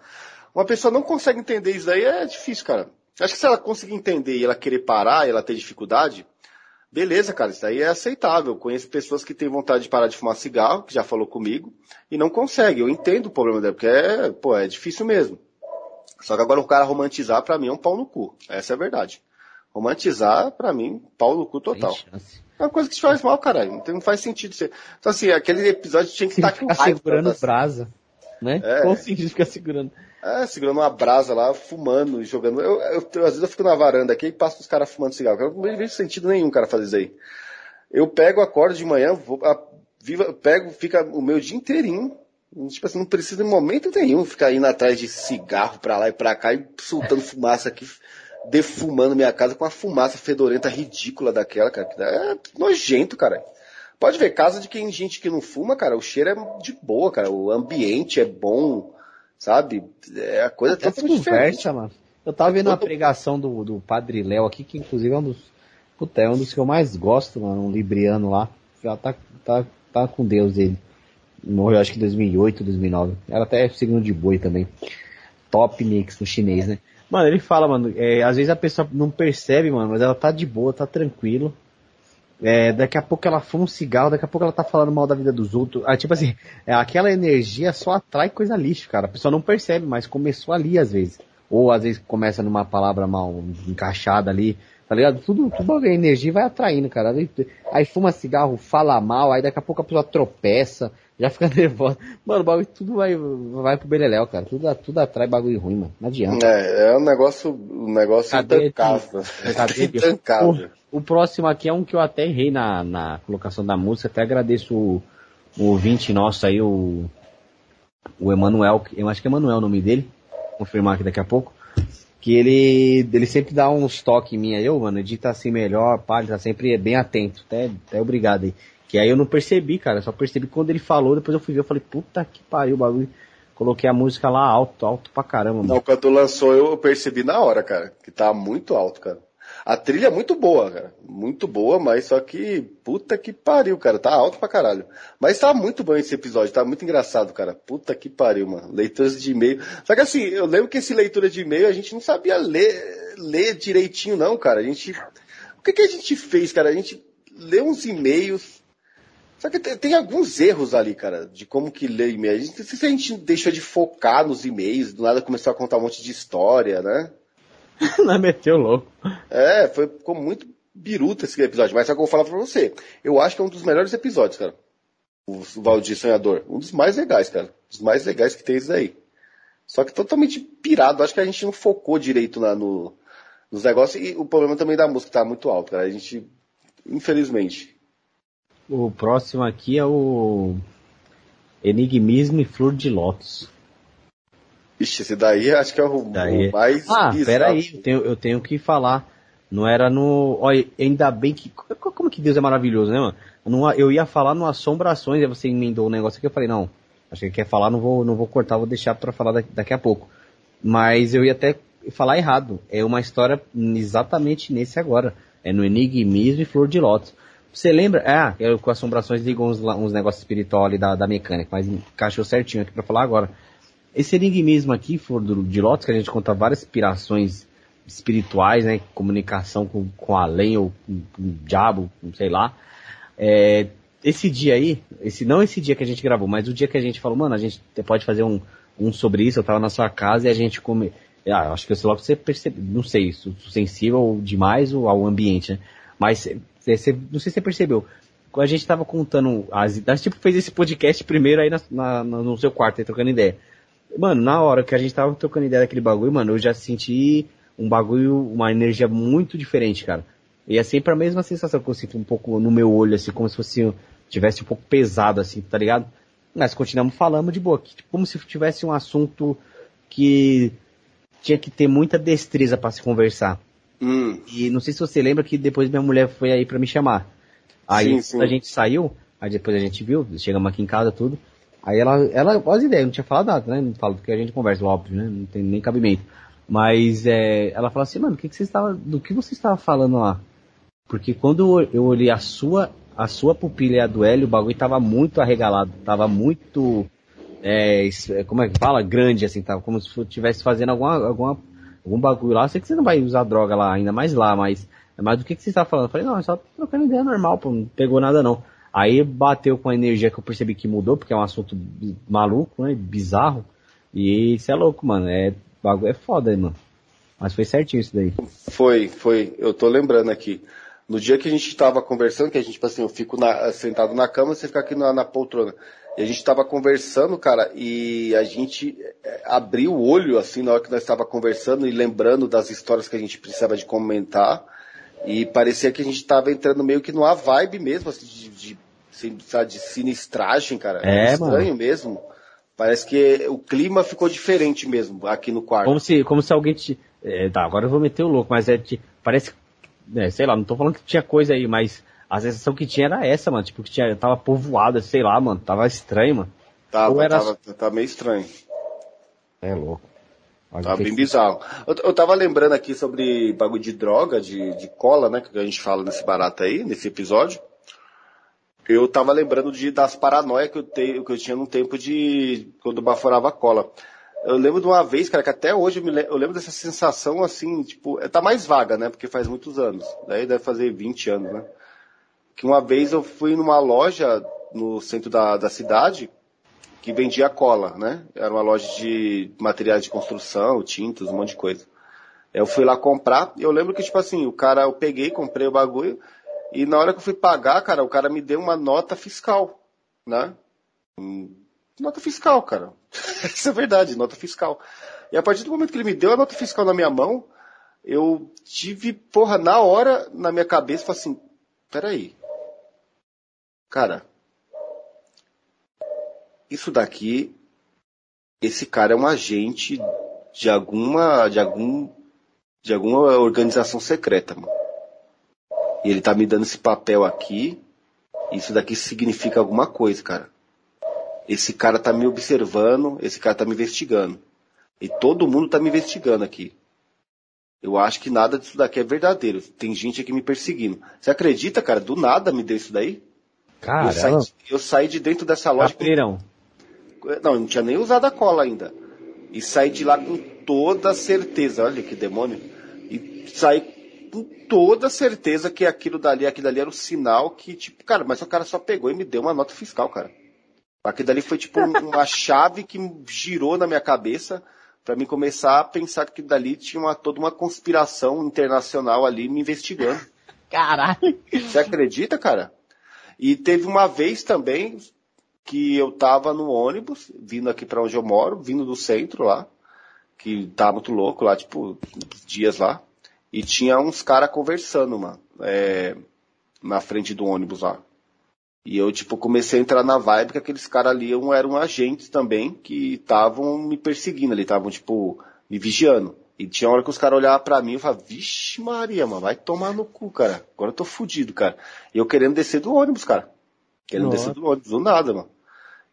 Uma pessoa não consegue entender isso daí, é difícil, cara. Acho que se ela conseguir entender e ela querer parar e ela ter dificuldade, beleza, cara, isso daí é aceitável. Conheço pessoas que têm vontade de parar de fumar cigarro, que já falou comigo, e não consegue. Eu entendo o problema dela, porque é, pô, é difícil mesmo. Só que agora o cara romantizar, pra mim, é um pau no cu. Essa é a verdade. Romantizar, pra mim, pau no cu total. É uma coisa que te faz mal, caralho. Não, tem- não faz sentido ser. Então, assim, aquele episódio tinha que estar com raiva. segurando brasa, né? É. Qual o sentido de ficar segurando? É, segurando uma brasa lá, fumando, jogando. Eu, eu- às vezes eu fico na varanda aqui e passo os caras fumando cigarro. Eu não vejo sentido nenhum, cara, fazer isso aí. Eu pego, acordo de manhã, vou, a, viva, pego, fica o meu dia inteirinho. Tipo assim, não precisa em momento nenhum ficar indo atrás de cigarro pra lá e pra cá e soltando fumaça aqui, defumando minha casa com uma fumaça fedorenta ridícula daquela, cara. É nojento, cara. Pode ver, casa de quem gente que não fuma, cara, o cheiro é de boa, cara. O ambiente é bom, sabe? É a coisa Até totalmente diferente. conversa, mano. Eu tava vendo a Todo- pregação do, do Padre Léo aqui, que inclusive é um dos. Puta, é um dos que eu mais gosto, mano. Um libriano lá. Já tá, tá, tá com Deus ele. Morreu acho que em 2008, 2009. Era até signo de boi também. Top mix no chinês, né? Mano, ele fala, mano, é, às vezes a pessoa não percebe, mano, mas ela tá de boa, tá tranquilo. É, daqui a pouco ela fuma um cigarro, daqui a pouco ela tá falando mal da vida dos outros. Ah, tipo assim, é, aquela energia só atrai coisa lixo, cara. A pessoa não percebe, mas começou ali às vezes. Ou às vezes começa numa palavra mal encaixada ali, tá ligado? Tudo, tudo a energia vai atraindo, cara. Aí, aí fuma cigarro, fala mal, aí daqui a pouco a pessoa tropeça, já fica nervosa. Mano, o bagulho tudo vai, vai pro beleléu, cara. Tudo, tudo atrai bagulho ruim, mano. Não adianta. É, é um negócio, um negócio Cadê intancável. Intancável. O, o próximo aqui é um que eu até errei na, na colocação da música, até agradeço o, o ouvinte nosso aí, o, o Emanuel, eu acho que é Emanuel o nome dele, confirmar aqui daqui a pouco, que ele, ele sempre dá uns toques em mim aí, ô mano, edita assim melhor, pá, ele tá sempre bem atento, até, até obrigado aí. Que aí eu não percebi, cara, só percebi quando ele falou, depois eu fui ver, eu falei, puta que pariu o bagulho. Coloquei a música lá alto, alto pra caramba, mano. Não, quando lançou eu percebi na hora, cara, que tá muito alto, cara. A trilha é muito boa, cara. Muito boa, mas só que, puta que pariu, cara. Tá alto pra caralho. Mas tá muito bom esse episódio, tá muito engraçado, cara. Puta que pariu, mano. Leituras de e-mail. Só que assim, eu lembro que esse leitura de e-mail a gente não sabia ler, ler direitinho, não, cara. A gente. O que, que a gente fez, cara? A gente leu uns e-mails. Só que tem, tem alguns erros ali, cara, de como que lê e-mail. Se a gente deixou de focar nos e-mails, do nada começou a contar um monte de história, né? Não meteu louco. É, foi, ficou muito biruta esse episódio, mas só que eu vou falar pra você. Eu acho que é um dos melhores episódios, cara. O Valdir Sonhador. Um dos mais legais, cara. Um dos mais legais que tem esse daí. Só que totalmente pirado. Acho que a gente não focou direito lá no, nos negócios. E o problema também da música tá muito alto, cara. A gente, infelizmente. O próximo aqui é o Enigmismo e Flor de Lótus. Ixi, esse daí acho que é o, Daí. o mais Ah, bizarro. peraí, eu tenho, eu tenho que falar. Não era no. Olha, ainda bem que. co- Como que Deus é maravilhoso, né, mano? Eu ia falar no Assombrações, aí você emendou um negócio aqui, eu falei, não, acho que ele quer falar, não vou, não vou cortar, vou deixar pra falar daqui, daqui a pouco. Mas eu ia até falar errado. É uma história exatamente nesse agora. É no Enigmismo e Flor de Lótus. Você lembra? Ah, eu com Assombrações ligou uns, uns negócios espirituais ali da, da mecânica, mas encaixou certinho aqui pra falar agora. Esse enigmismo aqui, Flor do- de Lótus, que a gente conta várias inspirações espirituais, né? Comunicação com, com além ou com, com o diabo, sei lá. É, esse dia aí, esse, não esse dia que a gente gravou, mas o dia que a gente falou, mano, a gente pode fazer um, um sobre isso, eu tava na sua casa e a gente come. Ah, acho que logo que você percebe, não sei, se se sensível demais ao ambiente, né? Mas você, você- não sei se você percebeu. A gente tava contando as ideias, tipo, fez esse podcast primeiro aí na, na- no seu quarto, aí trocando ideia. Mano, na hora que a gente tava trocando ideia daquele bagulho, mano, eu já senti um bagulho, uma energia muito diferente, cara. E é sempre a mesma sensação que eu sinto um pouco no meu olho, assim, como se fosse, tivesse um pouco pesado, assim, tá ligado? Mas continuamos falando de boa, tipo, como se tivesse um assunto que tinha que ter muita destreza pra se conversar. Hum, E não sei se você lembra que depois minha mulher foi aí pra me chamar. Aí Sim, sim. a gente saiu, aí depois a gente viu, chegamos aqui em casa tudo. Aí ela, ela, olha as ideias, não tinha falado nada, né? Não falo porque a gente conversa, óbvio, né? Não tem nem cabimento. Mas é, ela falou assim, mano, o que, que você estava, do que você estava falando lá? Porque quando eu olhei a sua, a sua pupila e a do Hélio, o bagulho tava muito arregalado, tava muito, é, como é que fala? Grande, assim, tava como se estivesse fazendo alguma, alguma, algum bagulho lá. Eu sei que você não vai usar droga lá, ainda mais lá, mas, mas do que, que você estava falando? Eu falei, não, é só trocando ideia normal, pô, não pegou nada não. Aí bateu com a energia que eu percebi que mudou, porque é um assunto maluco, né, bizarro. E isso é louco, mano, é, bagulho é foda, mano. Mas foi certinho isso daí. Foi, foi. Eu tô lembrando aqui. No dia que a gente tava conversando, que a gente, tipo assim, eu fico na- sentado na cama, você fica aqui na, na poltrona. E a gente tava conversando, cara, e a gente é, abriu o olho, assim, na hora que nós tava conversando e lembrando das histórias que a gente precisava de comentar. E parecia que a gente tava entrando meio que numa vibe mesmo, assim, de, de, sabe, de sinistragem, cara. É, estranho mesmo. Parece que o clima ficou diferente mesmo aqui no quarto. Como se, como se alguém te. é, tá, agora eu vou meter o louco, mas é de, parece. É, sei lá, não tô falando que tinha coisa aí, mas a sensação que tinha era essa, mano. Tipo, que tinha, tava povoada, sei lá, mano. Tava estranho, mano. Tava, Ou era- tava, tava meio estranho. É louco. Olha Tá que- bem bizarro. Eu, eu tava lembrando aqui sobre bagulho de droga, de, de cola, né? Que a gente fala nesse barato aí, nesse episódio. Eu tava lembrando de, das paranoias que eu, te, que eu tinha no tempo de. quando eu baforava cola. Eu lembro de uma vez, cara, que até hoje eu, me, le- eu lembro dessa sensação assim, tipo, é, tá mais vaga, né? Porque faz muitos anos. Daí deve fazer 20 anos, né? que uma vez eu fui numa loja no centro da, da cidade que vendia cola, né? Era uma loja de materiais de construção, tintas, um monte de coisa. Eu fui lá comprar, e eu lembro que, tipo assim, o cara, eu peguei, comprei o bagulho, e na hora que eu fui pagar, cara, o cara me deu uma nota fiscal, né? Hum, Nota fiscal, cara. Isso é verdade, nota fiscal. E a partir do momento que ele me deu a nota fiscal na minha mão, eu tive, porra, na hora, na minha cabeça, falei assim, peraí. Cara, isso daqui, esse cara é um agente de alguma, de algum, de alguma organização secreta, mano. E ele tá me dando esse papel aqui, isso daqui significa alguma coisa, cara. Esse cara tá me observando, esse cara tá me investigando. E todo mundo tá me investigando aqui. Eu acho que nada disso daqui é verdadeiro. Tem gente aqui me perseguindo. Você acredita, cara? Do nada me deu isso daí? Cara, Eu saí, eu saí de dentro dessa loja. com- Capreirão. Não, eu não tinha nem usado a cola ainda. E saí de lá com toda certeza. Olha que demônio. E saí com toda certeza que aquilo dali, aquilo dali era o sinal que, tipo, cara, mas o cara só pegou e me deu uma nota fiscal, cara. Aquilo dali foi tipo um- uma chave que girou na minha cabeça pra mim começar a pensar que dali tinha uma, toda uma conspiração internacional ali me investigando. Caralho. Você acredita, cara? E teve uma vez também que eu tava no ônibus, vindo aqui pra onde eu moro, vindo do centro lá, que tá muito louco lá, tipo, uns dias lá, e tinha uns caras conversando, mano, é, na frente do ônibus lá. E eu, tipo, comecei a entrar na vibe que aqueles caras ali eram, eram agentes também, que estavam me perseguindo ali, estavam, tipo, me vigiando. E tinha hora que os caras olhavam pra mim e falavam, vixe Maria, mano, vai tomar no cu, cara. Agora eu tô fudido, cara. E eu querendo descer do ônibus, cara. Querendo Nossa. descer do ônibus, do nada, mano.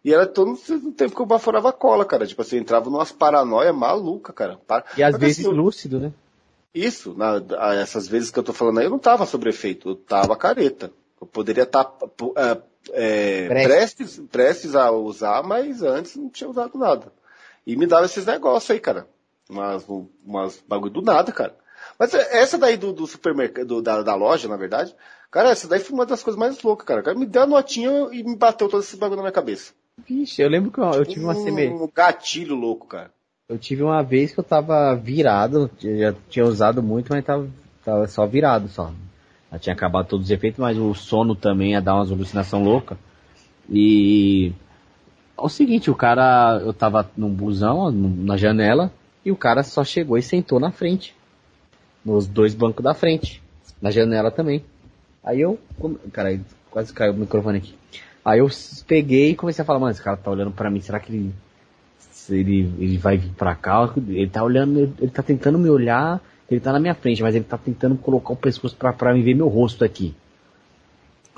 E era todo o tempo que eu baforava cola, cara. Tipo assim, eu entrava numas paranoia maluca, cara. E às vezes assim, lúcido, né? isso, na, essas vezes que eu tô falando aí, eu não tava sobre efeito, eu tava careta. Eu poderia estar é, Prestes. prestes, prestes a usar, mas antes não tinha usado nada. E me dava esses negócios aí, cara. Umas, umas bagulho do nada, cara. Mas é- essa daí do, do supermercado, do- da, da loja, na verdade, cara, essa daí foi uma das coisas mais loucas, cara. O cara me deu a notinha e me bateu todo esse bagulho na minha cabeça. Vixe, eu lembro que eu, eu tive uma semelhança. Um gatilho louco, cara. Eu tive uma vez que eu tava virado, já tinha usado muito, mas tava, tava só virado só. Tinha acabado todos os efeitos, mas o sono também ia dar umas alucinação louca. E é o seguinte, o cara, eu tava num busão, na janela, e o cara só chegou e sentou na frente. Nos dois bancos da frente. Na janela também. Aí eu, cara, quase caiu o microfone aqui. Aí eu peguei e comecei a falar, mano, esse cara tá olhando pra mim, será que ele ele, ele vai vir pra cá, ele tá olhando, ele tá tentando me olhar, ele tá na minha frente, mas ele tá tentando colocar o pescoço pra, pra ver meu rosto aqui.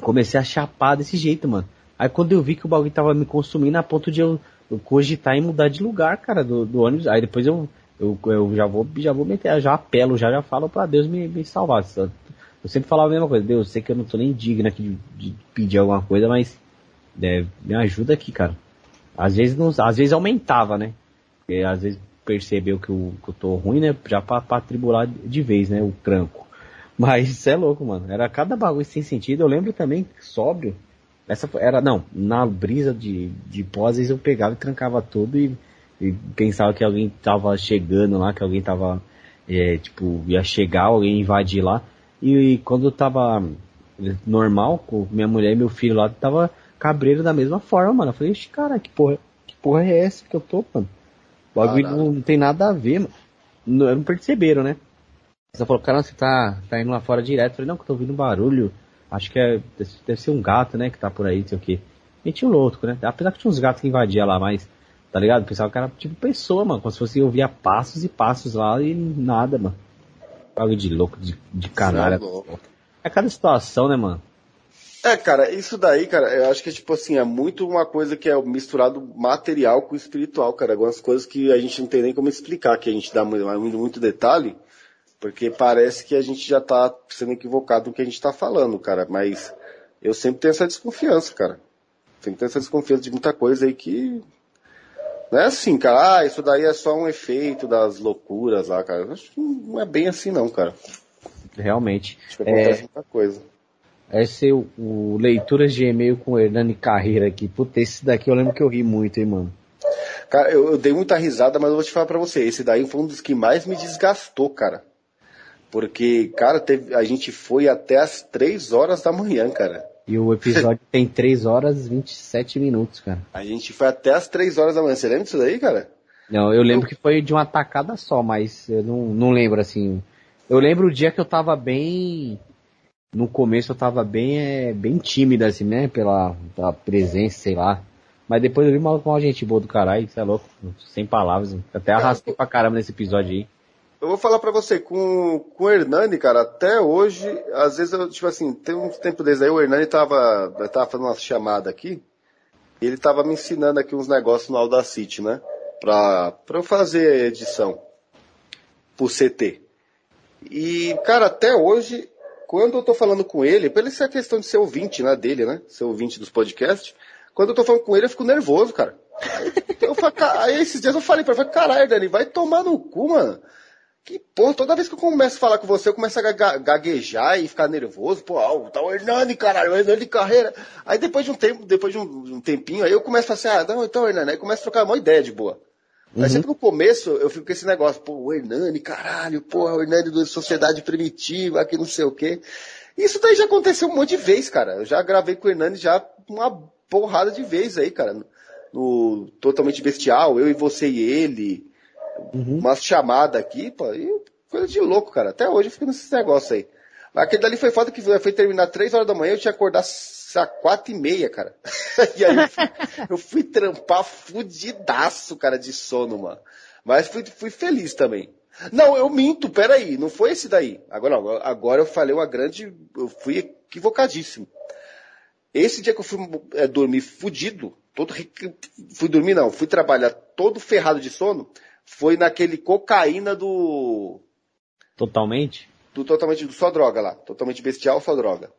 Comecei a chapar desse jeito, mano. Aí quando eu vi que o bagulho tava me consumindo a ponto de eu, eu cogitar e mudar de lugar, cara, do, do ônibus, aí depois eu, eu, eu já vou, já vou meter, já apelo, já já falo pra Deus me, me salvar. Eu sempre falava a mesma coisa, Deus, eu sei que eu não tô nem digno aqui de, de pedir alguma coisa, mas é, me ajuda aqui, cara. Às vezes não, às vezes aumentava, né? Porque às vezes percebeu que, eu que eu tô ruim, né? Já pra, pra tribular de vez, né? O tranco. Mas isso é louco, mano. Era cada bagulho sem sentido. Eu lembro também, sóbrio. Essa era, não, na brisa de, de pós, às vezes eu pegava e trancava tudo e, e pensava que alguém tava chegando lá, que alguém tava, é, tipo, ia chegar, alguém invadir lá. E, e quando eu tava normal, com minha mulher e meu filho lá, tava cabreiro da mesma forma, mano. Eu falei, "Ixi, cara, que porra, que porra é essa que eu tô, mano? O bagulho não, não tem nada a ver, mano. Não, não perceberam, né? Você falou, cara, você tá, tá indo lá fora direto. Eu falei, não, que eu tô ouvindo barulho. Acho que é, deve ser um gato, né, que tá por aí, não sei o quê. O louco, né? Apesar que tinha uns gatos que invadiam lá, mas, tá ligado? Pensava que era tipo pessoa, mano. Como se fosse ouvia passos e passos lá e nada, mano. Bagulho de louco, de, de canalha. É louco. É cada situação, né, mano? É, cara, isso daí, cara, eu acho que, tipo assim, é muito uma coisa que é misturado material com espiritual, cara. Algumas coisas que a gente não tem nem como explicar, que a gente dá muito, muito detalhe, porque parece que a gente já tá sendo equivocado no que a gente tá falando, cara. Mas eu sempre tenho essa desconfiança, cara. Sempre tenho essa desconfiança de muita coisa aí que. Não é assim, cara, ah, isso daí é só um efeito das loucuras lá, cara. Eu acho que não é bem assim, não, cara. Realmente. Acho que É, acontece muita coisa. Esse é o, o Leituras de E-mail com o Hernani Carreira aqui. Puta, esse daqui eu lembro que eu ri muito, hein, mano. Cara, eu, eu dei muita risada, mas eu vou te falar pra você, esse daí foi um dos que mais me desgastou, cara. Porque, cara, teve, a gente foi até as 3 horas da manhã, cara. E o episódio tem 3 horas e 27 minutos, cara. A gente foi até as 3 horas da manhã. Você lembra disso daí, cara? Não, eu lembro que foi de uma tacada só, mas eu não, não lembro assim. Eu lembro o dia que eu tava bem. No começo eu tava bem, é, bem tímida, assim, né? Pela, pela presença, sei lá. Mas depois eu vi uma, uma gente boa do caralho, você é louco. Sem palavras. Até arrastei pra caramba nesse episódio aí. Eu vou falar pra você, com, com o Hernani, cara, até hoje, às vezes eu, tipo assim, tem um tempo desde aí, o Hernani tava, tava fazendo uma chamada aqui, e ele tava me ensinando aqui uns negócios no Audacity, né? Pra, pra eu fazer edição. Pro CT. E, cara, até hoje, quando eu tô falando com ele, pela essa questão de ser ouvinte, né, dele, né? Ser ouvinte dos podcasts, quando eu tô falando com ele, eu fico nervoso, cara. Aí, eu falo, aí esses dias eu falei pra ele, caralho, Dani, vai tomar no cu, mano. Que porra, toda vez que eu começo a falar com você, eu começo a gaguejar e ficar nervoso. Pô, ah, tá o Hernani, caralho, o Hernani Carreira. Aí depois de um tempo, depois de um, um tempinho, aí eu começo a falar assim, ah, não, então Hernani, aí começo a trocar uma ideia de boa. Aí sempre no começo eu fico com esse negócio, pô, o Hernani, caralho, porra, o Hernani da Sociedade Primitiva, que não sei o quê. Isso daí já aconteceu um monte de vez, cara. Eu já gravei com o Hernani já uma porrada de vezes aí, cara. No, Totalmente Bestial, eu e você e ele umas chamadas aqui, pô, e coisa de louco, cara. Até hoje eu fico nesses negócios aí. Aquele dali foi foda que foi terminar três horas da manhã, eu tinha que acordar às quatro e meia, cara. e aí eu fui, eu fui trampar fudidaço, cara, de sono, mano. Mas fui, fui feliz também. Não, eu minto, peraí, não foi esse daí. Agora não, agora eu falei uma grande, eu fui equivocadíssimo. Esse dia que eu fui é, dormir fudido, todo, fui dormir não, fui trabalhar todo ferrado de sono, foi naquele cocaína do, Totalmente? Do totalmente do só droga lá, totalmente bestial só droga.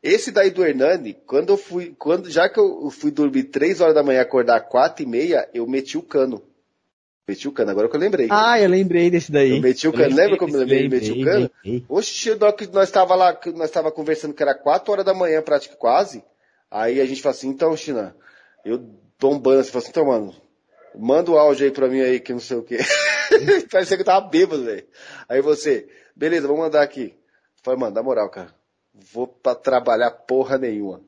Esse daí do Hernani, quando eu fui, quando já que eu fui dormir três horas da manhã, acordar quatro e meia, eu meti o cano. Meti o cano, agora que eu lembrei. Ah, eu lembrei desse daí. Eu meti o cano. Lembra como eu lembrei, meti o cano? lembrei. Oxe, que nós estava lá, nós estava conversando que era 4 horas da manhã, praticamente quase. Aí a gente fala assim, então, China, eu tombando assim, fala assim, então, mano, manda o áudio aí pra mim aí, que não sei o quê. Parecia que eu tava bêbado, velho. Aí você, beleza, vou mandar aqui. Falei, mano, na moral, cara, vou pra trabalhar porra nenhuma.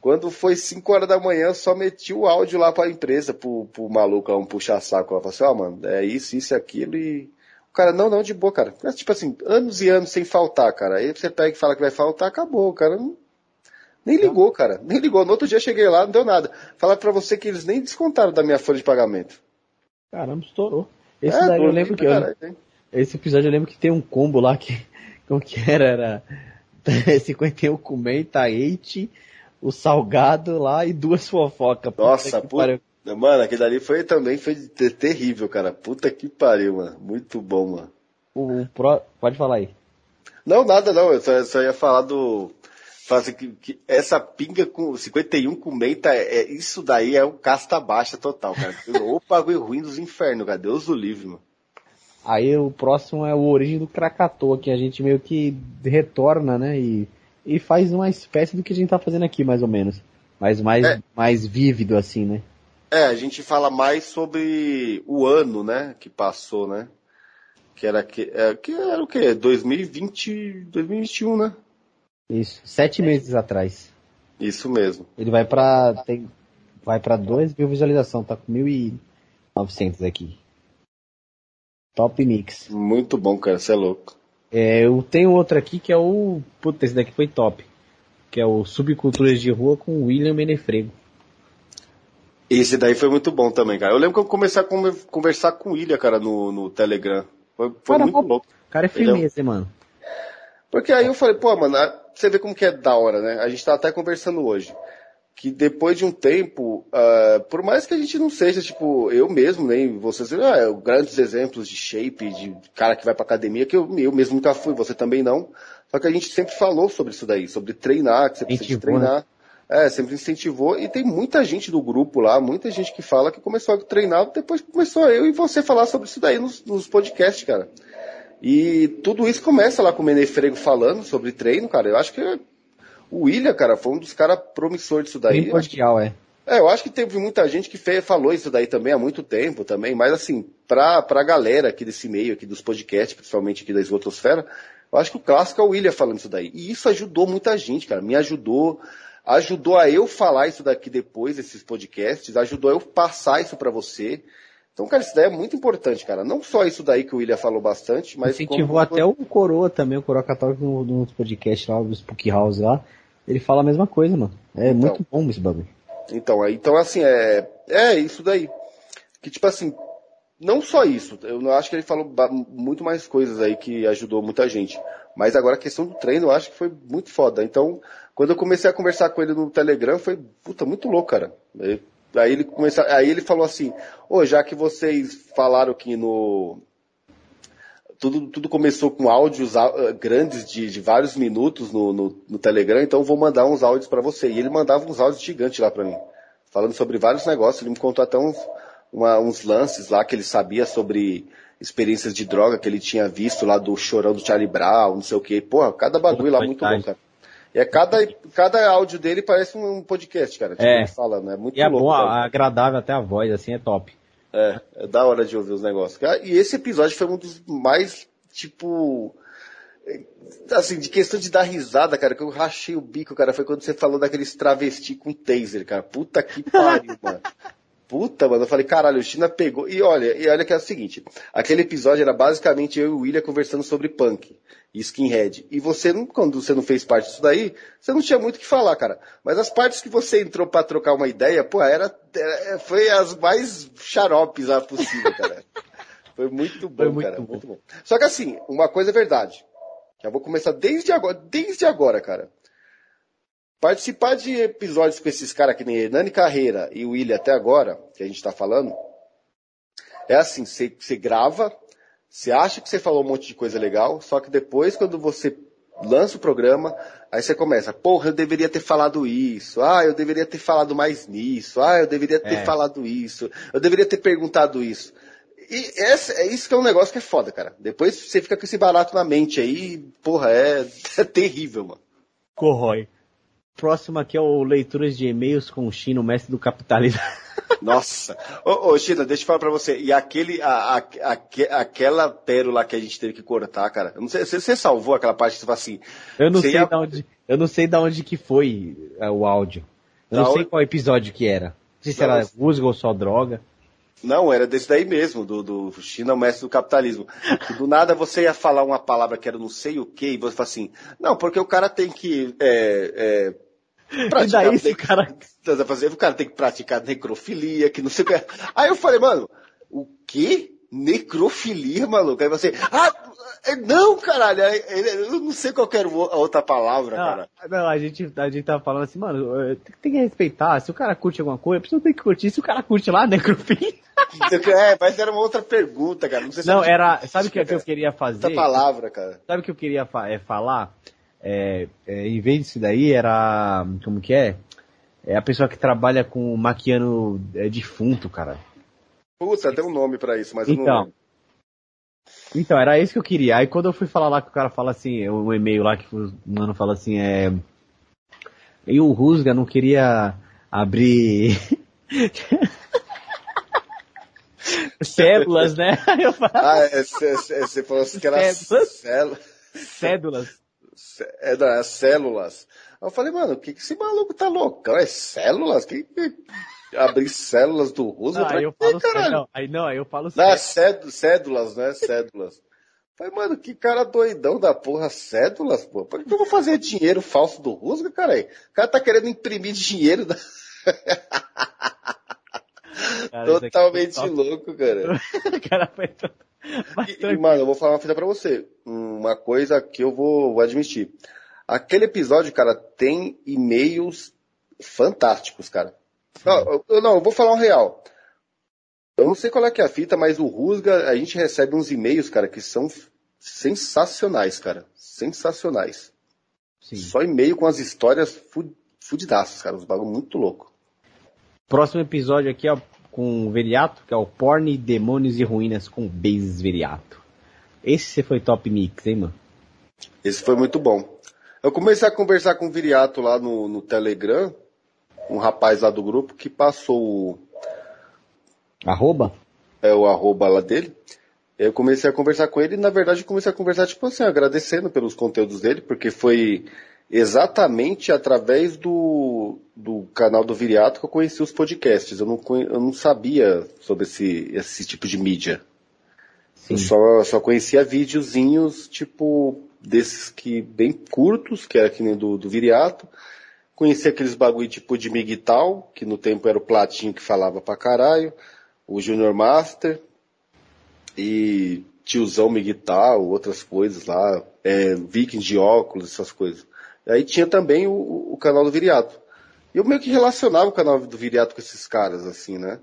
Quando foi 5 horas da manhã, só meti o áudio lá pra empresa, pro, pro maluco lá, um puxa-saco lá. Falei assim, ó, mano, é isso, isso e aquilo e... O cara, não, não, de boa, cara. Mas, tipo assim, anos e anos sem faltar, cara. Aí você pega e fala que vai faltar, acabou. O cara não... nem ligou, cara. Nem ligou. No outro dia eu cheguei lá, não deu nada. Falar pra você que eles nem descontaram da minha folha de pagamento. Caramba, estourou. Esse É, daí eu lembro que eu? Esse episódio eu lembro que tem um combo lá que como que era? Era 51 comenta, eight, o salgado lá e duas fofocas. Nossa, puta. Mano, aquele ali foi também foi te- terrível, cara. Puta que pariu, mano. Muito bom, mano. O, o pro- Pode falar aí. Não, nada não. Eu só, só ia falar do. assim, que, que essa pinga com 51 com menta, é, isso daí é um casta baixa total, cara. O bagulho ruim dos infernos, cara. Deus do livre, mano. Aí o próximo é o Origem do Krakatoa, que a gente meio que retorna, né? E, e faz uma espécie do que a gente tá fazendo aqui, mais ou menos. Mas mais, É. mais vívido, assim, né? É, a gente fala mais sobre o ano, né, que passou, né? Que era que, é, que era o quê? 2020, 2021, né? Isso. Sete meses atrás. Isso mesmo. Ele vai pra. Tem, vai pra 2 mil visualizações, tá com 1.900 aqui. Top Mix. Muito bom, cara, você é louco. É, eu tenho outro aqui que é o. Puta, esse daqui foi top. Que é o Subculturas de Rua com William Menefrego. Esse daí foi muito bom também, cara. Eu lembro que eu comecei a conversar com o Ilha, cara, no, no Telegram. Foi, foi Cara, muito mó- louco. O cara é é firmeza, mano. Porque aí eu falei, pô, mano, você vê como que é da hora, né? A gente tá até conversando hoje. Que depois de um tempo, ah, por mais que a gente não seja, tipo, eu mesmo, nem vocês, ah, é, grandes exemplos de shape, de cara que vai pra academia, que eu, eu mesmo nunca fui, você também não. Só que a gente sempre falou sobre isso daí, sobre treinar, que você precisa de Incentivou, treinar. É, sempre incentivou. E tem muita gente do grupo lá, muita gente que fala que começou a treinar, depois começou eu e você falar sobre isso daí nos, nos podcasts, cara. E tudo isso começa lá com o Menefrego falando sobre treino, cara. Eu acho que o William, cara, foi um dos caras promissores disso daí. Primordial, é. É, eu acho que teve muita gente que fez, falou isso daí também há muito tempo também, mas assim, pra, pra galera aqui desse meio, aqui dos podcasts, principalmente aqui da Esgotosfera, eu acho que o clássico é o William falando isso daí. E isso ajudou muita gente, cara. Me ajudou, ajudou a eu falar isso daqui depois, esses podcasts, ajudou a eu passar isso pra você. Então, cara, isso daí é muito importante, cara. Não só isso daí que o William falou bastante, mas. Incentivou como- até o Coroa também, o Coroa Católico no, no podcast lá, do Spook House lá. Ele fala a mesma coisa, mano. É Então. muito bom esse bagulho. Então, então assim, é, é isso daí. Que tipo assim, não só isso, eu não acho que ele falou muito mais coisas aí que ajudou muita gente. Mas agora a questão do treino eu acho que foi muito foda. Então, quando eu comecei a conversar com ele no Telegram, foi, puta, muito louco, cara. Aí- Aí ele começou, aí ele falou assim, ô, já que vocês falaram que no, tudo, tudo começou com áudios ah, grandes de, de vários minutos no, no, no Telegram, então eu vou mandar uns áudios pra você. E ele mandava uns áudios gigantes lá pra mim, falando sobre vários negócios. Ele me contou até uns, uma- uns lances lá que ele sabia sobre experiências de droga que ele tinha visto lá do chorão do Charlie Brown, não sei o que. Porra, cada bagulho lá muito bom, cara. E é cada, cada áudio dele parece um podcast, cara. Tipo, É. falando, é muito E é louco. bom, cara. agradável até a voz, assim, é top. É, é da hora de ouvir os negócios. E esse episódio foi um dos mais, tipo. Assim, de questão de dar risada, cara, que eu rachei o bico, cara, foi quando você falou daqueles travesti com taser, cara. Puta que pariu, mano. Puta, mano, eu falei, caralho, o China pegou. E olha, e olha que é o seguinte, aquele episódio era basicamente eu e o William conversando sobre punk e skinhead. E você, não, quando você não fez parte disso daí, você não tinha muito o que falar, cara. Mas as partes que você entrou pra trocar uma ideia, pô, era, era- foi as mais xaropes lá possível, cara. Foi muito bom, Foi muito cara, bom. muito bom. Só que assim, uma coisa é verdade. Já vou começar desde agora, desde agora, cara. Participar de episódios com esses caras que nem Hernani Carreira e o William até agora, que a gente tá falando, é assim, você grava, você acha que você falou um monte de coisa legal, só que depois quando você lança o programa, aí você começa, porra, eu deveria ter falado isso, ah, eu deveria ter falado mais nisso, ah, eu deveria ter É. falado isso, eu deveria ter perguntado isso. E essa, é isso que é um negócio que é foda, cara. Depois você fica com esse barato na mente aí, porra, é, é terrível, mano. Corrói. Próximo aqui é o Leituras de E-mails com o Chino, mestre do capitalismo. Nossa. Ô, ô China, deixa eu falar pra você. E aquele, a, a, aque- aquela pérola que a gente teve que cortar, cara. Eu não sei, você, você salvou aquela parte que você fala assim. Eu não sei ia- da onde, eu não sei da onde que foi é, o áudio. Eu não Da sei onde- qual episódio que era. Não sei se Não, era mas- música ou só droga. Não, era desse daí mesmo, do, do China, o mestre do capitalismo. Do nada você ia falar uma palavra que era não sei o que, e você fala assim, não, porque o cara tem que. É, é, E daí se tem o cara... fazer, o cara tem que praticar necrofilia, que não sei o que. Aí eu falei, mano, o quê? Necrofilia, maluco? Aí você, ah, é, não, caralho, é- é- eu não sei qual que era a outra palavra, cara. Não, não, a gente, a gente tava falando assim, mano, eh, tem, que respeitar. Se o cara curte alguma coisa, a pessoa tem que curtir. Se o cara curte lá, necrofilia. É, mas era uma outra pergunta, cara. Não sei se Não, era. Sabe o que, que eu queria fazer? Outra palavra, cara. Sabe o que eu queria fa- é, falar? É, é, em vez disso daí, era. Como que é? É a pessoa que trabalha com maquiando é, defunto, cara. Putz, tem um nome pra isso, mas eu não Então. lembro. Então, era isso que eu queria. Aí quando eu fui falar lá que o cara fala assim, o e-mail lá que o mano fala assim, é. E o Rusga não queria abrir. Células, né? Falo, Ah, é, cê- cê- você falou assim que era células. cédulas. É, é células. Aí eu falei, mano, o que, que esse maluco tá loucão? É células? Que, que... Abrir células do Russo Não, aí eu falo não, aí não, aí eu falo Não, é cédulas. céd- cédulas, né? Cédulas. Falei, mano, que cara doidão da porra, cédulas, pô. Por que eu vou fazer dinheiro falso do Rusga, cara? O cara tá querendo imprimir dinheiro da... Cara, totalmente top. louco, cara. O cara foi todo- E, mano, eu vou falar uma fita pra você. Uma coisa que eu vou, vou admitir. Aquele episódio, cara, tem e-mails fantásticos, cara. Não, eu, não, eu vou falar um real. Eu não sei qual é que é a fita, mas o Rusga, a gente recebe uns e-mails, cara, que são sensacionais, cara. Sensacionais. Sim. Só e-mail com as histórias fu- fudidaças, cara. Uns bagulho muito louco. Próximo episódio aqui, ó, com o Veriato, que é o Porn, Demônios e Ruínas com Bases Veriato. Esse foi top mix, hein, mano? Esse foi muito bom. Eu comecei a conversar com o Viriato lá no, no Telegram, um rapaz lá do grupo que passou o, Arroba? é, o arroba lá dele. Eu comecei a conversar com ele e, na verdade, eu comecei a conversar, tipo assim, agradecendo pelos conteúdos dele, porque foi exatamente através do, do canal do Viriato que eu conheci os podcasts. Eu não, eu não sabia sobre esse, esse tipo de mídia. Eu só, só conhecia videozinhos, tipo, desses que, bem curtos, que era que nem do, do Viriato. Conhecia aqueles bagulho tipo de Miguel, que no tempo era o Platinho que falava pra caralho. O Junior Master. E tiozão Miguel, outras coisas lá. É, Viking de óculos, essas coisas. Aí tinha também o, o canal do Viriato. E eu meio que relacionava o canal do Viriato com esses caras, assim, né?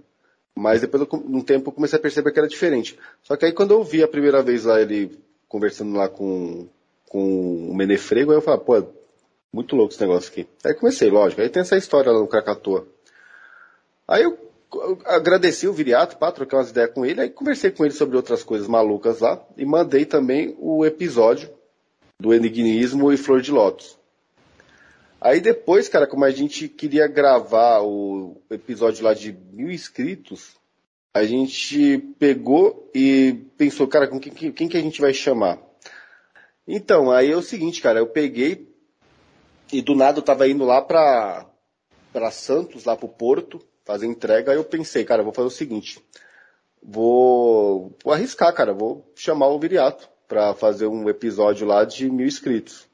Mas depois, eu, com um tempo, eu comecei a perceber que era diferente. Só que aí, quando eu vi a primeira vez lá ele conversando lá com, com o Menefrego, aí eu falei, pô, muito louco esse negócio aqui. Aí comecei, lógico. Aí tem essa história lá no Krakatoa. Aí eu, eu agradeci o Viriato, pá, troquei umas ideias com ele, aí conversei com ele sobre outras coisas malucas lá, e mandei também o episódio do Enigmismo e Flor de Lótus. Aí depois, cara, como a gente queria gravar o episódio lá de mil inscritos, a gente pegou e pensou, cara, com quem, quem que a gente vai chamar? Então, aí é o seguinte, cara, eu peguei e do nada eu tava indo lá pra, pra Santos, lá pro Porto, fazer entrega, aí eu pensei, cara, eu vou fazer o seguinte, vou, vou arriscar, cara, vou chamar o Viriato pra fazer um episódio lá de mil inscritos.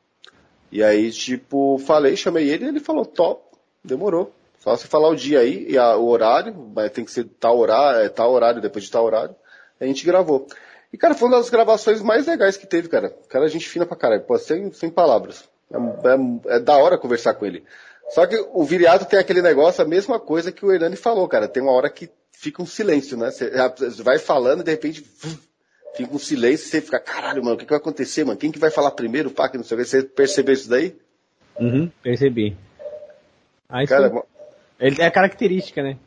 E aí, tipo, falei, chamei ele ele falou, top, demorou. Só você falar o dia aí e a- o horário, mas tem que ser tal horário, é, tal horário, depois de tal horário. A gente gravou. E, cara, foi uma das gravações mais legais que teve, cara. Cara, a gente fina pra caralho, pô, sem, sem palavras. É, é- é da hora conversar com ele. Só que o Viriato tem aquele negócio, a mesma coisa que o Hernani falou, cara. Tem uma hora que fica um silêncio, né? Você vai falando e de repente fica um silêncio e você fica, caralho, mano, o que, que vai acontecer, mano? Quem que vai falar primeiro, pá, que não sei o que. Você percebeu isso daí? Uhum, percebi. Aí Cara, sim. ele é característica, né?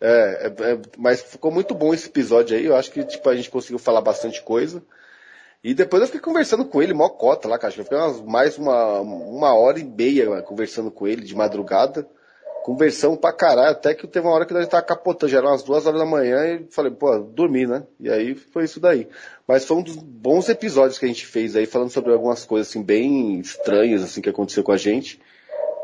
É, é, é, mas ficou muito bom esse episódio aí. Eu acho que tipo, a gente conseguiu falar bastante coisa. E depois eu fiquei conversando com ele, mó cota lá, cara. Eu fiquei umas, mais uma, uma hora e meia mano, conversando com ele de madrugada. Conversamos pra caralho, até que teve uma hora que nós tava capotando, já eram umas duas horas da manhã e falei, pô, dormi, né? E aí foi isso daí. Mas foi um dos bons episódios que a gente fez aí, falando sobre algumas coisas assim, bem estranhas, assim, que aconteceu com a gente.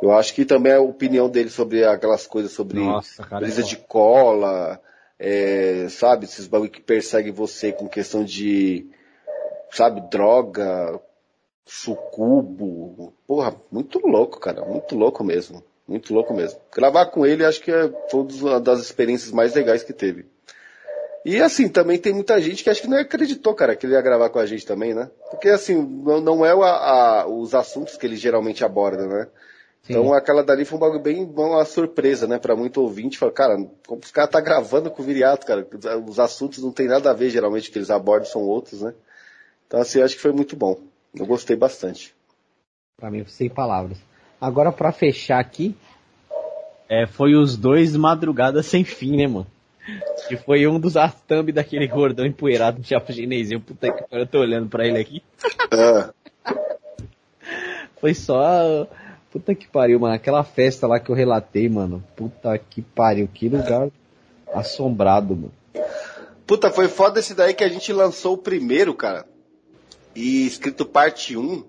Eu acho que também a opinião dele sobre aquelas coisas sobre Nossa, cara, brisa é de cola, é, sabe, esses bagulho que perseguem você com questão de, sabe, droga, sucubo. Porra, muito louco, cara, muito louco mesmo. Muito louco mesmo. Gravar com ele acho que é- foi uma das experiências mais legais que teve. E assim, também tem muita gente que acho que não acreditou, cara, que ele ia gravar com a gente também, né? Porque assim, não, não é a- a- os assuntos que ele geralmente aborda, né? Então aquela dali foi um bagulho bem uma surpresa, né? Pra muito ouvinte, falar, cara, como os caras tá gravando com o Viriato, cara? Os assuntos não tem nada a ver, geralmente, que eles abordam são outros, né? Então assim, eu acho que foi muito bom. Eu gostei bastante. Pra mim, sem palavras. Agora, pra fechar aqui, é, foi os dois Madrugada Sem Fim, né, mano? Que foi um dos thumb daquele gordão empoeirado do Chapo Chinesinho. Puta que pariu, eu tô olhando pra ele aqui. Ah, Foi só... Puta que pariu, mano. Aquela festa lá que eu relatei, mano. Puta que pariu. Que lugar assombrado, mano. Puta, foi foda esse daí que a gente lançou o primeiro, cara. E escrito parte 1.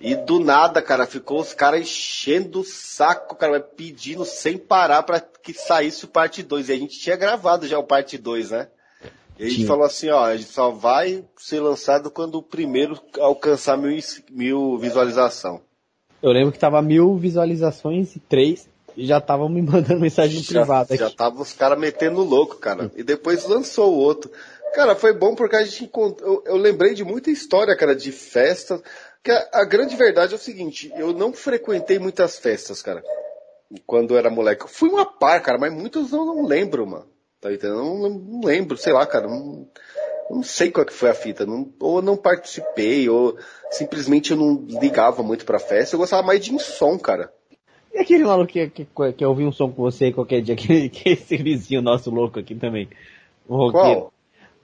E do nada, cara, ficou os caras enchendo o saco, cara, pedindo sem parar pra que saísse o parte 2. E a gente tinha gravado já o parte 2, né? E a gente falou assim, ó, a gente só vai ser lançado quando o primeiro alcançar mil, mil visualização. Eu lembro que tava mil visualizações e três. E já estavam me mandando mensagem Já, privada já aqui. tava os caras metendo louco, cara. E depois lançou o outro. Cara, foi bom porque a gente encontrou. Eu, eu lembrei de muita história, cara, de festas. Que a, a grande verdade é o seguinte: eu não frequentei muitas festas, cara. Quando eu era moleque. Eu fui uma par, cara, mas muitas eu não lembro, mano. Tá entendendo? Eu não, não lembro, sei lá, cara. Não, não sei qual que foi a fita. Não, ou não participei, ou simplesmente eu não ligava muito pra festa. Eu gostava mais de em som, cara. E aquele maluco que, que, que eu ouvi um som com você qualquer dia, que, que esse vizinho nosso louco aqui também. O roqueiro. Qual?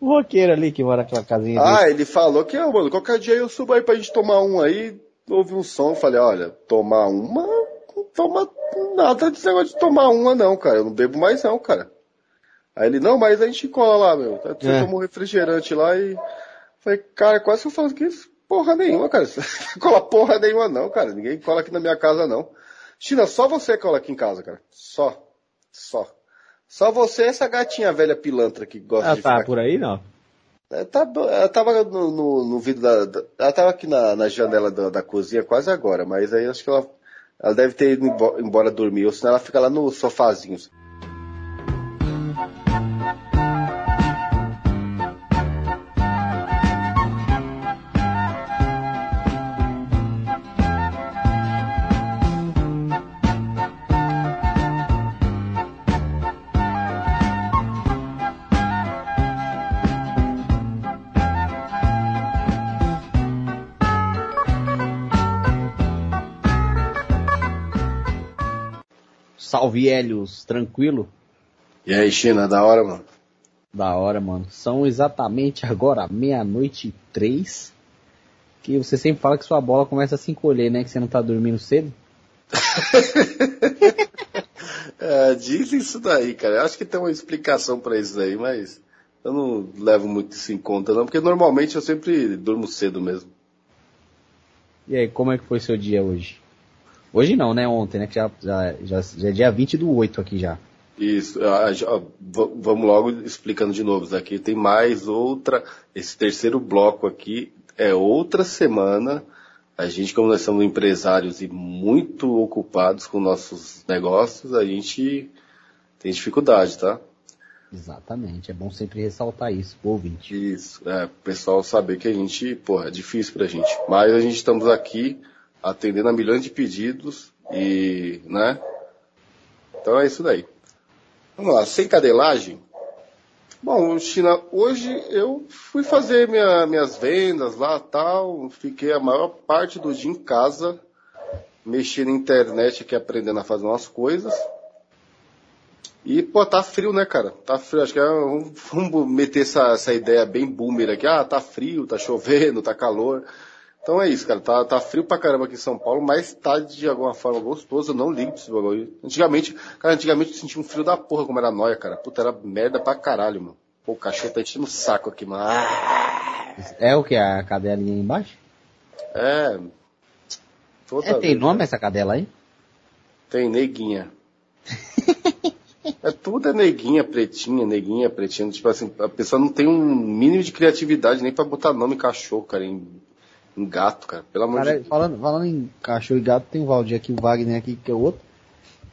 O roqueiro ali que mora naquela casinha dele. Ah, ele falou que, ó, mano, qualquer dia eu subo aí pra gente tomar um aí. ouvi um som, falei, olha, tomar uma, não toma nada desse negócio de tomar uma não, cara. Eu não bebo mais não, cara. Aí ele, não, mas a gente cola lá, meu. Você É. tomou refrigerante lá e. Falei, cara, quase que eu falo que isso, porra nenhuma, cara. Você não cola porra nenhuma não, cara. Ninguém cola aqui na minha casa não. China, só você cola aqui em casa, cara. Só. Só. Só você e essa gatinha velha pilantra que gosta Ela de tá ficar por aí, não? ela, tá, ela tava no, no, no vidro da, da- Ela tava aqui na, na janela da, da cozinha quase agora, mas aí acho que ela, ela deve ter ido embo- embora dormir, ou senão ela fica lá no sofazinho. Salve Helios, tranquilo? E aí, China, da hora, mano? Da hora, mano. São exatamente agora meia-noite e três. Que você sempre fala que sua bola começa a se encolher, né? Que você não tá dormindo cedo. É, diz isso daí, cara. Eu acho que tem uma explicação pra isso aí, mas eu não levo muito isso em conta, não, porque normalmente eu sempre durmo cedo mesmo. E aí, como é que foi seu dia hoje? Hoje não, né? Ontem, né? Que já, já, já, já é dia 20 do 8 aqui já. Isso, ah, vamos logo explicando de novo. Isso aqui tem mais outra. Esse terceiro bloco aqui é outra semana. A gente, como nós somos empresários e muito ocupados com nossos negócios, a gente tem dificuldade, tá? Exatamente. É bom sempre ressaltar isso ouvinte. Isso, é, o pessoal saber que a gente, porra, é difícil pra gente. Mas a gente estamos aqui atendendo a milhões de pedidos e, né? Então é isso daí. Vamos lá, sem cadelagem. Bom, China, hoje eu fui fazer minha- minhas vendas lá tal, fiquei a maior parte do dia em casa, mexendo na internet aqui, aprendendo a fazer umas coisas. E, pô, tá frio, né, cara? Tá frio. Acho que é, vamos meter essa, essa ideia bem boomer aqui. Ah, tá frio, tá chovendo, tá calor. Então é isso, cara. Tá, tá frio pra caramba aqui em São Paulo, mas tá de alguma forma gostoso. Eu não ligo pra esse bagulho. Antigamente, cara, antigamente eu sentia um frio da porra como era nóia, cara. Puta, era merda pra caralho, mano. Pô, o cachorro tá enchendo o saco aqui, mano. É o que? A cadelinha aí embaixo? é. Toda É, tem vez, nome essa cadela aí? Tem neguinha. é tudo é neguinha, pretinha, neguinha, pretinha. Tipo assim, a pessoa não tem um mínimo de criatividade nem pra botar nome cachorro, cara, em, em gato, cara. Pelo amor Cara, de Deus. falando, falando em cachorro e gato, tem o Valdir aqui, o Wagner aqui, que é outro.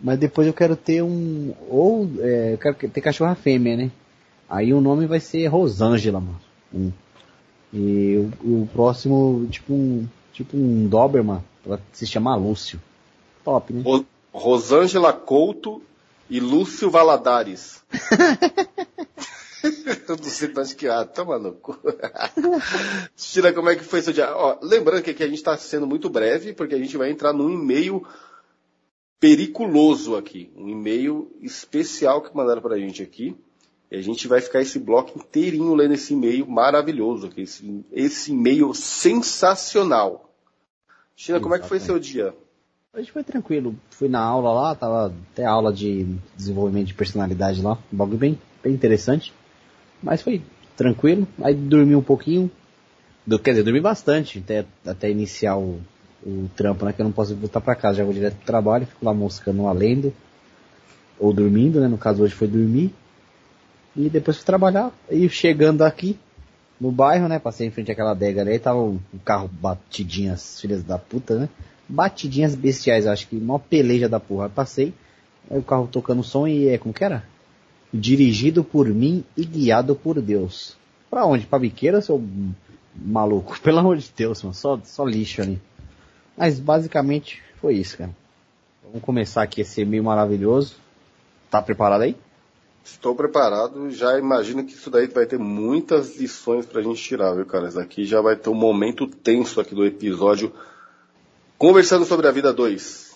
Mas depois eu quero ter um. Ou é, eu quero ter cachorra fêmea, né? Aí o nome vai ser Rosângela, mano. Um. E o, o próximo, tipo um. Tipo um Doberman, ela se chama Lúcio. Top, né? Ro- Rosângela Couto e Lúcio Valadares. Eu não sei de onde que ah, no cu. Tira como é que foi seu dia. Ó, lembrando que aqui a gente está sendo muito breve, porque a gente vai entrar num e-mail periculoso aqui. Um e-mail especial que mandaram pra gente aqui. E a gente vai ficar esse bloco inteirinho lendo esse e-mail maravilhoso aqui. Esse, esse e-mail sensacional. China, como é que foi seu dia? Hoje foi tranquilo. Fui na aula lá, tava até aula de desenvolvimento de personalidade lá. Um bagulho bem, bem interessante. Mas foi tranquilo. Aí dormi um pouquinho. Do, quer dizer, dormi bastante até, até iniciar o, o trampo, né? Que eu não posso voltar pra casa, já vou direto pro trabalho, fico lá moscando lá lendo. Ou dormindo, né? No caso hoje foi dormir. E depois fui trabalhar. E chegando aqui, no bairro, né? Passei em frente àquela adega ali, tava o carro batidinhas, filhas da puta, né? Batidinhas bestiais, acho que uma peleja da porra. Passei, aí o carro tocando som e é, como que era? Dirigido por mim e guiado por Deus. Pra onde? Pra biqueira, seu maluco? Pelo amor de Deus, mano. Só, só lixo ali. Mas basicamente foi isso, cara. Vamos começar aqui esse meio maravilhoso. Tá preparado aí? Estou preparado, já imagino que isso daí vai ter muitas lições pra gente tirar, viu, cara? Isso aqui já vai ter um momento tenso aqui do episódio. Conversando sobre a vida 2.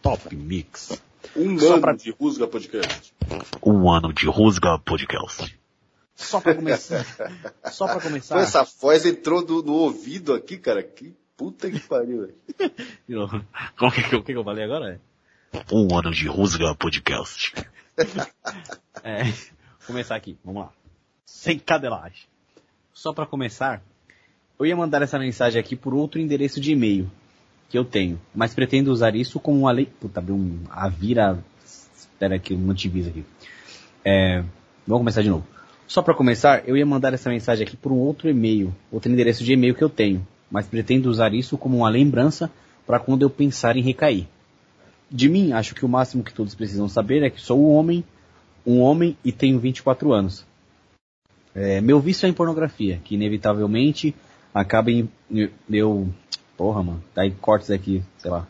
Top Mix. Um Só ano pra- de Rusga Podcast. Um ano de Rusga Podcast. Só pra começar. Só pra Pô, começar. essa voz entrou do- no ouvido aqui, cara. Que Puta que pariu, velho. De novo. Como que, que, que eu falei agora? Um ano de Rusga Podcast. É, vou começar aqui, vamos lá. Sem cadelagem. Só pra começar, eu ia mandar essa mensagem aqui por outro endereço de e-mail que eu tenho, mas pretendo usar isso como uma lei... Puta, abriu um... a vira... Espera aqui, um antivírus aqui. É, vamos começar de novo. Só pra começar, eu ia mandar essa mensagem aqui por um outro e-mail, outro endereço de e-mail que eu tenho, mas pretendo usar isso como uma lembrança para quando eu pensar em recair. De mim, acho que o máximo que todos precisam saber é que sou um homem, um homem e tenho 24 anos. É, meu vício é em pornografia, que inevitavelmente acaba em meu porra, mano, tá aí cortes aqui, sei lá.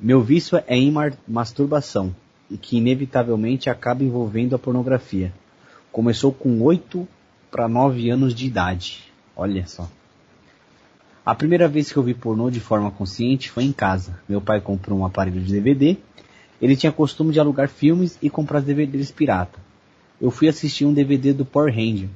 Meu vício é em masturbação e que inevitavelmente acaba envolvendo a pornografia. Começou com 8 para 9 anos de idade. Olha só. A primeira vez que eu vi pornô de forma consciente foi em casa. Meu pai comprou um aparelho de DVD. Ele tinha costume de alugar filmes e comprar DVDs pirata. Eu fui assistir um DVD do Power Ranger.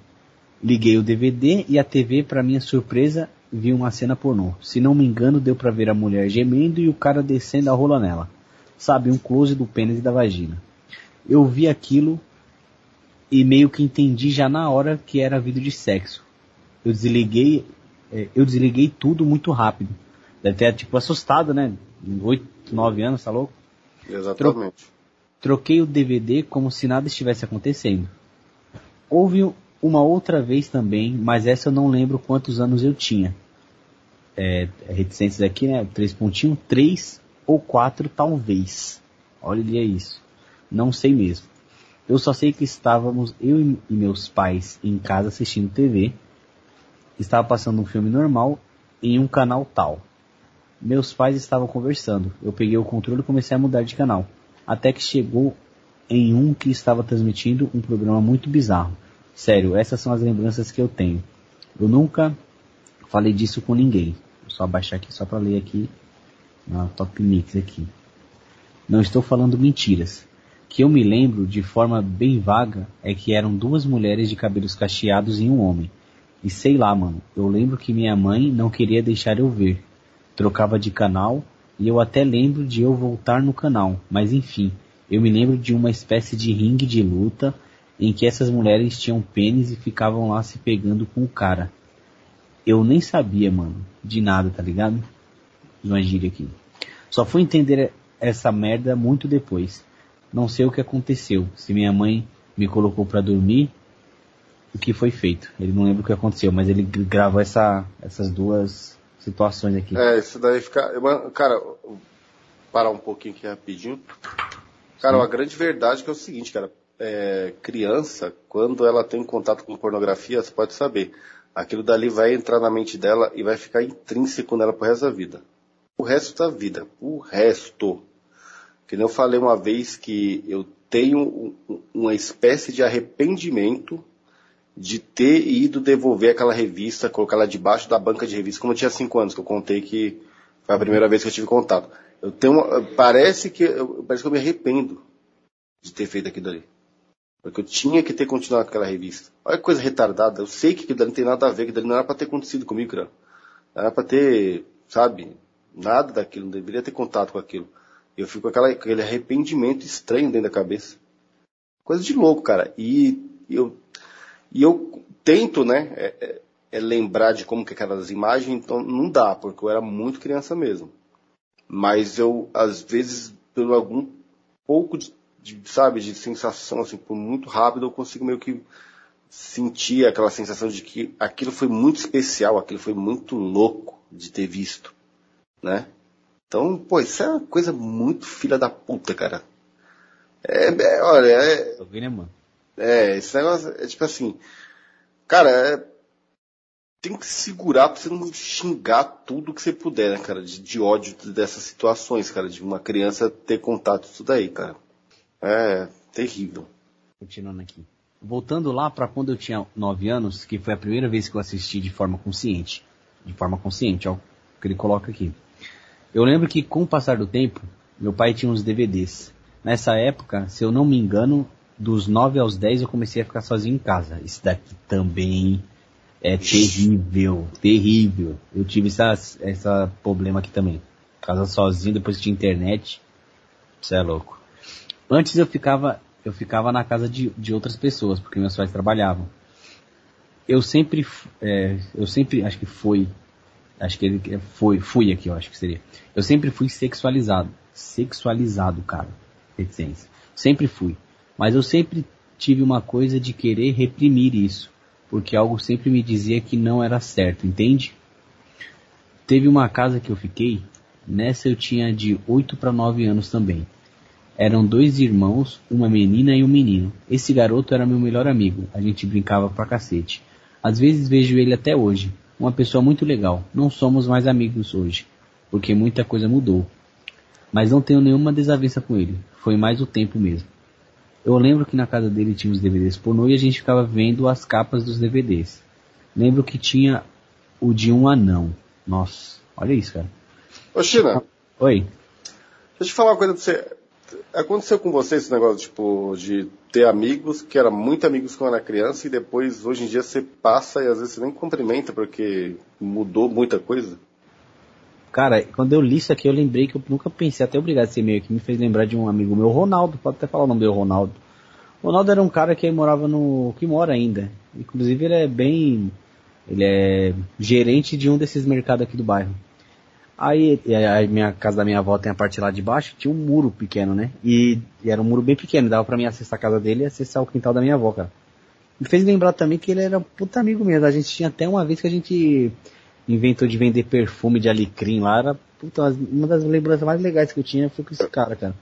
Liguei o DVD e a TV, para minha surpresa, vi uma cena pornô. Se não me engano, deu para ver a mulher gemendo e o cara descendo a rola nela. Sabe, um close do pênis e da vagina. Eu vi aquilo e meio que entendi já na hora que era vídeo de sexo. Eu desliguei, eh, eu desliguei tudo muito rápido. Deve ter, tipo, assustado, né? 8, 9 anos, tá louco? Exatamente. Troquei o DVD como se nada estivesse acontecendo. Houve uma outra vez também, mas essa eu não lembro quantos anos eu tinha. É, reticentes aqui, né? Três pontinhos, três ou quatro talvez. Olha isso. Não sei mesmo. Eu só sei que estávamos, eu e meus pais, em casa assistindo TV. Estava passando um filme normal em um canal tal. Meus pais estavam conversando. Eu peguei o controle e comecei a mudar de canal. Até que chegou em um que estava transmitindo um programa muito bizarro. Sério, essas são as lembranças que eu tenho. Eu nunca falei disso com ninguém. Só abaixar aqui só para ler aqui na Top Mix aqui. Não estou falando mentiras. Que eu me lembro de forma bem vaga é que eram duas mulheres de cabelos cacheados e um homem. E sei lá, mano, eu lembro que minha mãe não queria deixar eu ver. Trocava de canal e eu até lembro de eu voltar no canal, mas enfim, eu me lembro de uma espécie de ringue de luta em que essas mulheres tinham pênis e ficavam lá se pegando com o cara. Eu nem sabia, mano, de nada, tá ligado? Uma gíria aqui. Só fui entender essa merda muito depois. Não sei o que aconteceu. Se minha mãe me colocou pra dormir, o que foi feito. Ele não lembra o que aconteceu, mas ele gravou essa, essas duas situações aqui. É, isso daí fica. Cara, parar um pouquinho aqui rapidinho. Cara, a grande verdade que é o seguinte, cara. É, criança, quando ela tem contato com pornografia, você pode saber. Aquilo dali vai entrar na mente dela e vai ficar intrínseco nela pro resto da vida. O resto da vida. O resto. Que nem eu falei uma vez que eu tenho um- um- uma espécie de arrependimento de ter ido devolver aquela revista, colocar ela debaixo da banca de revista, como eu tinha cinco anos, que eu contei que foi a primeira vez que eu tive contato. Eu tenho parece que parece que eu me arrependo de ter feito aquilo ali. Porque eu tinha que ter continuado com aquela revista. Olha que coisa retardada. Eu sei que aquilo não tem nada a ver, que aquilo não era pra ter acontecido comigo, cara. Não era pra ter, sabe, nada daquilo, não deveria ter contato com aquilo. Eu fico com aquela, aquele arrependimento estranho dentro da cabeça. Coisa de louco, cara. E eu e eu tento, né, é, é- é lembrar de como que é aquelas imagens, então não dá, porque eu era muito criança mesmo. Mas eu, às vezes, pelo algum pouco de, de, sabe, de sensação, assim, por muito rápido, eu consigo meio que sentir aquela sensação de que aquilo foi muito especial, aquilo foi muito louco de ter visto, né? Então, pô, isso é uma coisa muito filha da puta, cara. É, é, olha, é, né, mano? é, esse negócio é tipo assim, cara, é- tem que segurar pra você não xingar tudo que você puder, né, cara, de, de ódio dessas situações, cara, de uma criança ter contato com isso daí, cara. É terrível. Continuando aqui. Voltando lá para quando eu tinha 9 anos, que foi a primeira vez que eu assisti de forma consciente. De forma consciente, ó, o que ele coloca aqui. Eu lembro que com o passar do tempo, meu pai tinha uns DVDs. Nessa época, se eu não me engano, dos 9 aos 10 eu comecei a ficar sozinho em casa. Isso daqui também É terrível, terrível. Eu tive essa, essa problema aqui também. Casa sozinho, depois tinha internet. Você é louco. Antes eu ficava, eu ficava na casa de, de outras pessoas, porque meus pais trabalhavam. Eu sempre, é, eu sempre, acho que foi, acho que ele foi, fui aqui, eu acho que seria. Eu sempre fui sexualizado. Sexualizado, cara. Reticência. Sempre fui. Mas eu sempre tive uma coisa de querer reprimir isso. Porque algo sempre me dizia que não era certo, entende? Teve uma casa que eu fiquei, nessa eu tinha de 8 para 9 anos também. Eram dois irmãos, uma menina e um menino. Esse garoto era meu melhor amigo, a gente brincava pra cacete. Às vezes vejo ele até hoje. Uma pessoa muito legal. Não somos mais amigos hoje, porque muita coisa mudou. Mas não tenho nenhuma desavença com ele. Foi mais o tempo mesmo. Eu lembro que na casa dele tinha os DVDs pornô e a gente ficava vendo as capas dos DVDs. Lembro que tinha o de um anão. Nossa, olha isso, cara. Ô, China, Oi. deixa eu te falar uma coisa pra você. Aconteceu com você esse negócio, tipo, de ter amigos que eram muito amigos quando era criança e depois, hoje em dia, você passa e às vezes você nem cumprimenta porque mudou muita coisa? Cara, quando eu li isso aqui, eu lembrei que eu nunca pensei, até obrigado esse e-mail aqui, me fez lembrar de um amigo meu, Ronaldo, pode até falar o nome dele, Ronaldo. Ronaldo era um cara que morava no. que mora ainda. Inclusive ele é bem. Ele é gerente de um desses mercados aqui do bairro. Aí a a minha casa da minha avó tem a parte lá de baixo, tinha um muro pequeno, né? E, e era um muro bem pequeno, dava pra mim acessar a casa dele e acessar o quintal da minha avó, cara. Me fez lembrar também que ele era um puta amigo mesmo. A gente tinha até uma vez que a gente inventou de vender perfume de alecrim lá. Era puta, uma das lembranças mais legais que eu tinha foi com esse cara, cara.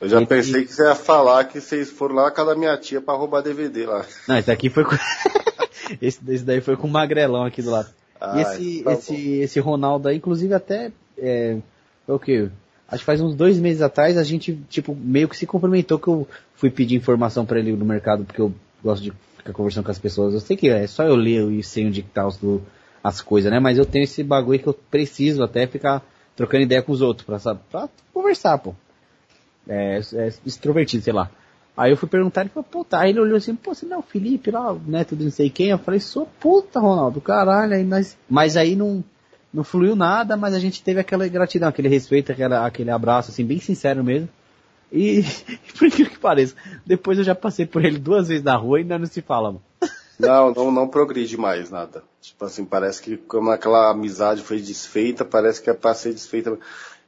Eu já E- pensei que você ia falar que vocês foram lá na casa da minha tia pra roubar DVD lá. Não, esse aqui foi com... esse, esse daí foi com o Magrelão aqui do lado. Ah, e esse, tá esse, esse Ronaldo aí, inclusive até, é, o quê? Acho que faz uns dois meses atrás a gente, tipo, meio que se cumprimentou que eu fui pedir informação pra ele no mercado, porque eu gosto de ficar conversando com as pessoas. Eu sei que é só eu ler e sei onde que tá os, as coisas, né? Mas eu tenho esse bagulho que eu preciso até ficar trocando ideia com os outros, pra, pra conversar, pô. É, é extrovertido, sei lá. Aí eu fui perguntar, ele falou, puta, aí ele olhou assim, pô, você não é o Felipe lá, o neto de não sei quem? Eu falei, sou puta, Ronaldo, caralho, aí nós... Mas aí não, não fluiu nada, mas a gente teve aquela gratidão, aquele respeito, aquela, aquele abraço, assim, bem sincero mesmo. E, por incrível que pareça, depois eu já passei por ele duas vezes na rua e ainda não se fala, mano. Não, não, não progride mais nada. Tipo assim, parece que como aquela amizade foi desfeita, parece que é pra ser desfeita.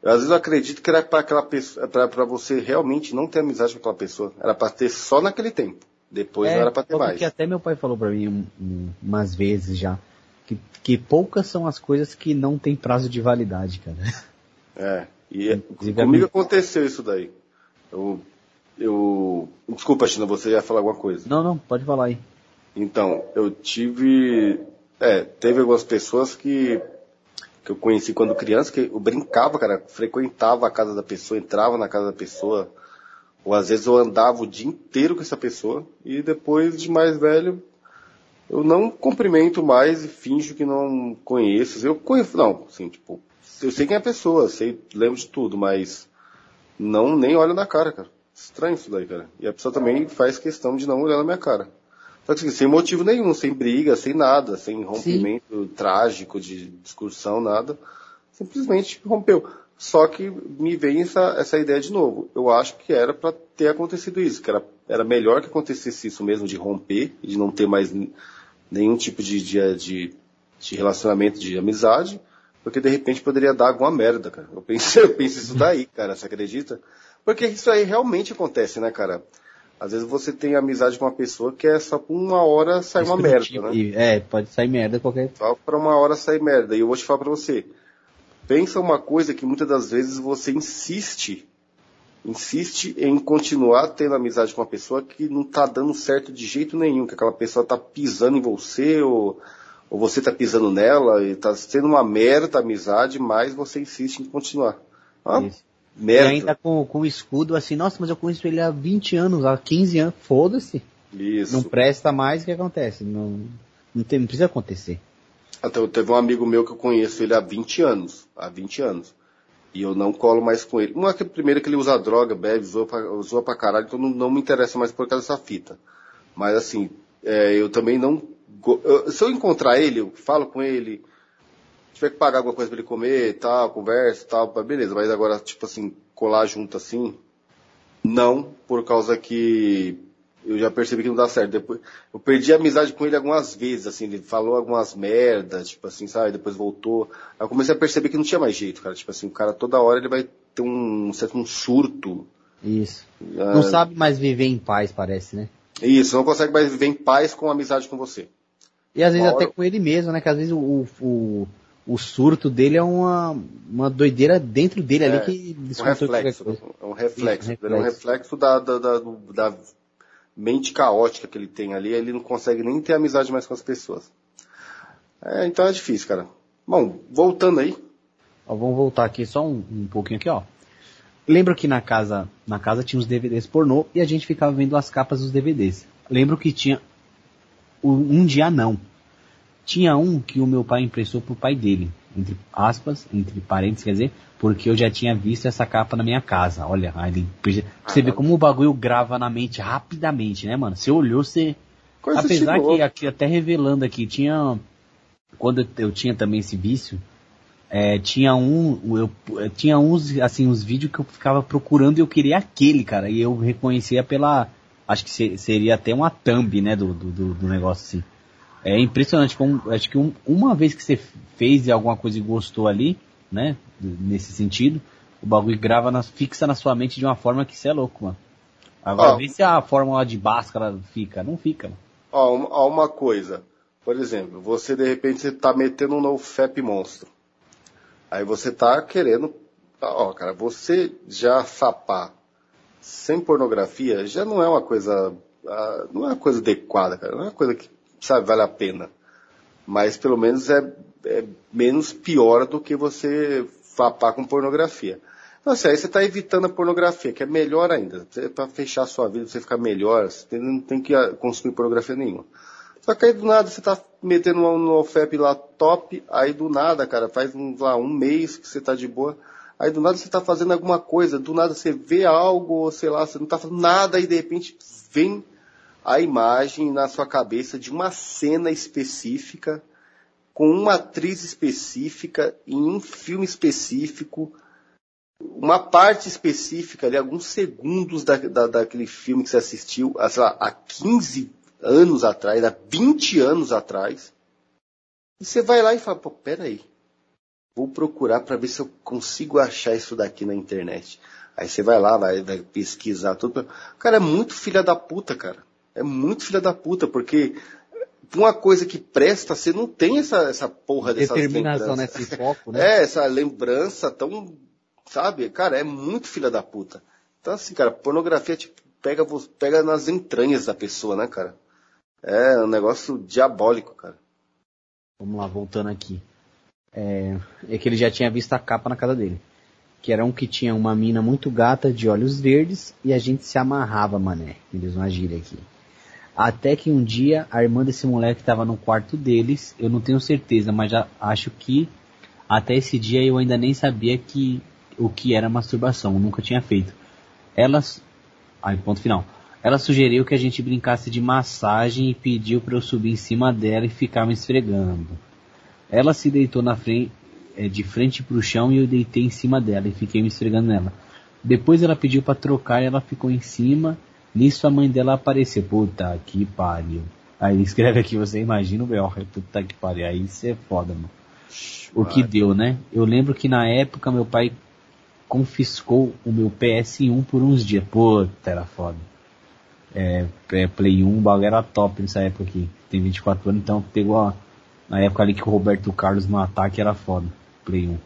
Eu, às vezes eu acredito que era para aquela pessoa, para para você realmente não ter amizade com aquela pessoa. Era pra ter só naquele tempo. Depois não era pra ter mais. que até meu pai falou pra mim um- um- umas vezes já, que, que poucas são as coisas que não tem prazo de validade, cara. É. E Inclusive, a comigo minha- aconteceu isso daí. Eu, eu, desculpa, China, você ia falar alguma coisa. Não, não, pode falar aí. Então, eu tive. É, teve algumas pessoas que, que eu conheci quando criança, que eu brincava, cara, frequentava a casa da pessoa, entrava na casa da pessoa, ou às vezes eu andava o dia inteiro com essa pessoa, e depois de mais velho, eu não cumprimento mais e finjo que não conheço. Eu conheço, não, assim, tipo, eu sei quem é a pessoa, sei, lembro de tudo, mas não nem olho na cara, cara. Estranho isso daí, cara. E a pessoa também faz questão de não olhar na minha cara. Só que assim, sem motivo nenhum, sem briga, sem nada, sem rompimento trágico de discussão, nada. Simplesmente rompeu. Só que me vem essa, essa ideia de novo. Eu acho que era para ter acontecido isso, que era, era melhor que acontecesse isso mesmo, de romper, e de não ter mais nenhum tipo de, de, de, de relacionamento, de amizade, porque de repente poderia dar alguma merda, cara. Eu pensei, eu pensei isso daí, cara, você acredita? Porque isso aí realmente acontece, né, cara? Às vezes você tem amizade com uma pessoa que é só por uma hora sai uma merda, né? É, pode sair merda qualquer. Só para uma hora sair merda. E eu vou te falar para você. Pensa uma coisa que muitas das vezes você insiste, insiste em continuar tendo amizade com uma pessoa que não tá dando certo de jeito nenhum, que aquela pessoa tá pisando em você ou, ou você tá pisando nela e tá sendo uma merda a amizade, mas você insiste em continuar. Ah, Isso. E merda. ainda com, com o escudo assim, nossa, mas eu conheço ele há 20 anos, há 15 anos, foda-se. Isso. Não presta mais, o que acontece? Não, não, tem, não precisa acontecer. Até teve um amigo meu que eu conheço ele há 20 anos. Há 20 anos. E eu não colo mais com ele. Uma que primeiro que ele usa droga, bebe, zoa pra, zoa pra caralho, então não, não me interessa mais por causa dessa fita. Mas assim, é, eu também não, eu- se eu encontrar ele, eu falo com ele, tiver que pagar alguma coisa pra ele comer, tal, conversa, tal, pá, beleza. Mas agora, tipo assim, colar junto assim, não, por causa que eu já percebi que não dá certo. Depois, eu perdi a amizade com ele algumas vezes, assim, ele falou algumas merdas, tipo assim, sabe, depois voltou. Aí eu comecei a perceber que não tinha mais jeito, cara. Tipo assim, o cara toda hora ele vai ter um certo um surto. Isso. Ah, Não sabe mais viver em paz, parece, né? Isso, não consegue mais viver em paz com amizade com você. E às vezes Uma hora- até com ele mesmo, né? Que às vezes o, o, o surto dele é uma, uma doideira dentro dele ali É, que Um reflexo, é um reflexo. É um reflexo da, da, da, da mente caótica que ele tem ali, ele não consegue nem ter amizade mais com as pessoas. É, então é difícil, cara. Bom, voltando aí. Ó, vamos voltar aqui só um, um pouquinho aqui, ó. Lembro que na casa, na casa tinha os DVDs pornô e a gente ficava vendo as capas dos DVDs. Lembro que tinha o- um dia não. Tinha um que o meu pai emprestou pro pai dele, entre aspas, entre parênteses, quer dizer, porque eu já tinha visto essa capa na minha casa. Olha, aí ele, você vê como o bagulho grava na mente rapidamente, né, mano? Você olhou, você Coisa Apesar que aqui até revelando aqui, tinha. Quando eu- tinha também esse vício, é, tinha um. Eu, eu tinha uns, assim, uns vídeos que eu ficava procurando e eu queria aquele, cara. E eu reconhecia pela. Acho que se- seria até uma thumb, né, do, do- do negócio assim. É impressionante, como, acho que um- uma vez que você fez alguma coisa e gostou ali, né, nesse sentido, o bagulho grava, na, fixa na sua mente de uma forma que você é louco, mano. Agora, Ó. vê se a fórmula de Bhaskara fica. Não fica, mano. Ó, uma, ó, uma coisa. Por exemplo, você de repente você tá metendo um NoFap monstro. Aí você tá querendo. Ó, cara, você já sapar sem pornografia já não é uma coisa. ah, Não é uma coisa adequada, cara. Não é uma coisa que, sabe, vale a pena. Mas pelo menos é, é menos pior do que você sapar com pornografia. Então, assim, aí você está evitando a pornografia, que é melhor ainda. Para fechar a sua vida, você ficar melhor, você tem- não tem que ah, consumir pornografia nenhuma. Só que aí do nada você tá metendo um OFEP lá top, aí do nada, cara, faz um, lá, um mês que você tá de boa, aí do nada você tá fazendo alguma coisa, do nada você vê algo, sei lá, você não tá fazendo nada, e de repente vem a imagem na sua cabeça de uma cena específica, com uma atriz específica, em um filme específico, uma parte específica ali, alguns segundos da, da, daquele filme que você assistiu, ah, sei lá, há 15 anos atrás, há 20 anos atrás, e você vai lá e fala, pô, peraí, vou procurar para ver se eu consigo achar isso daqui na internet. Aí você vai lá, vai, vai pesquisar tudo. Cara, é muito filha da puta, cara. É muito filha da puta, porque uma coisa que presta, você não tem essa, essa porra dessas Determinação, né? Esse foco, né? É, essa lembrança tão, sabe? Cara, é muito filha da puta. Então assim, cara, pornografia tipo, pega, pega nas entranhas da pessoa, né, cara? É um negócio diabólico, cara. Vamos lá, voltando aqui. É, é que ele já tinha visto a capa na casa dele. Que era um que tinha uma mina muito gata de olhos verdes e a gente se amarrava, mané. Eles vão agir aqui. Até que um dia a irmã desse moleque estava no quarto deles, eu não tenho certeza, mas já acho que até esse dia eu ainda nem sabia que o que era masturbação, nunca tinha feito. Elas, aí ponto final. Ela sugeriu que a gente brincasse de massagem e pediu para eu subir em cima dela e ficar me esfregando. Ela se deitou na frente, eh, de frente pro chão e eu deitei em cima dela e fiquei me esfregando nela. Depois ela pediu para trocar e ela ficou em cima. Nisso a mãe dela apareceu. Puta que pariu. Aí ele escreve aqui, você imagina o B.O. Puta que pariu. Aí isso é foda, mano. O que deu, né? Eu lembro que na época meu pai confiscou o meu PS1 por uns dias. Puta, era foda. É, é, Play 1, o bagulho era top nessa época aqui. Tem 24 anos, então pegou a, na época ali que o Roberto Carlos no ataque era foda. Play 1.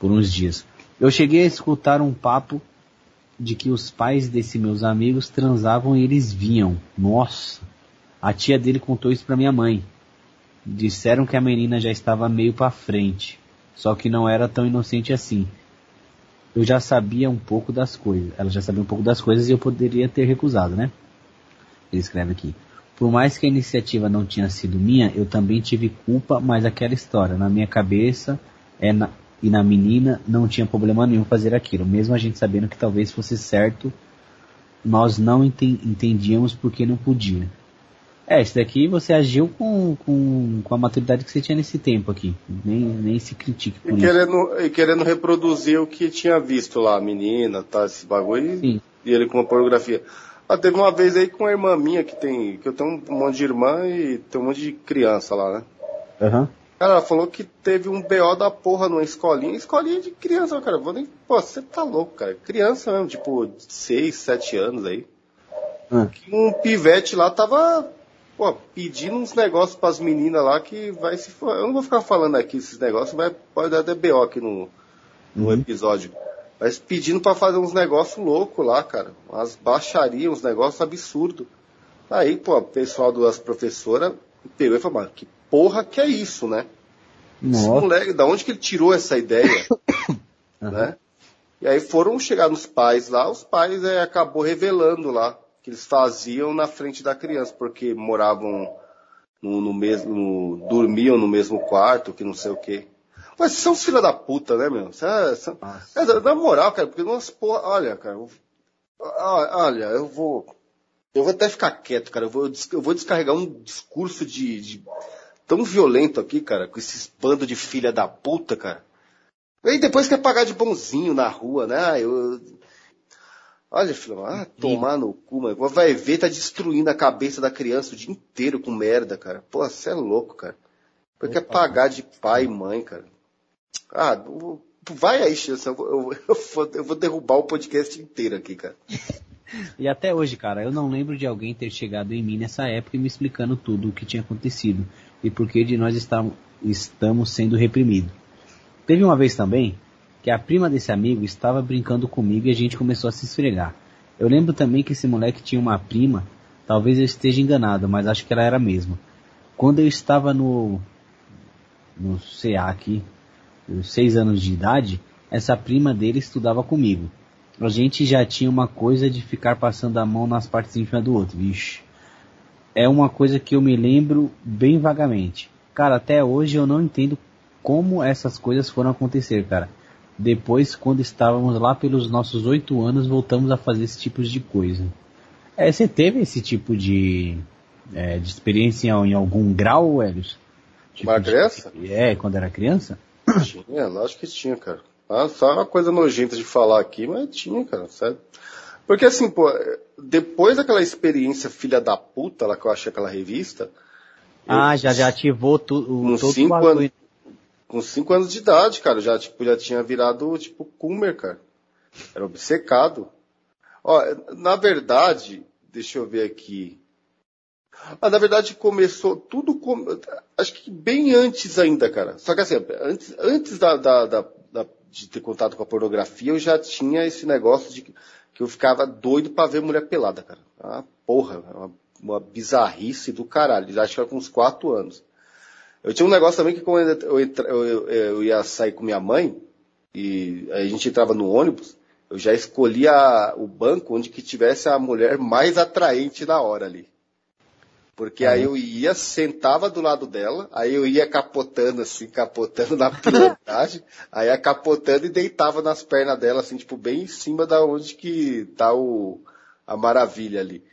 Por uns dias. Eu cheguei a escutar um papo de que os pais desses meus amigos transavam e eles vinham. Nossa! A tia dele contou isso pra minha mãe. Disseram que a menina já estava meio pra frente. Só que não era tão inocente assim. Eu já sabia um pouco das coisas. Ela já sabia um pouco das coisas e eu poderia ter recusado, né? Ele escreve aqui. Por mais que a iniciativa não tinha sido minha, eu também tive culpa, mas aquela história, na minha cabeça é na, e na menina, não tinha problema nenhum fazer aquilo, mesmo a gente sabendo que talvez fosse certo, nós não enten- entendíamos porque não podia. É, esse daqui você agiu com, com, com a maturidade que você tinha nesse tempo aqui. Nem, nem se critique por E isso. querendo, e querendo reproduzir o que tinha visto lá, a menina, tá, esse bagulho, e, Sim. e ele com a pornografia. Ah, teve uma vez aí com a irmã minha que tem, que eu tenho um monte de irmã e tem um monte de criança lá, né? Aham. Cara, ela falou que teve um BO da porra numa escolinha, escolinha de criança, cara. Vou nem, pô, você tá louco, cara. Criança mesmo, tipo, 6, 7 anos aí. Que um pivete lá tava, pô, pedindo uns negócios pras meninas lá que vai se. Eu não vou ficar falando aqui esses negócios, mas pode dar até BO aqui no, no Uhum. episódio. Mas pedindo pra fazer uns negócios loucos lá, cara. Umas baixarias, uns negócios absurdos. Aí, pô, o pessoal das professoras pegou e falou, mano, que porra que é isso, né? Esse Nossa. moleque, da onde que ele tirou essa ideia? né? E aí foram chegar nos pais lá, os pais é, acabou revelando lá que eles faziam na frente da criança, porque moravam no, no mesmo, no- dormiam no mesmo quarto, que não sei o quê. Mas são os filha da puta, né, meu? Cê é- são- Nossa. é, na moral, cara, porque umas porra, olha, cara, eu- olha, eu vou, eu vou até ficar quieto, cara, eu vou, eu vou descarregar um discurso de, de- tão violento aqui, cara, com esses bandos de filha da puta, cara. E depois quer pagar de bonzinho na rua, né? Eu, olha, filho, ah, tomar no cu, mano. Vai ver, tá destruindo a cabeça da criança o dia inteiro com merda, cara. Pô, você é louco, cara. Porque quer pagar de pai e mãe, cara. Ah, vai aí, Chance, eu, eu, eu eu vou derrubar o podcast inteiro aqui, cara. E até hoje, cara, eu não lembro de alguém ter chegado em mim nessa época e me explicando tudo o que tinha acontecido e por que de nós estamos, estamos sendo reprimidos. Teve uma vez também que a prima desse amigo estava brincando comigo e a gente começou a se esfregar. Eu lembro também que esse moleque tinha uma prima, talvez eu esteja enganado, mas acho que ela era a mesma. Quando eu estava no no CA aqui, seis anos de idade, essa prima dele estudava comigo. A gente já tinha uma coisa de ficar passando a mão nas partes íntimas do outro, vixe. É uma coisa que eu me lembro bem vagamente. Cara, até hoje eu não entendo como essas coisas foram acontecer, cara. Depois, quando estávamos lá pelos nossos oito anos, voltamos a fazer esse tipo de coisa. É, você teve esse tipo de, é, de experiência em, algum grau, Helios? Tipo Uma de- criança? É, quando era criança? Tinha, lógico que tinha, cara. Ah, só uma coisa nojenta de falar aqui, mas tinha, cara, sério. Porque assim, pô, depois daquela experiência filha da puta lá que eu achei aquela revista, Ah, já, já ativou tu, o, Com todo cinco anos. com 5 anos de idade, cara, já, tipo, já tinha virado, tipo, Coomer, cara. Era obcecado. Ó, na verdade, deixa eu ver aqui. Ah, na verdade começou tudo com, acho que bem antes ainda, cara. Só que assim, antes, antes da, da- da- da- de ter contato com a pornografia, eu já tinha esse negócio de que eu ficava doido pra ver mulher pelada, cara. Ah, porra, uma, uma bizarrice do caralho. Acho que era com uns 4 anos. Eu tinha um negócio também que quando eu, entra- eu- eu- eu ia sair com minha mãe, e a gente entrava no ônibus, eu já escolhia o banco onde que tivesse a mulher mais atraente na hora ali. Porque aí eu ia, sentava do lado dela, aí eu ia capotando assim, capotando na pilotage, aí ia capotando e deitava nas pernas dela, assim, tipo, bem em cima da onde que tá o, a maravilha ali.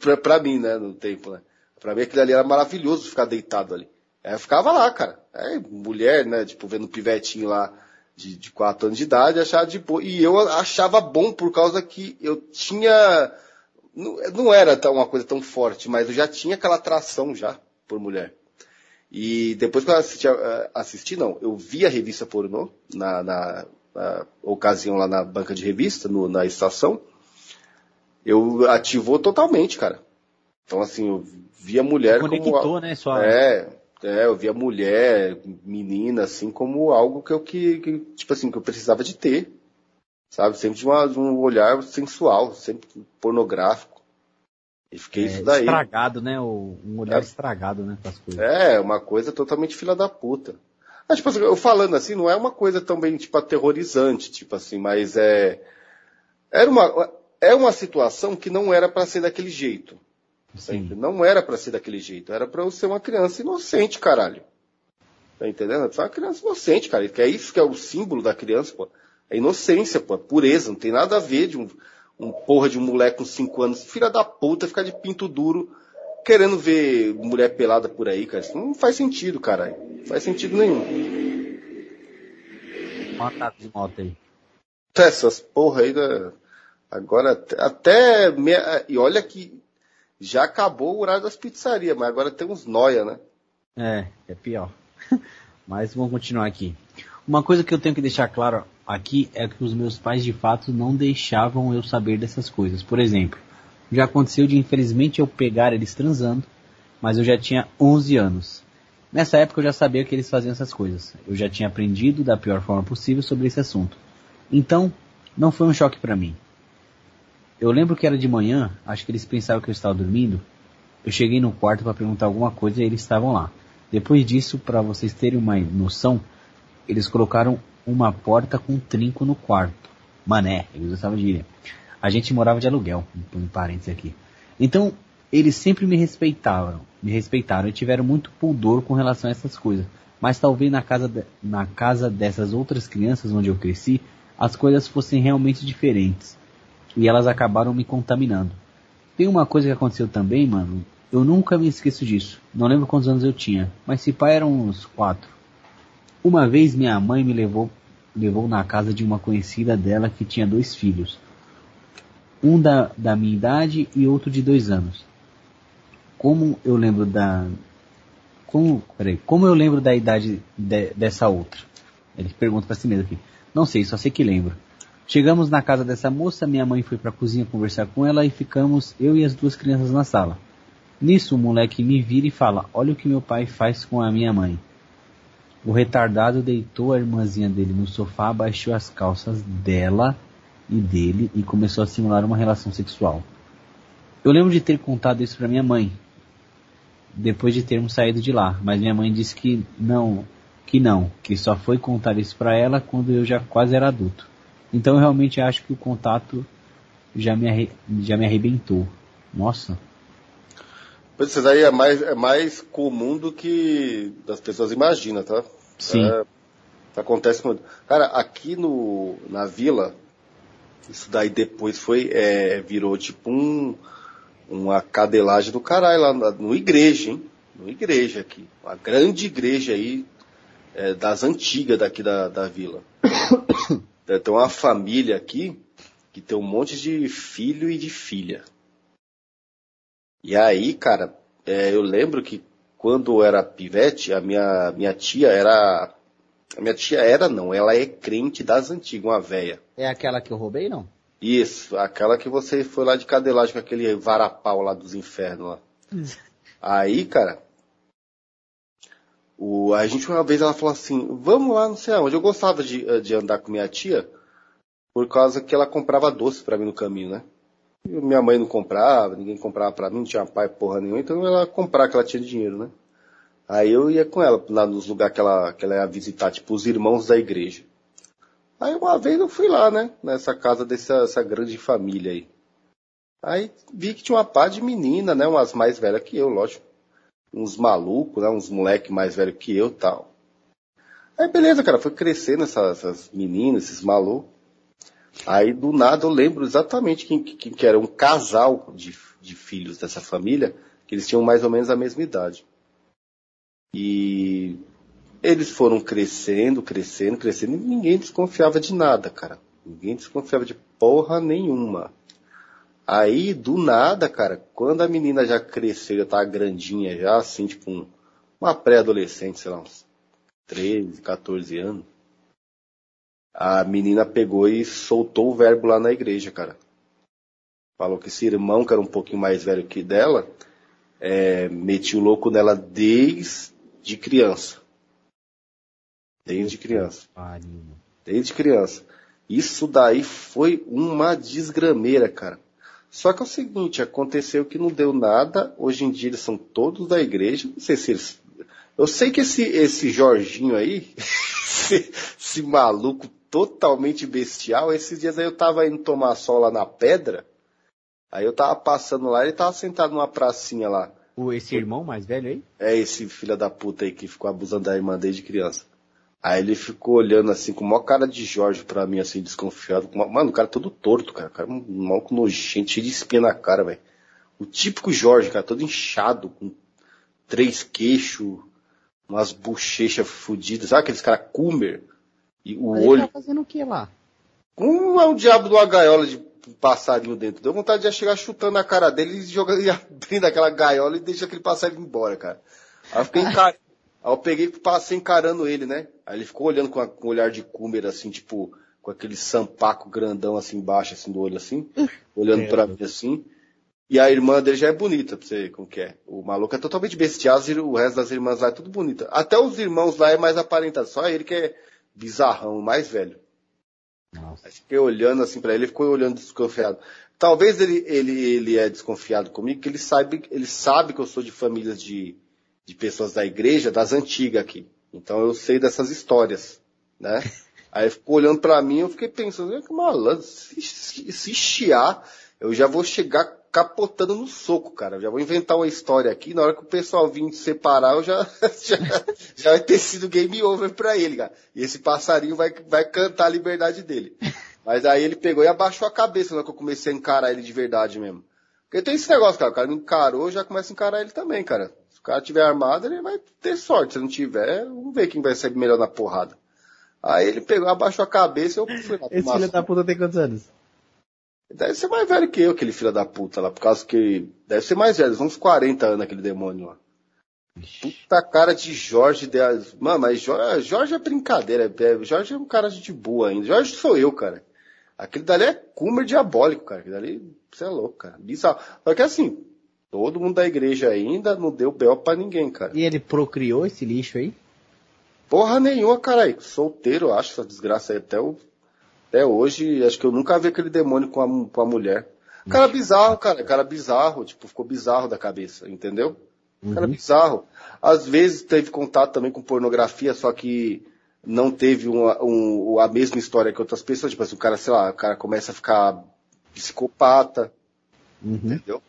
Pra, pra mim, né, no tempo, né. Pra mim aquilo ali era maravilhoso ficar deitado ali. Aí eu ficava lá, cara. Aí, mulher, né, tipo, vendo o pivetinho lá de, de 4 anos de idade, achava de boa. E eu achava bom por causa que eu tinha, não, não era uma coisa tão forte, mas eu já tinha aquela atração já por mulher. E depois que eu assisti, eh, assisti não, eu vi a revista pornô na, na, na ocasião lá na banca de revista, no- na estação, eu ativou totalmente, cara. Então assim, eu vi a mulher como... Conectou, né? Sua... É, é, eu via mulher, menina, assim, como algo que eu que, que, tipo assim, que eu precisava de ter. Sabe? Sempre de, uma- de um olhar sensual, sempre pornográfico. E fiquei é, isso daí. Estragado, né? O, um olhar É. estragado, né? As coisas. É, uma coisa totalmente filha da puta. Mas, tipo assim, eu falando assim, não é uma coisa também, tipo, aterrorizante, tipo assim, mas é. Era uma, é uma situação que não era pra ser daquele jeito. Sim. Não era pra ser daquele jeito. Era pra eu ser uma criança inocente, caralho. Tá entendendo? Você é uma criança inocente, cara. Que é isso que é o símbolo da criança, pô. É inocência, pô. É pureza. Não tem nada a ver de um, um porra de um moleque com 5 anos, filha da puta, ficar de pinto duro, querendo ver mulher pelada por aí, cara. Isso não faz sentido, cara. Não faz sentido nenhum. Mata de moto aí. Essas porra aí da. Agora até- até. meia- E olha que já acabou o horário das pizzarias, mas agora tem uns noia, né? É, é pior. Mas vamos continuar aqui. Uma coisa que eu tenho que deixar claro aqui é que os meus pais de fato não deixavam eu saber dessas coisas. Por exemplo, já aconteceu de infelizmente eu pegar eles transando, mas eu já tinha 11 anos. Nessa época eu já sabia que eles faziam essas coisas. Eu já tinha aprendido da pior forma possível sobre esse assunto. Então, não foi um choque para mim. Eu lembro que era de manhã, acho que eles pensavam que eu estava dormindo. Eu cheguei no quarto para perguntar alguma coisa e eles estavam lá. Depois disso, para vocês terem uma noção, eles colocaram uma porta com trinco no quarto. Mané, eles usavam de gíria. A gente morava de aluguel, um parênteses aqui. Então, eles sempre me respeitaram, me respeitaram e tiveram muito pudor com relação a essas coisas. Mas talvez na casa, de- na casa dessas outras crianças onde eu cresci, as coisas fossem realmente diferentes. E elas acabaram me contaminando. Tem uma coisa que aconteceu também, mano. Eu nunca me esqueço disso. Não lembro quantos anos eu tinha, mas se pai eram uns quatro. Uma vez minha mãe me levou, levou na casa de uma conhecida dela que tinha dois filhos. Um da, da minha idade e outro de dois anos. Como eu lembro da. Como, peraí, como eu lembro da idade de- dessa outra? Ele pergunta pra si mesmo aqui. Não sei, só sei que lembro. Chegamos na casa dessa moça, minha mãe foi pra cozinha conversar com ela e ficamos eu e as duas crianças na sala. Nisso o moleque me vira e fala: Olha o que meu pai faz com a minha mãe. O retardado deitou a irmãzinha dele no sofá, abaixou as calças dela e dele e começou a simular uma relação sexual. Eu lembro de ter contado isso pra minha mãe, depois de termos saído de lá, mas minha mãe disse que não, que não, que só foi contar isso pra ela quando eu já quase era adulto. Então eu realmente acho que o contato já me, já me arrebentou. Nossa. Pois isso daí é mais, é mais comum do que as pessoas imaginam, tá? Sim. É, acontece muito. Cara, aqui no, na vila, isso daí depois foi, é, virou tipo um, uma cadelagem do caralho lá na- no igreja, hein? No igreja aqui. Uma grande igreja aí, é, das antigas daqui da, da vila. Tem uma família aqui que tem um monte de filho e de filha. E aí, cara, é, eu lembro que quando eu era pivete, a minha, minha tia era. A minha tia era, não, ela é crente das antigas, uma véia. É aquela que eu roubei, não? Isso, aquela que você foi lá de cadelagem com aquele varapau lá dos infernos lá. Aí, cara, o, a gente uma vez ela falou assim, vamos lá, não sei aonde. Eu gostava de, eh, de andar com minha tia por causa que ela comprava doce pra mim no caminho, né? Minha mãe não comprava, ninguém comprava pra mim, não tinha pai porra nenhuma, então ela comprava que ela tinha dinheiro, né? Aí eu ia com ela lá nos lugares que ela, que ela ia visitar, tipo os irmãos da igreja. Aí uma vez eu fui lá, né? Nessa casa dessa essa grande família aí. Aí vi que tinha uma pá de menina, né? Umas mais velhas que eu, lógico. Uns malucos, né? Uns moleque mais velhos que eu tal. Aí beleza, cara, foi crescendo essas, essas meninas, esses malucos. Aí do nada eu lembro exatamente quem, quem que era um casal de, de filhos dessa família, que eles tinham mais ou menos a mesma idade. E eles foram crescendo, crescendo, crescendo, e ninguém desconfiava de nada, cara. Ninguém desconfiava de porra nenhuma. Aí, do nada, cara, quando a menina já cresceu, já tava grandinha, já assim, tipo um, uma pré-adolescente, sei lá, uns 13, 14 anos, a menina pegou e soltou o verbo lá na igreja, cara. Falou que esse irmão, que era um pouquinho mais velho que dela, é, metia o louco nela desde criança. Desde criança. Desde criança. Isso daí foi uma desgrameira, cara. Só que é o seguinte, aconteceu que não deu nada. Hoje em dia eles são todos da igreja. Não sei se eles. Eu sei que esse, esse Jorginho aí, esse, esse maluco totalmente bestial, esses dias aí eu tava indo tomar sol lá na pedra. Aí eu tava passando lá, ele tava sentado numa pracinha lá. O, esse irmão mais velho aí? É esse filho da puta aí que ficou abusando da irmã desde criança. Aí ele ficou olhando assim, com maior cara de Jorge pra mim, assim, desconfiado. Mano, o cara todo torto, cara. O cara é um maluco nojento, cheio de espinha na cara, velho. O típico Jorge, cara, todo inchado, com três queixos, umas bochechas fodidas, sabe aqueles caras Coomer? E o Mas ele olho. tá fazendo o que lá? Como é o diabo de uma gaiola de passarinho dentro? Deu vontade de chegar chutando na cara dele e jogando e abrindo aquela gaiola e deixa aquele passarinho embora, cara. Aí eu fiquei encarando. Aí eu peguei e passei encarando ele, né? Aí ele ficou olhando com, a- com um olhar de cúmer, assim, tipo, com aquele sampaco grandão assim embaixo, assim, do olho, assim, olhando pra mim assim. E a irmã dele já é bonita, pra você ver como que é. O maluco é totalmente bestial, o resto das irmãs lá é tudo bonita. Até os irmãos lá é mais aparentado, só ele que é bizarrão, o mais velho. Nossa. Aí fiquei olhando assim pra ele, ele ficou olhando desconfiado. Talvez ele, ele, ele é desconfiado comigo, que ele sabe, ele sabe que eu sou de famílias de, de pessoas da igreja, das antigas aqui. Então eu sei dessas histórias, né? Aí ficou olhando pra mim, eu fiquei pensando, que malandro, se, se, se chiar, eu já vou chegar capotando no soco, cara. Eu já vou inventar uma história aqui, na hora que o pessoal vir separar, eu já, já, já vai ter sido game over pra ele, cara. E esse passarinho vai, vai cantar a liberdade dele. Mas aí ele pegou e abaixou a cabeça na hora que eu comecei a encarar ele de verdade mesmo. Porque tem esse negócio, cara. O cara me encarou, já começa a encarar ele também, cara. Se o cara tiver armado, ele vai ter sorte. Se não tiver, vamos ver quem vai ser melhor na porrada. Aí ele pegou, abaixou a cabeça e eu fui lá Esse filho da puta tem quantos anos? Deve ser mais velho que eu, aquele filho da puta lá, por causa que. Deve ser mais velho, uns 40 anos aquele demônio lá. Puta cara de Jorge. De... Mano, mas Jorge, é brincadeira. é- Jorge é um cara de boa ainda. Jorge sou eu, cara. Aquele dali é Coomer diabólico, cara. Aquele dali, você é louco, cara. Bizarro. Só que assim, todo mundo da igreja ainda não deu B.O. pra ninguém, cara. E ele procriou esse lixo aí? Porra nenhuma, caralho. Solteiro, acho, essa desgraça aí até, o, até hoje. Acho que eu nunca vi aquele demônio com a, com a mulher. Cara bizarro, cara. Cara bizarro. Tipo, ficou bizarro da cabeça, entendeu? Cara bizarro. Às vezes teve contato também com pornografia, só que não teve uma, um, a mesma história que outras pessoas. Tipo assim, o cara, sei lá, o cara começa a ficar psicopata, Uhum. entendeu?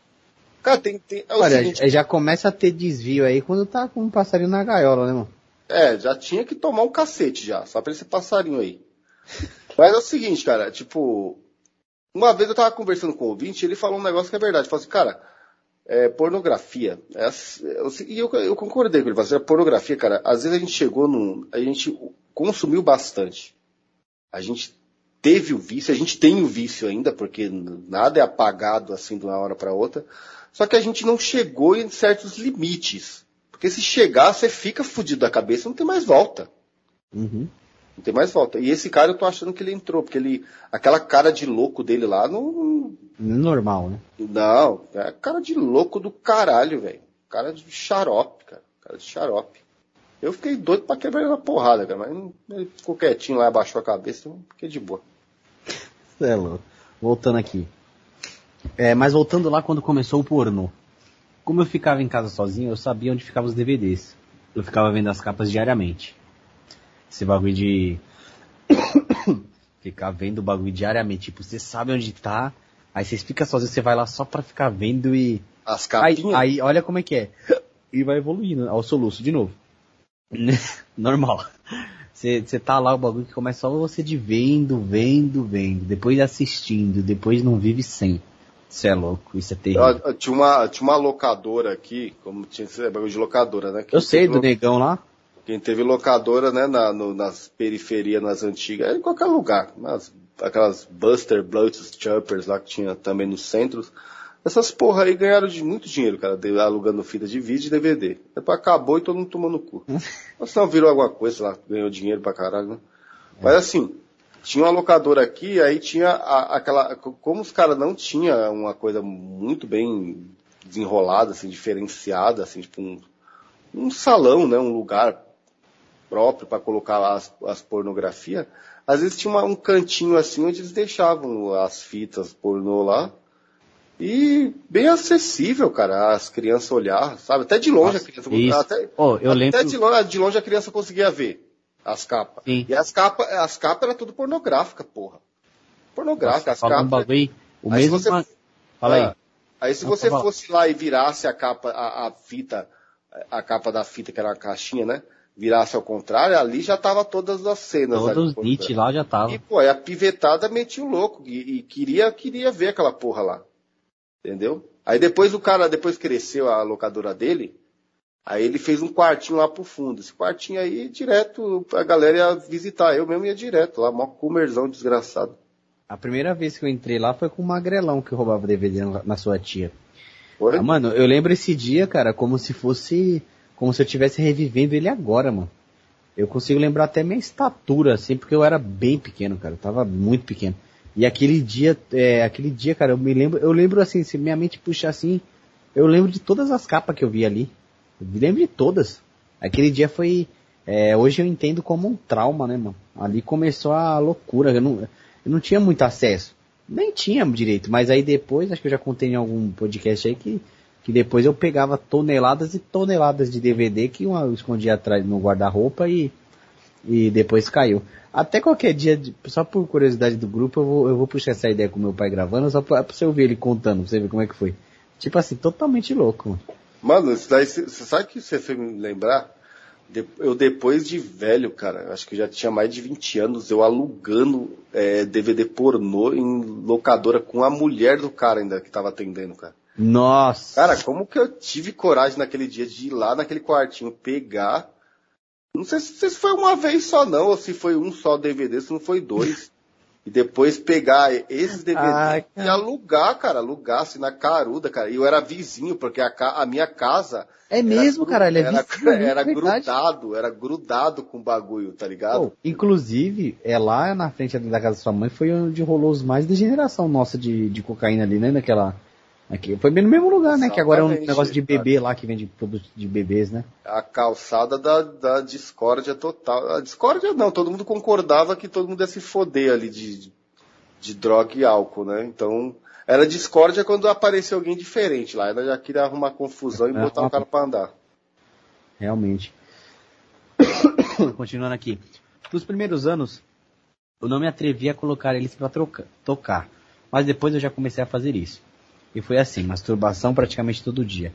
Cara, tem, tem é Olha, seguinte, já começa a ter desvio aí quando tá com um passarinho na gaiola, né, mano? É, já tinha que tomar um cacete já, só pra esse passarinho aí. Mas é o seguinte, cara, tipo, uma vez eu tava conversando com o ouvinte, ele falou um negócio que é verdade. Falou assim, cara, é, pornografia. É, é, eu- e eu, eu concordei com ele. Falou assim, pornografia, cara, às vezes a gente chegou num. A gente consumiu bastante. A gente teve o vício, a gente tem o vício ainda, porque nada é apagado assim de uma hora para outra. Só que a gente não chegou em certos limites. Porque se chegar, você fica fudido da cabeça, não tem mais volta. Uhum. Não tem mais volta. E esse cara eu tô achando que ele entrou, porque ele. Aquela cara de louco dele lá não. Normal, né? Não, é cara de louco do caralho, velho. Cara de xarope, cara. Cara de xarope. Eu fiquei doido pra quebrar ele na porrada, cara. Mas não- ele ficou quietinho lá, abaixou a cabeça, então fiquei de boa. É louco. Voltando aqui. É, mas voltando lá quando começou o pornô. Como eu ficava em casa sozinho, eu sabia onde ficavam os DVDs. Eu ficava vendo as capas diariamente. Esse bagulho de. ficar vendo o bagulho diariamente. Tipo, você sabe onde tá, aí você fica sozinho, você vai lá só pra ficar vendo e. As Aí, capinhas. aí olha como é que é. E vai evoluindo ao soluço de novo. Normal. Você você tá lá, o bagulho que começa só você de vendo, vendo, vendo, depois assistindo, depois não vive sem. Isso é louco, isso é terrível. Eu- eu tinha, uma, tinha uma locadora aqui, como tinha esse bagulho de locadora, né? Quem Eu sei do lo- negão lá. Quem teve locadora, né, na, no- nas periferias, nas antigas, era em qualquer lugar. Nas, aquelas Buster, Bloods, Jumpers lá que tinha também nos centros. Essas porra aí ganharam de muito dinheiro, cara, de- alugando fita de vídeo e DVD. Depois acabou e todo mundo tomou no cu. Ou se não virou alguma coisa, lá, ganhou dinheiro pra caralho, né? Mas assim, tinha uma locadora aqui, aí tinha a- aquela. Como os caras não tinham uma coisa muito bem desenrolada, assim, diferenciada, assim, tipo um, um salão, né? Um lugar próprio para colocar lá as, as pornografias, às vezes tinha uma- um cantinho assim onde eles deixavam as fitas pornô lá. E bem acessível, cara, as crianças olhar, sabe? Até de longe Nossa, a criança isso. até, Ó, eu até lembro- de, longe, de longe a criança conseguia ver as capas. Sim. E as capas, as capas eram tudo pornográfica, porra. Pornográfica, as Fala um capas. bagulho aí, o Aí mesmo... você- Fala aí. Ah, Aí se você fosse lá e virasse a capa, a, a fita, a capa da fita, que era uma caixinha, né? Virasse ao contrário, ali já tava todas as cenas. Todos os nits lá já tava. E, pô, a pivetada metia o louco e, e queria, queria ver aquela porra lá. Entendeu? Aí depois o cara, depois cresceu a locadora dele, aí ele fez um quartinho lá pro fundo. Esse quartinho aí, direto, a galera ia visitar. Eu mesmo ia direto lá, mó comerzão desgraçado. A primeira vez que eu entrei lá foi com o Magrelão que roubava DVD na sua tia. Ah, mano, eu lembro esse dia, cara, como se fosse. Como se eu estivesse revivendo ele agora, mano. Eu consigo lembrar até minha estatura, assim, porque eu era bem pequeno, cara. Eu tava muito pequeno. E aquele dia, é, aquele dia, cara, eu me lembro, eu lembro assim, se minha mente puxar assim, eu lembro de todas as capas que eu vi ali. Eu me lembro de todas. Aquele dia foi, é, hoje eu entendo como um trauma, né, mano? Ali começou a loucura, eu não, eu não tinha muito acesso. Nem tinha direito, mas aí depois, acho que eu já contei em algum podcast aí que, que depois eu pegava toneladas e toneladas de DVD que eu escondia atrás no guarda-roupa e, e depois caiu. Até qualquer dia, só por curiosidade do grupo, eu vou, eu vou puxar essa ideia com meu pai gravando, só pra, pra você ouvir ele contando, pra você ver como é que foi. Tipo assim, totalmente louco, mano. Isso daí, você sabe que você fez me lembrar? Eu depois de velho, cara, acho que já tinha mais de 20 anos, eu alugando é, DVD pornô em locadora com a mulher do cara ainda que tava atendendo, cara. Nossa! Cara, como que eu tive coragem naquele dia de ir lá naquele quartinho, pegar. Não sei se, se foi uma vez só não, ou se foi um só DVD, se não foi dois. E depois pegar esses DVDs Ai, e cara. alugar, cara, alugar assim na caruda, cara. E eu era vizinho, porque a, a minha casa. é era mesmo, gru- cara, ele é era, vizinho, é era verdade. grudado, era grudado com o bagulho, tá ligado? Inclusive, é lá na frente da casa da sua mãe foi onde rolou os mais degeneração nossa de, de cocaína ali, né? Naquela. Aqui. Foi bem no mesmo lugar, né? Que agora é um negócio de bebê lá que vende produtos de bebês, né? A calçada da, da discórdia total. A discórdia não, todo mundo concordava que todo mundo ia se foder ali de, de droga e álcool, né? Então, era discórdia quando aparecia alguém diferente lá. Ela já queria arrumar confusão e É, botar o cara pra andar. Realmente. Continuando aqui. Nos primeiros anos, eu não me atrevi a colocar eles pra troca- tocar. Mas depois eu já comecei a fazer isso. E foi assim, masturbação praticamente todo dia.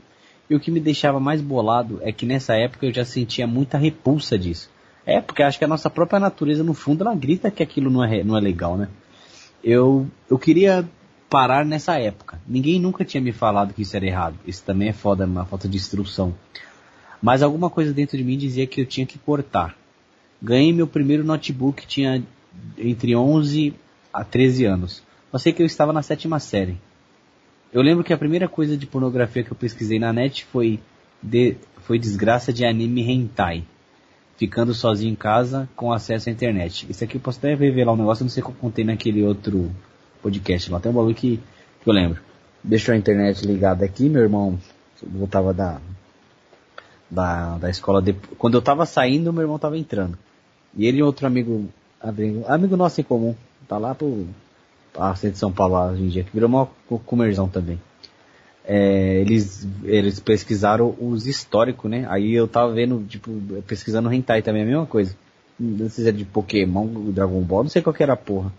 E o que me deixava mais bolado é que nessa época eu já sentia muita repulsa disso. É, porque acho que a nossa própria natureza, no fundo, ela grita que aquilo não é, não é legal, né? Eu, eu queria parar nessa época. Ninguém nunca tinha me falado que isso era errado. Isso também é foda, uma falta de instrução. Mas alguma coisa dentro de mim dizia que eu tinha que cortar. Ganhei meu primeiro notebook, tinha entre 11 a 13 anos. Eu sei que eu estava na sétima série. Eu lembro que a primeira coisa de pornografia que eu pesquisei na net foi, de, foi desgraça de anime hentai. Ficando sozinho em casa com acesso à internet. Isso aqui eu posso até revelar um negócio, não sei o que eu contei naquele outro podcast lá. Tem um bagulho que, que eu lembro. Deixou a internet ligada aqui, meu irmão voltava da, da, da escola. De, quando eu tava saindo, meu irmão tava entrando. E ele e outro amigo, amigo, amigo nosso em comum, tá lá pro a centro de São Paulo lá hoje em dia, que virou uma co- comerzão também. É, eles, eles pesquisaram os históricos, né? Aí eu tava vendo, tipo, pesquisando hentai também, a mesma coisa. Não sei se é de Pokémon, Dragon Ball, não sei qual que era a porra.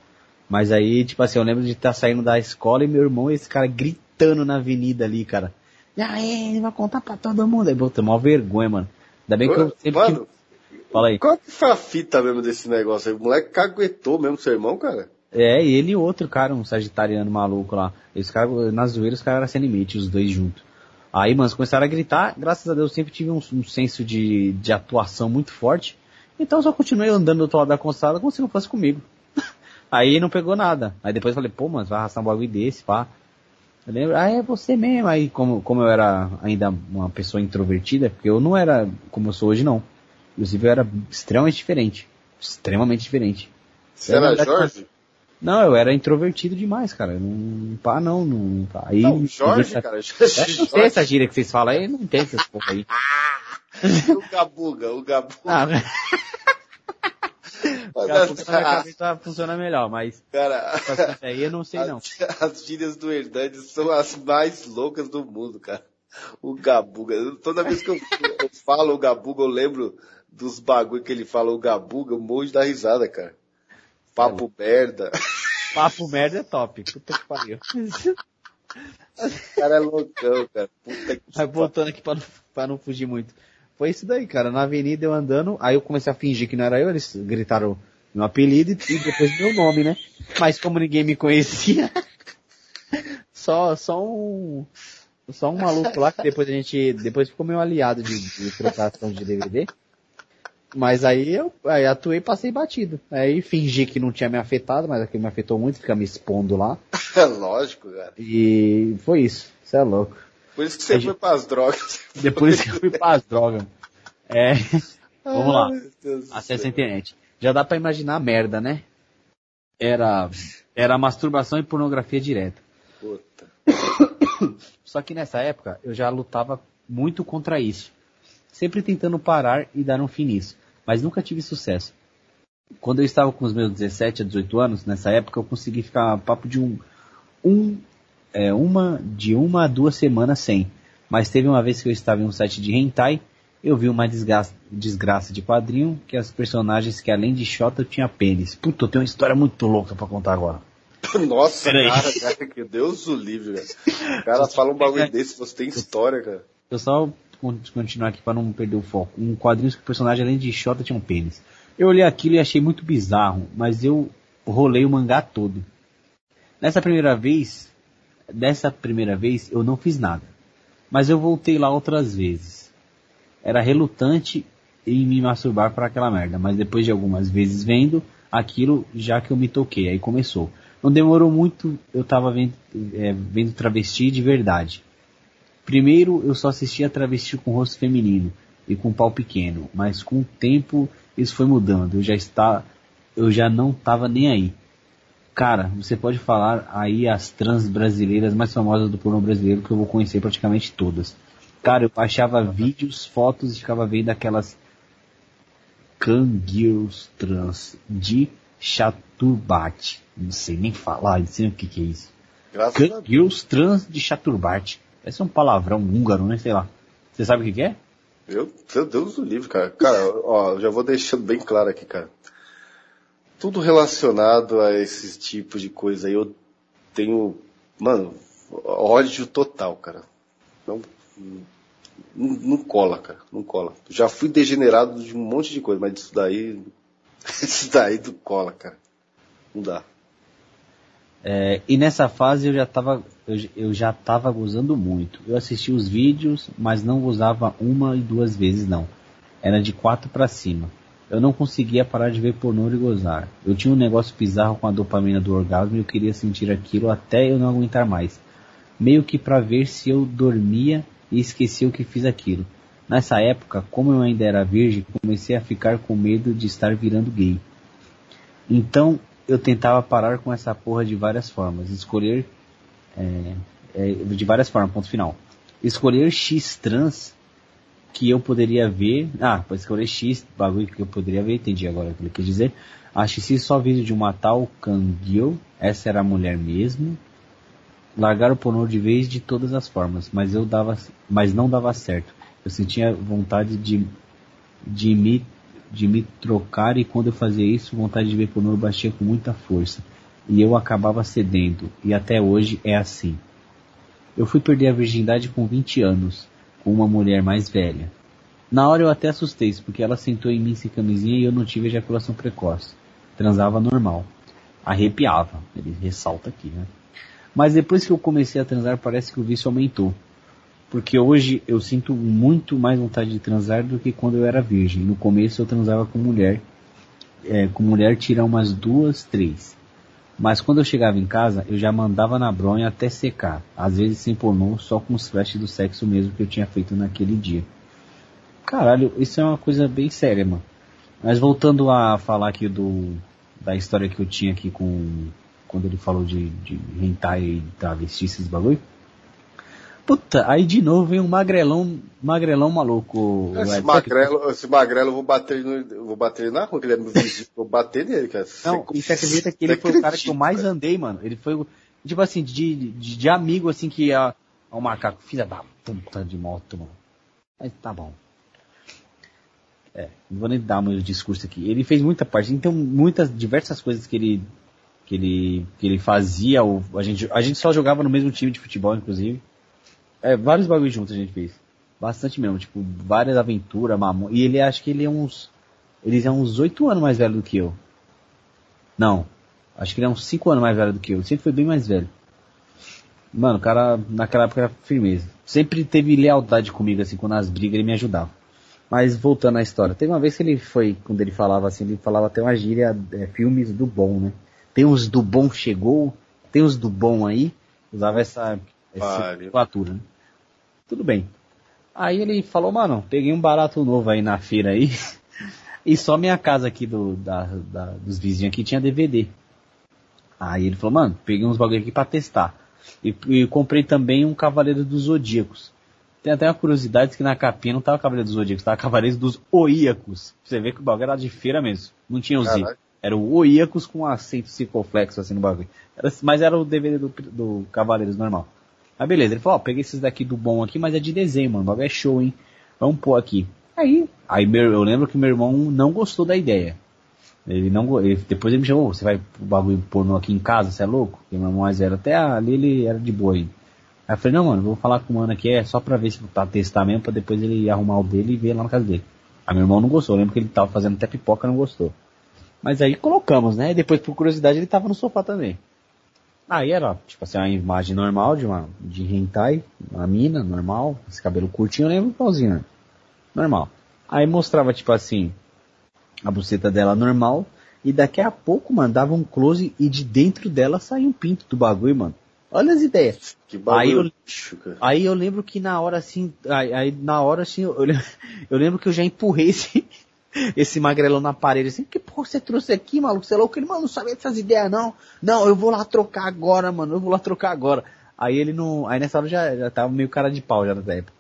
Mas aí, tipo assim, eu lembro de estar saindo da escola e meu irmão, esse cara gritando na avenida ali, cara. E aí, ele vai contar pra todo mundo. Aí, puta, mó vergonha, mano. Ainda bem que eu sempre Mano, tive... Fala aí. qual que foi a fita mesmo desse negócio aí? O moleque caguetou mesmo seu irmão, cara? É, ele e outro cara, um sagitariano maluco lá. Esse cara, na zoeira, os caras eram sem limite, os dois juntos. Aí, mano, começaram a gritar. Graças a Deus, eu sempre tive um, um senso de, de atuação muito forte. Então, eu só continuei andando do outro lado da calçada como se não fosse comigo. Aí não pegou nada. Aí depois falei, pô, mano, vai arrastar um bagulho desse, pá. Eu lembro, ah, é você mesmo. Aí, como, como eu era ainda uma pessoa introvertida, porque eu não era como eu sou hoje, não. Inclusive, eu era extremamente diferente. Extremamente diferente. Você era Jorge? Não, eu era introvertido demais, cara. Eu Não, pá, não, não. Pá. Aí, Não, Jorge, cara. É, não sei essa gíria que vocês falam aí, não tem essas porra aí. o Gabuga, o Gabuga. Ah, Já funciona, as- cabeça funciona melhor, mas cara, aí eu não sei não. as, as gírias do Hernandes são as mais loucas do mundo, cara. O Gabuga. Toda vez que eu, eu falo o Gabuga, eu lembro dos bagulho que ele fala o Gabuga, um monte da risada, cara. Papo merda. Papo merda é top. Puta que pariu. O cara é loucão, cara. Puta que Vai voltando aqui pra não, pra não fugir muito. Foi isso daí, cara. Na avenida eu andando, aí eu comecei a fingir que não era eu, eles gritaram meu apelido e depois meu nome, né? Mas como ninguém me conhecia, só, só um. Só um maluco lá que depois a gente. Depois ficou meu aliado de, de trocação de DVD. Mas aí eu aí atuei e passei batido. Aí fingi que não tinha me afetado, mas aquilo me afetou muito, ficar me expondo lá. É lógico, cara. E foi isso. Você é louco. Por isso que você Aí, foi pras drogas. Depois que eu fui pras drogas. É. Vamos lá. Acesso à internet. Já dá pra imaginar a merda, né? Era, era masturbação e pornografia direta. Puta. Só que nessa época eu já lutava muito contra isso. Sempre tentando parar e dar um fim nisso. Mas nunca tive sucesso. Quando eu estava com os meus 17 a 18 anos, nessa época eu consegui ficar papo de um, um é, uma, de uma a duas semanas sem. Mas teve uma vez que eu estava em um site de hentai, eu vi uma desgraça, desgraça de quadrinho, que as personagens que além de Shota tinha pênis. Puta, eu tenho uma história muito louca pra contar agora. Nossa, cara, cara, que Deus o livre, cara. O cara fala um bagulho desse, você tem história, cara. Eu só continuar aqui para não perder o foco. Um quadrinho que o personagem, além de Shota, tinha um pênis. Eu olhei aquilo e achei muito bizarro, mas eu rolei o mangá todo. Nessa primeira vez, dessa primeira vez, eu não fiz nada. Mas eu voltei lá outras vezes. Era relutante em me masturbar para aquela merda, mas depois de algumas vezes vendo aquilo, já que eu me toquei, aí começou. Não demorou muito, eu tava vendo, é, vendo travesti de verdade. Primeiro eu só assistia travesti com rosto feminino e com pau pequeno, mas com o tempo isso foi mudando. Eu já está, eu já não tava nem aí. Cara, você pode falar aí as trans brasileiras mais famosas do pornô brasileiro que eu vou conhecer praticamente todas. Cara, eu baixava vídeos, fotos e ficava vendo aquelas Kangirls trans de Chaturbate. Não sei nem falar, não sei o que que é isso. Kangirls trans de Chaturbate. Esse é um palavrão húngaro, né? Sei lá. Você sabe o que é? Meu, meu Deus do livre, cara. Cara, ó, já vou deixando bem claro aqui, cara. Tudo relacionado a esses tipos de coisa aí, eu tenho, mano, ódio total, cara. Não, não, não cola, cara. Não cola. Já fui degenerado de um monte de coisa, mas isso daí, isso daí não cola, cara. Não dá. É, e nessa fase eu já tava, eu, eu já tava gozando muito. Eu assistia os vídeos, mas não gozava uma e duas vezes não. Era de quatro pra cima. Eu não conseguia parar de ver pornô e gozar. Eu tinha um negócio bizarro com a dopamina do orgasmo e eu queria sentir aquilo até eu não aguentar mais. Meio que pra ver se eu dormia e esquecia o que fiz aquilo. Nessa época, como eu ainda era virgem, comecei a ficar com medo de estar virando gay. Então eu tentava parar com essa porra de várias formas. Escolher. é, é, de várias formas, ponto final. Escolher X trans que eu poderia ver. Ah, para escolher X bagulho que eu poderia ver, entendi agora o que ele quis dizer. Assisti só vídeo de uma tal Kangyo, essa era a mulher mesmo. Largar o pornô de vez de todas as formas, mas eu dava, mas não dava certo. Eu sentia vontade de, de me de me trocar e quando eu fazia isso, vontade de ver pornô batia com muita força. E eu acabava cedendo, e até hoje é assim. Eu fui perder a virgindade com 20 anos, com uma mulher mais velha. Na hora eu até assustei, porque ela sentou em mim sem camisinha e eu não tive ejaculação precoce. Transava normal. Arrepiava, ele ressalta aqui, né? Mas depois que eu comecei a transar, parece que o vício aumentou porque hoje eu sinto muito mais vontade de transar do que quando eu era virgem. No começo eu transava com mulher, é, com mulher tira umas duas, três. Mas quando eu chegava em casa, eu já mandava na bronha até secar. Às vezes sem pornô, só com os flashes do sexo mesmo que eu tinha feito naquele dia. Caralho, isso é uma coisa bem séria, mano. Mas voltando a falar aqui do da história que eu tinha aqui com quando ele falou de, de hentai e travesti, esses bagulho. Puta, aí de novo vem um magrelão, magrelão maluco. Esse Ed. magrelo, esse magrelo eu vou bater no, eu vou bater na rua, que ele é meu vizinho, vou bater nele, cara. Não, e você acredita que ele foi o cara que eu mais andei, mano? Ele foi, tipo assim, de, de, de amigo, assim, que ia ao macaco, filha da puta de moto, mano. Mas tá bom. É, não vou nem dar meu discurso aqui. Ele fez muita parte, então muitas, diversas coisas que ele, que ele, que ele fazia, a gente, a gente só jogava no mesmo time de futebol, inclusive. É, vários bagulhos juntos a gente fez. Bastante mesmo, tipo, várias aventuras, mamão. E ele acho que ele é uns. Ele é uns 8 anos mais velho do que eu. Não. Acho que ele é uns 5 anos mais velho do que eu. Ele sempre foi bem mais velho. Mano, o cara naquela época era firmeza. Sempre teve lealdade comigo, assim, quando as brigas ele me ajudava. Mas voltando à história, teve uma vez que ele foi, quando ele falava assim, ele falava até uma gíria, é, filmes do bom, né? Tem uns do bom chegou, tem uns do bom aí, usava essa, essa Pariu. nomenclatura, né? Tudo bem. Aí ele falou, mano, peguei um barato novo aí na feira aí, e só minha casa aqui do, da, da- dos vizinhos aqui tinha DVD. Aí ele falou, mano, peguei uns bagulho aqui pra testar. E, e comprei também um Cavaleiro dos Zodíacos. Tem até uma curiosidade que na capinha não tava Cavaleiro dos Zodíacos, tava Cavaleiro dos Oíacos. Você vê que o bagulho era de feira mesmo. Não tinha o Z. Era o Oíacos com acento circunflexo assim no bagulho. Era- mas era o DVD do, do Cavaleiros normal. Aí beleza, ele falou, ó, peguei esses daqui do bom aqui, mas é de desenho, mano. O bagulho é show, hein? Vamos pôr aqui. Aí, aí meu- eu lembro que meu irmão não gostou da ideia. Ele não, ele, depois ele me chamou, você vai pro bagulho pornô aqui em casa, você é louco? Porque meu irmão mais velho, até ali ele era de boa ainda. Aí eu falei, não mano, vou falar com o mano aqui, é só pra ver se pra testar mesmo, pra depois ele arrumar o dele e ver lá na casa dele. Aí meu irmão não gostou, eu lembro que ele tava fazendo até pipoca, não gostou. Mas aí colocamos, né? E depois, por curiosidade, ele tava no sofá também. Aí era, tipo assim, uma imagem normal de uma, de hentai, uma mina, normal, esse cabelo curtinho, eu lembro igualzinho, né? Normal. Aí mostrava, tipo assim, a buceta dela normal, e daqui a pouco mandava um close e de dentro dela saía um pinto do bagulho, mano. Olha as ideias. Que bagulho Aí eu-. Aí eu lembro que na hora assim, aí, aí na hora assim, eu, eu lembro que eu já empurrei esse, esse magrelão na parede assim, que porra você trouxe aqui, maluco? Você é louco? Ele, mano, não sabia dessas ideias não. Não, eu vou lá trocar agora, mano, eu vou lá trocar agora. Aí ele não, aí nessa hora já, já tava meio cara de pau já nessa época.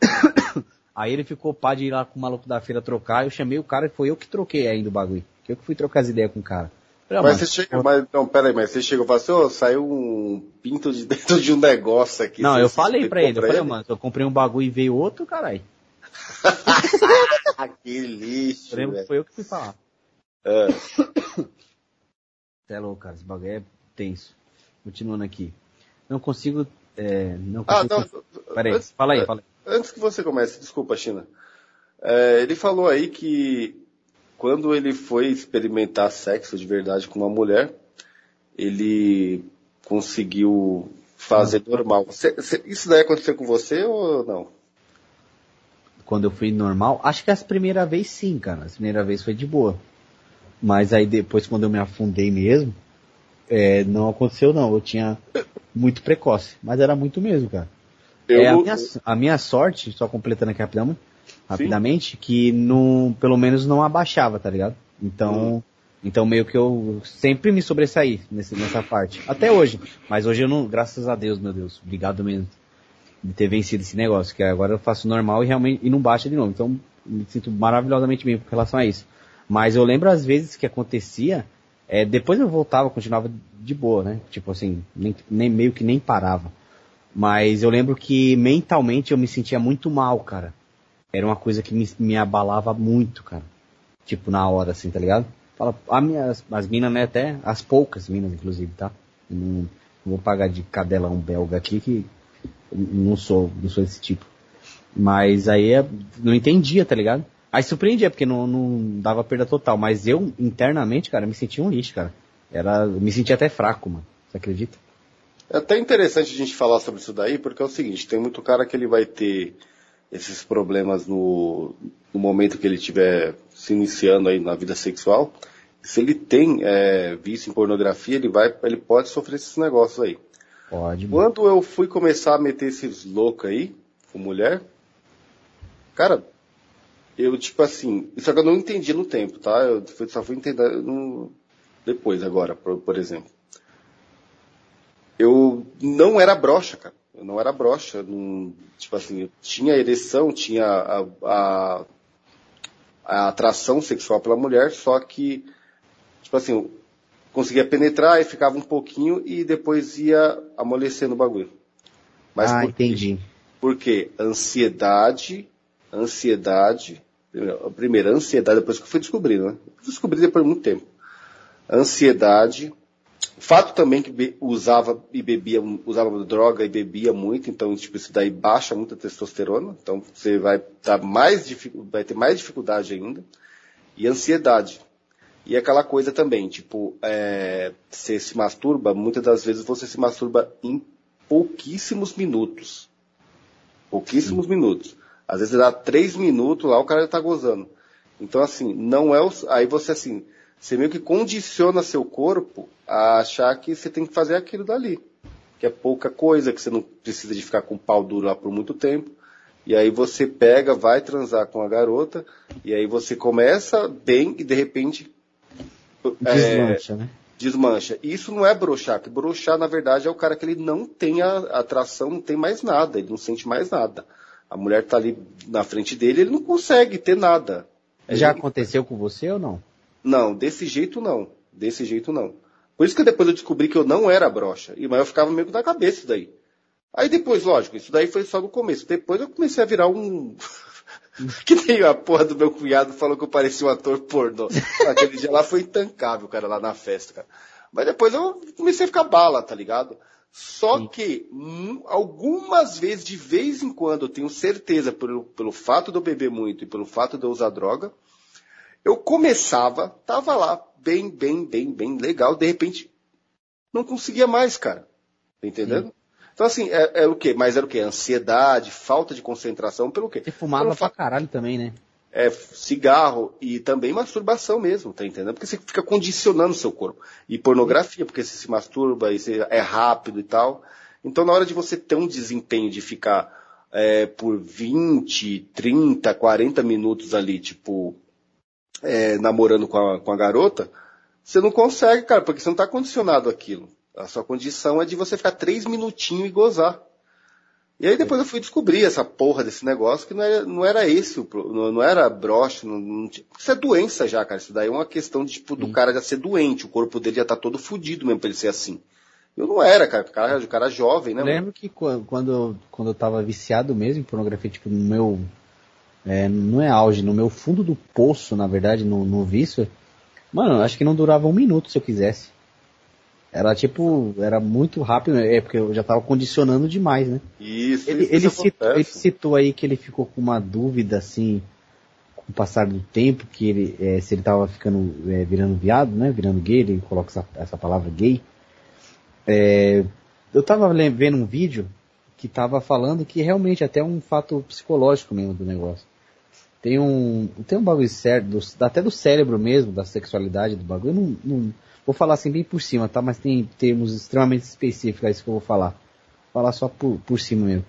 Aí ele ficou pá de ir lá com o maluco da feira trocar, eu chamei o cara e foi eu que troquei ainda o bagulho. Que eu que fui trocar as ideias com o cara. Ah, Mas você chega, mas, não, pera aí, mas você chegou e falou assim, ô, saiu um pinto de dentro de um negócio aqui. Não, eu falei pra ele, eu falei, mano, eu comprei um bagulho e veio outro, caralho. Ah, que lixo, Eu lembro que velho. foi eu que fui falar. É. Você é louco, cara. Esse bagulho é tenso. Continuando aqui. Não consigo. É, não Ah, consigo. não. Peraí, antes- fala aí, fala aí. Antes que você comece, desculpa, China. É, ele falou aí que quando ele foi experimentar sexo de verdade com uma mulher, ele conseguiu fazer normal. Cê- cê- isso daí aconteceu com você ou não? Quando eu fui normal, acho que as primeira vez sim, cara. A primeira vez foi de boa. Mas aí depois, quando eu me afundei mesmo, é, não aconteceu não. Eu tinha muito precoce. Mas era muito mesmo, cara. Eu, É, a, minha, a minha sorte, só completando aqui rapidão, rapidamente, que não, pelo menos não abaixava, tá ligado? Então, então meio que eu sempre me sobressaí nesse, nessa parte. Até hoje. Mas hoje eu não, graças a Deus, meu Deus, obrigado mesmo de ter vencido esse negócio, que agora eu faço normal e realmente e não baixa de novo. Então, me sinto maravilhosamente bem com relação a isso. Mas eu lembro às vezes que acontecia, é, depois eu voltava, continuava de boa, né? Tipo assim, nem, nem meio que nem parava. Mas eu lembro que mentalmente eu me sentia muito mal, cara. Era uma coisa que me, me abalava muito, cara. Tipo, na hora, assim, tá ligado? Fala, a minhas, as minas, né, até, as poucas minas, inclusive, tá? Não, não vou pagar de cadelão belga aqui, que não sou, não sou desse tipo. Mas aí é- não entendia, tá ligado? Aí surpreendia, porque não, não dava perda total. Mas eu, internamente, cara, me sentia um lixo, cara. Era, me sentia até fraco, mano. Você acredita? É até interessante a gente falar sobre isso daí, porque é o seguinte, tem muito cara que ele vai ter esses problemas no, no momento que ele estiver se iniciando aí na vida sexual. Se ele tem é, vício em pornografia, ele vai, ele pode sofrer esses negócios aí. Pode. Quando eu fui começar a meter esses loucos aí, com mulher, cara, eu tipo assim, isso que eu não entendi no tempo, tá? Eu só fui entender no, depois agora, por, por exemplo. Eu não era broxa, cara. Eu não era eu não- tipo assim, eu tinha ereção, tinha a, a, a atração sexual pela mulher, só que, tipo assim, conseguia penetrar e ficava um pouquinho e depois ia amolecendo o bagulho. Mas ah, por quê? entendi. Porque ansiedade, ansiedade, primeiro, ansiedade, depois que eu fui descobrindo, né? Descobri depois de muito tempo. Ansiedade, o fato também que usava e bebia, usava droga e bebia muito, então tipo, isso daí baixa muito a testosterona, então você vai, dar mais, vai ter mais dificuldade ainda. E ansiedade. E aquela coisa também, tipo, é, você se masturba, muitas das vezes você se masturba pouquíssimos minutos. Pouquíssimos minutos. Às vezes dá três minutos lá, o cara já tá gozando. Então, assim, não é o. Aí você, assim, você meio que condiciona seu corpo a achar que você tem que fazer aquilo dali. Que é pouca coisa, que você não precisa de ficar com o pau duro lá por muito tempo. E aí você pega, vai transar com a garota, e aí você começa bem e de repente. É, Deslancha, né? desmancha. Isso não é broxar, que broxar, na verdade, é o cara que ele não tem a atração, não tem mais nada, ele não sente mais nada. A mulher tá ali na frente dele, ele não consegue ter nada. Já Ele- aconteceu com você ou não? Não, desse jeito não. Desse jeito não. Por isso que depois eu descobri que eu não era broxa. E mas eu ficava meio que na cabeça isso daí. Aí depois, lógico, isso daí foi só no começo. Depois eu comecei a virar um. que nem a porra do meu cunhado falou que eu parecia um ator pornô. Aquele dia lá foi intancável, cara, lá na festa, cara. Mas depois eu comecei a ficar bala, tá ligado? Só que hum, algumas vezes, de vez em quando, eu tenho certeza, pelo, pelo fato de eu beber muito e pelo fato de eu usar droga, eu começava, tava lá, bem, bem, bem, bem legal, de repente, não conseguia mais, cara. Tá entendendo? Então, assim, é, é o quê? Mas era o quê? Ansiedade, falta de concentração, pelo quê? Você fumava Pelo pra caralho também, né? É cigarro e também masturbação mesmo, tá entendendo? Porque você fica condicionando o seu corpo. E pornografia, porque você se masturba e você é rápido e tal. Então, na hora de você ter um desempenho de ficar é, por 20, 30, 40 minutos ali, tipo, é, namorando com a, com a garota, você não consegue, cara, porque você não está condicionado àquilo. A sua condição é de você ficar três minutinhos e gozar. E aí depois eu fui descobrir essa porra desse negócio que não era, não era esse, não, não era broche, não, não tinha- isso é doença já, cara. Isso daí é uma questão de, tipo, do cara já ser doente, o corpo dele já tá todo fudido mesmo pra ele ser assim. Eu não era, cara, o cara, o cara jovem, né? Eu mano? lembro que qu- quando, quando eu tava viciado mesmo em pornografia, tipo, no meu. é, não é auge, no meu fundo do poço, na verdade, no, no vício, mano, acho que não durava um minuto se eu quisesse. Era tipo, era muito rápido, é porque eu já tava condicionando demais, né? Isso, Ele, isso ele, acontece. citou, ele citou aí que ele ficou com uma dúvida, assim, com o passar do tempo, que ele, é, se ele tava ficando, é, virando viado, né? Virando gay, ele coloca essa, essa palavra gay. É, eu tava vendo um vídeo que tava falando que realmente até é um fato psicológico mesmo do negócio. Tem um, tem um bagulho certo, do- até do cérebro mesmo, da sexualidade do bagulho. Não, não- vou falar assim bem por cima, tá? Mas tem termos extremamente específicos, é isso que eu vou falar. Vou falar só por, por cima mesmo.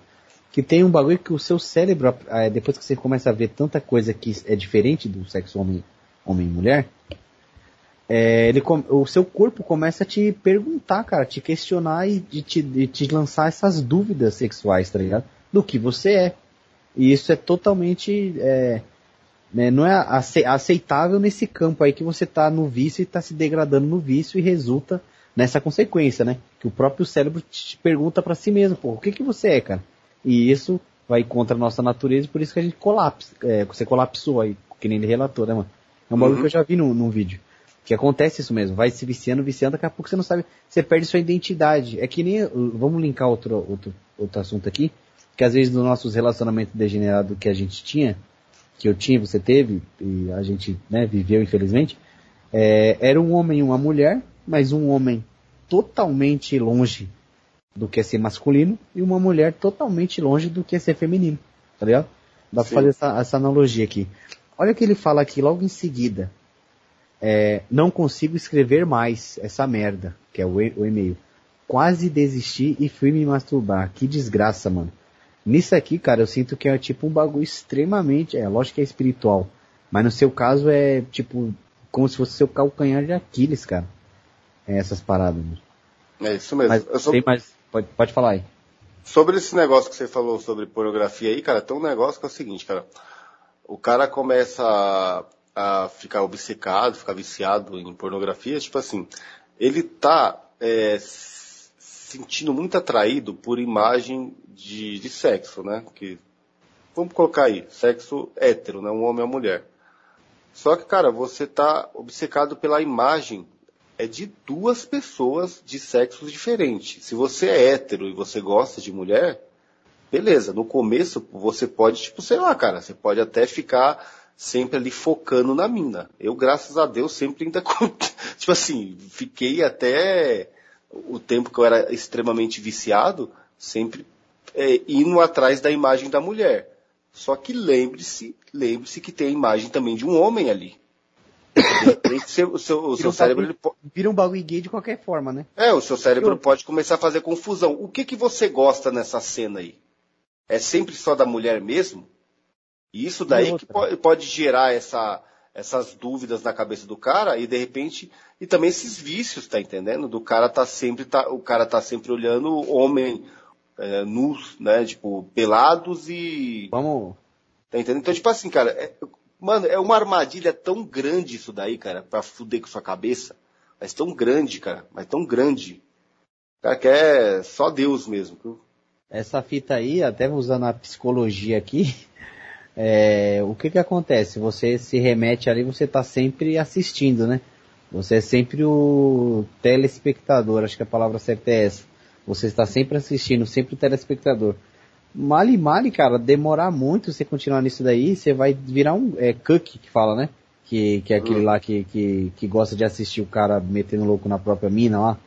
Que tem um bagulho que o seu cérebro, eh, depois que você começa a ver tanta coisa que é diferente do sexo homem, homem e mulher, é, ele, o seu corpo começa a te perguntar, cara, te questionar e de te, de te lançar essas dúvidas sexuais, tá ligado? Do que você é. E isso é totalmente, é, né, não é ace- aceitável nesse campo aí que você tá no vício e tá se degradando no vício e resulta nessa consequência, né? Que o próprio cérebro te pergunta pra si mesmo, pô, o que que você é, cara? E isso vai contra a nossa natureza e por isso que a gente colapsa, é, você colapsou aí, que nem ele relatou, né, mano? É um bagulho Uhum. que eu já vi num, num vídeo. Que acontece isso mesmo, vai se viciando, viciando, daqui a pouco você não sabe, você perde sua identidade. É que nem, vamos linkar outro, outro, outro assunto aqui, que às vezes nos nossos relacionamentos degenerados que a gente tinha, que eu tinha, você teve, e a gente né, viveu infelizmente, é, era um homem e uma mulher, mas um homem totalmente longe do que é ser masculino e uma mulher totalmente longe do que é ser feminino, tá ligado? Dá pra Sim. fazer essa, essa analogia aqui. Olha o que ele fala aqui logo em seguida. É, não consigo escrever mais essa merda, que é o, e- o e-mail. Quase desisti e fui me masturbar. Que desgraça, mano. Nisso aqui, cara, eu sinto que é tipo um bagulho extremamente. É, lógico que é espiritual. Mas no seu caso é tipo. Como se fosse seu calcanhar de Aquiles, cara. É essas paradas. mano. É isso mesmo. Mas Eu sou- tem mais. Pode, pode falar aí. Sobre esse negócio que você falou sobre pornografia aí, cara, tem um negócio que é o seguinte, cara. O cara começa a, a ficar obcecado, ficar viciado em pornografia, tipo assim, ele tá é, sentindo muito atraído por imagem de, de sexo, né? Que, vamos colocar aí, sexo hétero, né? Um homem e uma mulher. Só que, cara, você tá obcecado pela imagem é de duas pessoas de sexos diferentes. Se você é hétero e você gosta de mulher, beleza. No começo você pode, tipo, sei lá, cara, você pode até ficar sempre ali focando na mina. Eu, graças a Deus, sempre ainda, tipo assim, fiquei até o tempo que eu era extremamente viciado sempre é, indo atrás da imagem da mulher. Só que lembre-se, lembre-se que tem a imagem também de um homem ali. De repente, seu- o seu, o seu um cérebro bagulho- ele po- Vira um bagulho gay de qualquer forma, né? é, o seu cérebro Eu- pode começar a fazer confusão. O que que você gosta nessa cena aí? É sempre só da mulher mesmo? E isso daí que pode, pode gerar essa, essas dúvidas na cabeça do cara e de repente e também esses vícios, tá entendendo? Do cara tá sempre tá, o cara tá sempre olhando homem é, nus, né? Tipo pelados e Vamos. Tá entendendo? Então, tipo assim, cara, é- mano, é uma armadilha tão grande isso daí, cara, pra fuder com sua cabeça. Mas tão grande, cara, mas tão grande. Cara, que é só Deus mesmo. viu? Essa fita aí, até usando a psicologia aqui, é, o que que acontece? Você se remete ali, você tá sempre assistindo, né? Você é sempre o telespectador, acho que a palavra certa é essa. Você está sempre assistindo, sempre o telespectador. Mali mali, cara, demorar muito você continuar nisso daí, você vai virar um é, cook que fala, né? Que, que é aquele lá que, que, que gosta de assistir o cara metendo louco na própria mina lá.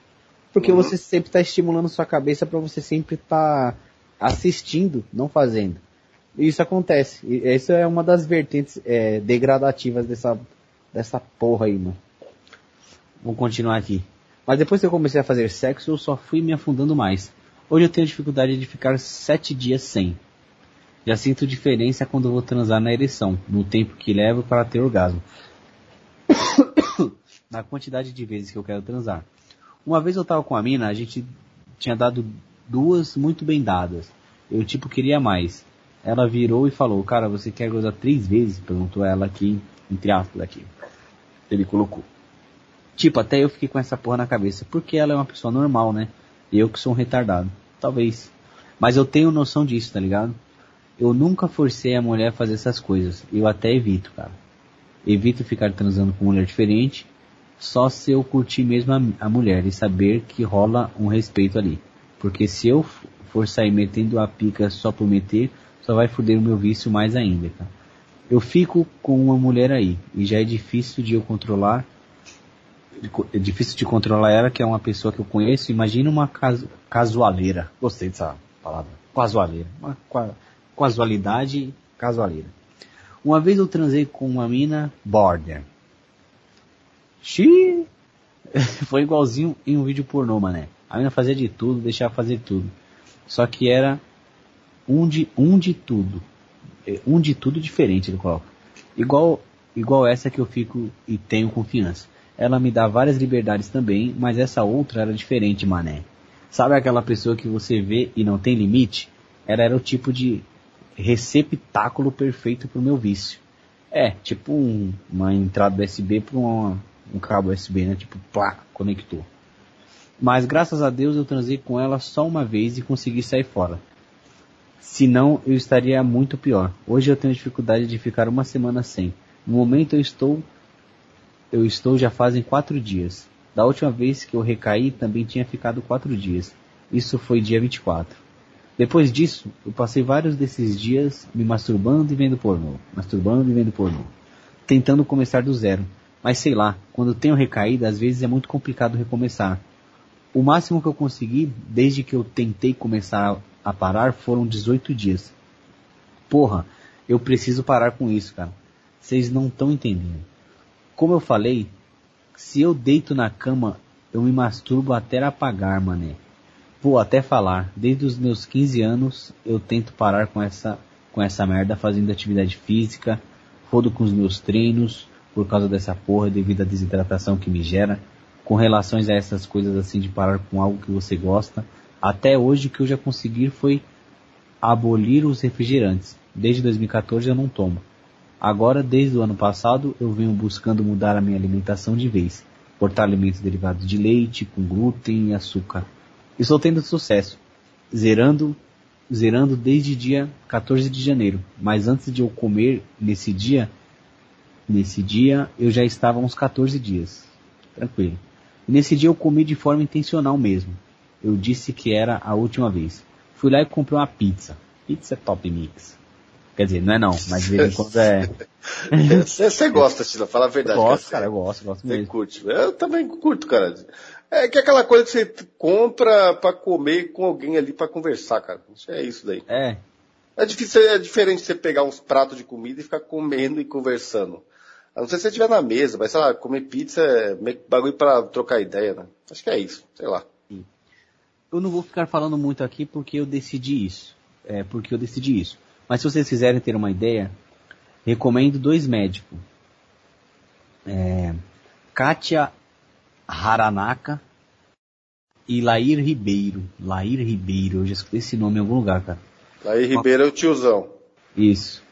Porque Uhum. você sempre está estimulando sua cabeça para você sempre estar assistindo, não fazendo. E isso acontece. E essa é uma das vertentes é, degradativas dessa, dessa porra aí, mano. Vamos continuar aqui. Mas depois que eu comecei a fazer sexo, eu só fui me afundando mais. Hoje eu tenho dificuldade de ficar sete dias sem. Já sinto diferença quando vou transar na ereção, no tempo que levo para ter orgasmo. na quantidade de vezes que eu quero transar. Uma vez eu tava com a mina, a gente tinha dado duas muito bem dadas. Eu tipo queria mais. Ela virou e falou, cara, você quer gozar três vezes? Perguntou ela aqui, entre aspas aqui. Ele colocou. Tipo, até eu fiquei com essa porra na cabeça. Porque ela é uma pessoa normal, né? E eu que sou um retardado. Talvez. Mas eu tenho noção disso, tá ligado? Eu nunca forcei a mulher a fazer essas coisas. Eu até evito, cara. Evito ficar transando com mulher diferente. Só se eu curtir mesmo a, a mulher e saber que rola um respeito ali. Porque se eu for sair metendo a pica só por meter, só vai foder o meu vício mais ainda, cara. Eu fico com uma mulher aí. E já é difícil de eu controlar é difícil de controlar ela, que é uma pessoa que eu conheço. Imagina uma casu casualeira. Gostei dessa palavra. Casualeira. Uma casualidade casualeira. Uma vez eu transei com uma mina border. Xiii! Foi igualzinho em um vídeo pornô, mané. A mina fazia de tudo, deixava fazer tudo. Só que era um de, um de tudo. É, Um de tudo diferente, ele coloca. Igual, igual essa que eu fico e tenho confiança. Ela me dá várias liberdades também, mas essa outra era diferente, mané. Sabe aquela pessoa que você vê e não tem limite? Ela era o tipo de receptáculo perfeito pro meu vício. É, tipo um- uma entrada USB para um cabo USB, né? Tipo, pá, conectou. Mas graças a Deus eu transei com ela só uma vez e consegui sair fora. Senão eu estaria muito pior. Hoje eu tenho dificuldade de ficar uma semana sem. No momento eu estou eu estou já fazem quatro dias. Da última vez que eu recaí também tinha ficado quatro dias. Isso foi dia 24. Depois disso, eu passei vários desses dias me masturbando e vendo pornô. Masturbando e vendo pornô. Tentando começar do zero. Mas sei lá, quando tenho recaída, às vezes é muito complicado recomeçar. O máximo que eu consegui, desde que eu tentei começar a parar, foram 18 dias. Porra, eu preciso parar com isso, cara. Vocês não estão entendendo. Como eu falei, se eu deito na cama, eu me masturbo até apagar, mané. Vou até falar, desde os meus 15 anos eu tento parar com essa com essa merda fazendo atividade física, rodo com os meus treinos por causa dessa porra devido à desidratação que me gera, com relações a essas coisas assim de parar com algo que você gosta. Até hoje o que eu já consegui foi abolir os refrigerantes. Desde 2014 eu não tomo. Agora, desde o ano passado, eu venho buscando mudar a minha alimentação de vez. Cortar alimentos derivados de leite, com glúten e açúcar. E estou tendo sucesso. Zerando, zerando desde dia 14 de janeiro. Mas antes de eu comer nesse dia, nesse dia eu já estava uns 14 dias. Tranquilo. E nesse dia eu comi de forma intencional mesmo. Eu disse que era a última vez. Fui lá e comprei uma pizza. Pizza Top Mix. Quer dizer, não é não, mas de vez em quando é. Você você gosta, Tila, fala a Eu verdade. gosto, cara. cara, eu gosto, eu gosto Você mesmo. curte. Eu também curto, cara. É que é aquela coisa que você compra pra comer com alguém ali pra conversar, cara. É isso daí. É. É difícil, é diferente você pegar uns pratos de comida e ficar comendo e conversando. A não ser se você estiver na mesa, mas sei lá, comer pizza é meio que bagulho pra trocar ideia, né? Acho que é isso, sei lá. Eu não vou ficar falando muito aqui porque eu decidi isso. É, porque eu decidi isso. Mas se vocês quiserem ter uma ideia, recomendo dois médicos. É, Kátia Haranaka e Lair Ribeiro. Lair Ribeiro, eu já escutei esse nome em algum lugar, cara. Aí Ribeiro é o tiozão. Isso.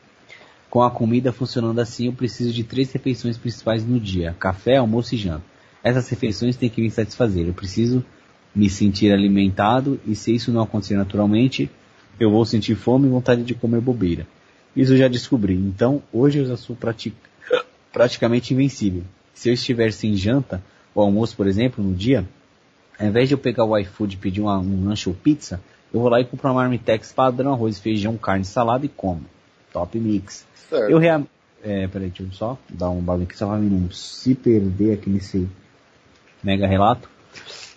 Com a comida funcionando assim, eu preciso de três refeições principais no dia: café, almoço e janta. Essas refeições têm que me satisfazer. Eu preciso me sentir alimentado e se isso não acontecer naturalmente, eu vou sentir fome e vontade de comer bobeira. Isso eu já descobri. Então, hoje eu já sou prati- praticamente invencível. Se eu estiver sem janta, ou almoço, por exemplo, no dia, ao invés de eu pegar o iFood e pedir uma- um lanche ou pizza, eu vou lá e compro uma marmitex padrão, arroz, feijão, carne, salada e como. Top mix. Certo. Eu rea... É, peraí, deixa eu só dar um bagulho aqui, só pra mim não se perder aqui nesse mega relato.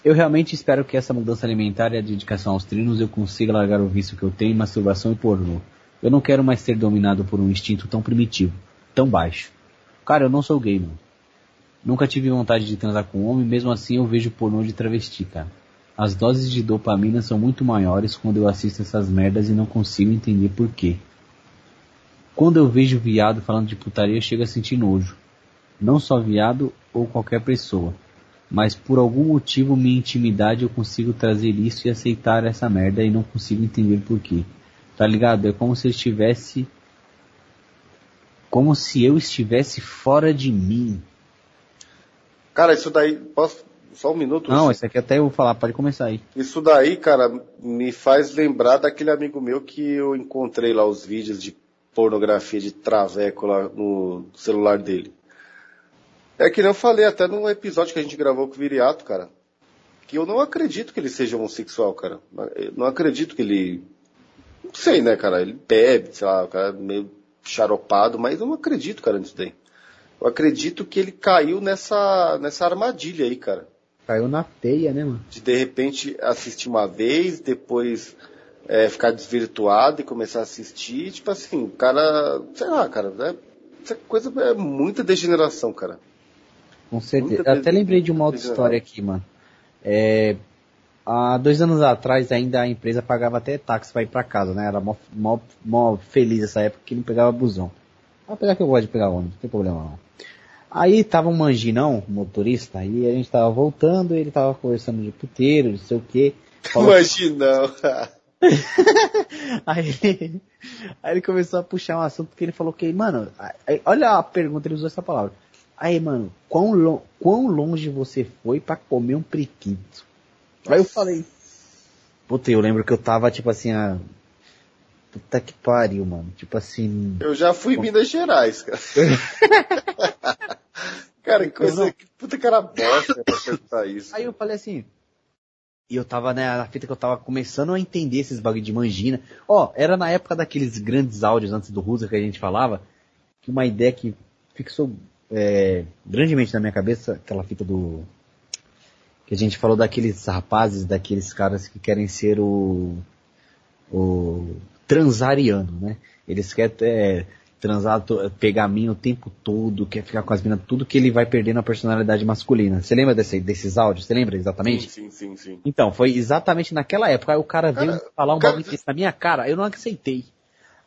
Eu realmente espero que essa mudança alimentar e a dedicação aos treinos eu consiga largar o vício que eu tenho em masturbação e pornô. Eu não quero mais ser dominado por um instinto tão primitivo, tão baixo. Cara, eu não sou gay, mano. Nunca tive vontade de transar com homem, mesmo assim eu vejo pornô de travesti, cara. As doses de dopamina são muito maiores quando eu assisto essas merdas e não consigo entender por quê. Quando eu vejo viado falando de putaria, eu chego a sentir nojo. Não só viado ou qualquer pessoa. Mas por algum motivo, minha intimidade, eu consigo trazer isso e aceitar essa merda e não consigo entender por quê. Tá ligado? É como se eu estivesse. Como se eu estivesse fora de mim. Cara, isso daí, posso, só um minuto? Não, esse aqui até eu vou falar, pode começar aí. Isso daí, cara, me faz lembrar daquele amigo meu que eu encontrei lá os vídeos de pornografia de traveco lá no celular dele. É que nem eu falei até no episódio que a gente gravou com o Viriato, cara. Que eu não acredito que ele seja homossexual, cara. Eu não acredito que ele. Não sei, né, cara? Ele bebe, sei lá, o cara é meio charopado, mas eu não acredito, cara, nisso daí. Eu acredito que ele caiu nessa, nessa armadilha aí, cara Caiu na teia, né, mano? de de repente assistir uma vez, depois é, ficar desvirtuado e começar a assistir, tipo assim, o cara, sei lá, cara, é, essa coisa é muita degeneração, cara. Com certeza. Eu até lembrei de uma outra história aqui, mano. É, há dois anos atrás ainda a empresa pagava até táxi pra ir pra casa, né? Era mó, mó, mó feliz essa época que não pegava busão. Apesar que eu gosto de pegar ônibus, não tem problema não. Aí tava um manginão, um motorista, aí a gente tava voltando, ele tava conversando de puteiro, não sei o que. Imagina. Aí, aí ele começou a puxar um assunto que ele falou que, mano, aí- olha a pergunta, ele usou essa palavra. Aí, mano, quão, lo- quão longe você foi pra comer um priquito? Aí eu falei, puta, eu lembro que eu tava, tipo assim, a... Puta que pariu, mano. Tipo assim, Eu já fui em Minas Gerais, cara. cara, que coisa, que puta cara bosta pra perguntar isso. Aí eu falei assim. E eu tava, né, na fita que eu tava começando a entender esses bagulho de mangina. Ó, era na época daqueles grandes áudios antes do Rusa que a gente falava, que uma ideia que fixou é, grandemente na minha cabeça, aquela fita do. Que a gente falou daqueles rapazes, daqueles caras que querem ser o. o transariano, né? Eles querem é, transar, pegar a mina o tempo todo, quer ficar com as minas, tudo que ele vai perdendo a personalidade masculina. Você lembra desse- desses áudios? Você lembra exatamente? Sim, sim, sim, sim. Então, foi exatamente naquela época. Aí o cara veio Cara, falar um cara- bagulho na minha cara, eu não aceitei.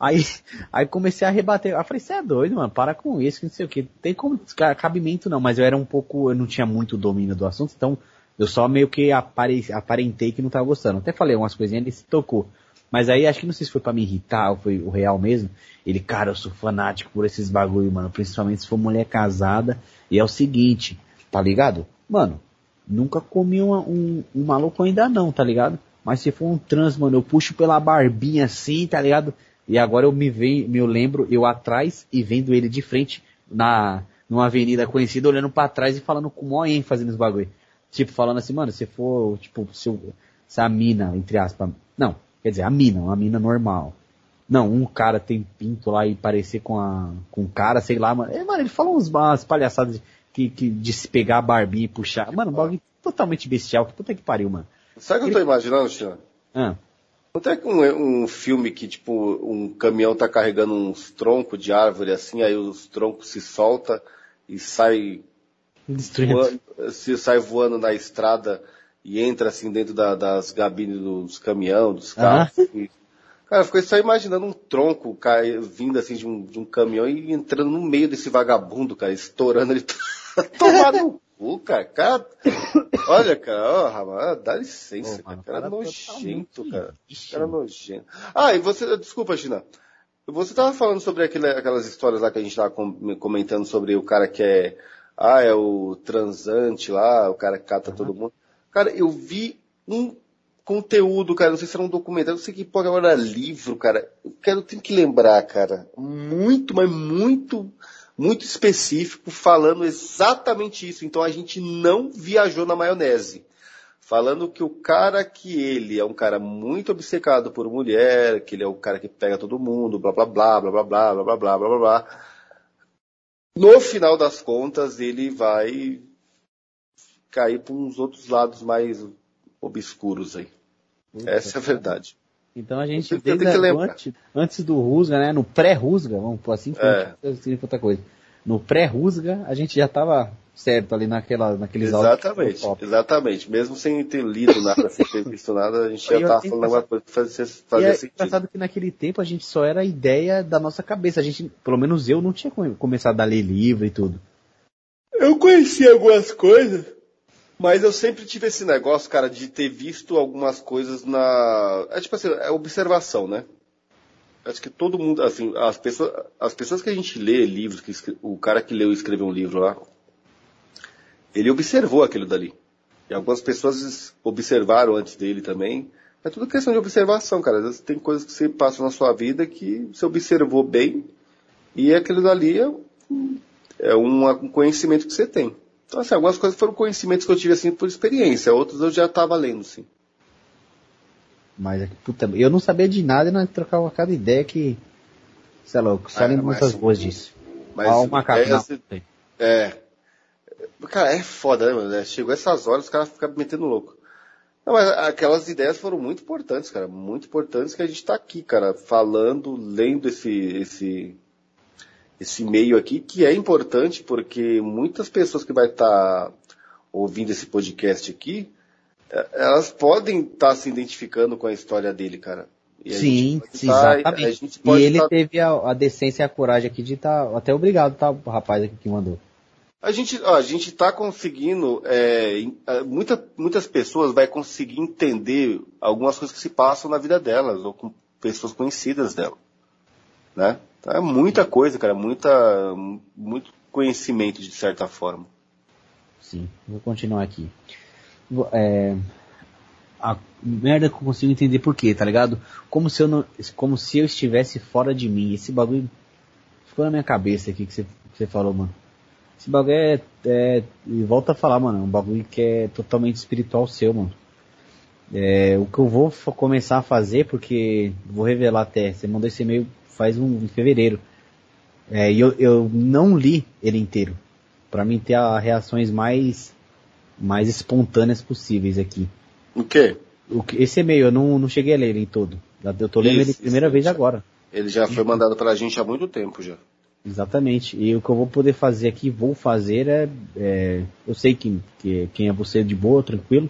Aí, aí comecei a rebater. Eu falei, você é doido, mano, para com isso, que não sei o que. Tem como ca- cabimento não, mas eu era um pouco, eu não tinha muito domínio do assunto, então eu só meio que apare, aparentei que não tava gostando. Até falei umas coisinhas, ele se tocou. Mas aí acho que não sei se foi pra me irritar ou foi o real mesmo. Ele, cara, eu sou fanático por esses bagulho, mano. Principalmente se for mulher casada. E é o seguinte, tá ligado? Mano, nunca comi uma- um, um maluco ainda não, tá ligado? Mas se for um trans, mano, eu puxo pela barbinha assim, tá ligado? E agora eu me vejo, me lembro eu atrás e vendo ele de frente na numa avenida conhecida, olhando pra trás e falando com maior ênfase nos bagulho. Tipo, falando assim, mano, se for, tipo, se, eu- se a mina, entre aspas, não, quer dizer, a mina, uma mina normal. Não, um cara tem pinto lá e parecer com a, com um cara, sei lá, mano. É, mano, ele falou uns, umas palhaçadas de que, que de se pegar a barbinha e puxar. Mano, um bagulho totalmente bestial. Que puta que pariu, mano. Sabe o que eu tô imaginando, China? Ah, Não tem um, um filme que, tipo, um caminhão tá carregando uns troncos de árvore assim, aí os troncos se solta e sai voando, se sai voando na estrada e entra assim dentro da- das gabines dos caminhão, dos carros. E- cara, eu fiquei só imaginando um tronco cai, vindo assim de um, de um caminhão e entrando no meio desse vagabundo, cara, estourando ele tomar no cu, cara. cara. Olha, cara, ó, dá licença, Pô, mano, cara. Cara cara nojento, cara. Cara mano. nojento. Ah, e você, desculpa, China. Você tava falando sobre aquele, aquelas histórias lá que a gente tava com- comentando sobre o cara que é, ah, é o transante lá, o cara que cata todo mundo. Cara, eu vi um conteúdo, cara, não sei se era um documentário, não sei que porra era livro, cara. Eu quero, tenho que lembrar, cara. Muito, mas muito, muito específico, falando exatamente isso. Então a gente não viajou na maionese falando que o cara que ele é um cara muito obcecado por mulher, que ele é o cara que pega todo mundo, blá blá blá blá blá blá blá blá blá blá blá blá. No final das contas, ele vai cair para uns outros lados mais obscuros aí. Essa é a verdade. Então a gente, desde que a- antes, antes do Rusga, né? No pré-Rusga, vamos pôr assim, porque É. não significa outra coisa. No pré-Rusga, a gente já tava certo ali naquela, naqueles áudios Exatamente, exatamente. Mesmo sem ter lido nada, sem ter visto nada, a gente já estava falando alguma coisa que fazia, E fazia é sentido. engraçado que naquele tempo a gente só era a ideia da nossa cabeça. A gente, pelo menos eu, não tinha come- começado a ler livro e tudo. Eu conheci algumas coisas, mas eu sempre tive esse negócio, cara, de ter visto algumas coisas na. É tipo assim, é observação, né? Acho que todo mundo, assim, as pessoas, as pessoas que a gente lê livros, que o cara que leu e escreveu um livro lá, ele observou aquilo dali. E algumas pessoas observaram antes dele também. É tudo questão de observação, cara. Às vezes tem coisas que você passa na sua vida que você observou bem e aquilo dali é, é um conhecimento que você tem. Então, assim, algumas coisas foram conhecimentos que eu tive assim por experiência, outras eu já estava lendo, sim. Mas, puta, eu não sabia de nada e nós trocava cada ideia que. Sei lá, Ah, lembro mas- muitas boas disso. Mas Ó, o macaco. é. É. Cara, é foda, né, mano? É, Chegou essas horas, os caras ficam metendo louco. Não, mas aquelas ideias foram muito importantes, cara. Muito importantes que a gente tá aqui, cara, falando, lendo esse, esse, esse meio aqui, que é importante porque muitas pessoas que vai estar ouvindo esse podcast aqui, é, elas podem estar se identificando com a história dele, cara. E Sim, sim, tá- exatamente. E ele tá- teve a, a decência e a coragem aqui de estar. até obrigado, tá? O rapaz aqui que mandou. A gente, ó, a gente tá conseguindo, é, é, muita, muitas pessoas vai conseguir entender algumas coisas que se passam na vida delas, ou com pessoas conhecidas dela, né? Então é muita coisa, cara, muita, muito conhecimento de certa forma. Sim, vou continuar aqui. É, a merda que eu consigo entender por quê, tá ligado? Como se eu não, como se eu estivesse fora de mim. Esse bagulho ficou na minha cabeça aqui que você, que você falou, mano. Esse bagulho é, é, e volta a falar, mano, é um bagulho que é totalmente espiritual seu, mano. É, o que eu vou começar a fazer, porque vou revelar até, você mandou esse e-mail faz um em fevereiro. É, e eu, eu não li ele inteiro. Pra mim ter as reações mais, mais espontâneas possíveis aqui. O quê? O esse e-mail eu não, não cheguei a ler ele em todo. Eu tô lendo Isso, ele isso, primeira vez isso. agora. Ele já foi mandado pra gente há muito tempo já. Exatamente. E o que eu vou poder fazer aqui, vou fazer é, é eu sei que, que quem é você de boa, tranquilo,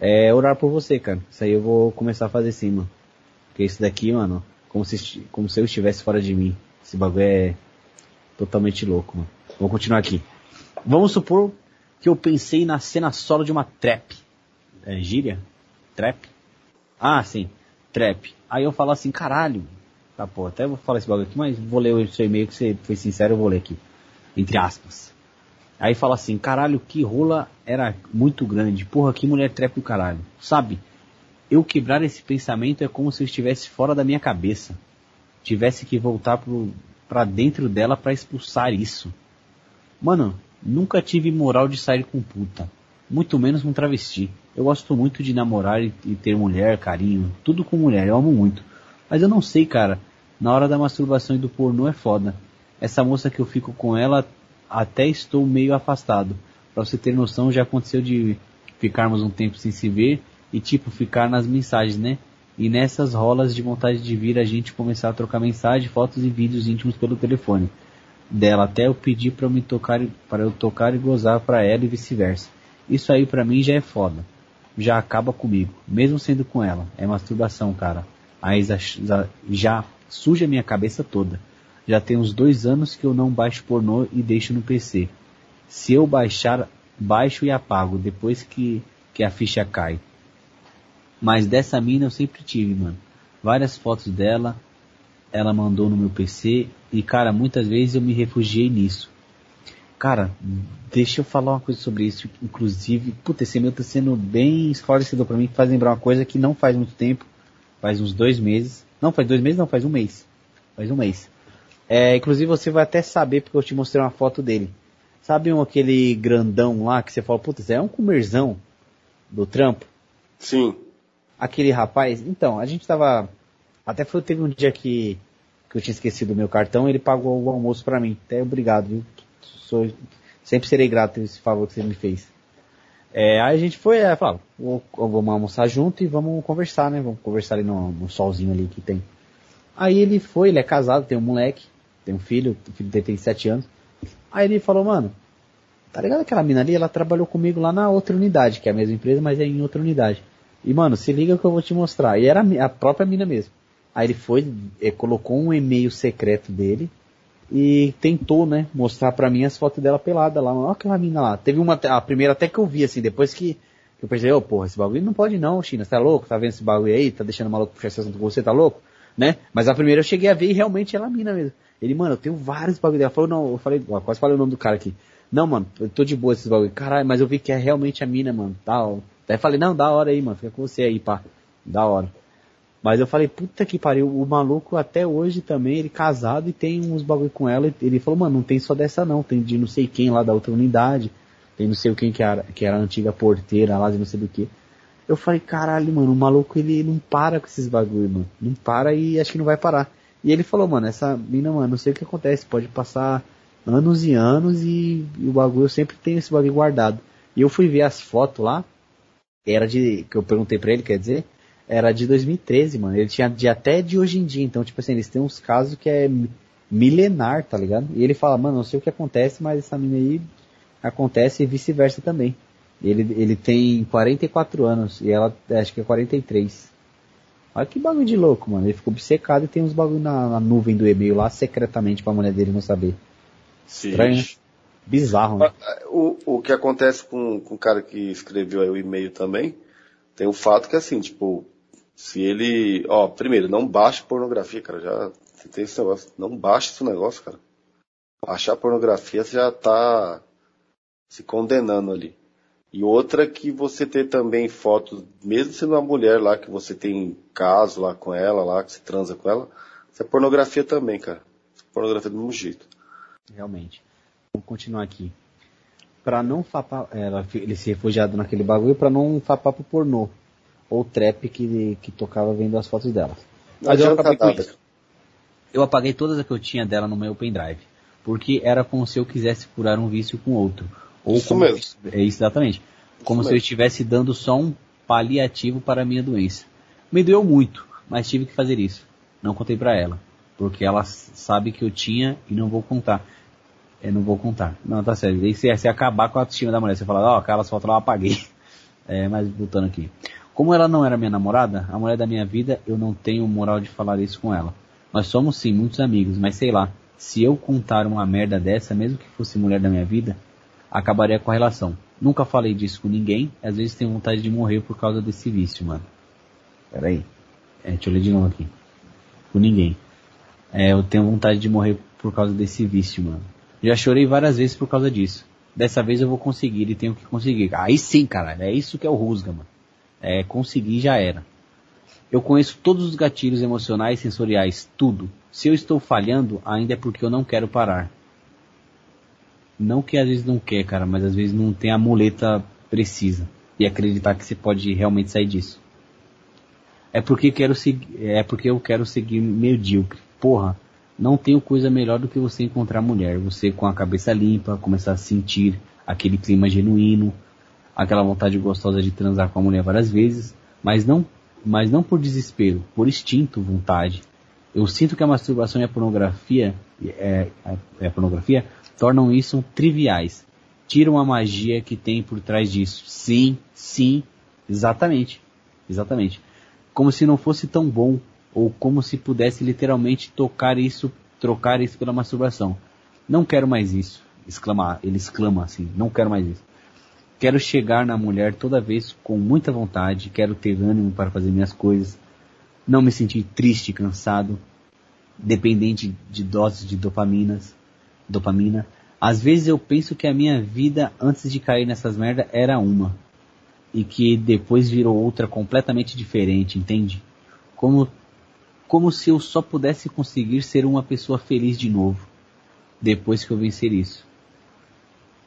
é orar por você, cara. Isso aí eu vou começar a fazer sim, mano. Porque isso daqui, mano, como se, como se eu estivesse fora de mim. Esse bagulho é totalmente louco, mano. Vou continuar aqui. Vamos supor que eu pensei na cena solo de uma trap. É gíria? Trap? Ah, sim. Trap. Aí eu falo assim, caralho. Tá, pô, até vou falar esse bagulho aqui, mas vou ler o seu e-mail que você foi sincero, eu vou ler aqui. Entre aspas. Aí fala assim, caralho, que rola era muito grande. Porra, que mulher trap do caralho. Sabe? Eu quebrar esse pensamento é como se eu estivesse fora da minha cabeça. Tivesse que voltar pro, pra dentro dela pra expulsar isso. Mano, nunca tive moral de sair com puta. Muito menos com travesti. Eu gosto muito de namorar e, e ter mulher, carinho. Tudo com mulher, eu amo muito. Mas eu não sei, cara. Na hora da masturbação e do pornô é foda. Essa moça que eu fico com ela até estou meio afastado. Pra você ter noção, já aconteceu de ficarmos um tempo sem se ver e tipo ficar nas mensagens, né? E nessas rolas de vontade de vir a gente começar a trocar mensagem, fotos e vídeos íntimos pelo telefone dela até eu pedir para me tocar para eu tocar e gozar para ela e vice-versa. Isso aí para mim já é foda. Já acaba comigo, mesmo sendo com ela. É masturbação, cara. Aí já, já suja minha cabeça toda. Já tem uns dois anos que eu não baixo pornô e deixo no PC. Se eu baixar, baixo e apago depois que, que a ficha cai. Mas dessa mina eu sempre tive, mano. Várias fotos dela, ela mandou no meu PC e, cara, muitas vezes eu me refugiei nisso. Cara, deixa eu falar uma coisa sobre isso. Inclusive, puta, esse meu tá sendo bem esclarecedor para mim, faz lembrar uma coisa que não faz muito tempo, faz uns dois meses. Não, faz dois meses, não, faz um mês. Faz um mês. É, inclusive você vai até saber porque eu te mostrei uma foto dele. Sabe um, aquele grandão lá que você fala, putz, é um comerzão do trampo? Sim. Aquele rapaz, então, a gente tava, até foi, teve um dia que, que eu tinha esquecido o meu cartão, ele pagou o almoço para mim. Até obrigado, viu? Sou, sempre serei grato esse favor que você me fez. É, aí a gente foi, é, falou, vamos almoçar junto e vamos conversar, né? Vamos conversar ali no, no solzinho ali que tem. Aí ele foi, ele é casado, tem um moleque, tem um filho, o filho dele tem 7 anos. Aí ele falou, mano, tá ligado aquela mina ali? Ela trabalhou comigo lá na outra unidade, que é a mesma empresa, mas é em outra unidade. E mano, se liga que eu vou te mostrar. E era a própria mina mesmo. Aí ele foi, é, colocou um e-mail secreto dele e tentou, né, mostrar pra mim as fotos dela pelada lá. Olha aquela mina lá. Teve uma, a primeira até que eu vi, assim, depois que, eu pensei, ô, oh, porra, esse bagulho não pode não, China, você tá louco? Tá vendo esse bagulho aí? Tá deixando maluco puxar esse assunto com você, tá louco? Né? Mas a primeira eu cheguei a ver e realmente ela é mina mesmo. Ele, mano, eu tenho vários bagulho dela. Falou, não, eu falei, ó, quase falei o nome do cara aqui. Não, mano, eu tô de boa esses bagulho. Caralho, mas eu vi que é realmente a mina, mano, tal. Daí falei, não, da hora aí, mano, fica com você aí, pá. Da hora. Mas eu falei, puta que pariu, o maluco até hoje também, ele casado e tem uns bagulho com ela. Ele falou, mano, não tem só dessa não, tem de não sei quem lá da outra unidade. Tem não sei quem que era, que era a antiga porteira lá de não sei do que. Eu falei, caralho, mano, o maluco ele não para com esses bagulho, mano. Não para e acho que não vai parar. E ele falou, mano, essa mina, mano, não sei o que acontece, pode passar anos e anos e, e o bagulho, eu sempre tenho esse bagulho guardado. E eu fui ver as fotos lá, era de, que eu perguntei pra ele, quer dizer, era de 2013, mano. Ele tinha de até de hoje em dia, então, tipo assim, eles têm uns casos que é milenar, tá ligado? E ele fala, mano, não sei o que acontece, mas essa mina aí acontece e vice-versa também. Ele, ele tem 44 anos e ela acho que é 43. Olha que bagulho de louco, mano. Ele ficou obcecado e tem uns bagulho na, na nuvem do e-mail lá secretamente pra mulher dele não saber. Sim. Estranho, né? Bizarro, né? O, o que acontece com, com o cara que escreveu aí o e-mail também, tem o fato que assim, tipo, se ele, ó, primeiro, não baixe pornografia, cara, já tem esse negócio, não baixe esse negócio, cara. Baixar pornografia você já tá se condenando ali. E outra que você ter também fotos, mesmo sendo uma mulher lá, que você tem caso lá com ela, lá, que você transa com ela, isso é pornografia também, cara. Pornografia do mesmo jeito. Realmente. Vamos continuar aqui. Pra não fapar, ela, ele se refugiado naquele bagulho pra não fapar pro pornô. Ou trap que, que tocava vendo as fotos dela. Mas eu acabei com isso. Eu apaguei todas as que eu tinha dela no meu pendrive. Porque era como se eu quisesse curar um vício com outro ou isso como, mesmo. É exatamente. Como isso se eu mesmo. estivesse dando só um paliativo para a minha doença. Me doeu muito, mas tive que fazer isso. Não contei para ela, porque ela sabe que eu tinha e não vou contar. Eu não vou contar. Não, tá certo. Daí se, se acabar com a autoestima da mulher, você fala, ó, oh, aquelas fotos lá eu apaguei. É, mas voltando aqui. Como ela não era minha namorada, a mulher da minha vida, eu não tenho moral de falar isso com ela. Nós somos sim muitos amigos, mas sei lá, se eu contar uma merda dessa, mesmo que fosse mulher da minha vida, acabaria com a relação. Nunca falei disso com ninguém, às vezes tenho vontade de morrer por causa desse vício, mano. Pera aí. É, deixa eu ler de novo aqui. Com ninguém. É, eu tenho vontade de morrer por causa desse vício, mano. Já chorei várias vezes por causa disso. Dessa vez eu vou conseguir e tenho que conseguir. Aí sim, caralho. É isso que é o Rusga, mano. É, conseguir já era. Eu conheço todos os gatilhos emocionais, sensoriais, tudo. Se eu estou falhando, ainda é porque eu não quero parar. Não que às vezes não quer, cara, mas às vezes não tem a muleta precisa. E acreditar que você pode realmente sair disso. É porque quero seguir, é porque eu quero seguir medíocre. Porra, Não tenho coisa melhor do que você encontrar mulher. Você com a cabeça limpa, começar a sentir aquele clima genuíno, aquela vontade gostosa de transar com a mulher várias vezes, mas não, mas não por desespero, por instinto, vontade. Eu sinto que a masturbação e a pornografia, é, é, a pornografia tornam isso triviais. Tiram a magia que tem por trás disso. Sim, sim, exatamente, exatamente. Como se não fosse tão bom ou como se pudesse literalmente tocar isso, trocar isso pela masturbação. Não quero mais isso, exclama, ele exclama assim, não quero mais isso. Quero chegar na mulher toda vez com muita vontade, quero ter ânimo para fazer minhas coisas, não me sentir triste, cansado, dependente de doses de dopaminas, dopamina. Às vezes eu penso que a minha vida antes de cair nessas merda era uma e que depois virou outra completamente diferente, entende? Como como se eu só pudesse conseguir ser uma pessoa feliz de novo, depois que eu vencer isso.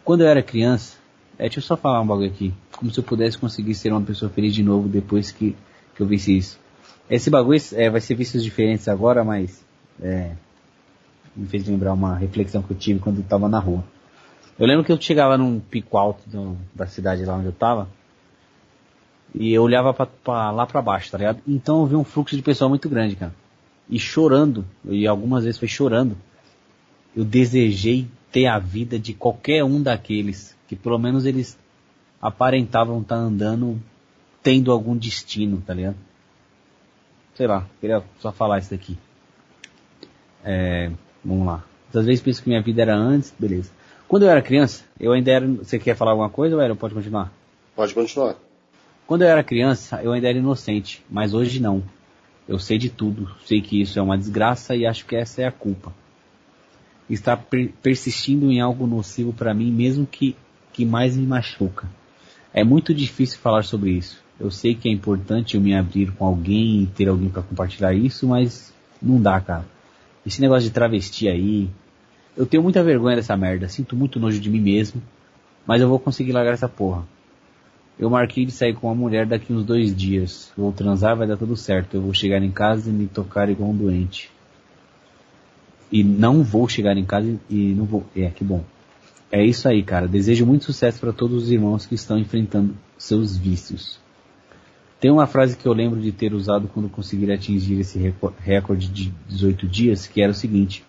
Quando eu era criança, é, deixa eu só falar um bagulho aqui, como se eu pudesse conseguir ser uma pessoa feliz de novo depois que, que eu venci isso. Esse bagulho é, vai ser vistos diferentes agora, mas é, me fez lembrar uma reflexão que eu tive quando eu estava na rua. Eu lembro que eu chegava num pico alto do, da cidade lá onde eu estava, e eu olhava pra, pra lá para baixo, tá ligado? Então eu vi um fluxo de pessoal muito grande, cara. E chorando, e algumas vezes foi chorando. Eu desejei ter a vida de qualquer um daqueles, que pelo menos eles aparentavam estar tá andando tendo algum destino, tá ligado? Sei lá, queria só falar isso daqui. É, vamos lá. Às vezes penso que minha vida era antes, beleza. Quando eu era criança, eu ainda era. Você quer falar alguma coisa ou era? Pode continuar? Pode continuar. Quando eu era criança, eu ainda era inocente, mas hoje não. Eu sei de tudo, sei que isso é uma desgraça e acho que essa é a culpa. Está per persistindo em algo nocivo para mim, mesmo que, que mais me machuca. É muito difícil falar sobre isso. Eu sei que é importante eu me abrir com alguém e ter alguém para compartilhar isso, mas não dá, cara. Esse negócio de travesti aí. Eu tenho muita vergonha dessa merda, sinto muito nojo de mim mesmo, mas eu vou conseguir largar essa porra. Eu marquei de sair com uma mulher daqui uns dois dias. Vou transar, vai dar tudo certo. Eu vou chegar em casa e me tocar igual um doente. E não vou chegar em casa e não vou. É, que bom. É isso aí, cara. Desejo muito sucesso para todos os irmãos que estão enfrentando seus vícios. Tem uma frase que eu lembro de ter usado quando conseguir atingir esse recorde de 18 dias, que era o seguinte: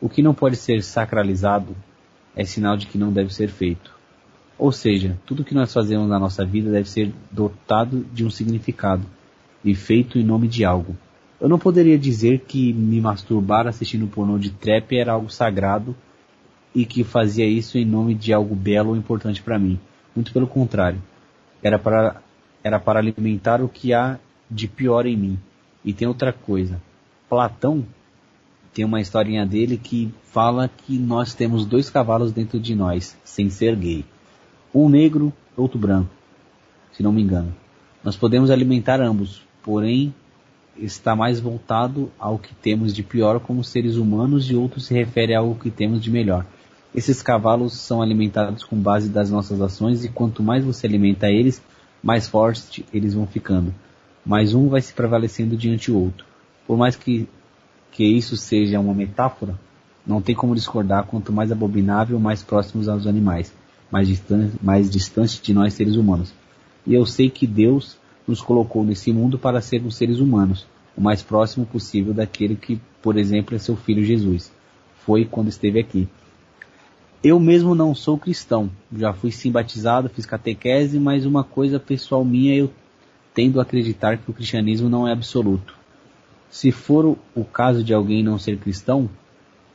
O que não pode ser sacralizado é sinal de que não deve ser feito. Ou seja, tudo que nós fazemos na nossa vida deve ser dotado de um significado e feito em nome de algo. Eu não poderia dizer que me masturbar assistindo pornô de trap era algo sagrado e que fazia isso em nome de algo belo ou importante para mim. Muito pelo contrário. Era para, era para alimentar o que há de pior em mim. E tem outra coisa. Platão tem uma historinha dele que fala que nós temos dois cavalos dentro de nós, sem ser gay. Um negro, outro branco, se não me engano. Nós podemos alimentar ambos, porém está mais voltado ao que temos de pior como seres humanos e outro se refere a algo que temos de melhor. Esses cavalos são alimentados com base das nossas ações e quanto mais você alimenta eles, mais fortes eles vão ficando. Mas um vai se prevalecendo diante do outro. Por mais que, que isso seja uma metáfora, não tem como discordar quanto mais abominável, mais próximos aos animais mais distante, mais distante de nós seres humanos. E eu sei que Deus nos colocou nesse mundo para sermos seres humanos, o mais próximo possível daquele que, por exemplo, é seu filho Jesus. Foi quando esteve aqui. Eu mesmo não sou cristão, já fui sim batizado, fiz catequese, mas uma coisa pessoal minha eu tendo a acreditar que o cristianismo não é absoluto. Se for o caso de alguém não ser cristão,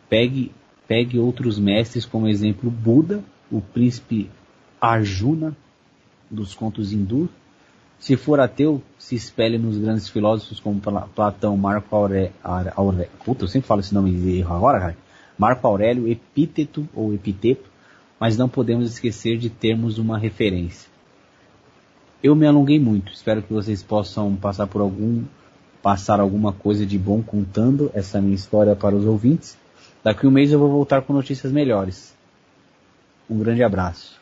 pegue, pegue outros mestres como exemplo Buda o príncipe Arjuna dos contos hindu. Se for ateu, se espelhe nos grandes filósofos como Platão, Marco Aurélio, puta, eu sempre falo esse nome de erro agora, cara. Marco Aurélio, Epíteto ou Epiteto, mas não podemos esquecer de termos uma referência. Eu me alonguei muito, espero que vocês possam passar por algum, passar alguma coisa de bom contando essa minha história para os ouvintes. Daqui um mês eu vou voltar com notícias melhores. Um grande abraço.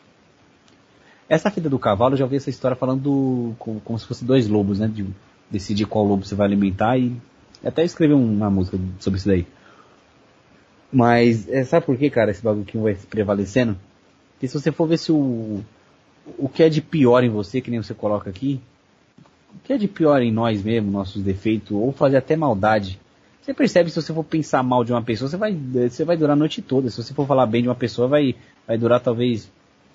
Essa fita do cavalo, eu já ouvi essa história falando do, como, como, se fosse dois lobos, né? De decidir qual lobo você vai alimentar e até escrever uma música sobre isso daí. Mas, é, sabe por que, cara, esse bagulho que vai se prevalecendo? Porque se você for ver se o, o que é de pior em você, que nem você coloca aqui, o que é de pior em nós mesmo, nossos defeitos, ou fazer até maldade, você percebe se você for pensar mal de uma pessoa, você vai, você vai durar a noite toda. Se você for falar bem de uma pessoa, vai, vai durar talvez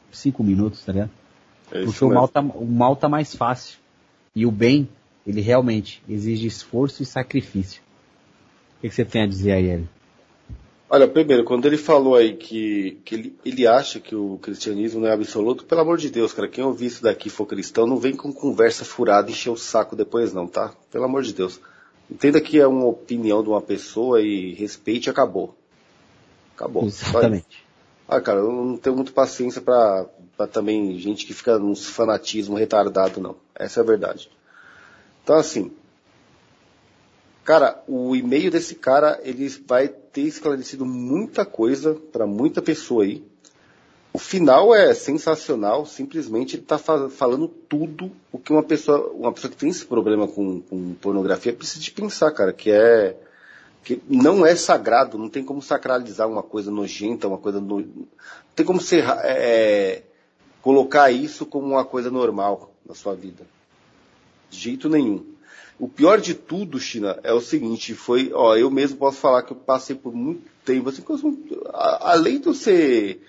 cinco minutos, tá ligado? É Porque o mal, tá, o mal tá mais fácil. E o bem, ele realmente exige esforço e sacrifício. O que, que você tem a dizer aí, Hélio? Olha, primeiro, quando ele falou aí que, que ele, ele acha que o cristianismo não é absoluto, pelo amor de Deus, cara, quem ouvir isso daqui for cristão, não vem com conversa furada e encher o saco depois não, tá? Pelo amor de Deus. Entenda que é uma opinião de uma pessoa e respeite acabou. Acabou. Exatamente. Ah, cara, eu não tenho muita paciência pra, pra também gente que fica nos fanatismo retardado, não. Essa é a verdade. Então, assim, cara, o e-mail desse cara, ele vai ter esclarecido muita coisa pra muita pessoa aí. O final é sensacional, simplesmente ele tá fa- falando tudo o que uma pessoa, uma pessoa que tem esse problema com, com pornografia precisa de pensar, cara, que é que não é sagrado, não tem como sacralizar uma coisa nojenta, uma coisa no... não tem como ser é, colocar isso como uma coisa normal na sua vida. De jeito nenhum. O pior de tudo, China, é o seguinte, foi, ó, eu mesmo posso falar que eu passei por muito tempo, assim, além de eu ser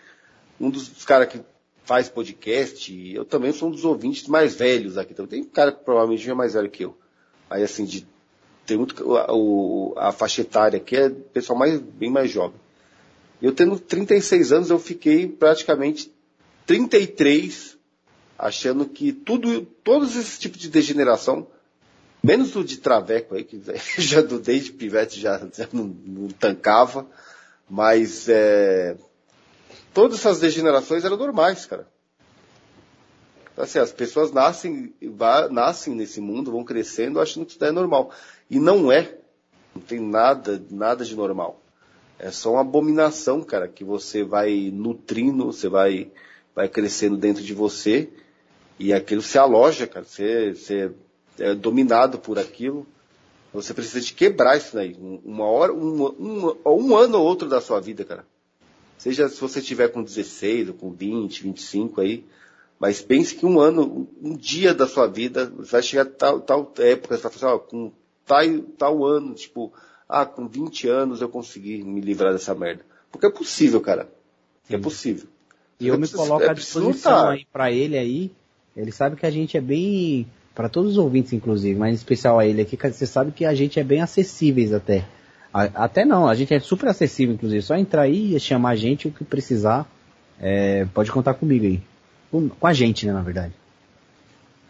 um dos, dos caras que faz podcast, eu também sou um dos ouvintes mais velhos aqui. Então, tem cara que provavelmente é mais velho que eu. Aí, assim, de, tem muito, o, a faixa etária aqui é pessoal mais, bem mais jovem. Eu tendo 36 anos, eu fiquei praticamente 33 achando que tudo, todos esses tipos de degeneração, menos o de traveco aí, que já do desde pivete já, já não, não tancava, mas é, todas essas degenerações eram normais, cara. Assim, as pessoas nascem, nascem nesse mundo, vão crescendo achando que isso é normal. E não é. Não tem nada, nada de normal. É só uma abominação, cara, que você vai nutrindo, você vai, vai crescendo dentro de você e aquilo se aloja, cara. Você, você é dominado por aquilo. Você precisa de quebrar isso daí. Um- Uma hora, um, um ano ou outro da sua vida, cara. Seja se você tiver com 16 ou com 20, 25 aí. Mas pense que um ano, um dia da sua vida, você vai chegar a tal, tal época, você vai falar assim, ó, com tal, tal ano, tipo, ah, com 20 anos eu consegui me livrar dessa merda. Porque é possível, cara. É Sim. possível. E eu É me coloco é à disposição lutar. aí pra ele aí. Ele sabe que a gente é bem, Pra todos os ouvintes inclusive, mas em especial a ele aqui, que você sabe que a gente é bem acessíveis até. A- até não, a gente é super acessível inclusive. Só entrar aí e chamar a gente o que precisar. é, pode contar comigo aí. Com, com a gente, né, na verdade.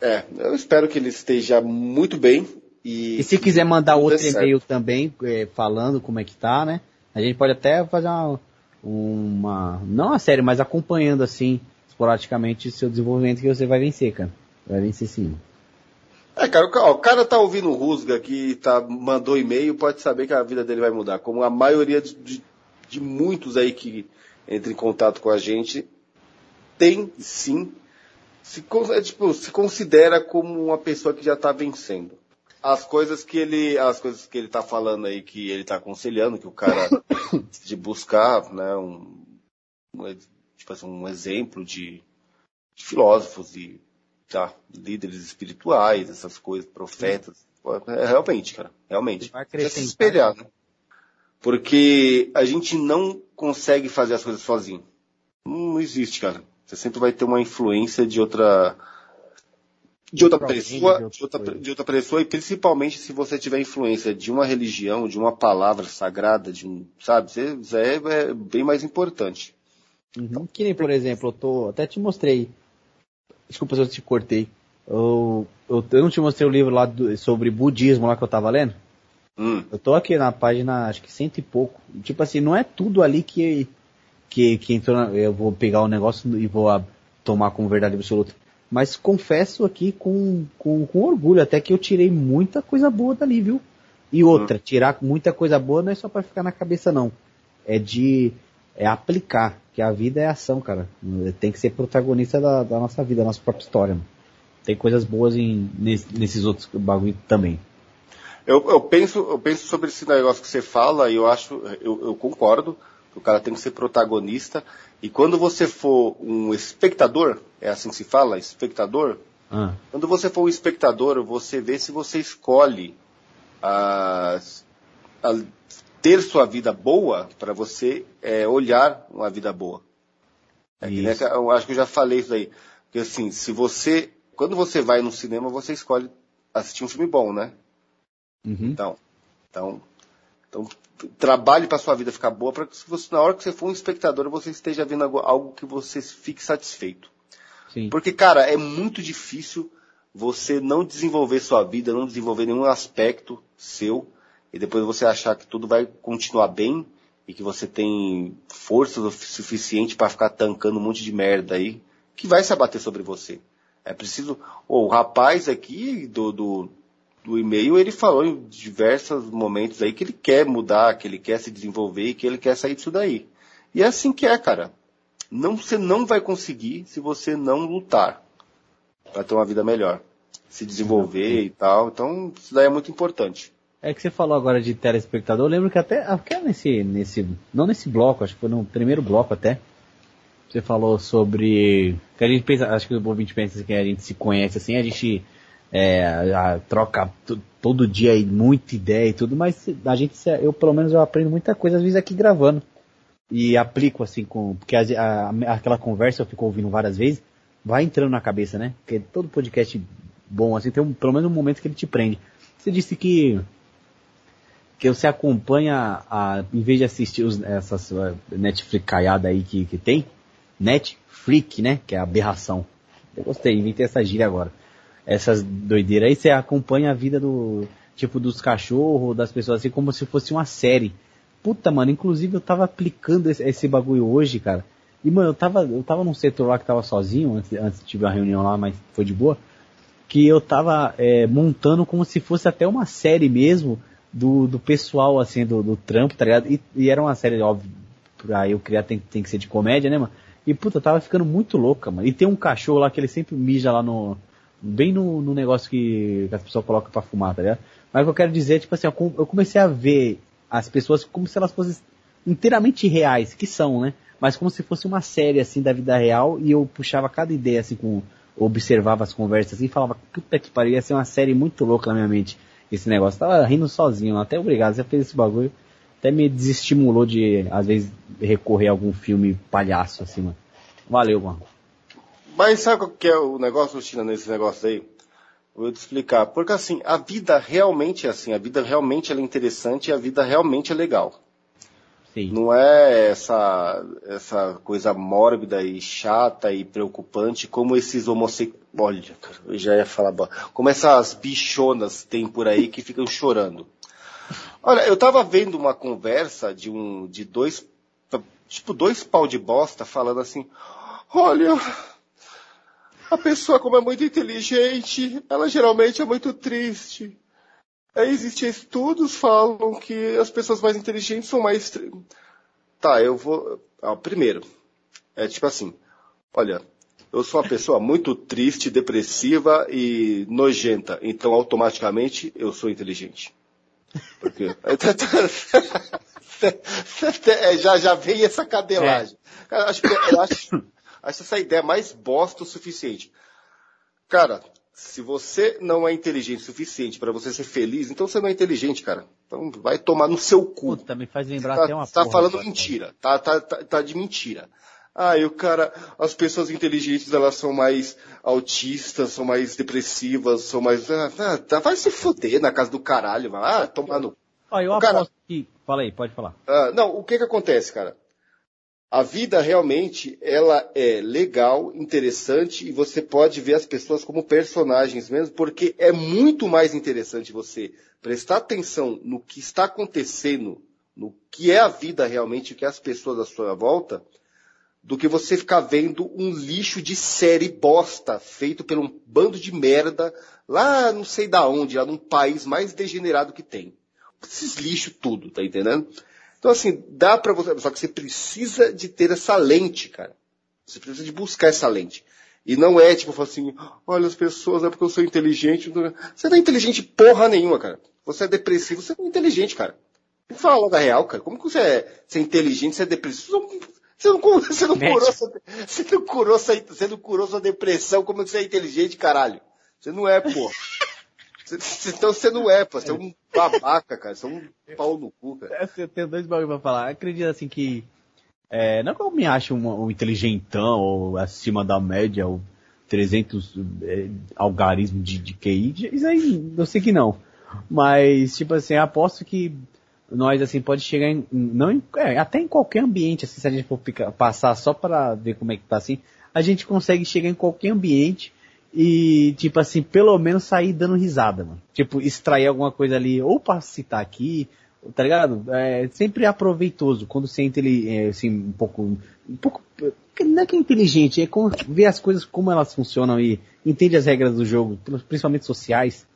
É, eu espero que ele esteja muito bem e... E se quiser mandar outro e-mail também, é, falando como é que tá, né? A gente pode até fazer uma, uma não a série, mas acompanhando assim, esporadicamente, o seu desenvolvimento que você vai vencer, cara. Vai vencer sim. É, cara, o cara tá ouvindo o Rusga que tá, mandou e-mail, pode saber que a vida dele vai mudar. Como a maioria de, de- de muitos aí que entram em contato com a gente, tem sim, se, é, tipo, se considera como uma pessoa que já tá vencendo. As coisas que ele, as coisas que ele tá falando aí, que ele tá aconselhando, que o cara de buscar, né, um, um tipo assim, um exemplo de, de filósofos e tá, líderes espirituais, essas coisas, profetas. É, realmente, cara, realmente. É se espelhar, né? Porque a gente não consegue fazer as coisas sozinho. Não existe, cara. Você sempre vai ter uma influência de outra de outra pessoa, de outra de outra, coisa. de outra pessoa e principalmente se você tiver influência de uma religião, de uma palavra sagrada, de um, sabe, é, é bem mais importante. Uhum. Que nem, por exemplo, eu tô. Até te mostrei. Desculpa se eu te cortei. Eu, eu, eu não te mostrei o livro lá do- sobre budismo lá que eu tava lendo? Hum, Eu tô aqui na página, acho que cento e pouco. Tipo assim, não é tudo ali que, que, que entrou na, eu vou pegar o negócio e vou ah, tomar como verdade absoluta. Mas confesso aqui com, com, com orgulho até que eu tirei muita coisa boa dali, viu? E outra, tirar muita coisa boa não é só pra ficar na cabeça não. É de é aplicar, que a vida é ação, cara. Tem que ser protagonista da, da nossa vida, da nossa própria história. Mano. Tem coisas boas em, nesse- nesses outros bagulho também. Eu, eu penso, eu penso sobre esse negócio que você fala e eu acho, eu, eu concordo. O cara tem que ser protagonista. E quando você for um espectador, é assim que se fala, espectador. Ah, Quando você for um espectador, você vê se você escolhe a, a ter sua vida boa para você é, olhar uma vida boa. É que, né, eu acho que eu já falei isso aí. Porque assim, se você. Quando você vai no cinema, você escolhe assistir um filme bom, né? uhum. Então, então, então trabalhe para sua vida ficar boa para que se você, na hora que você for um espectador, você esteja vendo algo, algo que você fique satisfeito. Sim. Porque, cara, é muito difícil você não desenvolver sua vida, não desenvolver nenhum aspecto seu, e depois você achar que tudo vai continuar bem e que você tem força suficiente para ficar tancando um monte de merda aí, que vai se abater sobre você. É preciso. O rapaz aqui do, do, do e-mail, ele falou em diversos momentos aí que ele quer mudar, que ele quer se desenvolver e que ele quer sair disso daí. E é assim que é, cara. Não, você não vai conseguir se você não lutar para ter uma vida melhor. Se desenvolver e tal. Então, isso daí é muito importante. É que você falou agora de telespectador, eu lembro que até, até nesse, nesse, não nesse bloco, acho que foi no primeiro bloco até, você falou sobre, que a gente pensa, acho que o ouvinte pensa que a gente se conhece assim, a gente é, a- troca todo dia aí muita ideia e tudo, mas a gente, eu pelo menos eu aprendo muita coisa às vezes aqui gravando. E aplico assim com, porque a- a- aquela conversa eu fico ouvindo várias vezes, vai entrando na cabeça, né? Porque todo podcast bom assim tem um, pelo menos um momento que ele te prende. Você disse que que você acompanha, a, em vez de assistir os, essas Netflix caiada aí que, que tem, Netflix, né? Que é aberração. Eu gostei, inventei essa gíria agora. Essas doideiras aí, você acompanha a vida do, tipo, dos cachorros, das pessoas, assim, como se fosse uma série. Puta, mano, inclusive eu tava aplicando esse, esse bagulho hoje, cara. E, mano, eu tava, eu tava num setor lá que tava sozinho, antes, antes tive uma reunião lá, mas foi de boa. Que eu tava é, montando como se fosse até uma série mesmo, do, do pessoal, assim, do, do trampo, tá ligado? E, e era uma série, óbvio, pra eu criar tem, tem que ser de comédia, né, mano? E, puta, tava ficando muito louca, mano. E tem um cachorro lá que ele sempre mija lá no... Bem no, no negócio que, que as pessoas colocam pra fumar, tá ligado? Mas o que eu quero dizer, tipo assim, eu comecei a ver as pessoas como se elas fossem inteiramente reais, que são, né? Mas como se fosse uma série, assim, da vida real, e eu puxava cada ideia, assim, com... Observava as conversas assim, e falava, puta que pariu, ia ser uma série muito louca na minha mente esse negócio. Tava rindo sozinho, até obrigado, você fez esse bagulho. Até me desestimulou de, às vezes, recorrer a algum filme palhaço, assim, mano. Valeu, mano. Mas sabe qual que é o negócio, China, nesse negócio aí? Vou te explicar. Porque assim, a vida realmente é assim, a vida realmente é interessante e a vida realmente é legal. Sim. Não é essa, essa coisa mórbida e chata e preocupante como esses homossexuais. Olha, eu já ia falar. Como essas bichonas tem por aí que ficam chorando. Olha, eu tava vendo uma conversa de um, de dois, tipo dois pau de bosta falando assim, olha, a pessoa como é muito inteligente, ela geralmente é muito triste. Aí existem estudos falam que as pessoas mais inteligentes são mais. Tá, eu vou. ah, primeiro, é tipo assim: olha, eu sou uma pessoa muito triste, depressiva e nojenta, então automaticamente eu sou inteligente. Porque. É, já, já vem essa cadelagem. Cara, acho que, eu acho, acho essa ideia mais bosta o suficiente. Cara, se você não é inteligente o suficiente para você ser feliz, então você não é inteligente, cara. Então vai tomar no seu cu. Puta, me faz lembrar Tá, até uma tá porra, falando cara. mentira. Tá, tá, tá, tá de mentira. Ah, e o cara, as pessoas inteligentes, elas são mais autistas, são mais depressivas, são mais. Ah, ah, tá, vai se fuder na casa do caralho, vai. Ah, tomar no. Ó, eu Cara- aposto que... Fala aí, pode falar. Ah, não, o que que acontece, cara? A vida realmente, ela é legal, interessante, e você pode ver as pessoas como personagens mesmo, porque é muito mais interessante você prestar atenção no que está acontecendo, no que é a vida realmente, o que é as pessoas à sua volta, do que você ficar vendo um lixo de série bosta feito por um bando de merda lá não sei da onde, lá num país mais degenerado que tem. Esses lixo tudo, tá entendendo? Então assim, dá pra você, só que você precisa de ter essa lente, cara. Você precisa de buscar essa lente. E não é tipo, assim, olha as pessoas, é porque eu sou inteligente. Você não é inteligente porra nenhuma, cara. Você é depressivo, você não é inteligente, cara. Não fala logo a real, cara. Como que você é, você é inteligente, você é depressivo? Você não, você não, curou, sua, você não curou sua, você não curou sua depressão, como que você é inteligente, caralho? Você não é, porra. Então você não é, pô. Você é um babaca, cara. Você é um pau no cu, cara. Eu tenho dois bagulhos pra falar. Acredito assim que. É, não que eu me ache um, um inteligentão ou acima da média, ou 300 é, de, de QI. Isso aí, eu sei que não. Mas, tipo assim, aposto que nós, assim, pode chegar em, não em, é, até em qualquer ambiente, assim, se a gente for passar só para ver como é que tá assim, a gente consegue chegar em qualquer ambiente e, tipo assim, pelo menos sair dando risada, mano. Tipo, extrair alguma coisa ali, ou pra citar aqui, tá ligado? É sempre aproveitoso, quando você é, assim, um pouco, um pouco, não é que é inteligente, é ver as coisas como elas funcionam e entende as regras do jogo, principalmente sociais,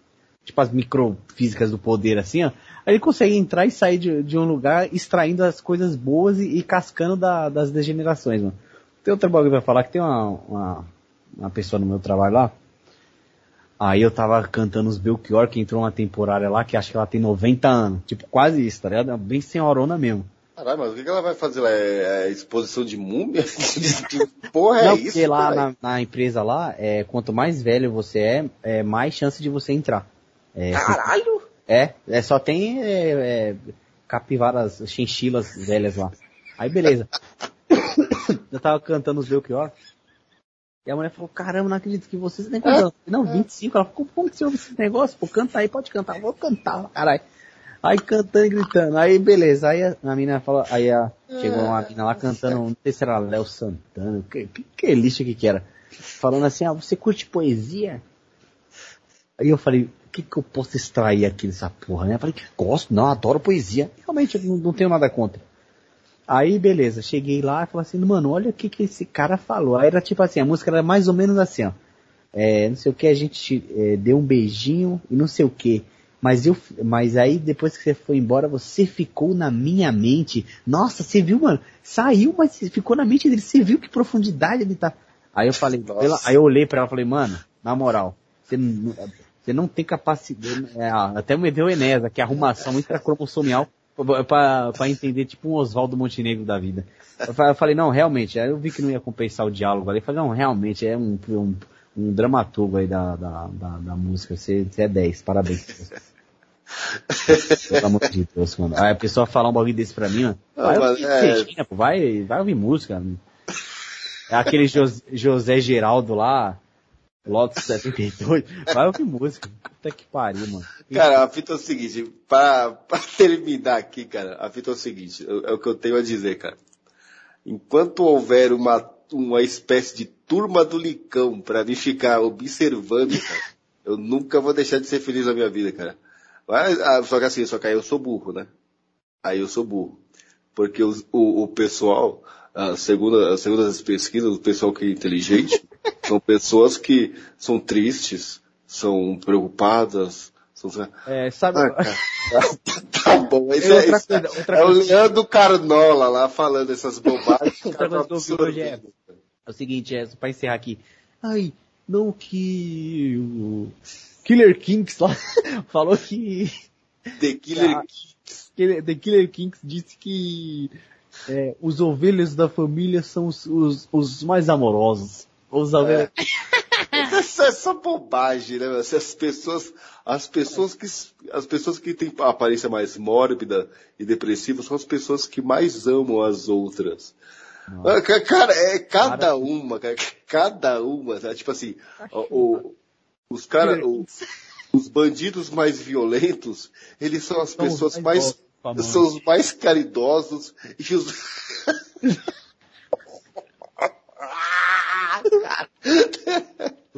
tipo as microfísicas do poder, assim, ó. Aí ele consegue entrar e sair de, de um lugar extraindo as coisas boas e, e cascando da, das degenerações, mano. Tem outro bagulho pra falar que tem uma, uma uma pessoa no meu trabalho lá. Aí eu tava cantando os Belchior, que entrou uma temporária lá, que acho que ela tem 90 anos. Tipo, quase isso, tá ligado? Bem senhorona mesmo. Caralho, mas o que ela vai fazer lá? É, é exposição de múmia? que porra é Não, isso? Porque lá na, na, empresa lá, é, quanto mais velho você é, é mais chance de você entrar. É, Caralho! É, é só tem é, é, capivaras, chinchilas velhas lá. Aí beleza. eu tava cantando os Belchior. E a mulher falou, caramba, não acredito que vocês nem quantos Não, 25. Ela falou, como que você ouve esse negócio? Pô, canta aí, pode cantar. Vou cantar, caralho. Aí cantando e gritando. Aí beleza. Aí a, a menina falou, aí a, chegou uma menina lá cantando, não sei se era Léo Santana, que, que, que lixo que que era. Falando assim, ah, você curte poesia? Aí eu falei, o que que eu posso extrair aqui dessa porra, né? Eu falei, que gosto, não, adoro poesia. Realmente, não, não tenho nada contra. Aí, beleza, cheguei lá e falei assim, mano, olha o que que esse cara falou. Aí era tipo assim, a música era mais ou menos assim, ó. É, não sei o que, a gente é, deu um beijinho e não sei o que. Mas eu, mas aí depois que você foi embora, você ficou na minha mente. Nossa, você viu, mano? Saiu, mas ficou na mente dele. Você viu que profundidade ele tá. Aí eu falei, pela, aí eu olhei para ela e falei, mano, na moral, você não, você não tem capacidade. É, até me deu Enéas, que é arrumação intracromossomial para entender tipo um Oswaldo Montenegro da vida. Eu falei, não, realmente, eu vi que não ia compensar o diálogo ali. Eu falei, não, realmente, é um, um, um dramaturgo aí da, da, da, da música. Você, você é 10, parabéns. Pelo amor de Deus, mano. Aí a pessoa falar um bagulho desse pra mim, mano. Vai, é... vai, vai ouvir música. É aquele José Geraldo lá, Lotus 72. Vai ouvir música. Puta que pariu, mano. Cara, a fita é o seguinte, pra, pra terminar aqui, cara, a fita é o seguinte, é, é o que eu tenho a dizer, cara. Enquanto houver uma, uma espécie de turma do licão pra me ficar observando, cara, eu nunca vou deixar de ser feliz na minha vida, cara. Mas, ah, só que assim, só que aí eu sou burro, né? Aí eu sou burro. Porque o, o, o pessoal, ah, segundo, segundo as pesquisas, o pessoal que é inteligente, são pessoas que são tristes, são preocupadas, são... É, sabe... Ah, tá, bom, esse é, coisa, outra é o Leandro Carnola lá falando essas bobagens. outra coisa que eu hoje é, é o seguinte, é, pra encerrar aqui. Ai, não que o Killer Kinks lá falou que... The Killer Kinks. The Killer Kinks disse que é, os ovelhas da família são os, os, os mais amorosos. Os ovelhas... É. Isso é só bobagem, né? As pessoas, as pessoas que, as pessoas que têm a aparência mais mórbida e depressiva são as pessoas que mais amam as outras. Nossa. Ah, cara, é cada uma, cara, cada uma, né? tipo assim, o, o, os caras, os bandidos mais violentos, eles são as pessoas mais, são os mais caridosos e os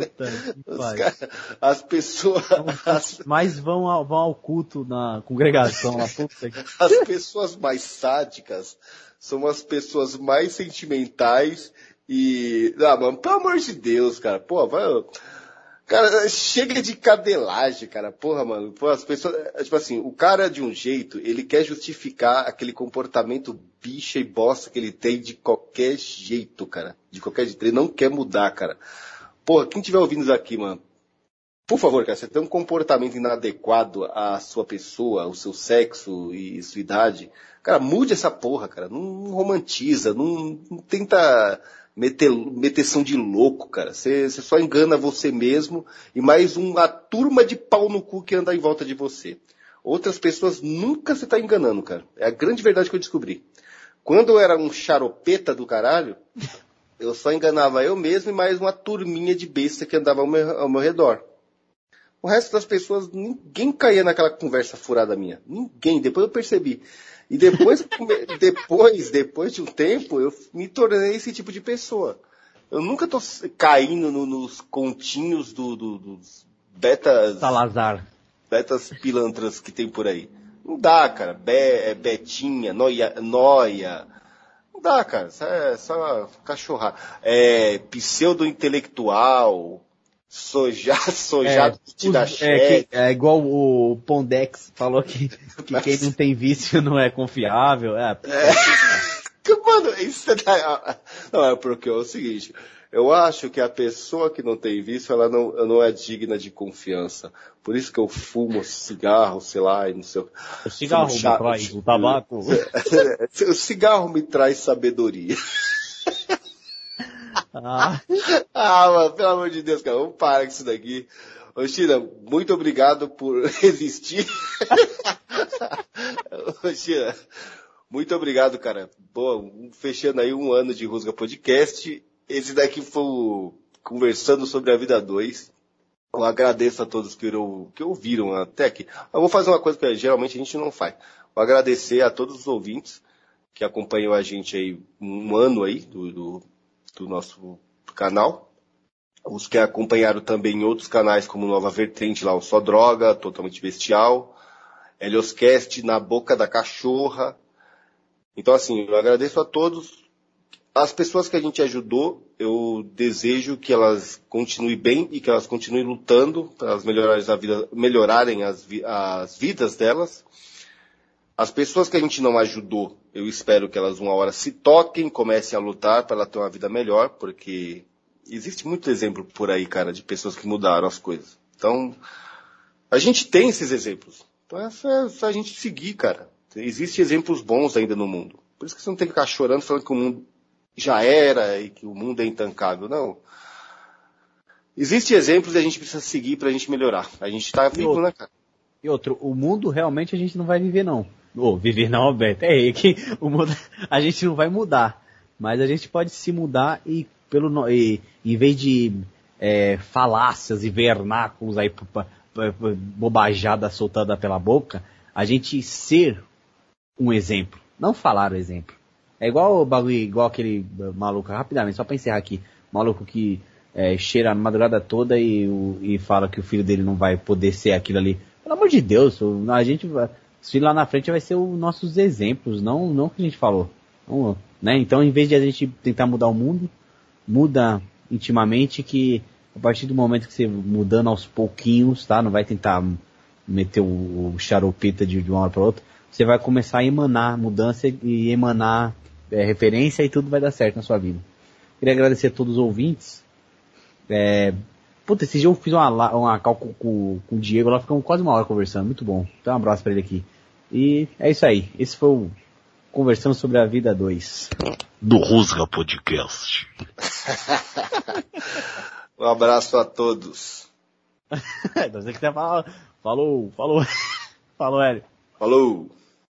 Puta, as pessoas. As... Mais vão ao, vão ao culto na congregação lá. Puta. As pessoas mais sádicas são as pessoas mais sentimentais e. Ah, mano, pelo amor de Deus, cara. Pô, vai. Cara, chega de cadelagem, cara. Porra, mano. Pô, as pessoas. Tipo assim, o cara de um jeito, ele quer justificar aquele comportamento bicha e bosta que ele tem de qualquer jeito, cara. De qualquer jeito. Ele não quer mudar, cara. Porra, quem tiver ouvindo isso aqui, mano, por favor, cara, você tem um comportamento inadequado à sua pessoa, ao seu sexo e sua idade, cara, mude essa porra, cara. Não, romantiza, não, não tenta meter, meteção de louco, cara. Você, você só engana você mesmo e mais uma turma de pau no cu que anda em volta de você. Outras pessoas nunca você tá enganando, cara. É a grande verdade que eu descobri. Quando eu era um charopeta do caralho, eu só enganava eu mesmo e mais uma turminha de besta que andava ao meu, ao meu redor. O resto das pessoas, ninguém caía naquela conversa furada minha. Ninguém. Depois eu percebi. E depois, depois, depois de um tempo, eu me tornei esse tipo de pessoa. Eu nunca tô caindo no, nos continhos do, do, dos betas, Salazar. betas pilantras que tem por aí. Não dá, cara. Be, é betinha, noia, noia. Não dá, cara. Isso é só cachorrar. É pseudo-intelectual, sojar, sojar É, te dá é, que- é igual o Pondex falou que, que quem não tem vício não é confiável. É, Que, Mano, isso é. Não, é porque é o seguinte. Eu acho que a pessoa que não tem vício, ela não, não é digna de confiança. Por isso que eu fumo cigarro, sei lá, e não sei o o cigarro chá- traz o tabaco. O cigarro me traz sabedoria. Ah, Ah, mano, pelo amor de Deus, cara, vamos parar com isso daqui. Ô, China, muito obrigado por existir. Ô, China, muito obrigado, cara. Boa, fechando aí um ano de Rusga Podcast. Esse daqui foi o Conversando sobre a Vida 2. Eu agradeço a todos que, ouviram- que ouviram até aqui. Eu vou fazer uma coisa que geralmente a gente não faz. Vou agradecer a todos os ouvintes que acompanham a gente aí um ano aí do, do, do nosso canal. Os que acompanharam também em outros canais, como Nova Vertente, lá o Só Droga, Totalmente Bestial, Helioscast, Na Boca da Cachorra. Então, assim, eu agradeço a todos. As pessoas que a gente ajudou, eu desejo que elas continuem bem e que elas continuem lutando para melhorarem, a vida, melhorarem as, as vidas delas. As pessoas que a gente não ajudou, eu espero que elas uma hora se toquem, comecem a lutar para ela ter uma vida melhor, porque existe muito exemplo por aí, cara, de pessoas que mudaram as coisas. Então, a gente tem esses exemplos. Então é só, é a gente seguir, cara. Existem exemplos bons ainda no mundo. Por isso que você não tem que ficar chorando falando que o mundo já era e que o mundo é intancável. Não. Existem exemplos e a gente precisa seguir pra gente melhorar. A gente tá vivo, outro? né, cara? E outro, o mundo realmente a gente não vai viver não. Ou viver não, Beto. É aí que o mundo a gente não vai mudar. Mas a gente pode se mudar e pelo e, em vez de é, falácias e vernáculos aí bobajada soltada pela boca, a gente ser um exemplo, não falar o exemplo. É igual o bagulho, igual aquele maluco, rapidamente, só pra encerrar aqui, maluco que é, cheira a madrugada toda e, o- e fala que o filho dele não vai poder ser aquilo ali. Pelo amor de Deus, a gente vai, filhos lá na frente vai ser os nossos exemplos, não, não o que a gente falou. Não, né? Então, em vez de a gente tentar mudar o mundo, muda intimamente que a partir do momento que você mudando aos pouquinhos, tá? Não vai tentar meter o, o charopeta de, de uma hora para outra. Você vai começar a emanar mudança e emanar é, referência e tudo vai dar certo na sua vida. Queria agradecer a todos os ouvintes. É, puta, esse dia eu fiz uma, uma call com, com, com o Diego, lá ficamos quase uma hora conversando, muito bom. Então um abraço para ele aqui. E é isso aí. Esse foi o Conversando sobre a Vida 2. Do Rusga Podcast. Um abraço a todos. você quiser falar, falou, falou, falou, Hélio. Falou!